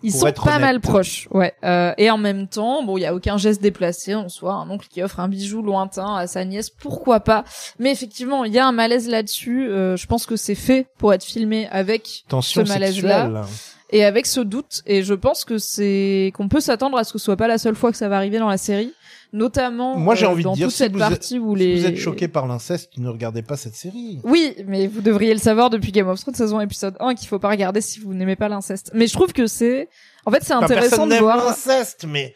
[SPEAKER 1] Ils sont pas
[SPEAKER 2] honnête.
[SPEAKER 1] mal proches, ouais. Euh, et en même temps, bon, il y a aucun geste déplacé en soi. Un oncle qui offre un bijou lointain à sa nièce, pourquoi pas Mais effectivement, il y a un malaise là-dessus. Euh, je pense que c'est fait pour être filmé avec
[SPEAKER 2] Tension
[SPEAKER 1] ce malaise-là et avec ce doute. Et je pense que c'est qu'on peut s'attendre à ce que ce soit pas la seule fois que ça va arriver dans la série, notamment
[SPEAKER 2] Moi, j'ai
[SPEAKER 1] euh,
[SPEAKER 2] envie de
[SPEAKER 1] dans
[SPEAKER 2] dire,
[SPEAKER 1] toute
[SPEAKER 2] si
[SPEAKER 1] cette
[SPEAKER 2] vous êtes-
[SPEAKER 1] partie où
[SPEAKER 2] Si
[SPEAKER 1] les
[SPEAKER 2] vous êtes choqué par l'inceste, ne regardez pas cette série.
[SPEAKER 1] oui, mais vous devriez le savoir depuis Game of Thrones saison épisode 1 qu'il faut pas regarder si vous n'aimez pas l'inceste. Mais je trouve que c'est en fait c'est intéressant de voir
[SPEAKER 2] l'inceste, mais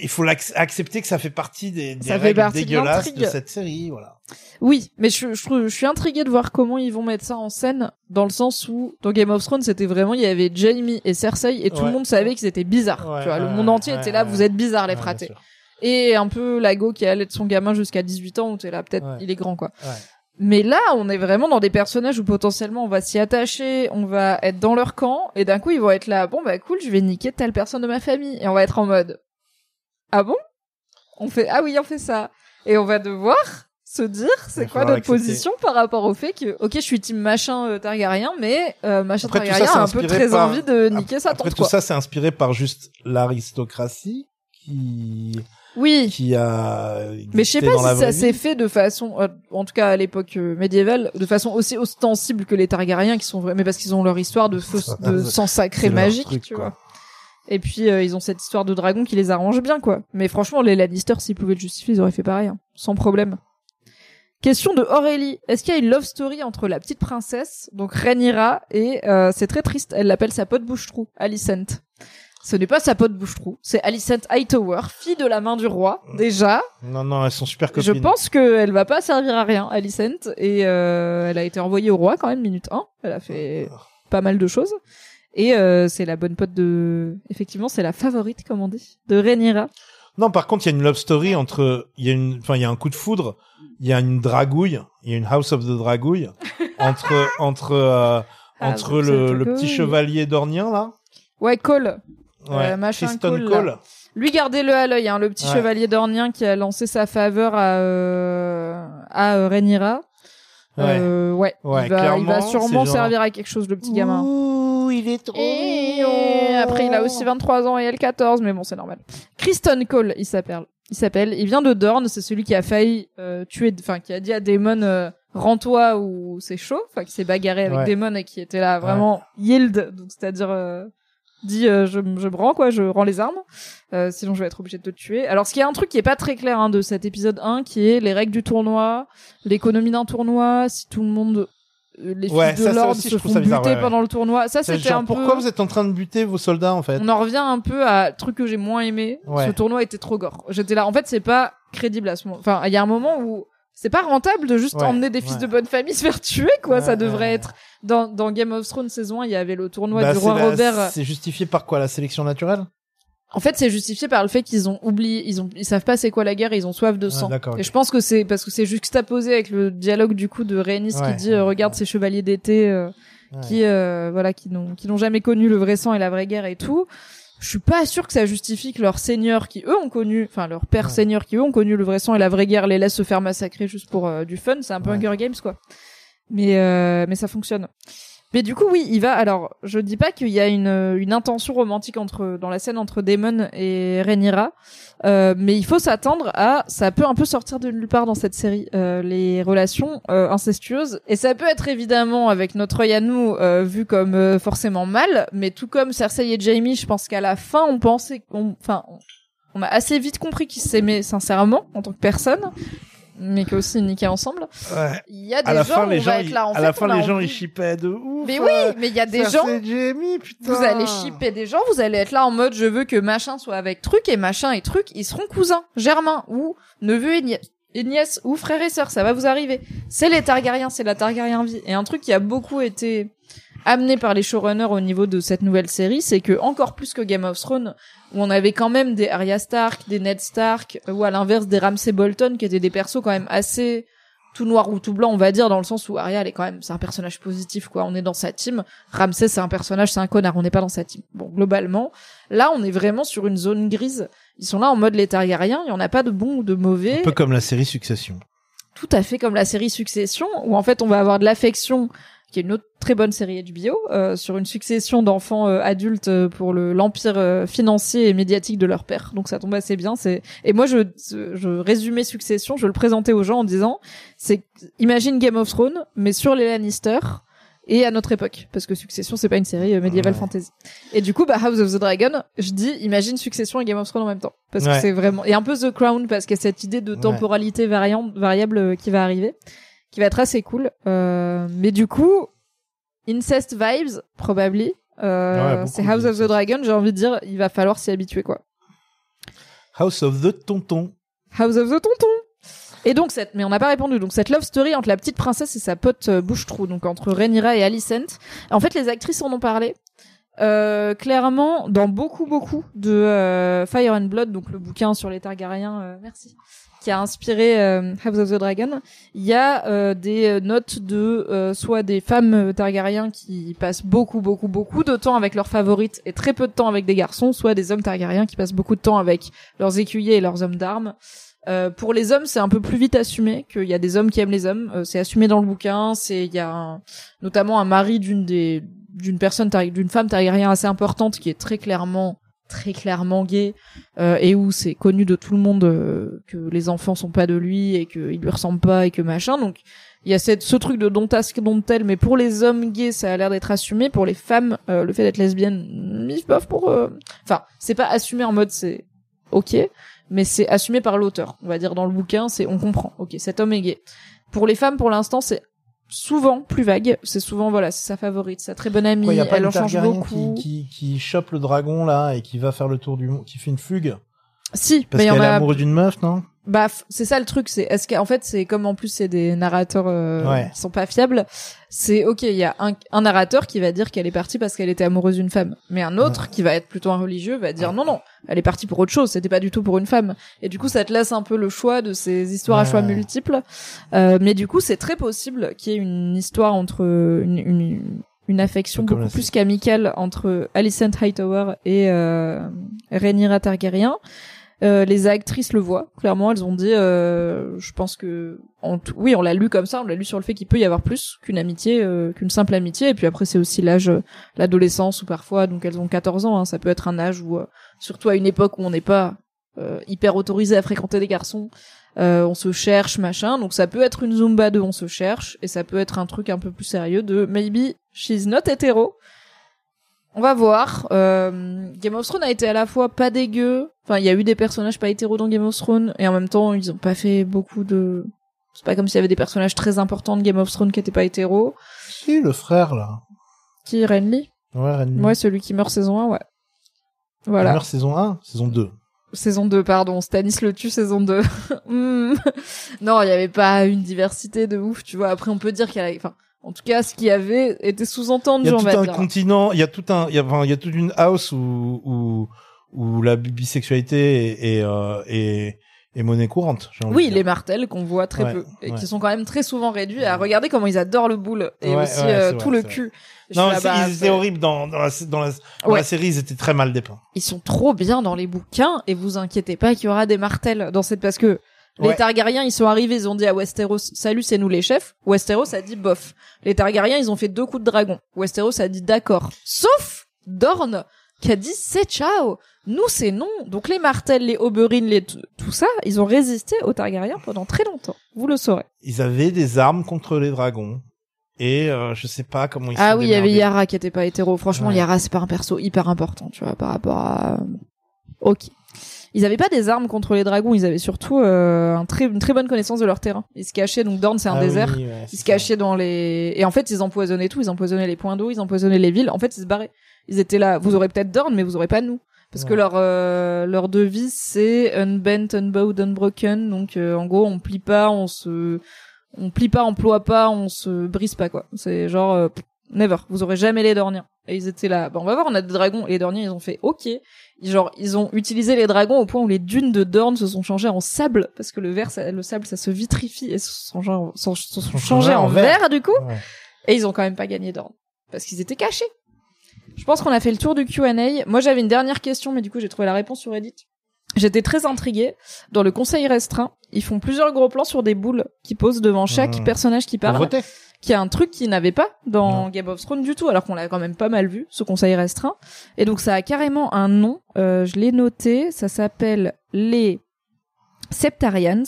[SPEAKER 2] il faut accepter que ça fait partie des, des
[SPEAKER 1] Ça fait
[SPEAKER 2] règles
[SPEAKER 1] partie
[SPEAKER 2] dégueulasses de, cette série, voilà.
[SPEAKER 1] Oui, mais je, je, je suis intriguée de voir comment ils vont mettre ça en scène, dans le sens où dans Game of Thrones c'était vraiment il y avait Jaime et Cersei et tout
[SPEAKER 2] Ouais.
[SPEAKER 1] le monde savait qu'ils étaient bizarres.
[SPEAKER 2] Ouais,
[SPEAKER 1] tu vois, le monde entier était là, vous êtes bizarres les fratés. Et un peu Lago qui allait de son gamin jusqu'à 18 ans où t'es là peut-être il est grand quoi.
[SPEAKER 2] Ouais.
[SPEAKER 1] Mais là, on est vraiment dans des personnages où potentiellement on va s'y attacher, on va être dans leur camp, et d'un coup ils vont être là, bon bah cool, je vais niquer telle personne de ma famille, et on va être en mode, ah bon? On fait, ah oui, on fait ça, et on va devoir se dire, c'est quoi notre position par rapport au fait que, ok, je suis team machin euh, Targaryen, mais euh, machin
[SPEAKER 2] Après, ça,
[SPEAKER 1] Targaryen a un peu très
[SPEAKER 2] par-
[SPEAKER 1] envie de niquer sa
[SPEAKER 2] Après
[SPEAKER 1] tante
[SPEAKER 2] tout
[SPEAKER 1] quoi.
[SPEAKER 2] ça, c'est inspiré par juste l'aristocratie qui
[SPEAKER 1] Oui.
[SPEAKER 2] qui a.
[SPEAKER 1] Mais je sais pas si ça s'est fait de façon, euh, en tout cas à l'époque euh, médiévale, de façon aussi ostensible que les Targaryens qui sont mais parce qu'ils ont leur histoire de, feu, de sang sacré magique,
[SPEAKER 2] truc,
[SPEAKER 1] tu
[SPEAKER 2] quoi.
[SPEAKER 1] vois. Et puis euh, ils ont cette histoire de dragon qui les arrange bien, quoi. Mais franchement, les Lannister, s'ils pouvaient le justifier, ils auraient fait pareil, hein, sans problème. Question de Aurélie. Est-ce qu'il y a une love story entre la petite princesse, donc Rhaenyra, et euh, c'est très triste, elle l'appelle sa pote bouche-trou, Alicent. Ce n'est pas sa pote bouche-trou, c'est Alicent Hightower, fille de la main du roi, déjà.
[SPEAKER 2] Non, non, elles sont super
[SPEAKER 1] Je
[SPEAKER 2] copines.
[SPEAKER 1] pense qu'elle va pas servir à rien, Alicent, et euh, elle a été envoyée au roi quand même, minute 1. Elle a fait pas mal de choses. Et euh, c'est la bonne pote de... Effectivement, c'est la favorite, comme on dit, de Rhaenyra.
[SPEAKER 2] Non, par contre, il y a une love story entre, il y a une, enfin, il y a un coup de foudre, il y a une dragouille, il y a une House of the Dragouille entre entre euh,
[SPEAKER 1] House
[SPEAKER 2] entre le, petit chevalier dornien là,
[SPEAKER 1] Ouais, Cole.
[SPEAKER 2] ouais,
[SPEAKER 1] Euh, machin
[SPEAKER 2] Kristen
[SPEAKER 1] Cole, là. Lui, gardez-le à l'œil, hein, le petit
[SPEAKER 2] Ouais.
[SPEAKER 1] chevalier dornien qui a lancé sa faveur à, euh, à euh, Rhaenyra.
[SPEAKER 2] Ouais.
[SPEAKER 1] Euh, ouais. Il, va, il va sûrement
[SPEAKER 2] genre-
[SPEAKER 1] servir à quelque chose, le petit gamin.
[SPEAKER 2] Ouh, il est trop.
[SPEAKER 1] Et après, il a aussi 23 ans et elle 14, mais bon, c'est normal. Kristen Cole, il s'appelle. Il s'appelle. Il vient de Dorne, c'est celui qui a failli euh, tuer, enfin, qui a dit à Daemon, euh, rends-toi ou c'est chaud, enfin, qui s'est bagarré avec
[SPEAKER 2] Ouais.
[SPEAKER 1] Daemon et qui était là vraiment yield, donc c'est-à-dire euh, dit euh, je, je me rends quoi, je rends les armes, euh, sinon je vais être obligé de te tuer. Alors, ce qui est un truc qui est pas très clair hein, de cet épisode 1, qui est les règles du tournoi, l'économie d'un tournoi, si tout le monde les
[SPEAKER 2] Ouais,
[SPEAKER 1] fils de l'ordre se font
[SPEAKER 2] bizarre,
[SPEAKER 1] buter
[SPEAKER 2] ouais, ouais.
[SPEAKER 1] pendant le tournoi. Ça, c'était un peu.
[SPEAKER 2] pourquoi vous êtes en train de buter vos soldats en fait
[SPEAKER 1] On en revient un peu à truc que j'ai moins aimé. Ce tournoi était trop gore. J'étais là. En fait, c'est pas crédible à ce moment. Enfin, il y a un moment où c'est pas rentable de juste emmener des fils de bonne famille se faire tuer, quoi. Ça devrait être dans, dans Game of Thrones saison 1, il y avait le tournoi
[SPEAKER 2] Bah,
[SPEAKER 1] du roi
[SPEAKER 2] la-
[SPEAKER 1] Robert.
[SPEAKER 2] C'est justifié par quoi la sélection naturelle?
[SPEAKER 1] En fait, c'est justifié par le fait qu'ils ont oublié, ils ont, ils savent pas c'est quoi la guerre, et ils ont soif de sang. Et je pense que c'est parce que c'est juxtaposé avec le dialogue du coup de Rhaenys
[SPEAKER 2] Ouais,
[SPEAKER 1] qui dit euh, regarde ces chevaliers d'été euh,
[SPEAKER 2] Ouais.
[SPEAKER 1] qui euh, voilà qui n'ont qui n'ont jamais connu le vrai sang et la vraie guerre et tout. Je suis pas sûr que ça justifie que leurs seigneurs qui eux ont connu, enfin leurs pères
[SPEAKER 2] Ouais.
[SPEAKER 1] seigneurs qui eux ont connu le vrai sang et la vraie guerre les laissent se faire massacrer juste pour euh, du fun. C'est un peu. Hunger Games quoi. Mais euh, mais ça fonctionne. Mais du coup, oui, il va. Alors, je dis pas qu'il y a une, une intention romantique entre dans la scène entre Damon et Rhaenyra, euh, mais il faut s'attendre à. Ça peut un peu sortir de nulle part dans cette série, euh, les relations euh, incestueuses, et ça peut être évidemment avec notre œil à nous vu comme euh, forcément mal, mais tout comme Cersei et Jaime, je pense qu'à la fin, on pensait, enfin, on, on a assez vite compris qu'ils s'aimaient sincèrement en tant que personne, mais qu'aussi ils niquaient ensemble.
[SPEAKER 2] Ouais.
[SPEAKER 1] Il y a des
[SPEAKER 2] À la
[SPEAKER 1] gens
[SPEAKER 2] fin, les
[SPEAKER 1] on
[SPEAKER 2] gens,
[SPEAKER 1] va être là. En
[SPEAKER 2] à
[SPEAKER 1] fait,
[SPEAKER 2] la fin, les gens,
[SPEAKER 1] envie-
[SPEAKER 2] ils shippaient de ouf.
[SPEAKER 1] Mais oui,
[SPEAKER 2] euh,
[SPEAKER 1] mais il y a des gens
[SPEAKER 2] putain.
[SPEAKER 1] vous allez shipper des gens, vous allez être là en mode je veux que machin soit avec truc et machin et truc, ils seront cousins, germains ou neveux et nièces. Et nièces ou frères et sœurs, ça va vous arriver. C'est les Targaryens, c'est la Targaryen vie. Et un truc qui a beaucoup été amené par les showrunners au niveau de cette nouvelle série, c'est que encore plus que Game of Thrones, où on avait quand même des Arya Stark, des Ned Stark, ou à l'inverse des Ramsay Bolton, qui étaient des persos quand même assez tout noir ou tout blanc, on va dire, dans le sens où Arya, elle est quand même, c'est un personnage positif, quoi. On est dans sa team. Ramsay, c'est un personnage, c'est un connard. On n'est pas dans sa team. Bon, globalement, là, on est vraiment sur une zone grise. Ils sont là en mode les Targaryens. Il y en a pas de bon ou de mauvais.
[SPEAKER 2] Un peu comme la série Succession.
[SPEAKER 1] Tout à fait comme la série Succession, où en fait, on va avoir de l'affection, qui est une autre très bonne série HBO, euh, sur une succession d'enfants euh, adultes euh, pour le l'empire euh, financier et médiatique de leur père. Donc ça tombe assez bien. C'est et moi je je résumais Succession, je le présentais aux gens en disant c'est imagine Game of Thrones mais sur les Lannister et à notre époque parce que Succession c'est pas une série euh, médiévale
[SPEAKER 2] Ouais.
[SPEAKER 1] fantasy. Et du coup bah House of the Dragon, je dis imagine Succession et Game of Thrones en même temps parce que
[SPEAKER 2] Ouais.
[SPEAKER 1] c'est vraiment et un peu The Crown parce qu'il y a cette idée de
[SPEAKER 2] Ouais.
[SPEAKER 1] temporalité variante variable euh, qui va arriver qui va être assez cool. Euh, mais du coup, Incest Vibes, probably. Euh,
[SPEAKER 2] Ouais,
[SPEAKER 1] c'est House of the. Dragon, j'ai envie de dire, il va falloir s'y habituer, quoi.
[SPEAKER 2] House of the Tonton.
[SPEAKER 1] House of the Tonton. Et donc cette, mais on n'a pas répondu. Donc cette love story entre la petite princesse et sa pote euh, Bouche-Trou, donc entre Rhaenyra et Alicent. En fait, les actrices en ont parlé. Euh, clairement, dans beaucoup beaucoup de euh, Fire and Blood, donc le bouquin sur les Targaryens, merci, qui a inspiré euh, House of the Dragon, il y a euh, des notes de euh, soit des femmes euh, Targaryens qui passent beaucoup beaucoup beaucoup de temps avec leurs favorites et très peu de temps avec des garçons, soit des hommes Targaryens qui passent beaucoup de temps avec leurs écuyers et leurs hommes d'armes. Euh, pour les hommes, c'est un peu plus vite assumé qu'il y a des hommes qui aiment les hommes. Euh, c'est assumé dans le bouquin. C'est il y a un- notamment un mari d'une des d'une personne d'une femme Targaryen assez importante qui est très clairement très clairement gay euh, et où c'est connu de tout le monde euh, que les enfants sont pas de lui et qu'ils lui ressemblent pas et que machin. Donc il y a cette, ce truc de don't ask, don't tell, mais pour les hommes gays, ça a l'air d'être assumé. Pour les femmes, euh, le fait d'être lesbienne, mif bof pour. euh, Enfin, c'est pas assumé en mode c'est ok, mais c'est assumé par l'auteur. On va dire dans le bouquin, c'est on comprend. Ok, cet homme est gay. Pour les femmes, pour l'instant, c'est souvent plus vague. C'est souvent voilà, c'est sa favorite, sa très bonne amie.
[SPEAKER 2] Quoi, y a pas
[SPEAKER 1] elle en change beaucoup.
[SPEAKER 2] qui, qui, qui chope le dragon, là, et qui va faire le tour du monde, qui fait une fugue.
[SPEAKER 1] Si,
[SPEAKER 2] Parce qu'elle est amoureuse d'une meuf, non?
[SPEAKER 1] Bah, c'est ça le truc, c'est est-ce qu'en fait c'est comme en plus c'est des narrateurs euh,
[SPEAKER 2] Ouais.
[SPEAKER 1] qui sont pas fiables, c'est ok, il y a un, un narrateur qui va dire qu'elle est partie parce qu'elle était amoureuse d'une femme, mais un autre qui va être plutôt un religieux va dire non non, elle est partie pour autre chose, c'était pas du tout pour une femme. Et du coup ça te laisse un peu le choix de ces histoires à choix multiples, Euh, mais du coup c'est très possible qu'il y ait une histoire entre une, une une affection beaucoup plus qu'amicale entre Alicent Hightower et euh, Rhaenyra Targaryen. Euh, les actrices le voient clairement elles ont dit euh, je pense que oui on l'a lu comme ça on l'a lu sur le fait qu'il peut y avoir plus qu'une amitié euh, qu'une simple amitié et puis après c'est aussi l'âge l'adolescence ou parfois donc elles ont 14 ans hein, ça peut être un âge où surtout à une époque où on n'est pas hyper autorisé à fréquenter des garçons on se cherche machin donc ça peut être une zumba de on se cherche et ça peut être un truc un peu plus sérieux de maybe she's not hétéro on va voir. Euh, Game of Thrones a été à la fois pas dégueu. Enfin, il y a eu des personnages pas hétéros dans Game of Thrones et en même temps, ils ont pas fait beaucoup de. C'est pas comme s'il y avait des personnages très importants de Game of Thrones qui étaient pas hétéros.
[SPEAKER 2] Si, le frère, là.
[SPEAKER 1] Qui Renly?
[SPEAKER 2] Ouais, Renly.
[SPEAKER 1] Ouais, celui qui meurt saison 1, ouais. Voilà.
[SPEAKER 2] Elle meurt saison 1, saison 2.
[SPEAKER 1] Saison 2, pardon. Stanis le tue, saison 2. Hmm. non, il y avait pas une diversité de ouf, tu vois. Après, on peut dire qu'il y a... Enfin, en tout cas, ce qu'il y avait était
[SPEAKER 2] Il
[SPEAKER 1] sous-entendu,
[SPEAKER 2] y a tout un
[SPEAKER 1] dire.
[SPEAKER 2] continent, il y a tout un, il y a, enfin, il y a toute une house où, où, où la bisexualité est, est, euh, est, est monnaie courante. envie
[SPEAKER 1] Oui,
[SPEAKER 2] de dire.
[SPEAKER 1] les martels qu'on voit très
[SPEAKER 2] Ouais,
[SPEAKER 1] peu et
[SPEAKER 2] ouais.
[SPEAKER 1] qui sont quand même très souvent réduits à regarder comment ils adorent le boule et
[SPEAKER 2] Ouais,
[SPEAKER 1] aussi euh, tout le cul. Je
[SPEAKER 2] Non, ils étaient horribles dans, dans, la, dans, la, dans
[SPEAKER 1] Ouais.
[SPEAKER 2] la série, ils étaient très mal dépeints.
[SPEAKER 1] Ils sont trop bien dans les bouquins et vous inquiétez pas qu'il y aura des martels dans cette parce que les
[SPEAKER 2] Ouais.
[SPEAKER 1] Targaryens ils sont arrivés ils ont dit à Westeros salut c'est nous les chefs. Westeros a dit bof. Les Targaryens ils ont fait deux coups de dragon. Westeros a dit d'accord. Sauf Dorne qui a dit c'est ciao. Nous c'est non. Donc les martels les Oberyn les tout ça ils ont résisté aux Targaryens pendant très longtemps. Vous le saurez.
[SPEAKER 2] Ils avaient des armes contre les dragons. Et euh, je sais pas comment ils
[SPEAKER 1] ah
[SPEAKER 2] sont
[SPEAKER 1] oui il y avait. Yara qui était pas hétéro. Franchement
[SPEAKER 2] Ouais.
[SPEAKER 1] Yara c'est pas un perso hyper important tu vois par rapport à ok ils avaient pas des armes contre les dragons ils avaient surtout euh, un très, une très bonne connaissance de leur terrain. Ils se cachaient donc Dorne c'est un
[SPEAKER 2] Ah
[SPEAKER 1] désert.
[SPEAKER 2] oui, ouais, c'est
[SPEAKER 1] ils se cachaient dans les et en fait ils empoisonnaient tout. Ils empoisonnaient les points d'eau ils empoisonnaient les villes. En fait ils se barraient. Ils étaient là. Vous aurez peut-être Dorne mais vous aurez pas nous. Parce que leur euh, leur devise c'est unbent unbowed unbroken. Donc euh, en gros on plie pas on se on plie pas on ploie pas on se brise pas quoi. C'est genre euh, never. Vous aurez jamais les dorniens. Et ils étaient là. Bah on va voir on a des dragons. Et les dorniens ils ont fait ok genre ils ont utilisé les dragons au point où les dunes de Dorne se sont changées en sable parce que le verre ça- le sable ça se vitrifie et se sont, sont changés en verre du coup
[SPEAKER 2] Ouais.
[SPEAKER 1] et ils ont quand même pas gagné Dorne. Parce qu'ils étaient cachés. Je pense qu'on a fait le tour du Q&A. Moi, j'avais une dernière question, mais du coup, j'ai trouvé la réponse sur Reddit. J'étais très intriguée. Dans le conseil restreint, ils font plusieurs gros plans sur des boules qui posent devant chaque
[SPEAKER 2] Mmh.
[SPEAKER 1] personnage qui parle, qui a un truc qu'ils n'avaient pas dans
[SPEAKER 2] Non.
[SPEAKER 1] Game of Thrones du tout, alors qu'on l'a quand même pas mal vu, ce conseil restreint. Et donc, ça a carrément un nom. Euh, je l'ai noté. Ça s'appelle les Septarians.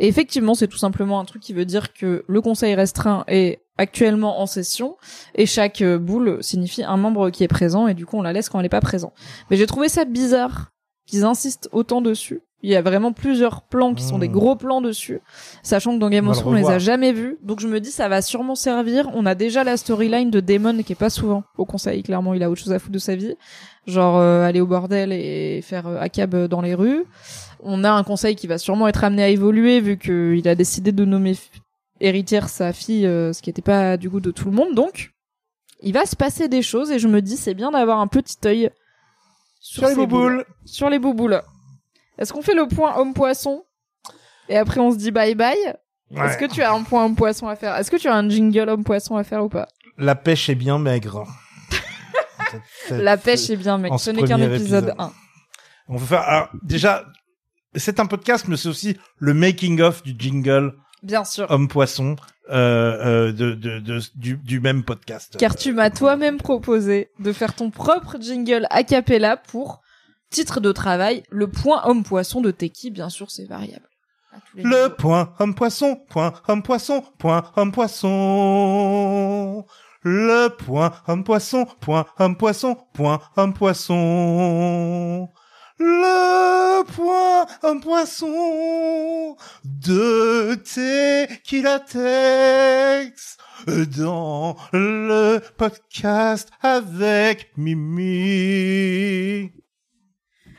[SPEAKER 1] Et effectivement, c'est tout simplement un truc qui veut dire que le conseil restreint est actuellement en session et chaque euh, boule signifie un membre qui est présent et du coup on la laisse quand elle est pas présent. Mais j'ai trouvé ça bizarre qu'ils insistent autant dessus. Il y a vraiment plusieurs plans qui sont
[SPEAKER 2] Mmh.
[SPEAKER 1] des gros plans dessus, sachant que dans Game of
[SPEAKER 2] le
[SPEAKER 1] Thrones on les a jamais vus. Donc je me dis ça va sûrement servir. On a déjà la storyline de Daemon qui est pas souvent au conseil. Clairement il a autre chose à foutre de sa vie, genre euh, aller au bordel et faire euh, acab dans les rues. On a un conseil qui va sûrement être amené à évoluer vu qu'il a décidé de nommer héritière sa fille, euh, ce qui n'était pas du goût de tout le monde. Donc, il va se passer des choses et je me dis c'est bien d'avoir un petit œil
[SPEAKER 2] Sur les bouboules.
[SPEAKER 1] Sur les bouboules. Est-ce qu'on fait le point homme-poisson et après on se dit bye bye?
[SPEAKER 2] Ouais.
[SPEAKER 1] Est-ce que tu as un point homme-poisson à faire? Est-ce que tu as un jingle homme-poisson à faire ou pas?
[SPEAKER 2] La pêche est bien maigre.
[SPEAKER 1] La pêche est bien
[SPEAKER 2] en
[SPEAKER 1] ce n'est qu'un épisode
[SPEAKER 2] épisode.
[SPEAKER 1] 1.
[SPEAKER 2] On peut faire. Alors déjà, c'est un podcast, mais c'est aussi le making of du jingle
[SPEAKER 1] Bien sûr.
[SPEAKER 2] homme poisson euh, euh, de, de, de du, du même podcast.
[SPEAKER 1] Car tu m'as toi-même proposé de faire ton propre jingle a cappella pour titre de travail, le point homme-poisson de Teki, bien sûr, c'est variable.
[SPEAKER 2] Le
[SPEAKER 1] niveaux.
[SPEAKER 2] point homme poisson, point homme poisson, point homme poisson. Le point homme poisson, point homme poisson, point homme poisson. Le point homme poisson de Tequilatex dans le podcast avec Mimi.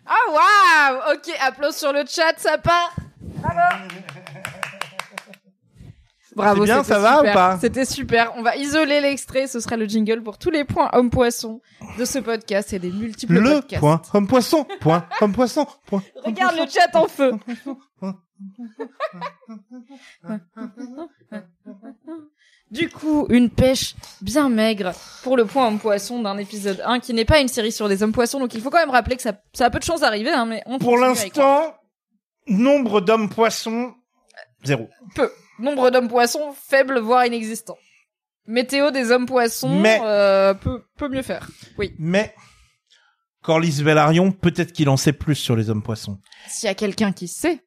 [SPEAKER 1] Ah waouh! Ok, applause sur le chat, ça part. Bravo Bravo,
[SPEAKER 2] C'est bien,
[SPEAKER 1] c'était
[SPEAKER 2] ça va
[SPEAKER 1] super.
[SPEAKER 2] ou pas
[SPEAKER 1] C'était super. On va isoler l'extrait, ce sera le jingle pour tous les points homme-poisson de ce podcast et des multiples
[SPEAKER 2] Le
[SPEAKER 1] podcasts.
[SPEAKER 2] point homme poisson, point homme poisson, point. homme
[SPEAKER 1] Regarde le
[SPEAKER 2] poisson.
[SPEAKER 1] chat en feu. Du coup, une pêche bien maigre pour le point homme poisson d'un épisode 1 qui n'est pas une série sur des hommes poissons, donc il faut quand même rappeler que ça, ça a peu de chance d'arriver, hein, mais on
[SPEAKER 2] Pour l'instant, nombre d'hommes poissons, zéro.
[SPEAKER 1] peu. Nombre d'hommes poissons faible voire inexistant. Météo des hommes poissons
[SPEAKER 2] Mais-
[SPEAKER 1] euh, peut peut mieux faire. Oui.
[SPEAKER 2] Mais, Corlys Velaryon, peut-être qu'il en sait plus sur les hommes poissons.
[SPEAKER 1] S'il y a quelqu'un qui sait,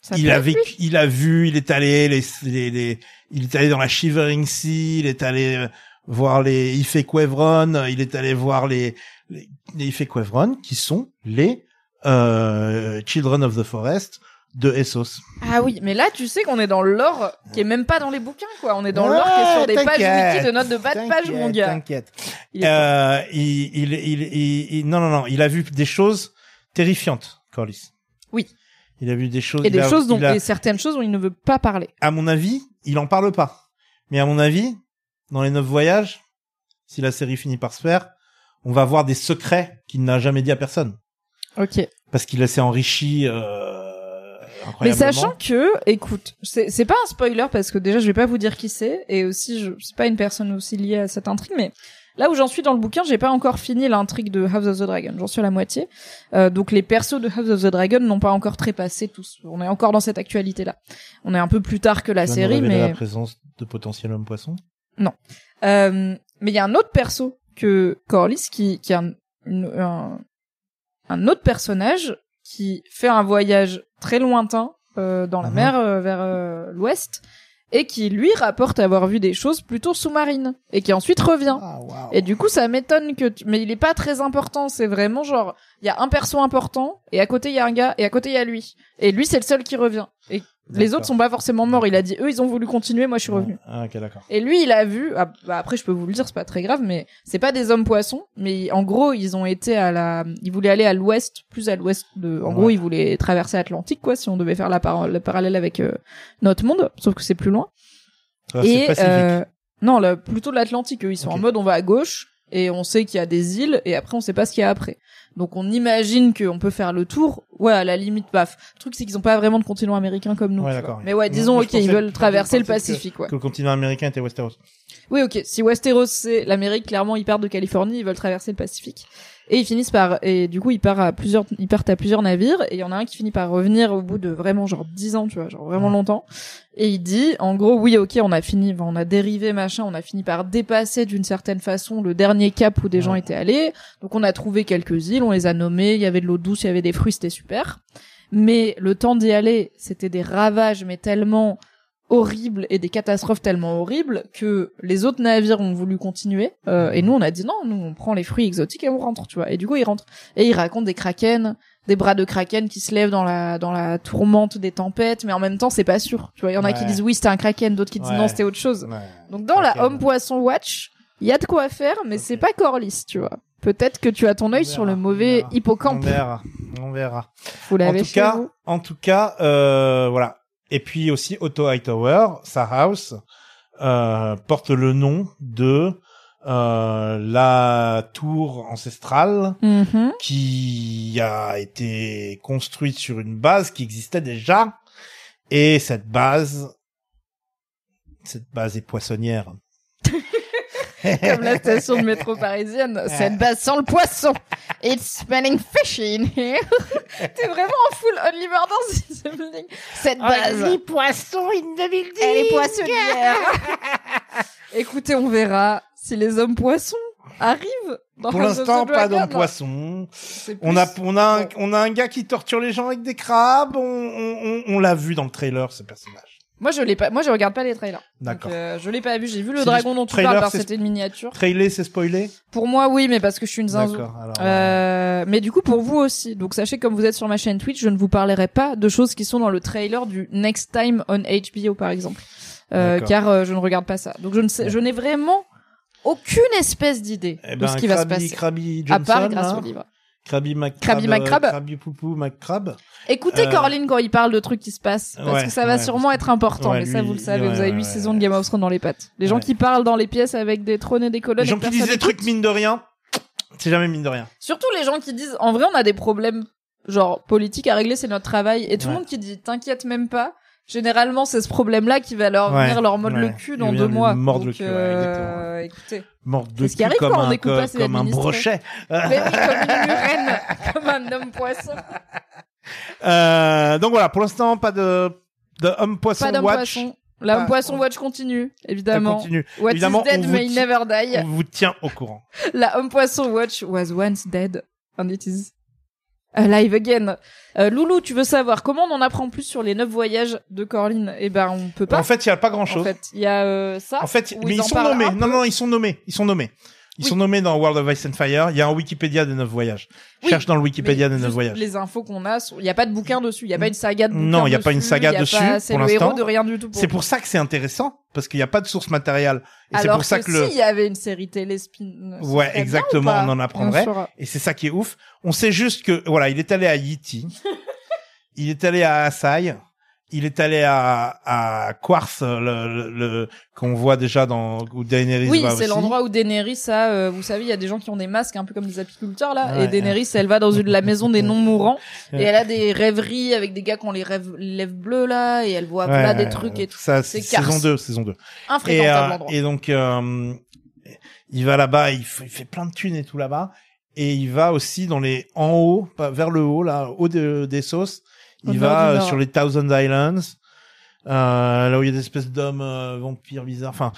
[SPEAKER 1] ça
[SPEAKER 2] Il a
[SPEAKER 1] lui.
[SPEAKER 2] vécu, il a vu, il est allé, les, les, les- il est allé dans la Shivering Sea, il est allé euh, voir les Ifequevron, il est allé voir les, les, les Ifequevron, qui sont les, euh, Children of the Forest de Essos.
[SPEAKER 1] Ah oui, mais là tu sais qu'on est dans l'or qui est même pas dans les bouquins quoi. On est dans
[SPEAKER 2] Ouais,
[SPEAKER 1] l'or qui est sur des pages wiki de notes de bas de page mon gars.
[SPEAKER 2] T'inquiète.
[SPEAKER 1] Il
[SPEAKER 2] Euh, il, il, il, il- non, non, non, il a vu des choses terrifiantes, Corlys.
[SPEAKER 1] Oui.
[SPEAKER 2] Il a vu des choses.
[SPEAKER 1] Et des
[SPEAKER 2] a-
[SPEAKER 1] choses dont
[SPEAKER 2] a-
[SPEAKER 1] et certaines choses dont il ne veut pas parler.
[SPEAKER 2] à mon avis, il en parle pas. Mais à mon avis, dans les neuf voyages, si la série finit par se faire, on va voir des secrets qu'il n'a jamais dit à personne.
[SPEAKER 1] Ok.
[SPEAKER 2] parce qu'il s'est enrichi. Euh,
[SPEAKER 1] Mais sachant que, écoute, c'est pas un spoiler parce que déjà je vais pas vous dire qui c'est et aussi je c'est pas une personne aussi liée à cette intrigue, mais là où j'en suis dans le bouquin, j'ai pas encore fini l'intrigue de House of the Dragon. J'en suis à la moitié. Euh, donc les persos de House of the Dragon n'ont pas encore trépassé tous. On est encore dans cette actualité là. On est un peu plus tard que la série, mais
[SPEAKER 2] la présence de potentiel homme poisson.
[SPEAKER 1] Euh, mais il y a un autre perso que Corlys qui, qui est un, un, un autre personnage qui fait un voyage très lointain euh, dans la
[SPEAKER 2] Mhm.
[SPEAKER 1] mer euh, vers euh, l'ouest et qui lui rapporte avoir vu des choses plutôt sous-marines et qui ensuite revient.
[SPEAKER 2] Ah.
[SPEAKER 1] Et du coup, ça m'étonne que, tu- mais il est pas très important. C'est vraiment genre, il y a un perso important et à côté il y a un gars et à côté il y a lui. Et lui, c'est le seul qui revient. Et les autres sont pas forcément morts. Il a dit, eux, ils ont voulu continuer, moi je suis revenu.
[SPEAKER 2] Ah, ok, d'accord.
[SPEAKER 1] Et lui, il a vu. ah, bah après, je peux vous le dire, c'est pas très grave, mais c'est pas des hommes poissons. Mais en gros, ils ont été à la. Ils voulaient aller à l'ouest, plus à l'ouest de. En
[SPEAKER 2] Ouais.
[SPEAKER 1] gros, ils voulaient traverser l'Atlantique, quoi, si on devait faire la par- le parallèle avec euh, notre monde. Sauf que c'est plus loin.
[SPEAKER 2] Ah, c'est
[SPEAKER 1] et
[SPEAKER 2] Pacifique.
[SPEAKER 1] euh, non, le- plutôt de l'Atlantique. Eux, ils sont
[SPEAKER 2] Ok.
[SPEAKER 1] en mode, on va à gauche et on sait qu'il y a des îles et après, on sait pas ce qu'il y a après. Donc, on imagine qu'on peut faire le tour. Ouais, à la limite, paf. Le truc, c'est qu'ils ont pas vraiment de continent américain comme nous.
[SPEAKER 2] Ouais.
[SPEAKER 1] Mais ouais, disons, ok, ils veulent traverser le
[SPEAKER 2] que-
[SPEAKER 1] Pacifique, ouais.
[SPEAKER 2] Que le continent américain était Westeros.
[SPEAKER 1] Oui, ok. Si Westeros c'est l'Amérique, clairement ils partent de Californie, ils veulent traverser le Pacifique. Et ils finissent par et du coup ils partent à plusieurs ils partent à plusieurs navires et il y en a un qui finit par revenir au bout de vraiment genre 10 ans, tu vois, genre vraiment longtemps. Et il dit en gros oui, OK, on a fini on a dérivé machin, on a fini par dépasser d'une certaine façon le dernier cap où des gens étaient allés. Donc on a trouvé quelques îles, on les a nommées, il y avait de l'eau douce, il y avait des fruits, c'était super. Mais le temps d'y aller, c'était des ravages mais tellement horribles et des catastrophes tellement horribles que les autres navires ont voulu continuer euh, et nous on a dit non nous on prend les fruits exotiques et on rentre tu vois et du coup ils rentrent et ils racontent des kraken des bras de kraken qui se lèvent dans la dans la tourmente des tempêtes mais en même temps c'est pas sûr tu vois il y en a qui disent oui c'était un kraken d'autres qui disent
[SPEAKER 2] Ouais.
[SPEAKER 1] non c'était autre chose
[SPEAKER 2] Ouais.
[SPEAKER 1] donc dans la homme poisson watch il y a de quoi faire mais c'est pas Corlys tu vois peut-être que tu as ton œil sur le mauvais
[SPEAKER 2] verra. On
[SPEAKER 1] hippocampe
[SPEAKER 2] verra. On verra.
[SPEAKER 1] vous
[SPEAKER 2] En tout cas,
[SPEAKER 1] vous
[SPEAKER 2] en tout cas, euh, voilà. Et puis aussi Otto Hightower, sa house, euh, porte le nom de euh, la tour ancestrale
[SPEAKER 1] Mhm.
[SPEAKER 2] qui a été construite sur une base qui existait déjà. Et cette base, cette base est poissonnière.
[SPEAKER 1] comme la station de métro parisienne cette base sans le poisson it's smelling fishy in here t'es vraiment en full Only Murders in the Building cette base
[SPEAKER 3] Les poissons, in the building.
[SPEAKER 1] Elle est poissonnière. Écoutez, on verra si les hommes poissons arrivent dans
[SPEAKER 2] Pour l'instant, pas
[SPEAKER 1] Dragon.
[SPEAKER 2] d'homme poisson.
[SPEAKER 1] C'est
[SPEAKER 2] On a, on a, un, on a un gars qui torture les gens avec des crabes. On, on, on, on l'a vu dans le trailer, ce personnage.
[SPEAKER 1] Moi, je l'ai pas. Moi, je regarde pas les trailers. Donc,
[SPEAKER 2] D'accord.
[SPEAKER 1] euh, je l'ai pas vu. J'ai vu le dragon dont tu
[SPEAKER 2] trailer,
[SPEAKER 1] parles parce que
[SPEAKER 2] c'est-
[SPEAKER 1] c'était une miniature.
[SPEAKER 2] Trailer, c'est spoilé
[SPEAKER 1] Pour moi, oui, mais parce que je suis une zinzou.
[SPEAKER 2] D'accord. Alors,
[SPEAKER 1] Euh, mais du coup, pour vous aussi. Donc, sachez, comme vous êtes sur ma chaîne Twitch, je ne vous parlerai pas de choses qui sont dans le trailer du Next Time on HBO, par exemple. Euh, car euh, je ne regarde pas ça. Donc, je ne sais, je n'ai vraiment aucune espèce d'idée
[SPEAKER 2] eh
[SPEAKER 1] de
[SPEAKER 2] ben,
[SPEAKER 1] ce qui va se passer.
[SPEAKER 2] Krabby
[SPEAKER 1] À
[SPEAKER 2] Johnson,
[SPEAKER 1] part grâce au livre.
[SPEAKER 2] Krabby McCrab.
[SPEAKER 1] Krabby McCrab.
[SPEAKER 2] euh, Krabby Poupou McCrab.
[SPEAKER 1] Écoutez
[SPEAKER 2] Euh,
[SPEAKER 1] Corline quand il parle de trucs qui se passent, parce
[SPEAKER 2] Ouais,
[SPEAKER 1] que ça va
[SPEAKER 2] ouais,
[SPEAKER 1] sûrement être important,
[SPEAKER 2] ouais,
[SPEAKER 1] mais ça vous le savez, vous avez
[SPEAKER 2] ouais,
[SPEAKER 1] huit
[SPEAKER 2] ouais,
[SPEAKER 1] saisons
[SPEAKER 2] ouais.
[SPEAKER 1] de Game of Thrones dans les pattes. Les gens qui parlent dans les pièces avec des trônes et des colonnes.
[SPEAKER 2] Les gens qui disent des trucs mine de rien, c'est jamais mine de rien.
[SPEAKER 1] Surtout les gens qui disent, en vrai on a des problèmes, genre politiques à régler, c'est notre travail, et tout le monde qui dit, t'inquiète même pas. Généralement, c'est ce problème-là qui va leur
[SPEAKER 2] Ouais,
[SPEAKER 1] venir leur mordre le
[SPEAKER 2] ouais.
[SPEAKER 1] cul dans deux mois.
[SPEAKER 2] mordre le cul, ouais,
[SPEAKER 1] euh, écoutez.
[SPEAKER 2] De
[SPEAKER 1] C'est ce qui
[SPEAKER 2] cul
[SPEAKER 1] arrive
[SPEAKER 2] comme
[SPEAKER 1] quand on
[SPEAKER 2] un,
[SPEAKER 1] ses
[SPEAKER 2] comme un brochet.
[SPEAKER 1] Mais oui, comme une murène, comme un homme poisson.
[SPEAKER 2] Euh, donc voilà, pour l'instant, pas de, de homme poisson
[SPEAKER 1] Pas
[SPEAKER 2] watch.
[SPEAKER 1] poisson. La homme
[SPEAKER 2] Pas-
[SPEAKER 1] poisson watch continue, évidemment.
[SPEAKER 2] continue.
[SPEAKER 1] What
[SPEAKER 2] Évidemment,
[SPEAKER 1] is dead
[SPEAKER 2] on vous
[SPEAKER 1] may never die.
[SPEAKER 2] On vous tient au courant.
[SPEAKER 1] La Homme Poisson Watch was once dead and it is alive again. Euh, Loulou, tu veux savoir comment on en apprend plus sur les neuf voyages de Corline Eh ben, on peut pas.
[SPEAKER 2] en fait, il y a pas grand
[SPEAKER 1] En
[SPEAKER 2] chose.
[SPEAKER 1] fait, il y a euh, ça.
[SPEAKER 2] En fait, mais ils,
[SPEAKER 1] en
[SPEAKER 2] sont nommés. Non, non, ils sont nommés. Ils sont nommés. Ils
[SPEAKER 1] Oui.
[SPEAKER 2] sont nommés dans World of Ice and Fire. Il y a un Wikipédia des neuf voyages.
[SPEAKER 1] Oui,
[SPEAKER 2] Cherche dans le Wikipédia des neuf voyages.
[SPEAKER 1] Les infos qu'on a, il y a pas de bouquin dessus. Il y a pas une saga de
[SPEAKER 2] Non, il y a pas une saga
[SPEAKER 1] il y a
[SPEAKER 2] dessus,
[SPEAKER 1] pas- C'est
[SPEAKER 2] pour
[SPEAKER 1] le héros de rien du tout. Pour
[SPEAKER 2] C'est pour ça que c'est intéressant parce qu'il n'y a pas de source matérielle. Et c'est pour ça que,
[SPEAKER 1] que,
[SPEAKER 2] le
[SPEAKER 1] si il y avait une série télé spin.
[SPEAKER 2] Ouais, exactement, on en apprendrait. Et c'est ça qui est ouf. On sait juste que voilà, il est allé à Yiti. il est allé à Asai il est allé à, à Quarth, le, le, le- qu'on voit déjà dans où Daenerys
[SPEAKER 1] Oui,
[SPEAKER 2] va
[SPEAKER 1] c'est l'endroit où Daenerys a, euh, vous savez, il y a des gens qui ont des masques un peu comme des apiculteurs là,
[SPEAKER 2] Ouais.
[SPEAKER 1] et Daenerys, elle va dans une la maison des non mourants et elle a des rêveries avec des gars qui ont les rêves, lèvres bleues là, et elle voit
[SPEAKER 2] Ouais,
[SPEAKER 1] là des trucs et tout.
[SPEAKER 2] Ça,
[SPEAKER 1] C'est
[SPEAKER 2] saison
[SPEAKER 1] Kars.
[SPEAKER 2] 2, saison 2. Et, euh,
[SPEAKER 1] endroit.
[SPEAKER 2] et donc, euh, il va là-bas, il, fait- il fait plein de thunes et tout là-bas. Et il va aussi dans les, en haut, vers le haut, là, haut de- des sauces. Il va euh, sur les Thousand Islands, euh, là où il y a des espèces d'hommes euh, vampires bizarres. Enfin,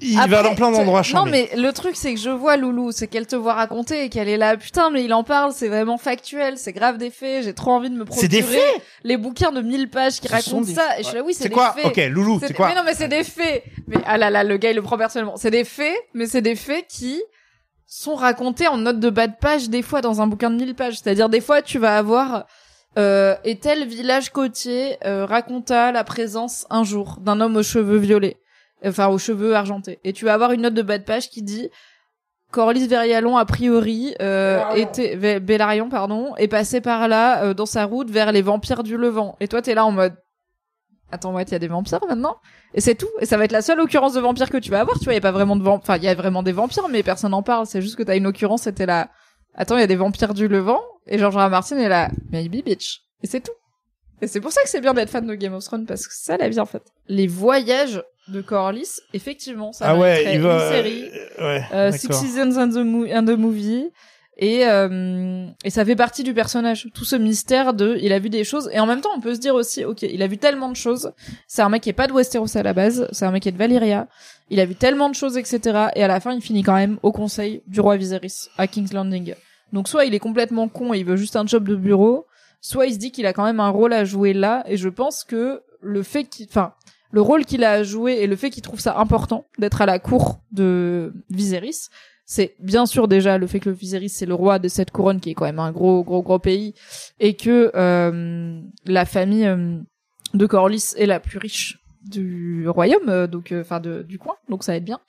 [SPEAKER 2] il va dans plein d'endroits
[SPEAKER 1] Non, mais le truc, c'est que je vois Loulou, c'est qu'elle te voit raconter et qu'elle est là, putain, mais il en parle, c'est vraiment factuel, c'est grave des faits, j'ai trop envie de me procurer
[SPEAKER 2] C'est des faits
[SPEAKER 1] les bouquins de 1000 pages qui
[SPEAKER 2] Ce
[SPEAKER 1] racontent
[SPEAKER 2] des-
[SPEAKER 1] ça. Et je suis là, oui, c'est
[SPEAKER 2] C'est
[SPEAKER 1] des
[SPEAKER 2] quoi
[SPEAKER 1] faits.
[SPEAKER 2] Ok, Loulou, c'est quoi
[SPEAKER 1] Mais non, mais c'est des faits. Mais ah là là, le gars, il le prend personnellement. C'est des faits, mais c'est des faits qui sont racontés en note de bas de page des fois dans un bouquin de 1000 pages. C'est-à-dire des fois, tu vas avoir euh, et tel village côtier euh, raconta la présence un jour d'un homme aux cheveux violets, enfin aux cheveux argentés. Et tu vas avoir une note de bas de page qui dit Corlys Verialon a priori euh, était Bellarion pardon est passé par là euh, dans sa route vers les vampires du Levant. Et toi t'es là en mode attends ouais il y a des vampires maintenant? Et c'est tout. Et ça va être la seule occurrence de vampire que tu vas avoir tu vois. Il y a pas vraiment de vampires enfin il y a vraiment des vampires mais personne n'en parle. C'est juste que t'as une occurrence c'était là attends il y a des vampires du Levant et George R. R. Martin est là maybe bitch et c'est tout et c'est pour ça que c'est bien d'être fan de Game of Thrones parce que ça la vie en fait les voyages de Corlys effectivement ça
[SPEAKER 2] ah ouais,
[SPEAKER 1] mériterait
[SPEAKER 2] il va.
[SPEAKER 1] une série
[SPEAKER 2] euh, ouais,
[SPEAKER 1] euh, Six. Seasons and the, and the Movie. Et, euh, et ça fait partie du personnage. Tout ce mystère de, il a vu des choses. Et en même temps, on peut se dire aussi, ok, il a vu tellement de choses. C'est un mec qui est pas de Westeros à la base. C'est un mec qui est de Valyria. Il a vu tellement de choses, etc. Et à la fin, il finit quand même au conseil du roi Viserys à King's Landing. Donc soit il est complètement con et il veut juste un job de bureau, soit il se dit qu'il a quand même un rôle à jouer là. Et je pense que le fait qu'il, le rôle qu'il a à jouer et le fait qu'il trouve ça important d'être à la cour de Viserys, c'est bien sûr déjà le fait que le Viserys c'est le roi de cette couronne qui est quand même un gros gros gros pays et que euh, la famille euh, de Corlys est la plus riche du royaume euh, donc euh, enfin de du coin donc ça aide bien.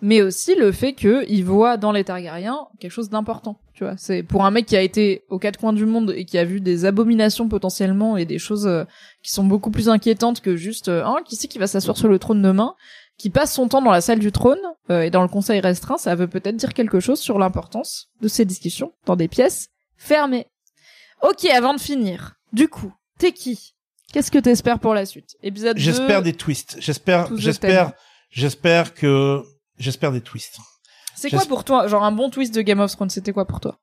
[SPEAKER 1] Mais aussi le fait que il voit dans les Targaryens quelque chose d'important tu vois. C'est pour un mec qui a été aux quatre coins du monde et qui a vu des abominations potentiellement et des choses euh, qui sont beaucoup plus inquiétantes que juste euh, hein, qui c'est qui va s'asseoir sur le trône demain qui passe son temps dans la salle du trône euh, et dans le conseil restreint, ça veut peut-être dire quelque chose sur l'importance de ces discussions dans des pièces fermées. Ok, avant de finir, du coup, t'es qui? Qu'est-ce que t'espères pour la suite? Épisode 2,
[SPEAKER 2] J'espère des twists. J'espère, j'espère, j'espère que, j'espère des twists.
[SPEAKER 1] c'est quoi pour toi Genre un bon twist de Game of Thrones, c'était quoi pour toi?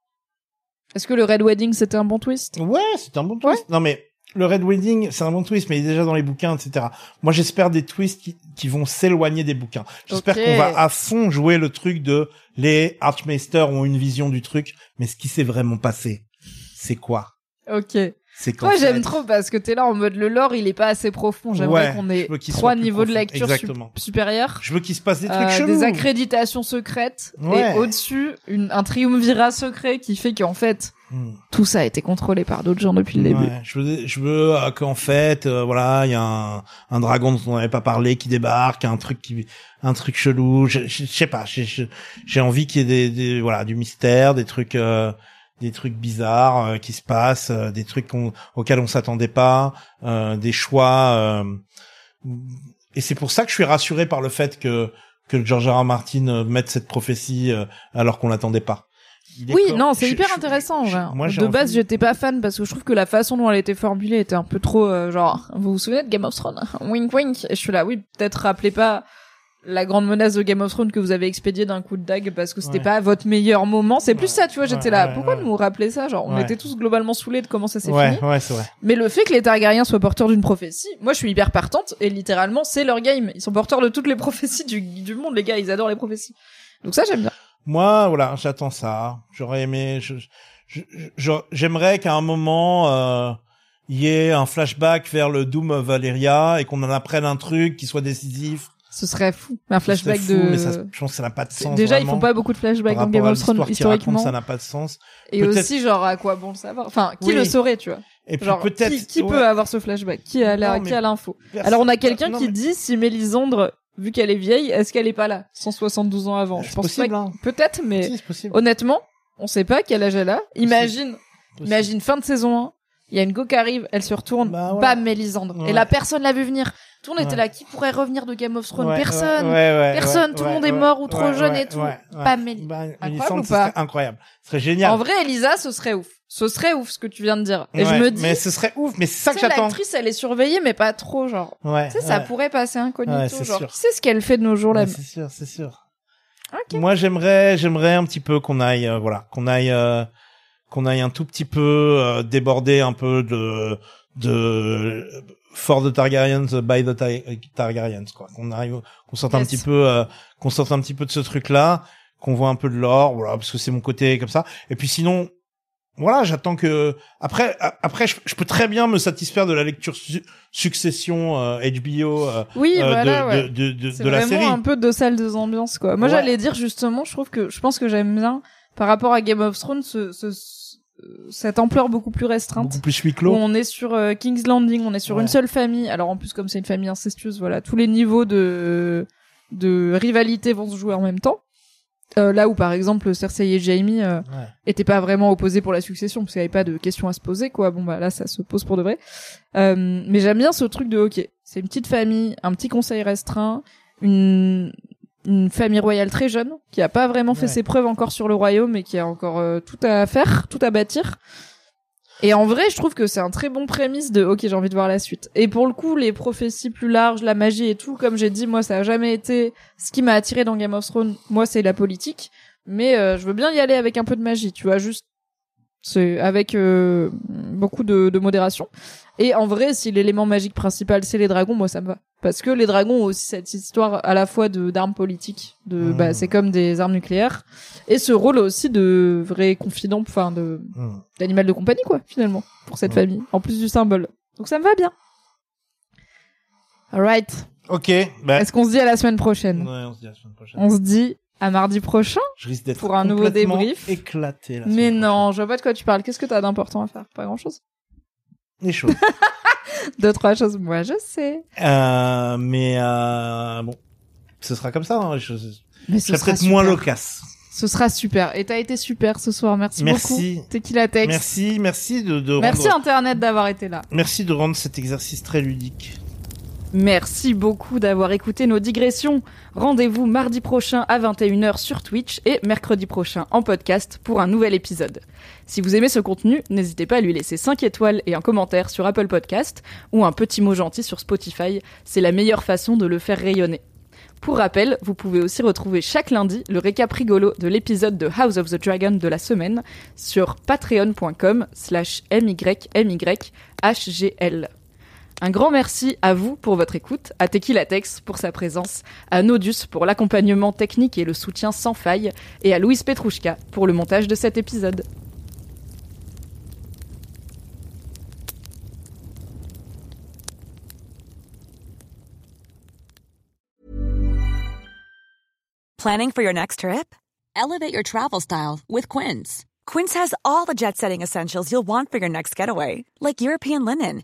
[SPEAKER 1] Est-ce que le Red Wedding c'était un bon twist?
[SPEAKER 2] Ouais, c'est un bon twist. Non mais le Red Wedding, c'est un bon twist, mais il est déjà dans les bouquins, etc. Moi, j'espère des twists qui, qui vont s'éloigner des bouquins. J'espère qu'on va à fond jouer le truc de les Archmaesters ont une vision du truc, mais ce qui s'est vraiment passé, c'est quoi?
[SPEAKER 1] Ok.
[SPEAKER 2] C'est
[SPEAKER 1] Moi j'aime trop parce que t'es là en mode le lore il est pas assez profond. J'aimerais
[SPEAKER 2] Ouais,
[SPEAKER 1] qu'on ait trois niveaux de lecture
[SPEAKER 2] Exactement.
[SPEAKER 1] supérieurs.
[SPEAKER 2] Je veux qu'il se passe des
[SPEAKER 1] Euh,
[SPEAKER 2] trucs chelous.
[SPEAKER 1] des accréditations secrètes
[SPEAKER 2] Ouais.
[SPEAKER 1] et au-dessus un triumvirat secret qui fait qu'en fait
[SPEAKER 2] Hmm.
[SPEAKER 1] tout ça a été contrôlé par d'autres gens depuis le début.
[SPEAKER 2] Ouais, je veux, je veux euh, qu'en fait, euh, voilà, il y a un, un dragon dont on n'avait pas parlé qui débarque, un truc qui, un truc chelou. Je, je, je sais pas, j'ai- envie qu'il y ait des, des- voilà, du mystère, des trucs, euh, des trucs bizarres euh, qui se passent, euh, des trucs auxquels on s'attendait pas, euh, des choix. euh, et c'est pour ça que je suis rassuré par le fait que que George R. R. Martin euh, mette cette prophétie euh, alors qu'on l'attendait pas.
[SPEAKER 1] Oui,
[SPEAKER 2] comme-
[SPEAKER 1] non, c'est hyper
[SPEAKER 2] je-
[SPEAKER 1] intéressant.
[SPEAKER 2] je- moi,
[SPEAKER 1] de base,
[SPEAKER 2] envie-
[SPEAKER 1] j'étais pas fan parce que je trouve que la façon dont elle était formulée était un peu trop euh, genre. Vous vous souvenez de Game of Thrones? Wink wink. Et je suis là, oui, peut-être rappelez pas la grande menace de Game of Thrones que vous avez expédiée d'un coup de dague parce que c'était
[SPEAKER 2] Ouais.
[SPEAKER 1] pas votre meilleur moment. C'est plus ça, tu vois. J'étais
[SPEAKER 2] Ouais,
[SPEAKER 1] là, pourquoi nous rappeler ça Genre, on était tous globalement saoulés de comment ça s'est
[SPEAKER 2] Ouais,
[SPEAKER 1] fini.
[SPEAKER 2] ouais, c'est vrai.
[SPEAKER 1] Mais le fait que les Targaryens soient porteurs d'une prophétie, moi je suis hyper partante et littéralement c'est leur game. Ils sont porteurs de toutes les prophéties du, du monde, les gars. Ils adorent les prophéties. Donc ça j'aime bien.
[SPEAKER 2] Moi, voilà, j'attends ça. J'aurais aimé. je- je- je- J'aimerais qu'à un moment euh, il y ait un flashback vers le Doom of Valeria et qu'on en apprenne un truc qui soit décisif.
[SPEAKER 1] Ce serait fou. Un flashback
[SPEAKER 2] fou,
[SPEAKER 1] de.
[SPEAKER 2] Mais ça, je pense que ça n'a pas de sens.
[SPEAKER 1] Déjà ils
[SPEAKER 2] vraiment,
[SPEAKER 1] font pas beaucoup de flashbacks dans Game of Thrones historiquement.
[SPEAKER 2] ça n'a pas de sens.
[SPEAKER 1] Et aussi genre à quoi bon le savoir? Enfin qui
[SPEAKER 2] Oui.
[SPEAKER 1] le saurait tu vois?
[SPEAKER 2] Et puis peut-être.
[SPEAKER 1] qui, qui
[SPEAKER 2] ouais,
[SPEAKER 1] peut avoir ce flashback? Qui a la,
[SPEAKER 2] Non, mais
[SPEAKER 1] qui a l'info? Alors on a quelqu'un qui
[SPEAKER 2] mais
[SPEAKER 1] dit si Mélisandre vu qu'elle est vieille est-ce qu'elle est pas là? 172 ans avant. Je pense
[SPEAKER 2] possible,
[SPEAKER 1] pas.
[SPEAKER 2] hein.
[SPEAKER 1] Peut-être mais
[SPEAKER 2] Si,
[SPEAKER 1] honnêtement on sait pas quel âge elle a. Imagine. Imagine fin de saison 1, Il y a une go qui arrive, elle se retourne,
[SPEAKER 2] Bah,
[SPEAKER 1] bam, Mélisandre.
[SPEAKER 2] Ouais.
[SPEAKER 1] Et là, personne l'a vu venir. Tout le monde était là, qui pourrait revenir de Game of Thrones
[SPEAKER 2] Ouais,
[SPEAKER 1] Personne.
[SPEAKER 2] ouais, ouais, ouais,
[SPEAKER 1] Personne,
[SPEAKER 2] ouais,
[SPEAKER 1] tout le
[SPEAKER 2] ouais,
[SPEAKER 1] monde est
[SPEAKER 2] ouais,
[SPEAKER 1] mort ou trop
[SPEAKER 2] ouais,
[SPEAKER 1] jeune
[SPEAKER 2] ouais,
[SPEAKER 1] et tout.
[SPEAKER 2] ouais, ouais.
[SPEAKER 1] Pas Mél-
[SPEAKER 2] Bah,
[SPEAKER 1] Incroyable ou
[SPEAKER 2] ce
[SPEAKER 1] pas
[SPEAKER 2] serait incroyable. Ce serait génial.
[SPEAKER 1] En vrai, Elisa, ce serait ouf. Ce serait ouf, ce que tu viens de dire. Et je me dis,
[SPEAKER 2] mais ce serait ouf, mais c'est ça que j'attends.
[SPEAKER 1] l'actrice, elle est surveillée, mais pas trop, genre.
[SPEAKER 2] Ouais.
[SPEAKER 1] Tu sais, ça pourrait passer incognito,
[SPEAKER 2] Ouais, c'est
[SPEAKER 1] genre.
[SPEAKER 2] sûr.
[SPEAKER 1] Qui sait ce qu'elle fait de nos jours, là?
[SPEAKER 2] Ouais, c'est sûr, c'est sûr.
[SPEAKER 1] Ok.
[SPEAKER 2] Moi, j'aimerais, j'aimerais un petit peu qu'on aille, euh, voilà, qu'on aille, euh, qu'on aille un tout petit peu euh, déborder un peu de de for the Targaryens by the Tar- Targaryens, quoi. Qu'on arrive, qu'on sorte un petit peu, euh, qu'on sorte un petit peu de ce truc-là, qu'on voit un peu de l'or, voilà, parce que c'est mon côté comme ça. Et puis sinon. Voilà, j'attends que après après je, je peux très bien me satisfaire de la lecture su- succession euh, HBO euh,
[SPEAKER 1] Oui,
[SPEAKER 2] euh,
[SPEAKER 1] voilà,
[SPEAKER 2] de,
[SPEAKER 1] ouais.
[SPEAKER 2] de, de, de,
[SPEAKER 1] C'est
[SPEAKER 2] de la
[SPEAKER 1] vraiment
[SPEAKER 2] série.
[SPEAKER 1] un peu deux salles, deux ambiances, quoi. Moi,
[SPEAKER 2] Ouais.
[SPEAKER 1] j'allais dire, justement, je trouve que, je pense que j'aime bien, par rapport à Game of Thrones, ce- ce- cette ampleur beaucoup plus restreinte.
[SPEAKER 2] beaucoup plus huis
[SPEAKER 1] Où on est sur euh, King's Landing, on est sur
[SPEAKER 2] Ouais.
[SPEAKER 1] une seule famille. Alors en plus comme c'est une famille incestueuse, voilà, tous les niveaux de de rivalité vont se jouer en même temps. Euh, là où par exemple Cersei et Jaime euh,
[SPEAKER 2] Ouais.
[SPEAKER 1] étaient pas vraiment opposés pour la succession parce qu'il y avait pas de questions à se poser quoi. Bon bah là ça se pose pour de vrai. Euh, mais j'aime bien ce truc de ok, c'est une petite famille, un petit conseil restreint, une une famille royale très jeune qui a pas vraiment fait
[SPEAKER 2] Ouais.
[SPEAKER 1] ses preuves encore sur le royaume et qui a encore euh, tout à faire, tout à bâtir. Et en vrai, je trouve que c'est un très bon prémisse de OK, j'ai envie de voir la suite. Et pour le coup, les prophéties plus larges, la magie et tout, comme j'ai dit, moi ça a jamais été ce qui m'a attiré dans Game of Thrones. Moi, c'est la politique, mais euh, je veux bien y aller avec un peu de magie, tu vois, juste c'est avec euh, beaucoup de, de modération. Et en vrai, si l'élément magique principal c'est les dragons, moi ça me va. Parce que les dragons ont aussi cette histoire à la fois de d'armes politiques, de
[SPEAKER 2] Mhm.
[SPEAKER 1] bah c'est comme des armes nucléaires, et ce rôle aussi de vrai confident, enfin de
[SPEAKER 2] Hmm.
[SPEAKER 1] d'animal de compagnie quoi finalement pour cette
[SPEAKER 2] Ouais.
[SPEAKER 1] famille, en plus du symbole. Donc ça me va bien. Alright.
[SPEAKER 2] Ok, bah,
[SPEAKER 1] Est-ce qu'on se dit à la semaine prochaine?
[SPEAKER 2] Ouais, on se dit à la semaine prochaine.
[SPEAKER 1] On se dit à mardi prochain.
[SPEAKER 2] Je risque d'être
[SPEAKER 1] pour un nouveau débrief.
[SPEAKER 2] éclaté. La
[SPEAKER 1] Mais non, je vois pas de quoi tu parles. Qu'est-ce que t'as d'important à faire? Pas grand chose.
[SPEAKER 2] prochaine. Les choses.
[SPEAKER 1] Deux trois choses. Moi je sais.
[SPEAKER 2] euh, mais euh, bon, ce sera comme ça. Hein, les choses.
[SPEAKER 1] Mais
[SPEAKER 2] Je serai peut-être moins loquace.
[SPEAKER 1] Ce sera super. Et t'as été super ce soir. Merci,
[SPEAKER 2] Merci.
[SPEAKER 1] beaucoup. Tequila Tex.
[SPEAKER 2] Merci, merci de, de
[SPEAKER 1] Merci
[SPEAKER 2] rendre,
[SPEAKER 1] Internet d'avoir été là.
[SPEAKER 2] merci de rendre cet exercice très ludique.
[SPEAKER 1] Merci beaucoup d'avoir écouté nos digressions. Rendez-vous mardi prochain à 21h sur Twitch et mercredi prochain en podcast pour un nouvel épisode. Si vous aimez ce contenu, n'hésitez pas à lui laisser 5 étoiles et un commentaire sur Apple Podcast ou un petit mot gentil sur Spotify, c'est la meilleure façon de le faire rayonner. Pour rappel, vous pouvez aussi retrouver chaque lundi le récap rigolo de l'épisode de House of the Dragon de la semaine sur patreon.com slash mymyhgl. Un grand merci à vous pour votre écoute, à Tequila Tex pour sa présence, à Nodus pour l'accompagnement technique et le soutien sans faille, et à Louise Petrouchka pour le montage de cet épisode.
[SPEAKER 7] Planning for your next trip? Elevate your travel style with Quince. Quince has all the jet setting essentials you'll want for your next getaway, like European linen,